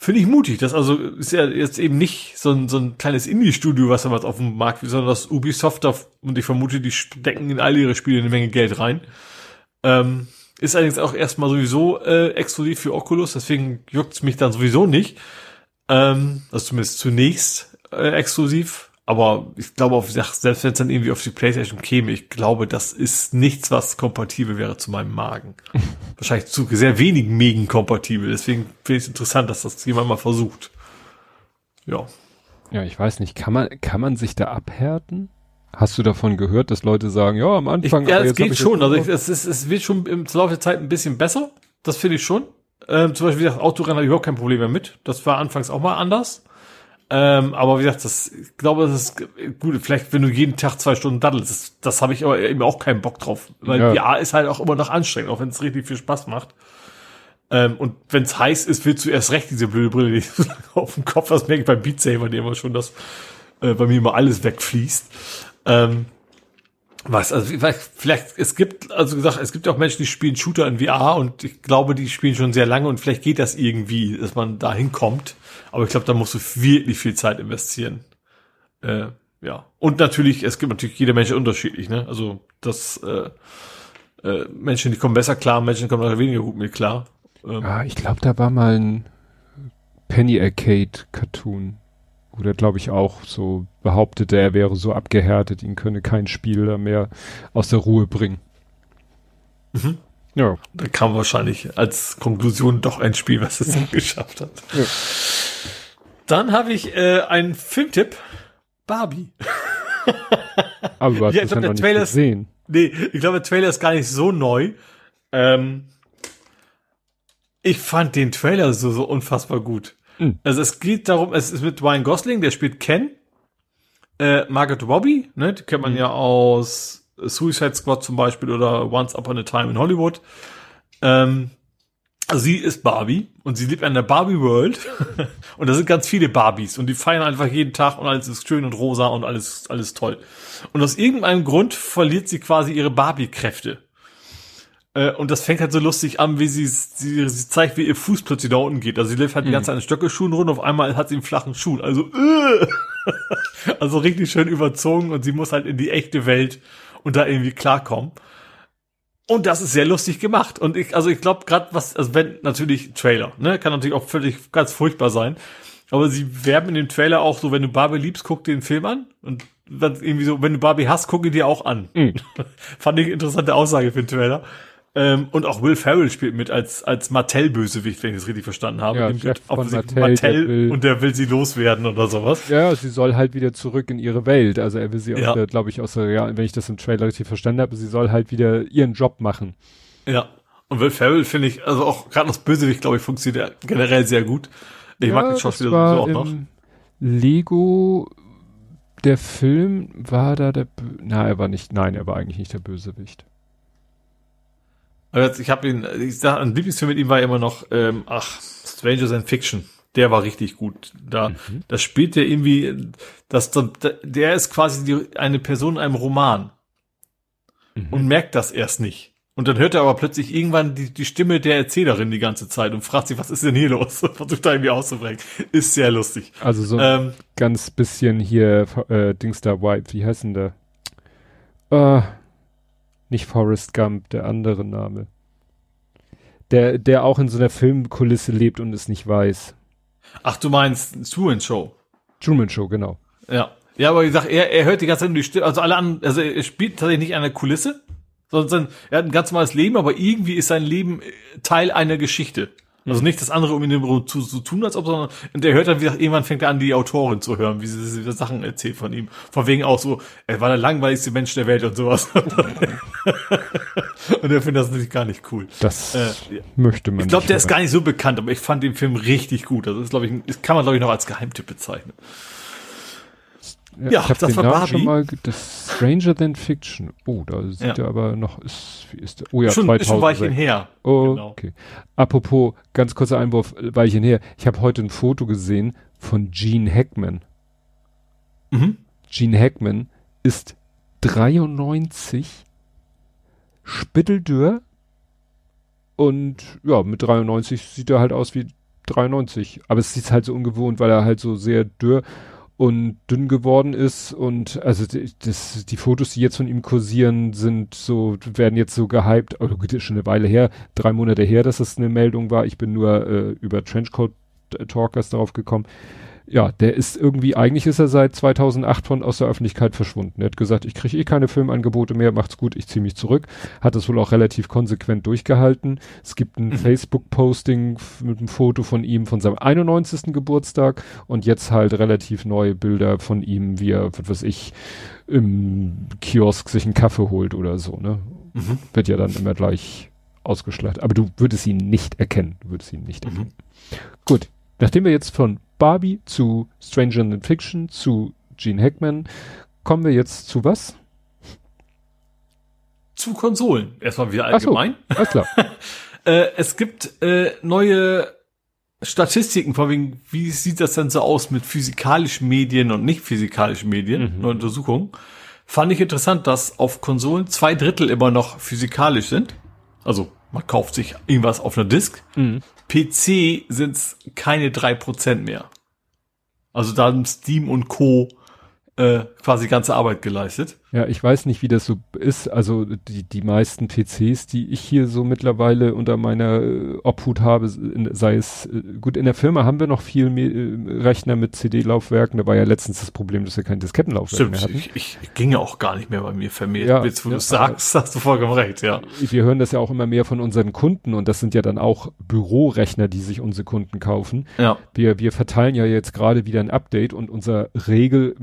finde ich mutig. Das also ist ja jetzt eben nicht so ein, so ein kleines Indie-Studio, was da was auf dem Markt, sondern das Ubisoft und ich vermute, die stecken in all ihre Spiele eine Menge Geld rein. Ähm, ist allerdings auch erstmal sowieso äh, exklusiv für Oculus, deswegen juckt's mich dann sowieso nicht. Ähm, also zumindest zunächst äh, exklusiv. Aber ich glaube, auf, selbst wenn es dann irgendwie auf die Playstation käme, ich glaube, das ist nichts, was kompatibel wäre zu meinem Magen. Wahrscheinlich zu sehr wenigen Megen kompatibel. Deswegen finde ich es interessant, dass das jemand mal versucht. Ja. Ja, ich weiß nicht, kann man, kann man sich da abhärten? Hast du davon gehört, dass Leute sagen, ja, am Anfang. Ich, ja, es geht schon. Also ich, es, ist, es wird schon im Laufe der Zeit ein bisschen besser. Das finde ich schon. Ähm, zum Beispiel, wie gesagt, Autorennen habe ich überhaupt kein Problem mehr mit. Das war anfangs auch mal anders. Ähm, aber wie gesagt, das, ich glaube, das ist gut. Vielleicht, wenn du jeden Tag zwei Stunden daddelst, das, das habe ich aber eben auch keinen Bock drauf. Weil ja. VR ist halt auch immer noch anstrengend, auch wenn es richtig viel Spaß macht. Ähm, und wenn es heiß ist, willst du erst recht diese blöde Brille nicht auf dem Kopf. Das merke ich beim Beat Saber, die immer schon, dass äh, bei mir immer alles wegfließt. Ähm, was, also vielleicht, es gibt, also gesagt, es gibt auch Menschen, die spielen Shooter in VR und ich glaube, die spielen schon sehr lange und vielleicht geht das irgendwie, dass man da hinkommt. Aber ich glaube, da musst du wirklich viel Zeit investieren. Äh, ja. Und natürlich, es gibt natürlich jeder Mensch unterschiedlich, ne? Also das äh, äh, Menschen, die kommen besser klar, Menschen kommen noch weniger gut mit klar. Ähm, ah, ich glaube, da war mal ein Penny Arcade Cartoon wo der glaube ich auch so behauptete, er wäre so abgehärtet, ihn könne kein Spieler mehr aus der Ruhe bringen. Mhm. Ja. Da kam wahrscheinlich als Konklusion doch ein Spiel, was es geschafft hat. Ja. Dann habe ich äh, einen Filmtipp. Barbie. Aber du hast ja, ich glaub, der Trailer ist, gesehen. Nee, ich glaube, der Trailer ist gar nicht so neu. Ähm, ich fand den Trailer so, so unfassbar gut. Mhm. Also es geht darum, es ist mit Ryan Gosling, der spielt Ken. äh, Margaret Robbie, ne, die kennt man mhm. ja aus Suicide Squad zum Beispiel oder Once Upon a Time in Hollywood. Ähm, sie ist Barbie und sie lebt in der Barbie World und da sind ganz viele Barbies und die feiern einfach jeden Tag und alles ist schön und rosa und alles alles toll. Und aus irgendeinem Grund verliert sie quasi ihre Barbie-Kräfte. Äh, und das fängt halt so lustig an, wie sie, sie, sie zeigt, wie ihr Fuß plötzlich da unten geht. Also sie läuft halt die mhm. ganze Zeit in Stöckelschuhen rund, auf einmal hat sie einen flachen Schuh. Also, äh, also richtig schön überzogen und sie muss halt in die echte Welt und da irgendwie klarkommen. Und das ist sehr lustig gemacht. Und ich, also ich glaube gerade was, also wenn natürlich Trailer, ne, kann natürlich auch völlig ganz furchtbar sein. Aber sie werben in dem Trailer auch so, wenn du Barbie liebst, guck dir den Film an. Und dann irgendwie so, wenn du Barbie hast, guck ihn dir auch an. Mhm. Fand ich eine interessante Aussage für den Trailer. Ähm, und auch Will Ferrell spielt mit als, als Mattel-Bösewicht, wenn ich das richtig verstanden habe. Ja, Chef von Mattel, Mattel will, und der will sie loswerden oder sowas. Ja, sie soll halt wieder zurück in ihre Welt. Also er will sie ja. glaube ich, aus der, ja, wenn ich das im Trailer richtig verstanden habe, sie soll halt wieder ihren Job machen. Ja. Und Will Ferrell finde ich, also auch gerade das Bösewicht, glaube ich, funktioniert generell sehr gut. Ich ja, mag den Schauspieler sowieso auch noch. Lego der Film war da der, Bö na, er war nicht, nein, er war eigentlich nicht der Bösewicht. Also ich habe ihn, ich sag, ein Lieblingsfilm mit ihm war immer noch, ähm, ach, Strangers and Fiction. Der war richtig gut. Da, mhm. das spielt der irgendwie, das, der ist quasi die, eine Person in einem Roman mhm. und merkt das erst nicht. Und dann hört er aber plötzlich irgendwann die, die Stimme der Erzählerin die ganze Zeit und fragt sich, was ist denn hier los? Versucht da irgendwie auszubringen. Ist sehr lustig. Also so ähm, ganz bisschen hier, äh, Dings da, White, wie heißt denn der? Äh, nicht Forrest Gump, der andere Name. Der, der auch in so einer Filmkulisse lebt und es nicht weiß. Ach, du meinst Truman Show. Truman Show, genau. Ja. Ja, aber wie gesagt, er, er hört die ganze Zeit die Stimme, also alle anderen, also er spielt tatsächlich nicht an der Kulisse, sondern er hat ein ganz normales Leben, aber irgendwie ist sein Leben Teil einer Geschichte. Also nicht das andere, um ihn zu, zu tun, als ob, sondern und der hört dann wieder, irgendwann fängt er an, die Autorin zu hören, wie sie, sie Sachen erzählt von ihm. Von wegen auch so, er war der langweiligste Mensch der Welt und sowas. und er findet das natürlich gar nicht cool. Das äh, möchte man Ich glaube, der ist gar nicht so bekannt, aber ich fand den Film richtig gut. Also das ist, glaube ich, das kann man, glaube ich, noch als Geheimtipp bezeichnen. Ja, ja das war Barbie. Schon mal, das Stranger Than Fiction. Oh, da sieht ja. er aber noch, ist, wie ist der? Oh ja, schon, 2000. Ist schon Weilchen her. Oh, genau. okay. Apropos, ganz kurzer Einwurf, Weilchen her. Ich habe heute ein Foto gesehen von Gene Hackman. Mhm. Gene Hackman ist 93, spitteldürr und ja, mit 93 sieht er halt aus wie 93. Aber es ist halt so ungewohnt, weil er halt so sehr dürr und dünn geworden ist und also das, die Fotos, die jetzt von ihm kursieren, sind so, werden jetzt so gehypt, oh gut, ist schon eine Weile her, drei Monate her, dass das eine Meldung war. Ich bin nur äh, über Trenchcoat Talkers darauf gekommen ja, der ist irgendwie, eigentlich ist er seit 2008 von aus der Öffentlichkeit verschwunden. Er hat gesagt, ich kriege eh keine Filmangebote mehr, macht's gut, ich ziehe mich zurück. Hat es wohl auch relativ konsequent durchgehalten. Es gibt ein mhm. Facebook-Posting mit einem Foto von ihm von seinem 91. Geburtstag und jetzt halt relativ neue Bilder von ihm, wie er, was weiß ich, im Kiosk sich einen Kaffee holt oder so, ne? Mhm. Wird ja dann immer gleich ausgeschlachtet. Aber du würdest ihn nicht erkennen. Du würdest ihn nicht mhm. erkennen. Gut. Nachdem wir jetzt von Barbie zu Stranger Than Fiction zu Gene Hackman. Kommen wir jetzt zu was? Zu Konsolen. Erstmal wieder allgemein. Ach so, alles klar. äh, es gibt äh, neue Statistiken, vor wegen, wie sieht das denn so aus mit physikalischen Medien und nicht physikalischen Medien, mhm. neue Untersuchungen. Fand ich interessant, dass auf Konsolen zwei Drittel immer noch physikalisch sind. Also man kauft sich irgendwas auf einer Disk. Mhm. PC sind es keine drei Prozent mehr. Also da haben Steam und Co. Äh, quasi ganze Arbeit geleistet. Ja, ich weiß nicht, wie das so ist. Also die, die meisten PCs, die ich hier so mittlerweile unter meiner äh, Obhut habe, sei es, äh, gut, in der Firma haben wir noch viel mehr, äh, Rechner mit CD-Laufwerken. Da war ja letztens das Problem, dass wir kein Diskettenlaufwerk Stimmt, mehr hatten. Ich, ich, ich ging ja auch gar nicht mehr bei mir vermehrt. Ja, Jetzt, wo ja, du sagst, hast du vollkommen recht, ja. Wir hören das ja auch immer mehr von unseren Kunden und das sind ja dann auch Bürorechner, die sich unsere Kunden kaufen. Ja. Wir, wir verteilen ja jetzt gerade wieder ein Update und unser Regel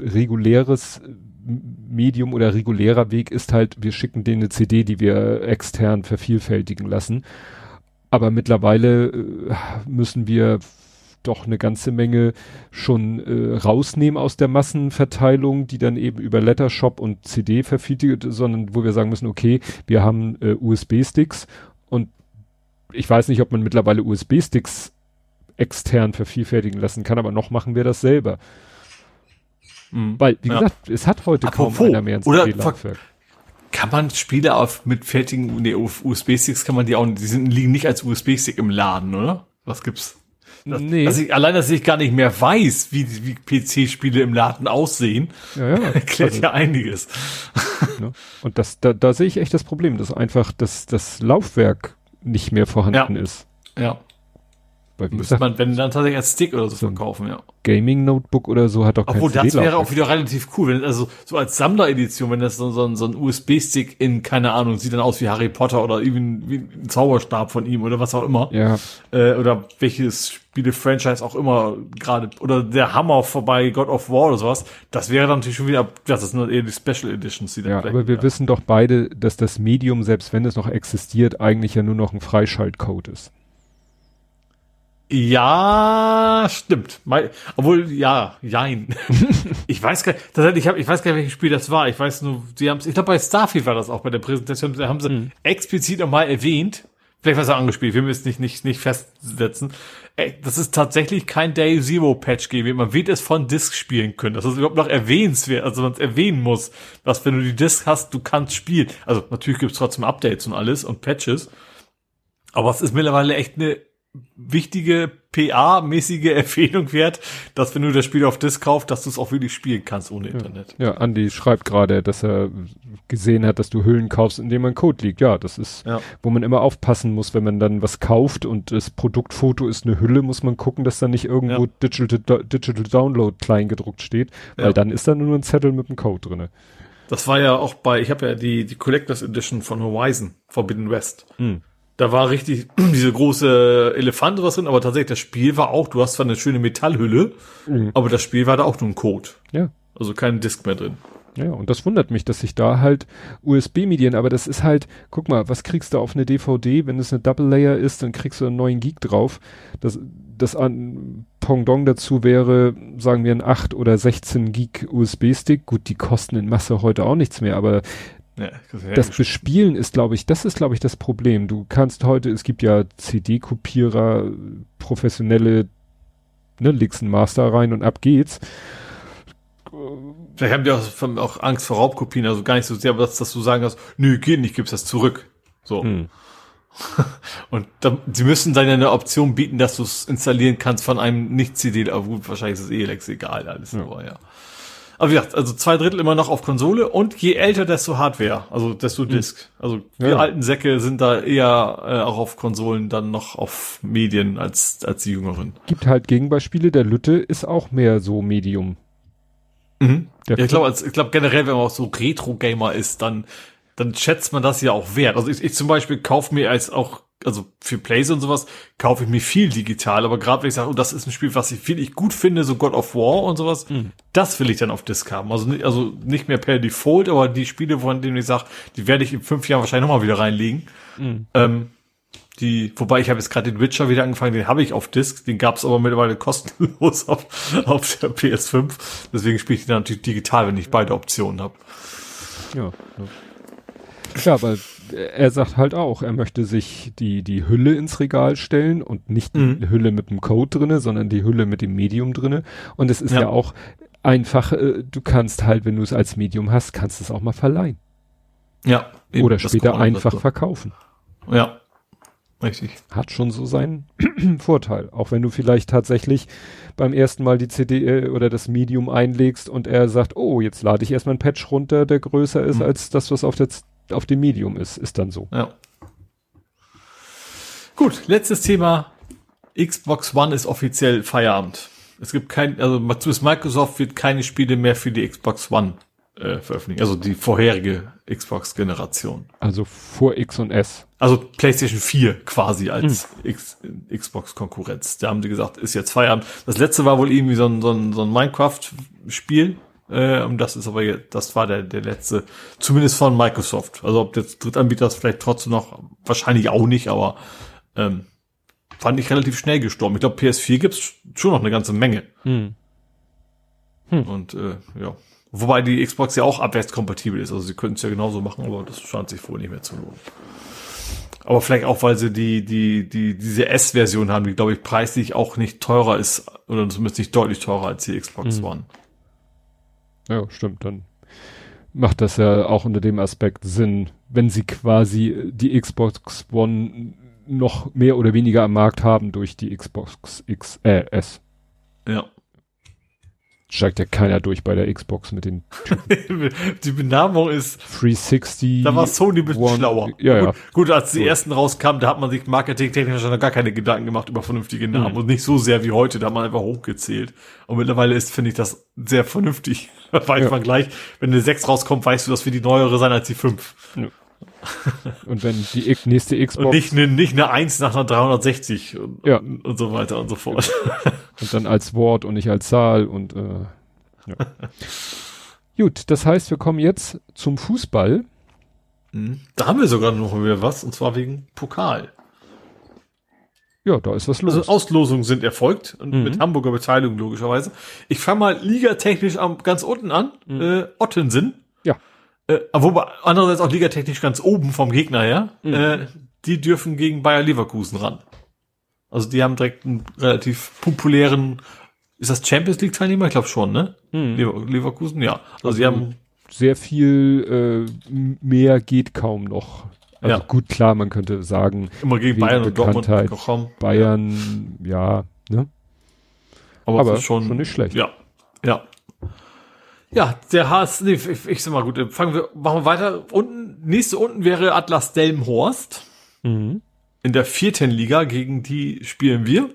reguläres Medium oder regulärer Weg ist halt, wir schicken denen eine CD, die wir extern vervielfältigen lassen. Aber mittlerweile äh, müssen wir doch eine ganze Menge schon äh, rausnehmen aus der Massenverteilung, die dann eben über Lettershop und CD vervielfältigt, sondern wo wir sagen müssen, okay, wir haben äh, USB-Sticks und ich weiß nicht, ob man mittlerweile USB-Sticks extern vervielfältigen lassen kann, aber noch machen wir das selber. Mhm. Weil, wie ja. gesagt, es hat heute Apropos, kaum einer mehr ein CD-Laufwerk. Kann man Spiele auf mit fertigen nee, USB-Sticks kann man die auch, die sind, liegen nicht als USB-Stick im Laden, oder? Was gibt's? Das, nee. Dass ich, allein, dass ich gar nicht mehr weiß, wie, wie PC-Spiele im Laden aussehen, ja, ja. erklärt also, ja einiges. Ne? Und das, da, da sehe ich echt das Problem, dass einfach das, das Laufwerk nicht mehr vorhanden ja. ist. Ja. Weil wie Müsste gesagt, man, wenn dann tatsächlich als Stick oder so, so verkaufen, ja. Gaming-Notebook oder so hat doch kein Obwohl, das wäre auch wieder relativ cool, wenn, also, so als Sammleredition, wenn das so, so, so ein USB-Stick in, keine Ahnung, sieht dann aus wie Harry Potter oder irgendwie wie ein Zauberstab von ihm oder was auch immer. Ja. Äh, oder welches Spiele-Franchise auch immer gerade, oder der Hammer vorbei, God of War oder sowas. Das wäre dann natürlich schon wieder, das ist nur eher die Special Editions, die Ja, aber wir wissen doch beide, dass das Medium, selbst wenn es noch existiert, eigentlich ja nur noch ein Freischaltcode ist. Ja, stimmt. Mal, obwohl, ja, jein. ich weiß gar nicht, ich, hab, ich weiß gar nicht, welches Spiel das war. Ich weiß nur, sie haben ich glaube, bei Starfield war das auch bei der Präsentation, da haben sie mhm. explizit nochmal erwähnt, vielleicht war es angespielt, wir müssen nicht, nicht, nicht festsetzen. Ey, das ist tatsächlich kein Day Zero Patch geben. Man wird es von Disk spielen können. Das ist überhaupt noch erwähnenswert, also man es erwähnen muss, dass wenn du die Disk hast, du kannst spielen. Also natürlich gibt's trotzdem Updates und alles und Patches. Aber es ist mittlerweile echt eine wichtige PA-mäßige Empfehlung wert, dass wenn du das Spiel auf Disc kaufst, dass du es auch wirklich spielen kannst ohne Internet. Ja, Andi schreibt gerade, dass er gesehen hat, dass du Hüllen kaufst, in denen man Code liegt. Ja, das ist, ja. wo man immer aufpassen muss, wenn man dann was kauft und das Produktfoto ist eine Hülle, muss man gucken, dass da nicht irgendwo ja. Digital, Digital Download klein gedruckt steht, weil dann ist da nur ein Zettel mit dem Code drinne. Das war ja auch bei, ich habe ja die, die Collectors Edition von Horizon, Forbidden West. Mhm da war richtig diese große Elefant was drin, aber tatsächlich das Spiel war auch, du hast zwar eine schöne Metallhülle, mhm. aber das Spiel war da auch nur ein Code. Ja. Also kein Disk mehr drin. Ja, und das wundert mich, dass sich da halt USB-Medien, aber das ist halt, guck mal, was kriegst du auf eine DVD, wenn es eine Double Layer ist, dann kriegst du einen neuen Gig drauf. Das, das an Pendant dazu wäre, sagen wir, ein 8 oder 16 Gig USB-Stick. Gut, die kosten in Masse heute auch nichts mehr, aber ja, das, das Bespielen ist, glaube ich, das ist, glaube ich, das Problem. Du kannst heute, es gibt ja CD-Kopierer, professionelle, ne, legst einen Master rein und ab geht's. Vielleicht haben die auch, auch Angst vor Raubkopien, also gar nicht so sehr, dass, dass du sagen hast, nö, geht nicht, gibst das zurück. So. Hm. Und da, sie müssen dann eine Option bieten, dass du es installieren kannst von einem Nicht-CD, aber gut, wahrscheinlich ist es eh egal alles, ja. aber ja. Aber wie gesagt, also zwei Drittel immer noch auf Konsole und je älter, desto Hardware, also desto mhm. Disk. Also die ja. alten Säcke sind da eher äh, auch auf Konsolen dann noch auf Medien als, als die jüngeren. Gibt halt Gegenbeispiele, der Lütte ist auch mehr so Medium. Mhm. Ja, ich glaube, ich glaube generell, wenn man auch so Retro-Gamer ist, dann, dann schätzt man das ja auch wert. Also ich, ich zum Beispiel kaufe mir als auch also für Plays und sowas kaufe ich mir viel digital, aber gerade wenn ich sage, oh, das ist ein Spiel, was ich wirklich gut finde, so God of War und sowas, mhm. das will ich dann auf Disc haben. Also, also nicht mehr per Default, aber die Spiele, von denen ich sage, die werde ich in fünf Jahren wahrscheinlich nochmal wieder reinlegen. Mhm. Ähm, die, wobei ich habe jetzt gerade den Witcher wieder angefangen, den habe ich auf Disc, den gab es aber mittlerweile kostenlos auf, auf der PS5. Deswegen spiele ich den natürlich digital, wenn ich beide Optionen habe. Ja, ja. Ja, weil er sagt halt auch, er möchte sich die, die Hülle ins Regal stellen und nicht mhm. die Hülle mit dem Code drinne, sondern die Hülle mit dem Medium drinne. Und es ist ja, ja auch einfach, äh, du kannst halt, wenn du es als Medium hast, kannst es auch mal verleihen. Ja. Eben, Oder später einfach so. verkaufen. Ja. Richtig. Hat schon so seinen Vorteil. Auch wenn du vielleicht tatsächlich beim ersten Mal die CD äh, oder das Medium einlegst und er sagt, oh, jetzt lade ich erstmal ein Patch runter, der größer ist mhm. als das, was auf der auf dem Medium ist, ist dann so. Ja. Gut, letztes Thema. Xbox One ist offiziell Feierabend. Es gibt kein, also Microsoft wird keine Spiele mehr für die Xbox One äh, veröffentlichen, also die vorherige Xbox-Generation. Also vor X und S. Also PlayStation 4 quasi als hm. Xbox-Konkurrenz. Da haben die gesagt, ist jetzt Feierabend. Das letzte war wohl irgendwie so ein, so ein, so ein Minecraft-Spiel, äh, und das ist aber jetzt, das war der, der letzte, zumindest von Microsoft. Also ob jetzt Drittanbieter das vielleicht trotzdem noch, wahrscheinlich auch nicht, aber ähm, fand ich relativ schnell gestorben. Ich glaube, PS4 gibt's schon noch eine ganze Menge. Hm. Hm. Und äh, ja. Wobei die Xbox ja auch abwärtskompatibel ist. Also sie könnten es ja genauso machen, aber das scheint sich wohl nicht mehr zu lohnen. Aber vielleicht auch, weil sie die, die, die, diese S-Version haben, die, glaube ich, preislich auch nicht teurer ist, oder zumindest nicht deutlich teurer als die Xbox hm. One. Ja, stimmt. Dann macht das ja auch unter dem Aspekt Sinn, wenn sie quasi die Xbox One noch mehr oder weniger am Markt haben durch die Xbox X, äh, S. Ja steigt ja keiner durch bei der Xbox mit den Die Benamung ist 360. Da war Sony ein bisschen One, schlauer. Ja, gut, ja. gut, als die so. ersten rauskamen, da hat man sich marketingtechnisch noch gar keine Gedanken gemacht über vernünftige Namen mhm. und nicht so sehr wie heute, da hat man einfach hochgezählt. Und mittlerweile ist, finde ich, das sehr vernünftig. Weil ja. man gleich, wenn eine 6 rauskommt, weißt du, dass wir die neuere sein als die 5. Ja. Und wenn die nächste Xbox. Und nicht eine, nicht eine 1 nach einer 360 und, ja. und so weiter und so fort. und dann als Wort und nicht als Zahl und äh, ja. Gut, das heißt, wir kommen jetzt zum Fußball. Mhm. Da haben wir sogar noch wieder was, und zwar wegen Pokal. Ja, da ist was los. Also Auslosungen sind erfolgt und mhm. mit Hamburger Beteiligung logischerweise. Ich fange mal ligatechnisch am ganz unten an. Mhm. Äh, Ottensen äh, wobei andererseits auch ligatechnisch ganz oben vom Gegner her, mhm. äh, die dürfen gegen Bayer Leverkusen ran. Also die haben direkt einen relativ populären, ist das Champions League Teilnehmer? Ich glaube schon, ne? Mhm. Lever Leverkusen, ja. Also, also sie haben sehr viel äh, mehr geht kaum noch. Also ja. gut, klar, man könnte sagen, immer gegen Bayern und Dortmund. Bayern, ja, ja ne? Aber, Aber schon, schon nicht schlecht. Ja, ja. Ja, der HS, nee, ich, ich sag mal gut, fangen wir, machen wir weiter. Unten, nächste unten wäre Atlas Delmenhorst. Mhm. In der vierten Liga, gegen die spielen wir.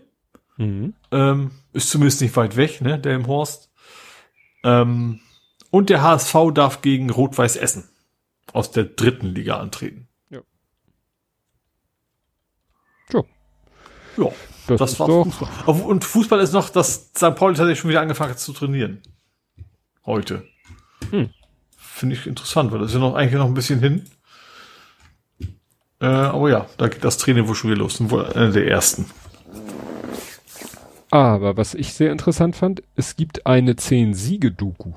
Mhm. Ähm, ist zumindest nicht weit weg, ne, Delmenhorst. Ähm, und der HSV darf gegen Rot-Weiß Essen aus der dritten Liga antreten. Ja. So. Ja, das, das war Fußball. Und Fußball ist noch, dass St. Pauli tatsächlich schon wieder angefangen hat zu trainieren heute. Hm. Finde ich interessant, weil das ist ja noch eigentlich noch ein bisschen hin. Äh, aber ja, da geht das Training wohl schon wieder los. Wohl einer der ersten. Aber was ich sehr interessant fand, es gibt eine 10-Siege-Doku.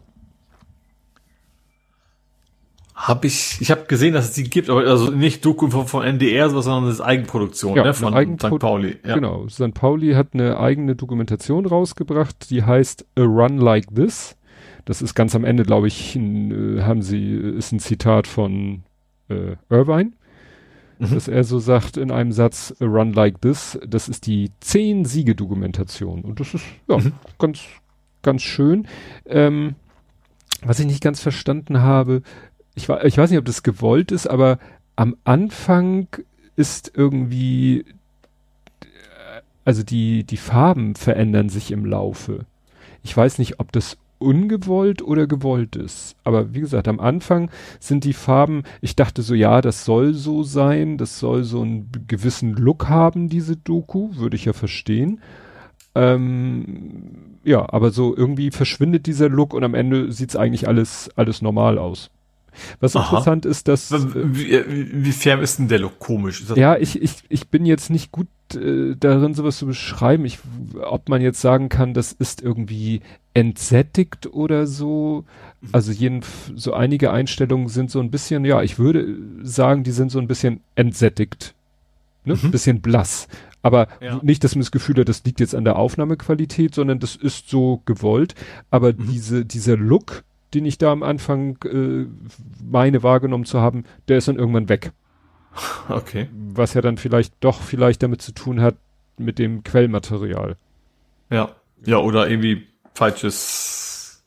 Hab ich, ich habe gesehen, dass es die gibt, aber also nicht Doku von, von NDR, sondern das ist Eigenproduktion, ja, ne, von Eigenpro St. Pauli. Ja. Genau, St. Pauli hat eine eigene Dokumentation rausgebracht, die heißt A Run Like This. Das ist ganz am Ende, glaube ich, ein, äh, haben sie, ist ein Zitat von äh, Irvine, mhm. dass er so sagt in einem Satz, a run like this, das ist die zehn Siege-Dokumentation. Und das ist, ja, mhm. ganz, ganz schön. Ähm, was ich nicht ganz verstanden habe, ich, ich weiß nicht, ob das gewollt ist, aber am Anfang ist irgendwie, also die, die Farben verändern sich im Laufe. Ich weiß nicht, ob das ungewollt oder gewollt ist. Aber wie gesagt, am Anfang sind die Farben, ich dachte so, ja, das soll so sein, das soll so einen gewissen Look haben, diese Doku, würde ich ja verstehen. Ähm, ja, aber so irgendwie verschwindet dieser Look und am Ende sieht's eigentlich alles, alles normal aus. Was Aha. interessant ist, dass. Wie, wie, wie fern ist denn der Look komisch? Ja, ich, ich, ich bin jetzt nicht gut äh, darin, sowas zu beschreiben. Ich, ob man jetzt sagen kann, das ist irgendwie entsättigt oder so. Also jeden, so einige Einstellungen sind so ein bisschen, ja, ich würde sagen, die sind so ein bisschen entsättigt. Ne? Mhm. Bisschen blass. Aber ja. nicht, dass man das Gefühl hat, das liegt jetzt an der Aufnahmequalität, sondern das ist so gewollt. Aber mhm. diese, dieser Look, den ich da am Anfang äh, meine wahrgenommen zu haben, der ist dann irgendwann weg. Okay. Was ja dann vielleicht doch vielleicht damit zu tun hat mit dem Quellmaterial. Ja. Ja, oder irgendwie falsches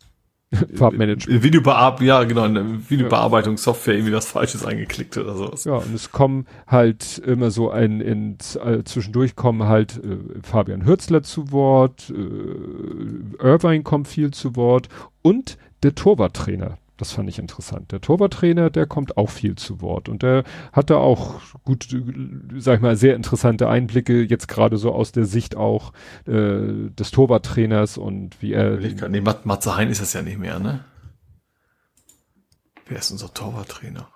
Farbmanagement. Videobearbeitung, ja genau, eine Videobearbeitungssoftware irgendwie was Falsches eingeklickt oder sowas. Ja, und es kommen halt immer so ein, in, äh, zwischendurch kommen halt äh, Fabian Hürzler zu Wort, äh, Irvine kommt viel zu Wort und der Torwarttrainer. Das fand ich interessant. Der Torwarttrainer, der kommt auch viel zu Wort und der hatte auch gut, sag ich mal, sehr interessante Einblicke jetzt gerade so aus der Sicht auch äh, des Torwarttrainers und wie er. Nee, Mat Matze Hein ist das ja nicht mehr, ne? Wer ist unser Torwarttrainer?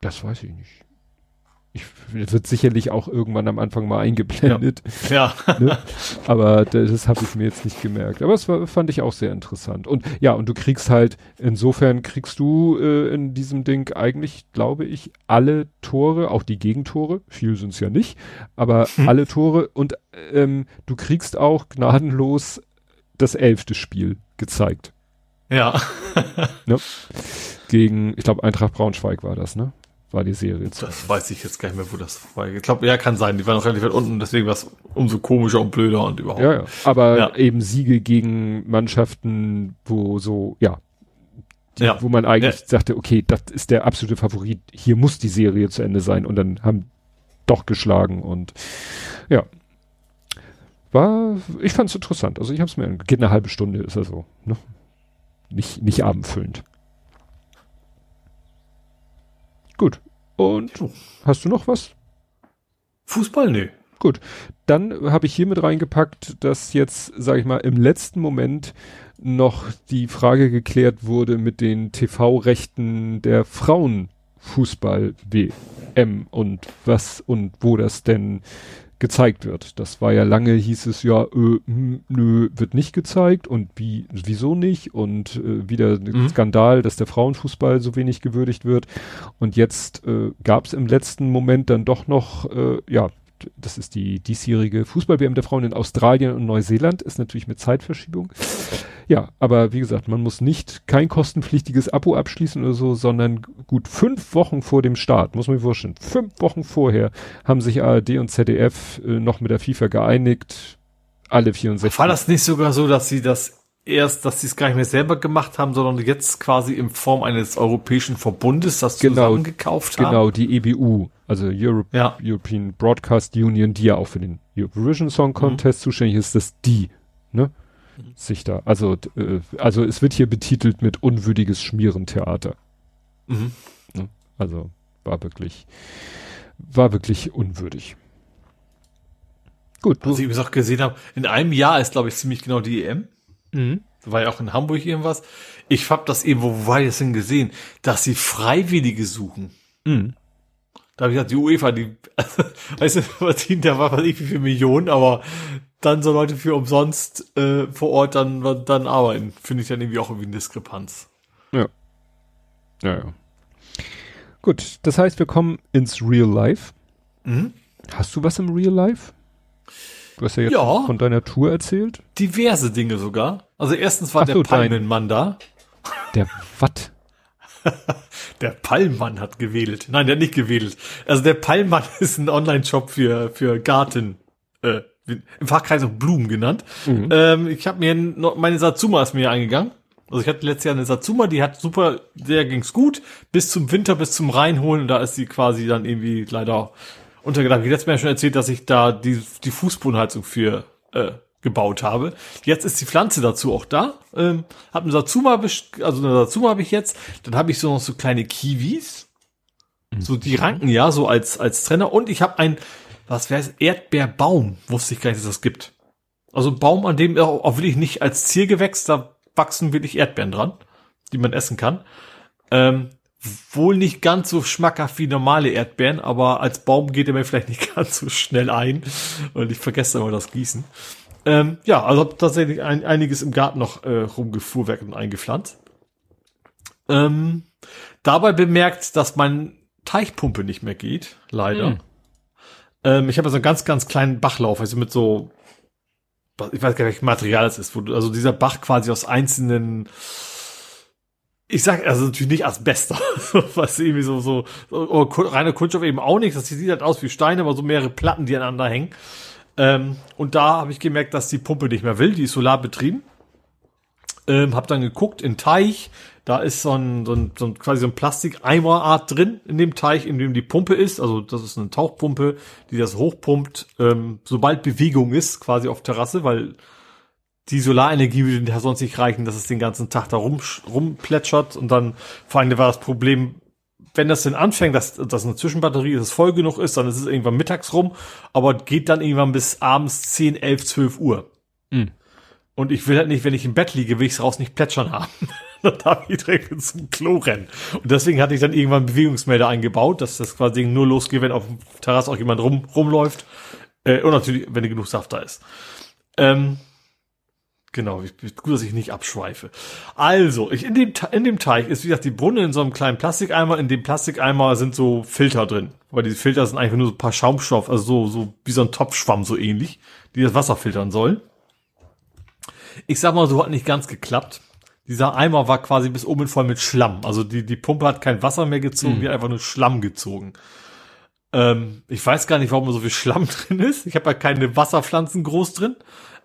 Das weiß ich nicht. Ich, wird sicherlich auch irgendwann am Anfang mal eingeblendet. Ja. ja. Ne? Aber das, das habe ich mir jetzt nicht gemerkt. Aber es war, fand ich auch sehr interessant. Und ja, und du kriegst halt, insofern kriegst du äh, in diesem Ding eigentlich, glaube ich, alle Tore, auch die Gegentore, viel sind es ja nicht, aber hm. alle Tore und ähm, du kriegst auch gnadenlos das elfte Spiel gezeigt. Ja. ne? Gegen, ich glaube, Eintracht Braunschweig war das, ne? War die Serie. Das weiß ich jetzt gar nicht mehr, wo das war. Ich glaube, ja, kann sein. Die waren noch relativ weit unten, deswegen war es umso komischer und blöder und überhaupt. Ja, ja. Aber ja. eben Siege gegen Mannschaften, wo so, ja, die, ja. wo man eigentlich ja. sagte, okay, das ist der absolute Favorit. Hier muss die Serie zu Ende sein. Und dann haben doch geschlagen und ja. War, ich fand es interessant. Also ich habe es mir, geht eine halbe Stunde, ist er so, ne? Nicht, nicht abendfüllend. Gut. Und hast du noch was? Fußball? Nee. Gut. Dann habe ich hier mit reingepackt, dass jetzt, sage ich mal, im letzten Moment noch die Frage geklärt wurde mit den TV-Rechten der Frauenfußball-WM und was und wo das denn gezeigt wird. Das war ja lange, hieß es ja, äh, hm, nö, wird nicht gezeigt und wie, wieso nicht und äh, wieder ein mhm. Skandal, dass der Frauenfußball so wenig gewürdigt wird und jetzt äh, gab es im letzten Moment dann doch noch, äh, ja, das ist die diesjährige Fußball-WM der Frauen in Australien und Neuseeland, ist natürlich mit Zeitverschiebung. Ja, aber wie gesagt, man muss nicht kein kostenpflichtiges Abo abschließen oder so, sondern gut fünf Wochen vor dem Start, muss man sich vorstellen, fünf Wochen vorher haben sich ARD und ZDF äh, noch mit der FIFA geeinigt, alle 64. War das nicht sogar so, dass sie das erst, dass sie es gar nicht mehr selber gemacht haben, sondern jetzt quasi in Form eines europäischen Verbundes das genau, zusammengekauft haben? Genau, die EBU, also Europe, ja. European Broadcast Union, die ja auch für den Eurovision Song Contest mhm. zuständig ist, das die, ne? sich da, also, äh, also es wird hier betitelt mit unwürdiges Schmierentheater. Mhm. Ne? Also war wirklich, war wirklich unwürdig. Gut. Was ich auch gesehen habe, in einem Jahr ist, glaube ich, ziemlich genau die EM. Mhm. War ja auch in Hamburg irgendwas. Ich hab das eben, wo war ich das denn gesehen, dass sie Freiwillige suchen. Mhm. Da habe ich gesagt, die UEFA, die, also, weißt du, verdient da was weiß ich wie viele Millionen, aber dann so Leute für umsonst äh, vor Ort dann, dann arbeiten, finde ich dann irgendwie auch irgendwie eine Diskrepanz. Ja. Ja, ja. Gut, das heißt, wir kommen ins Real Life. Mhm. Hast du was im Real Life? Du hast ja jetzt ja, von deiner Tour erzählt. Diverse Dinge sogar. Also erstens war Ach der Palmenmann da. Der was? der Palmmann hat gewählt. Nein, der hat nicht gewählt. Also der Palmmann ist ein Online-Shop für, für Garten, äh, im Fachkreis auch Blumen genannt. Mhm. Ähm, ich habe mir noch, meine Satsuma ist mir eingegangen. Also ich hatte letztes Jahr eine Satsuma, die hat super, der ging's gut, bis zum Winter, bis zum Reinholen, und da ist sie quasi dann irgendwie leider untergedacht. Ich letztes Mal schon erzählt, dass ich da die, die Fußbodenheizung für äh, gebaut habe. Jetzt ist die Pflanze dazu auch da. Ähm, hab eine Satsuma, also eine Satsuma habe ich jetzt. Dann habe ich so noch so kleine Kiwis. So die ranken ja so als als Trenner und ich habe ein was wäre es Erdbeerbaum, wusste ich gar nicht, dass es das gibt. Also ein Baum, an dem auch, auch wirklich nicht als Ziergewächs, da wachsen wirklich Erdbeeren dran, die man essen kann. Ähm, wohl nicht ganz so schmackhaft wie normale Erdbeeren, aber als Baum geht er mir vielleicht nicht ganz so schnell ein. Und ich vergesse immer das Gießen. Ähm, ja, also habe tatsächlich ein, einiges im Garten noch äh, rumgefuhrwerkt und eingepflanzt. Ähm, dabei bemerkt, dass mein Teichpumpe nicht mehr geht, leider. Hm. Ähm, ich habe so einen ganz, ganz kleinen Bachlauf, also mit so, ich weiß gar nicht, welches Material es ist, wo du, also dieser Bach quasi aus einzelnen ich sag also natürlich nicht Asbester, was irgendwie so, so, so oh, reine Kunststoff eben auch nicht. Das sieht halt aus wie Steine, aber so mehrere Platten, die aneinander hängen. Ähm, und da habe ich gemerkt, dass die Pumpe nicht mehr will, die ist solarbetrieben. Ähm, hab dann geguckt in Teich, da ist so ein, so ein, so ein quasi so ein Plastikeimerart drin in dem Teich, in dem die Pumpe ist. Also das ist eine Tauchpumpe, die das hochpumpt, ähm, sobald Bewegung ist, quasi auf Terrasse, weil die Solarenergie würde ja sonst nicht reichen, dass es den ganzen Tag da rum, rumplätschert und dann vor allem war das Problem, wenn das denn anfängt, dass das eine Zwischenbatterie ist, es voll genug ist, dann ist es irgendwann mittags rum, aber geht dann irgendwann bis abends 10, 11, 12 Uhr. Mhm. Und ich will halt nicht, wenn ich im Bett liege, will ich es raus nicht plätschern haben. dann darf ich direkt zum Klo rennen. Und deswegen hatte ich dann irgendwann Bewegungsmelder eingebaut, dass das quasi nur losgeht, wenn auf dem Terrasse auch jemand rum, rumläuft. Äh, und natürlich, wenn genug Saft da ist. Ähm, Genau, gut, dass ich nicht abschweife. Also, ich, in, dem, in dem Teich ist, wie gesagt, die Brunnen in so einem kleinen Plastikeimer. In dem Plastikeimer sind so Filter drin. Weil diese Filter sind einfach nur so ein paar Schaumstoff, also so, so wie so ein Topfschwamm, so ähnlich, die das Wasser filtern sollen. Ich sag mal, so hat nicht ganz geklappt. Dieser Eimer war quasi bis oben voll mit Schlamm. Also die, die Pumpe hat kein Wasser mehr gezogen, mhm. die hat einfach nur Schlamm gezogen. Ähm, ich weiß gar nicht, warum so viel Schlamm drin ist. Ich habe ja keine Wasserpflanzen groß drin.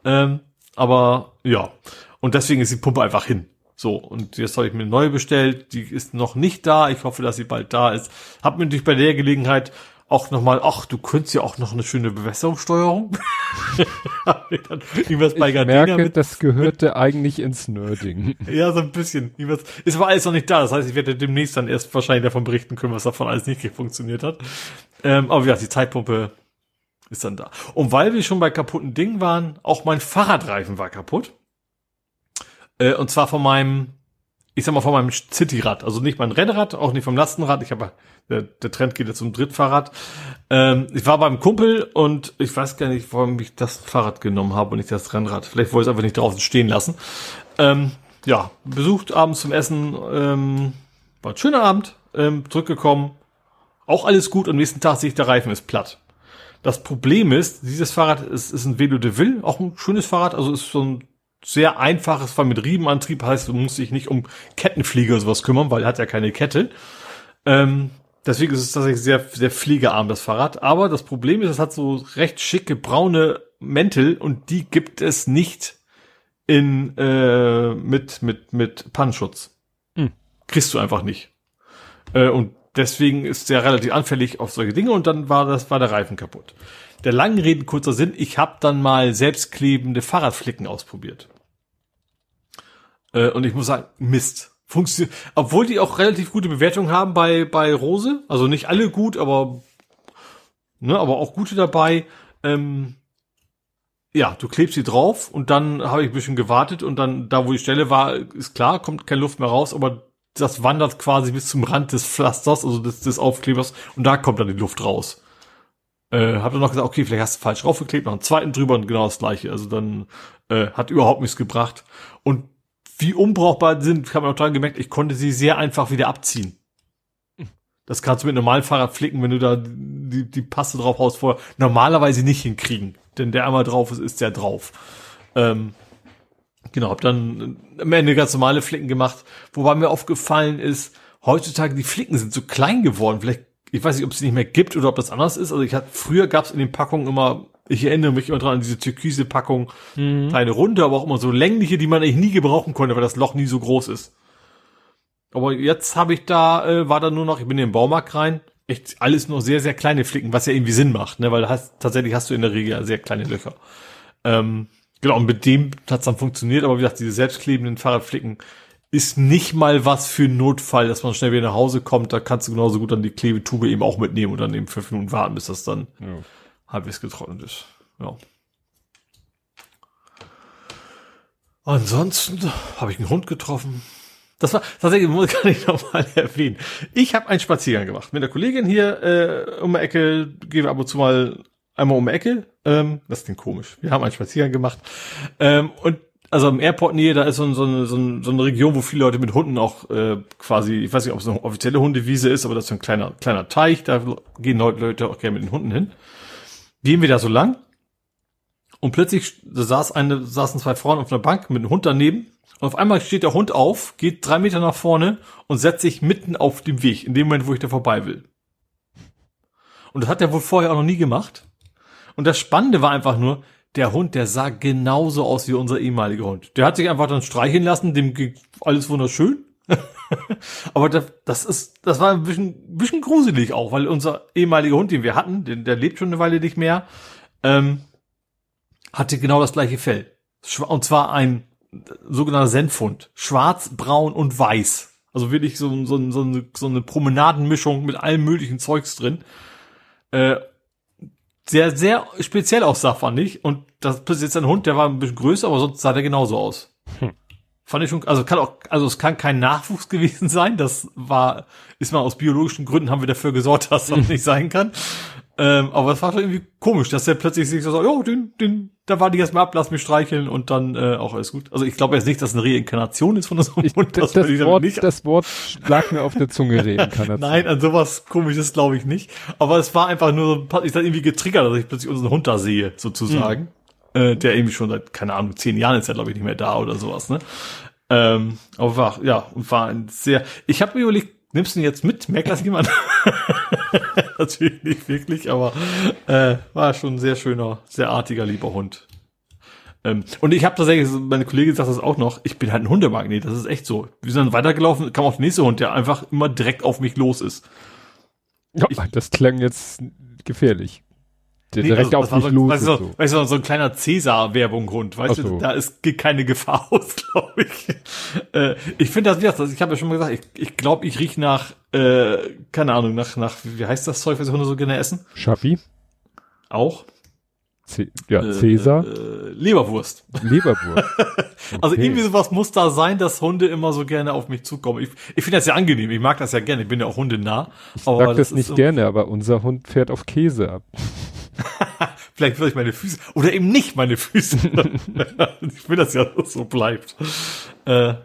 Ähm, aber ja. Und deswegen ist die Pumpe einfach hin. So, und jetzt habe ich mir eine neue bestellt. Die ist noch nicht da. Ich hoffe, dass sie bald da ist. Hab mir natürlich bei der Gelegenheit auch nochmal, ach, du könntest ja auch noch eine schöne Bewässerungssteuerung. irgendwas bei ich Gardena merke, mit. das gehörte eigentlich ins Nerding. ja, so ein bisschen. Ist aber alles noch nicht da. Das heißt, ich werde demnächst dann erst wahrscheinlich davon berichten können, was davon alles nicht funktioniert hat. Ähm, aber ja, die Zeitpumpe ist dann da. Und weil wir schon bei kaputten Dingen waren, auch mein Fahrradreifen war kaputt. Äh, und zwar von meinem, ich sag mal, von meinem Cityrad. Also nicht mein Rennrad, auch nicht vom Lastenrad. Ich habe, der, der Trend geht jetzt zum Drittfahrrad. Ähm, ich war beim Kumpel und ich weiß gar nicht, warum ich das Fahrrad genommen habe und nicht das Rennrad. Vielleicht wollte ich es einfach nicht draußen stehen lassen. Ähm, ja, besucht abends zum Essen. Ähm, war ein schöner Abend. Ähm, zurückgekommen. Auch alles gut. Am nächsten Tag sehe ich, der Reifen ist platt. Das Problem ist, dieses Fahrrad ist, ist ein Velo de Ville, auch ein schönes Fahrrad, also ist so ein sehr einfaches Fall mit Riemenantrieb, heißt, du musst dich nicht um Kettenflieger oder sowas kümmern, weil er hat ja keine Kette. Ähm, deswegen ist es tatsächlich sehr, sehr fliegearm, das Fahrrad. Aber das Problem ist, es hat so recht schicke braune Mäntel und die gibt es nicht in, äh, mit, mit, mit Pannenschutz. Hm. Kriegst du einfach nicht. Äh, und deswegen ist er relativ anfällig auf solche Dinge und dann war das war der Reifen kaputt. Der langen Reden kurzer Sinn, ich habe dann mal selbstklebende Fahrradflicken ausprobiert. Äh, und ich muss sagen, Mist. Funktioniert, obwohl die auch relativ gute Bewertungen haben bei bei Rose, also nicht alle gut, aber ne, aber auch gute dabei. Ähm, ja, du klebst sie drauf und dann habe ich ein bisschen gewartet und dann da, wo die Stelle war, ist klar, kommt keine Luft mehr raus, aber das wandert quasi bis zum Rand des Pflasters, also des, des Aufklebers, und da kommt dann die Luft raus. Äh, hab dann noch gesagt, okay, vielleicht hast du falsch draufgeklebt, noch einen zweiten drüber und genau das gleiche. Also dann äh, hat überhaupt nichts gebracht. Und wie unbrauchbar sind, habe ich auch dran gemerkt, ich konnte sie sehr einfach wieder abziehen. Das kannst du mit normalen Fahrrad flicken, wenn du da die, die Passe drauf haust, vorher normalerweise nicht hinkriegen. Denn der einmal drauf ist, ist der drauf. Ähm, Genau, hab dann am Ende ganz normale Flicken gemacht, wobei mir aufgefallen ist, heutzutage die Flicken sind so klein geworden. Vielleicht, ich weiß nicht, ob es nicht mehr gibt oder ob das anders ist. Also ich hatte, früher gab es in den Packungen immer, ich erinnere mich immer dran an diese türkise Packung, mhm. kleine Runde, aber auch immer so längliche, die man eigentlich nie gebrauchen konnte, weil das Loch nie so groß ist. Aber jetzt habe ich da, äh, war da nur noch, ich bin in den Baumarkt rein, echt alles nur sehr, sehr kleine Flicken, was ja irgendwie Sinn macht, ne? Weil hast, tatsächlich hast du in der Regel sehr kleine Löcher. Ähm, Genau, und mit dem hat's dann funktioniert, aber wie gesagt, diese selbstklebenden Fahrradflicken ist nicht mal was für einen Notfall, dass man schnell wieder nach Hause kommt. Da kannst du genauso gut dann die Klebetube eben auch mitnehmen und dann eben fünf Minuten warten, bis das dann ja. halbwegs getrocknet ist. Ja. Ansonsten habe ich einen Hund getroffen. Das war tatsächlich, muss ich gar nicht nochmal erwähnen. Ich habe einen Spaziergang gemacht mit der Kollegin hier äh, um die Ecke. Gehen wir ab und zu mal einmal um die Ecke. Ähm, das klingt komisch. Wir haben einen Spaziergang gemacht. Ähm, und also im Airport Nähe, da ist so, so, eine, so, so eine Region, wo viele Leute mit Hunden auch äh, quasi, ich weiß nicht, ob es eine offizielle Hundewiese ist, aber das ist so ein kleiner, kleiner Teich, da gehen Leute auch gerne mit den Hunden hin. Gehen wir da so lang und plötzlich saß eine, saßen zwei Frauen auf einer Bank mit einem Hund daneben und auf einmal steht der Hund auf, geht drei Meter nach vorne und setzt sich mitten auf dem Weg, in dem Moment, wo ich da vorbei will. Und das hat er wohl vorher auch noch nie gemacht. Und das Spannende war einfach nur, der Hund, der sah genauso aus wie unser ehemaliger Hund. Der hat sich einfach dann streicheln lassen, dem ging alles wunderschön. Aber das, das ist, das war ein bisschen, ein bisschen gruselig auch, weil unser ehemaliger Hund, den wir hatten, den, der lebt schon eine Weile nicht mehr, ähm, hatte genau das gleiche Fell. Und zwar ein sogenannter Senfhund. Schwarz, braun und weiß. Also wirklich so, so, so, eine, so eine Promenadenmischung mit allem möglichen Zeugs drin. Äh, sehr, sehr speziell aussah, fand ich. Und das ist jetzt ein Hund, der war ein bisschen größer, aber sonst sah der genauso aus. Hm. Fand ich schon, also kann auch, also es kann kein Nachwuchs gewesen sein. Das war, ist mal aus biologischen Gründen haben wir dafür gesorgt, dass das nicht sein kann. Ähm, aber es war schon irgendwie komisch, dass er plötzlich sich so sagt, oh, den, den, da war die jetzt mal ab, lass mich streicheln und dann äh, auch alles gut. Also ich glaube jetzt nicht, dass es eine Reinkarnation ist von so einem Hund. Das, das, Wort, nicht. das Wort lag mir auf der Zunge, Reinkarnation. Nein, an sowas komisches glaube ich nicht. Aber es war einfach nur so, ich dann irgendwie getriggert, dass ich plötzlich unseren Hund da sehe, sozusagen. Mhm. Äh, der irgendwie schon seit, keine Ahnung, zehn Jahren ist er, glaube ich, nicht mehr da oder sowas, ne? Ähm, aber war, ja, und war ein sehr, ich habe mir überlegt, nimmst du ihn jetzt mit? Merkt das jemand? Natürlich nicht wirklich, aber äh, war schon ein sehr schöner, sehr artiger, lieber Hund. Ähm, und ich habe tatsächlich, meine Kollegin sagt das auch noch, ich bin halt ein Hundemagnet, das ist echt so. Wir sind dann weitergelaufen, kam auch der nächste Hund, der einfach immer direkt auf mich los ist. Ja, ich, das klang jetzt gefährlich. Der nee, direkt also, auf mich so, los weißt, ist. So. Weißt du, so ein kleiner Cäsar-Werbung-Hund, weißt so. du, da ist, geht keine Gefahr aus, glaube ich. Äh, ich finde das, wie ich habe ja schon mal gesagt, ich, ich glaube, ich riech nach, äh, keine Ahnung, nach, nach, wie heißt das Zeug, was die Hunde so gerne essen? Schaffi. Auch. C ja, äh, Cäsar. Äh, Leberwurst. Leberwurst. Okay. Also irgendwie sowas muss da sein, dass Hunde immer so gerne auf mich zukommen. Ich, ich finde das ja angenehm. Ich mag das ja gerne. Ich bin ja auch hundenah. Ich sag das, das nicht gerne, aber unser Hund fährt auf Käse ab. Vielleicht würde ich meine Füße oder eben nicht meine Füße. ich will, dass ja so bleibt. Äh,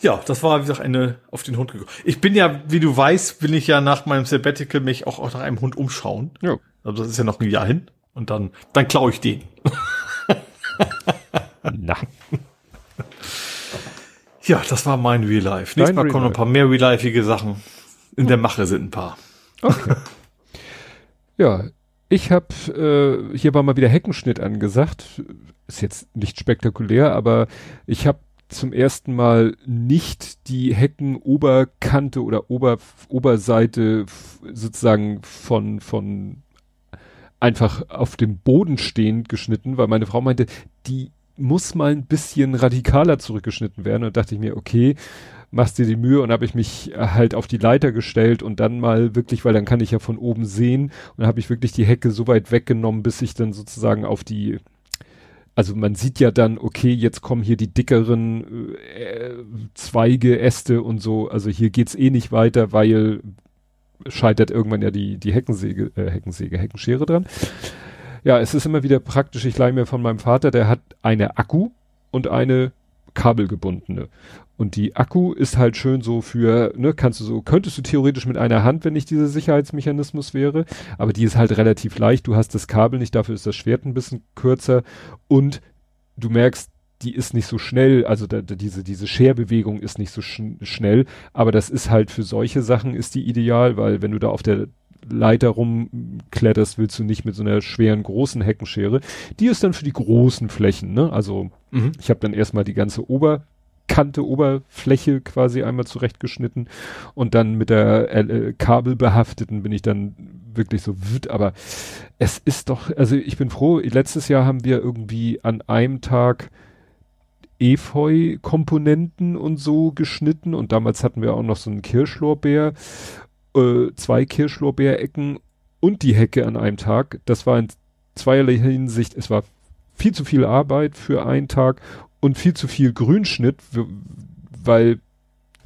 ja, das war wie gesagt eine auf den Hund gekommen. Ich bin ja, wie du weißt, will ich ja nach meinem Sabbatical mich auch, auch nach einem Hund umschauen. Ja. Also das ist ja noch ein Jahr hin und dann dann klaue ich den. Na. Ja, das war mein Real Life. Nächstes Mal kommen noch ein paar mehr real lifeige Sachen. In der Mache sind ein paar. Okay. ja, ich habe, äh, hier war mal wieder Heckenschnitt angesagt. Ist jetzt nicht spektakulär, aber ich habe zum ersten Mal nicht die Heckenoberkante oder Ober, Oberseite sozusagen von, von einfach auf dem Boden stehend geschnitten, weil meine Frau meinte, die muss mal ein bisschen radikaler zurückgeschnitten werden. Und dachte ich mir, okay, machst dir die Mühe und habe ich mich halt auf die Leiter gestellt und dann mal wirklich, weil dann kann ich ja von oben sehen und habe ich wirklich die Hecke so weit weggenommen, bis ich dann sozusagen auf die also man sieht ja dann, okay, jetzt kommen hier die dickeren äh, Zweige, Äste und so. Also hier geht's eh nicht weiter, weil scheitert irgendwann ja die, die Heckensäge, äh, Heckensäge, Heckenschere dran. Ja, es ist immer wieder praktisch. Ich leih mir von meinem Vater, der hat eine Akku und eine kabelgebundene. Und die Akku ist halt schön so für, ne, kannst du so, könntest du theoretisch mit einer Hand, wenn nicht dieser Sicherheitsmechanismus wäre, aber die ist halt relativ leicht, du hast das Kabel nicht, dafür ist das Schwert ein bisschen kürzer und du merkst, die ist nicht so schnell, also da, da, diese, diese Scherbewegung ist nicht so schn schnell, aber das ist halt für solche Sachen ist die ideal, weil wenn du da auf der Leiter rumkletterst, willst du nicht mit so einer schweren großen Heckenschere. Die ist dann für die großen Flächen, ne? Also mhm. ich habe dann erstmal die ganze Ober Kante, Oberfläche quasi einmal zurechtgeschnitten und dann mit der äh, Kabel behafteten bin ich dann wirklich so wüt, aber es ist doch, also ich bin froh, letztes Jahr haben wir irgendwie an einem Tag Efeu-Komponenten und so geschnitten und damals hatten wir auch noch so einen Kirschlorbeer, äh, zwei Kirschlorbeerecken und die Hecke an einem Tag. Das war in zweierlei Hinsicht, es war viel zu viel Arbeit für einen Tag und viel zu viel Grünschnitt, weil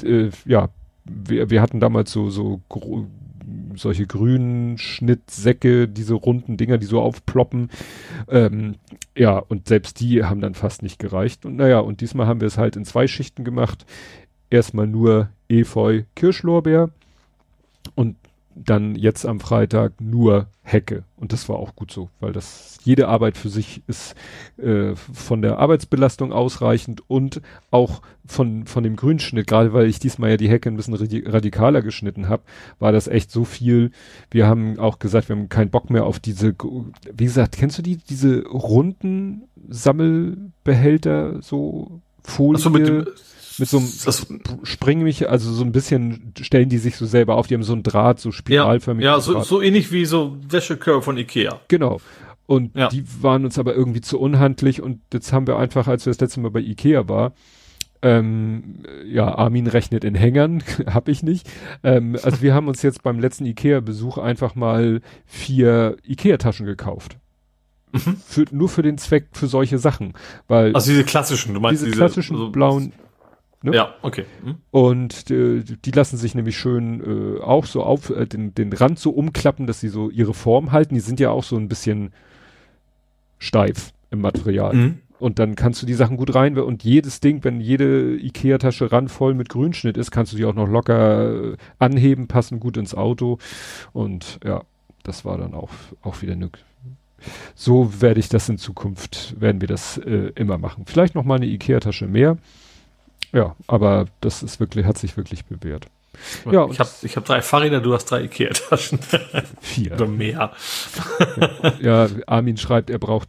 äh, ja, wir, wir hatten damals so, so solche grünen Schnittsäcke, diese runden Dinger, die so aufploppen. Ähm, ja, und selbst die haben dann fast nicht gereicht. Und naja, und diesmal haben wir es halt in zwei Schichten gemacht. Erstmal nur Efeu, Kirschlorbeer und dann jetzt am Freitag nur Hecke. Und das war auch gut so, weil das jede Arbeit für sich ist äh, von der Arbeitsbelastung ausreichend und auch von, von dem Grünschnitt, gerade weil ich diesmal ja die Hecke ein bisschen radikaler geschnitten habe, war das echt so viel. Wir haben auch gesagt, wir haben keinen Bock mehr auf diese, wie gesagt, kennst du die, diese runden Sammelbehälter, so Folie? Ach so, mit dem, mit so einem das, springen mich, also so ein bisschen stellen die sich so selber auf, die haben so ein Draht, so spiralförmig. Ja, ja so, so ähnlich wie so Wäschekörper von Ikea. Genau. Und ja. die waren uns aber irgendwie zu unhandlich und jetzt haben wir einfach, als wir das letzte Mal bei Ikea war, ähm, ja, Armin rechnet in Hängern, hab ich nicht. Ähm, also wir haben uns jetzt beim letzten Ikea-Besuch einfach mal vier Ikea-Taschen gekauft. Mhm. Für, nur für den Zweck, für solche Sachen. Weil also diese klassischen, du meinst diese, diese klassischen so blauen Ne? Ja, okay. Hm. Und äh, die lassen sich nämlich schön äh, auch so auf äh, den, den Rand so umklappen, dass sie so ihre Form halten. Die sind ja auch so ein bisschen steif im Material. Mhm. Und dann kannst du die Sachen gut rein und jedes Ding, wenn jede Ikea-Tasche randvoll mit Grünschnitt ist, kannst du die auch noch locker äh, anheben, passen gut ins Auto. Und ja, das war dann auch, auch wieder eine so werde ich das in Zukunft, werden wir das äh, immer machen. Vielleicht noch mal eine Ikea-Tasche mehr. Ja, aber das ist wirklich, hat sich wirklich bewährt. Ja, ich habe ich hab drei Fahrräder, du hast drei Ikea-Taschen. Vier. Oder mehr. ja, Armin schreibt, er braucht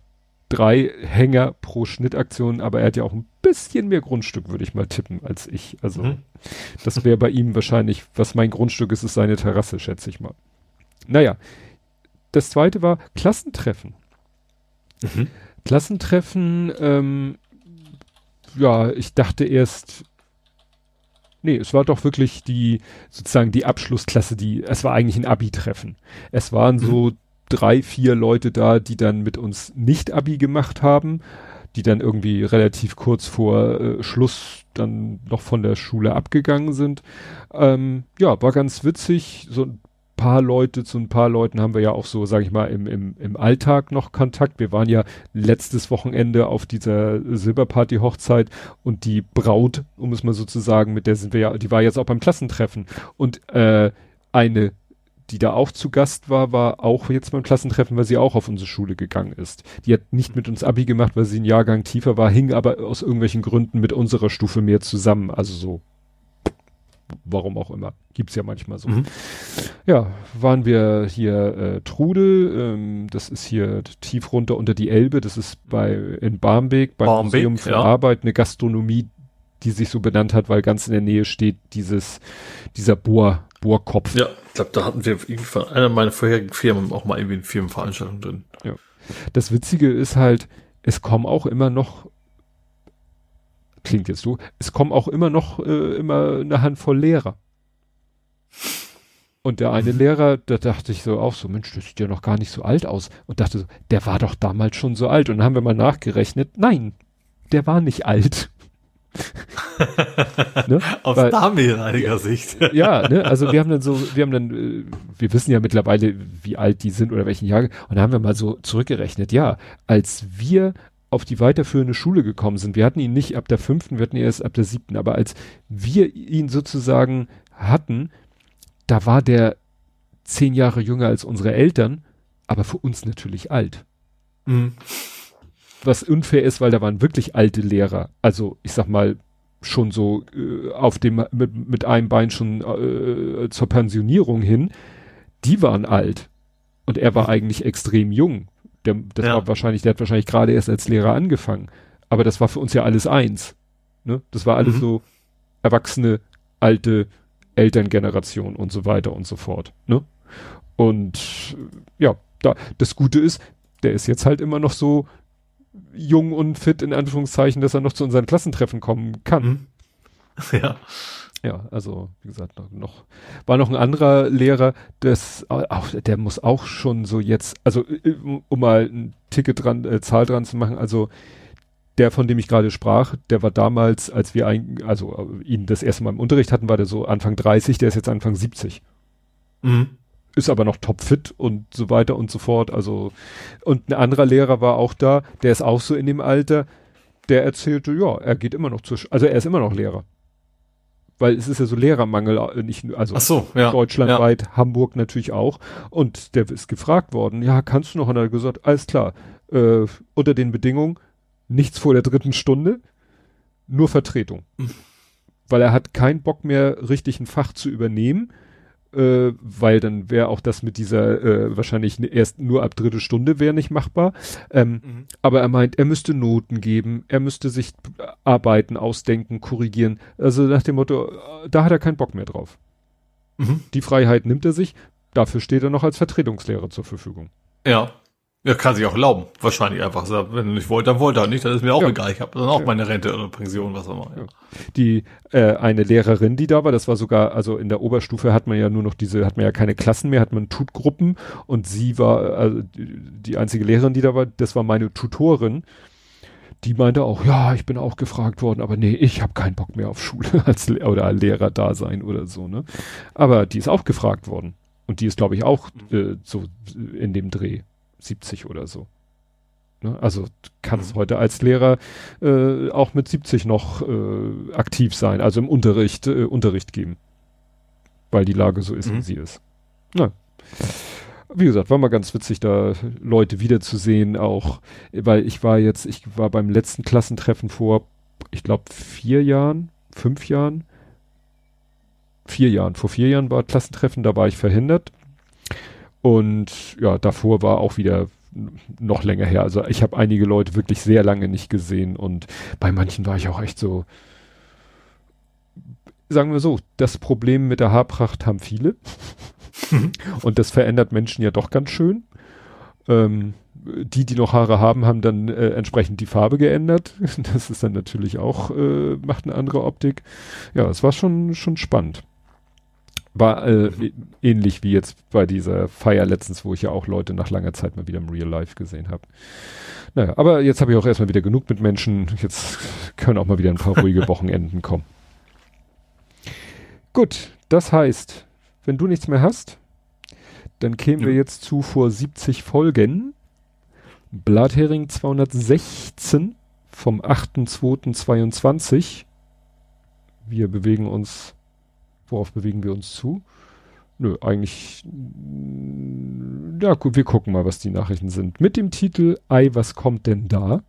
drei Hänger pro Schnittaktion, aber er hat ja auch ein bisschen mehr Grundstück, würde ich mal tippen, als ich. Also mhm. das wäre bei ihm wahrscheinlich, was mein Grundstück ist, ist seine Terrasse, schätze ich mal. Naja, das zweite war Klassentreffen. Mhm. Klassentreffen, ähm, ja, ich dachte erst, nee, es war doch wirklich die, sozusagen die Abschlussklasse, die, es war eigentlich ein Abi-Treffen. Es waren mhm. so drei, vier Leute da, die dann mit uns nicht Abi gemacht haben, die dann irgendwie relativ kurz vor äh, Schluss dann noch von der Schule abgegangen sind. Ähm, ja, war ganz witzig, so ein paar Leute, zu ein paar Leuten haben wir ja auch so, sage ich mal, im, im, im Alltag noch Kontakt. Wir waren ja letztes Wochenende auf dieser Silberparty-Hochzeit und die Braut, um es mal so zu sagen, mit der sind wir ja, die war jetzt auch beim Klassentreffen. Und äh, eine, die da auch zu Gast war, war auch jetzt beim Klassentreffen, weil sie auch auf unsere Schule gegangen ist. Die hat nicht mit uns Abi gemacht, weil sie einen Jahrgang tiefer war, hing aber aus irgendwelchen Gründen mit unserer Stufe mehr zusammen. Also so warum auch immer. Gibt's ja manchmal so. Mhm. Ja, waren wir hier äh, Trudel, ähm, das ist hier tief runter unter die Elbe, das ist bei in Barmbek, beim Barmbek, Museum für ja. Arbeit, eine Gastronomie, die sich so benannt hat, weil ganz in der Nähe steht dieses, dieser Bohr, Bohrkopf. Ja, ich glaube, da hatten wir irgendwie von einer meiner vorherigen Firmen auch mal irgendwie eine Firmenveranstaltung drin. Ja. Das Witzige ist halt, es kommen auch immer noch klingt jetzt so, es kommen auch immer noch äh, immer eine Handvoll Lehrer. Und der eine Lehrer, da dachte ich so auch so, Mensch, das sieht ja noch gar nicht so alt aus. Und dachte so, der war doch damals schon so alt. Und dann haben wir mal nachgerechnet, nein, der war nicht alt. ne? Aus Weil, damaliger Sicht. ja, ne? also wir haben dann so, wir haben dann, äh, wir wissen ja mittlerweile, wie alt die sind oder welchen Jahr. Und dann haben wir mal so zurückgerechnet, ja, als wir auf die weiterführende Schule gekommen sind. Wir hatten ihn nicht ab der fünften, wir hatten ihn erst ab der siebten, aber als wir ihn sozusagen hatten, da war der zehn Jahre jünger als unsere Eltern, aber für uns natürlich alt. Mhm. Was unfair ist, weil da waren wirklich alte Lehrer. Also ich sag mal, schon so äh, auf dem mit, mit einem Bein schon äh, zur Pensionierung hin, die waren alt. Und er war eigentlich extrem jung. Der, das ja. war wahrscheinlich, der hat wahrscheinlich gerade erst als Lehrer angefangen. Aber das war für uns ja alles eins. Ne? Das war alles mhm. so erwachsene, alte Elterngeneration und so weiter und so fort. Ne? Und ja, da, das Gute ist, der ist jetzt halt immer noch so jung und fit, in Anführungszeichen, dass er noch zu unseren Klassentreffen kommen kann. Mhm. Ja. Ja, also wie gesagt, noch, war noch ein anderer Lehrer, das auch, der muss auch schon so jetzt, also äh, um mal ein Ticket dran, äh, Zahl dran zu machen, also der, von dem ich gerade sprach, der war damals, als wir ein, also äh, ihn das erste Mal im Unterricht hatten, war der so Anfang 30, der ist jetzt Anfang 70. Mhm. Ist aber noch topfit und so weiter und so fort. Also, und ein anderer Lehrer war auch da, der ist auch so in dem Alter, der erzählte, ja, er geht immer noch zur, also er ist immer noch Lehrer weil es ist ja so Lehrermangel, äh, nicht nur, also so, ja, deutschlandweit, ja. Hamburg natürlich auch. Und der ist gefragt worden, ja, kannst du noch? Und er hat gesagt, alles klar, äh, unter den Bedingungen, nichts vor der dritten Stunde, nur Vertretung. Mhm. Weil er hat keinen Bock mehr, richtig ein Fach zu übernehmen äh, weil dann wäre auch das mit dieser äh, wahrscheinlich erst nur ab dritte Stunde wäre nicht machbar. Ähm, mhm. Aber er meint, er müsste Noten geben, er müsste sich Arbeiten ausdenken, korrigieren. Also nach dem Motto, da hat er keinen Bock mehr drauf. Mhm. Die Freiheit nimmt er sich, dafür steht er noch als Vertretungslehrer zur Verfügung. Ja. Ja, kann sich auch erlauben. Wahrscheinlich einfach. Wenn du nicht wollt, dann wollt er nicht. Das ist mir auch ja. egal. Ich habe dann auch ja. meine Rente oder Pension, was auch immer. Ja. Die äh, eine Lehrerin, die da war, das war sogar, also in der Oberstufe hat man ja nur noch diese, hat man ja keine Klassen mehr, hat man Tutgruppen und sie war, also die einzige Lehrerin, die da war, das war meine Tutorin. die meinte auch, ja, ich bin auch gefragt worden, aber nee, ich habe keinen Bock mehr auf Schule als Le oder Lehrer da sein oder so, ne? Aber die ist auch gefragt worden. Und die ist, glaube ich, auch äh, so in dem Dreh 70 oder so. Ne? Also kannst mhm. heute als Lehrer äh, auch mit 70 noch äh, aktiv sein, also im Unterricht, äh, Unterricht geben. Weil die Lage so ist, mhm. wie sie ist. Na. Wie gesagt, war mal ganz witzig, da Leute wiederzusehen, auch, weil ich war jetzt, ich war beim letzten Klassentreffen vor, ich glaube, vier Jahren, fünf Jahren, vier Jahren, vor vier Jahren war Klassentreffen, da war ich verhindert. Und ja, davor war auch wieder noch länger her. Also ich habe einige Leute wirklich sehr lange nicht gesehen und bei manchen war ich auch echt so, sagen wir so, das Problem mit der Haarpracht haben viele. und das verändert Menschen ja doch ganz schön. Ähm, die, die noch Haare haben, haben dann äh, entsprechend die Farbe geändert. Das ist dann natürlich auch, äh, macht eine andere Optik. Ja, es war schon, schon spannend. War äh, ähnlich wie jetzt bei dieser Feier letztens, wo ich ja auch Leute nach langer Zeit mal wieder im Real Life gesehen habe. Naja, aber jetzt habe ich auch erstmal wieder genug mit Menschen. Jetzt können auch mal wieder ein paar ruhige Wochenenden kommen. Gut, das heißt, wenn du nichts mehr hast, dann kämen ja. wir jetzt zu vor 70 Folgen. Blathering 216 vom 8.2.22. Wir bewegen uns Worauf bewegen wir uns zu? Nö, eigentlich, ja gut, wir gucken mal, was die Nachrichten sind. Mit dem Titel Ei, was kommt denn da?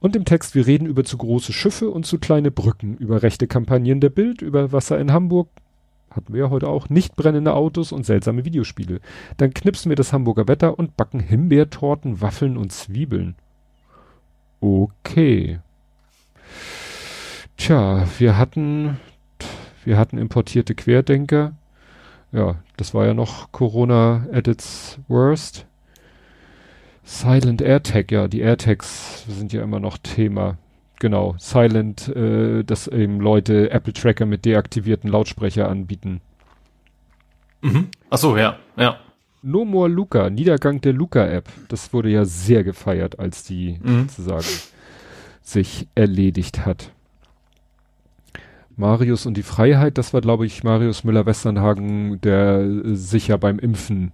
Und im Text, wir reden über zu große Schiffe und zu kleine Brücken, über rechte Kampagnen der Bild, über Wasser in Hamburg, hatten wir ja heute auch, nicht brennende Autos und seltsame Videospiele. Dann knipsen wir das Hamburger Wetter und backen Himbeertorten, Waffeln und Zwiebeln. Okay. Tja, wir hatten wir hatten importierte Querdenker. Ja, das war ja noch Corona at its worst. Silent AirTag, ja, die AirTags sind ja immer noch Thema. Genau, Silent, äh, dass eben Leute Apple Tracker mit deaktivierten Lautsprecher anbieten. Mhm. Ach so, ja, ja. No More Luca, Niedergang der Luca-App. Das wurde ja sehr gefeiert, als die mhm. sozusagen sich erledigt hat. Marius und die Freiheit, das war, glaube ich, Marius Müller-Westernhagen, der äh, sich ja beim Impfen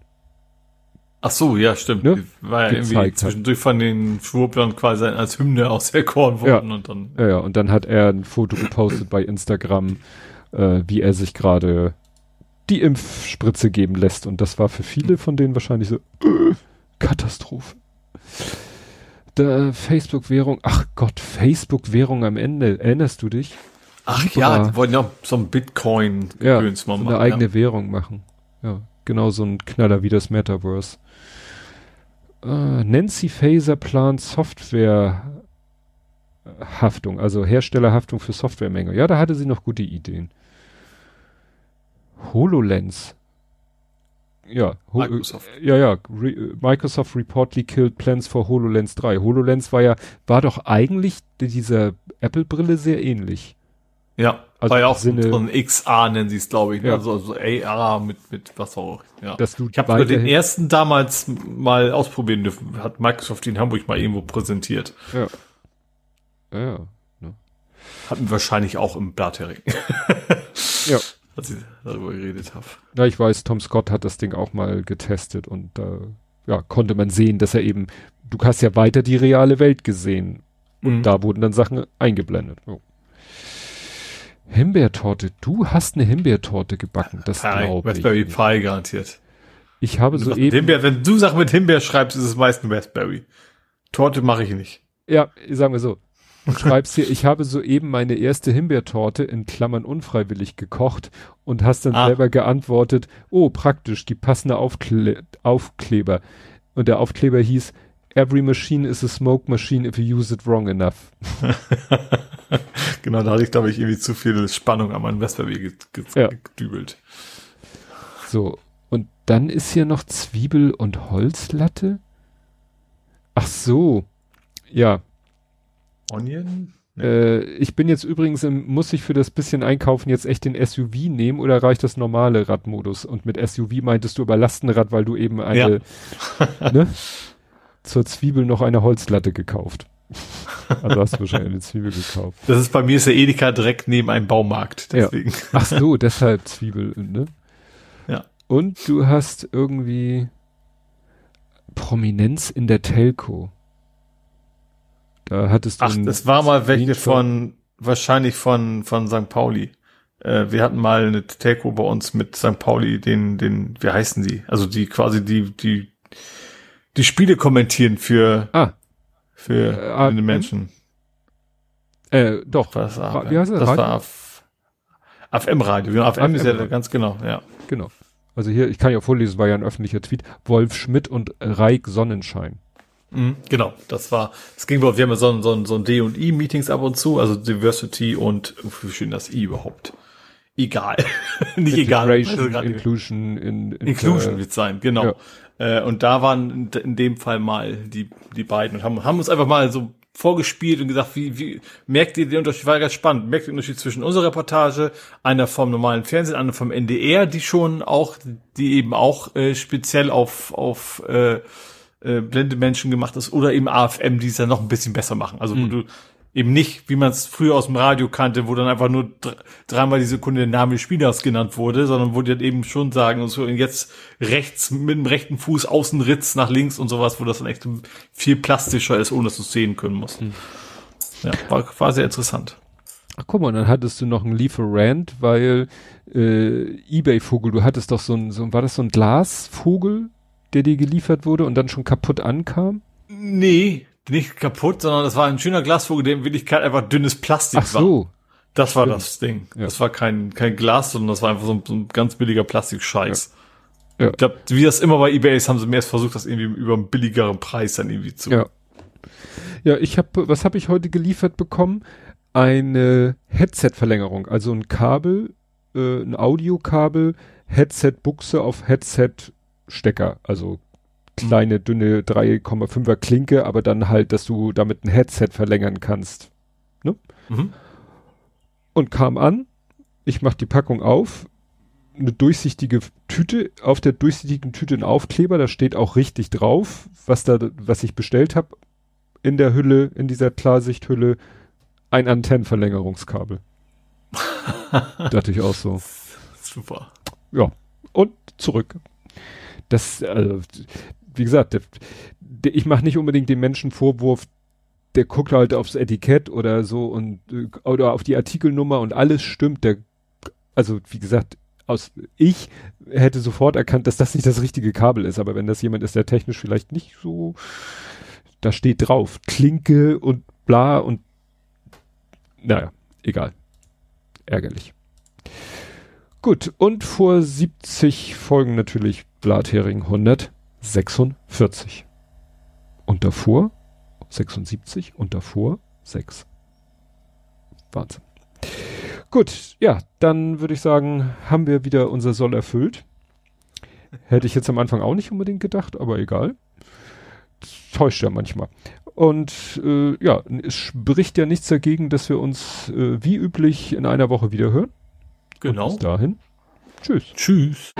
Ach so, ja, stimmt. Ne? War ja irgendwie zwischendurch hat. von den Schwurblern quasi als Hymne auserkoren worden ja. und dann. Ja, ja, und dann hat er ein Foto gepostet bei Instagram, äh, wie er sich gerade die Impfspritze geben lässt. Und das war für viele von denen wahrscheinlich so äh, Katastrophe. Der Facebook-Währung, ach Gott, Facebook-Währung am Ende, erinnerst du dich? Ach Super. ja, die wollen ja so ein Bitcoin ja, so eine machen, eigene ja. Währung machen. Ja, genau so ein Knaller wie das Metaverse. Uh, Nancy Faser plant Softwarehaftung, also Herstellerhaftung für Softwaremenge. Ja, da hatte sie noch gute Ideen. HoloLens. Ja, Microsoft. ja, ja. Re Microsoft reportedly killed plans for HoloLens 3. HoloLens war ja, war doch eigentlich dieser Apple-Brille sehr ähnlich. Ja, also war ja auch Sinne, so ein XA nennen sie es, glaube ich. Ne? Ja. Also, also AR mit, mit was auch. Ja. Dass du ich habe den ersten damals mal ausprobieren dürfen. Hat Microsoft in Hamburg mal irgendwo präsentiert. Ja. Ja, ja. Ne? Hatten wahrscheinlich auch im Blattering. ja. Als ich darüber geredet habe. Ja, ich weiß, Tom Scott hat das Ding auch mal getestet und da äh, ja, konnte man sehen, dass er eben, du hast ja weiter die reale Welt gesehen. Und mhm. da wurden dann Sachen eingeblendet. Oh. Himbeertorte. Du hast eine Himbeertorte gebacken. Das glaube ich. Raspberry Pi garantiert. Ich habe so eben. Himbeer, wenn du Sachen mit Himbeer schreibst, ist es meist ein Raspberry. Torte mache ich nicht. Ja, sagen wir so. Du schreibst hier, ich habe soeben meine erste Himbeertorte in Klammern unfreiwillig gekocht und hast dann ah. selber geantwortet, oh, praktisch, die passende Aufkle Aufkleber. Und der Aufkleber hieß, every machine is a smoke machine if you use it wrong enough. genau, da hatte ich, glaube ich, irgendwie zu viel Spannung an meinem Raspberry ja. gedübelt. So, und dann ist hier noch Zwiebel und Holzlatte. Ach so, ja. Onion? Nee. Äh, ich bin jetzt übrigens, im, muss ich für das bisschen einkaufen jetzt echt den SUV nehmen oder reicht das normale Radmodus? Und mit SUV meintest du über weil du eben eine, ja. ne? Zur Zwiebel noch eine Holzlatte gekauft. Also hast du wahrscheinlich eine Zwiebel gekauft. Das ist bei mir ist der Edeka direkt neben einem Baumarkt. Deswegen. Ja. Ach so, deshalb Zwiebel, ne? Ja. Und du hast irgendwie Prominenz in der Telco. Da hattest du. Ach, das war mal welche von, wahrscheinlich von, von St. Pauli. Äh, wir hatten mal eine Telco bei uns mit St. Pauli, den, den, wie heißen die? Also die quasi die, die, die Spiele kommentieren für, ah. für äh, ah, Menschen. Äh, doch. Was, wie heißt das? Das war auf, FM-Radio. Genau, FM, FM ist ja ganz genau, ja. Genau. Also hier, ich kann ja vorlesen, war ja ein öffentlicher Tweet. Wolf Schmidt und Reik Sonnenschein. Mhm, genau, das war, es ging, wir haben ja so, so, so ein D&I-Meetings ab und zu, also Diversity und, wie schön das I überhaupt? Egal. Nicht egal. Inclusion in, in Inclusion wird sein, genau. Ja. Äh, und da waren in dem Fall mal die, die beiden und haben, haben uns einfach mal so vorgespielt und gesagt, wie, wie merkt ihr den Unterschied? War ganz spannend. Merkt ihr den Unterschied zwischen unserer Reportage, einer vom normalen Fernsehen, einer vom NDR, die schon auch, die eben auch äh, speziell auf auf äh, äh, blinde Menschen gemacht ist, oder eben AFM, die es ja noch ein bisschen besser machen. Also mhm. wo du eben nicht, wie man es früher aus dem Radio kannte, wo dann einfach nur dreimal die Sekunde der Name des Spielers genannt wurde, sondern wo die dann eben schon sagen, und so jetzt rechts mit dem rechten Fuß außen Ritz nach links und sowas, wo das dann echt viel plastischer ist, ohne dass du es sehen können musst. Hm. Ja, war, war sehr interessant. Ach, guck mal, dann hattest du noch einen Lieferant, weil äh, Ebay-Vogel, du hattest doch so ein, so, war das so ein Glasvogel, der dir geliefert wurde und dann schon kaputt ankam? Nee, nicht kaputt, sondern das war ein schöner Glasvogel, der in Wirklichkeit einfach dünnes Plastik Ach so. war. Das war Stimmt. das Ding. Ja. Das war kein, kein Glas, sondern das war einfach so ein, so ein ganz billiger Plastikscheiß. Ja. Ja. Ich glaube, wie das immer bei eBay ist, haben sie mir erst versucht, das irgendwie über einen billigeren Preis dann irgendwie zu. Ja. Ja, ich habe, was habe ich heute geliefert bekommen? Eine Headset-Verlängerung, also ein Kabel, äh, ein Audiokabel, Headset-Buchse auf Headset-Stecker, also kleine, dünne 3,5er Klinke, aber dann halt, dass du damit ein Headset verlängern kannst. Ne? Mhm. Und kam an, ich mach die Packung auf, eine durchsichtige Tüte, auf der durchsichtigen Tüte ein Aufkleber, da steht auch richtig drauf, was da, was ich bestellt habe. In der Hülle, in dieser Klarsichthülle, ein Antennenverlängerungskabel. Dachte ich auch so. Super. Ja. Und zurück. Das, also, wie gesagt, der, der, ich mache nicht unbedingt den Menschen Vorwurf, der guckt halt aufs Etikett oder so und äh, oder auf die Artikelnummer und alles stimmt. Der, also wie gesagt, aus ich hätte sofort erkannt, dass das nicht das richtige Kabel ist. Aber wenn das jemand ist, der technisch vielleicht nicht so, da steht drauf Klinke und bla und naja, egal, ärgerlich. Gut, und vor 70 Folgen natürlich Blathering 100. 46. Und davor 76 und davor 6. Wahnsinn. Gut, ja, dann würde ich sagen, haben wir wieder unser Soll erfüllt. Hätte ich jetzt am Anfang auch nicht unbedingt gedacht, aber egal. täuscht ja manchmal. Und äh, ja, es spricht ja nichts dagegen, dass wir uns äh, wie üblich in einer Woche wieder hören. Genau. Und bis dahin. Tschüss. Tschüss.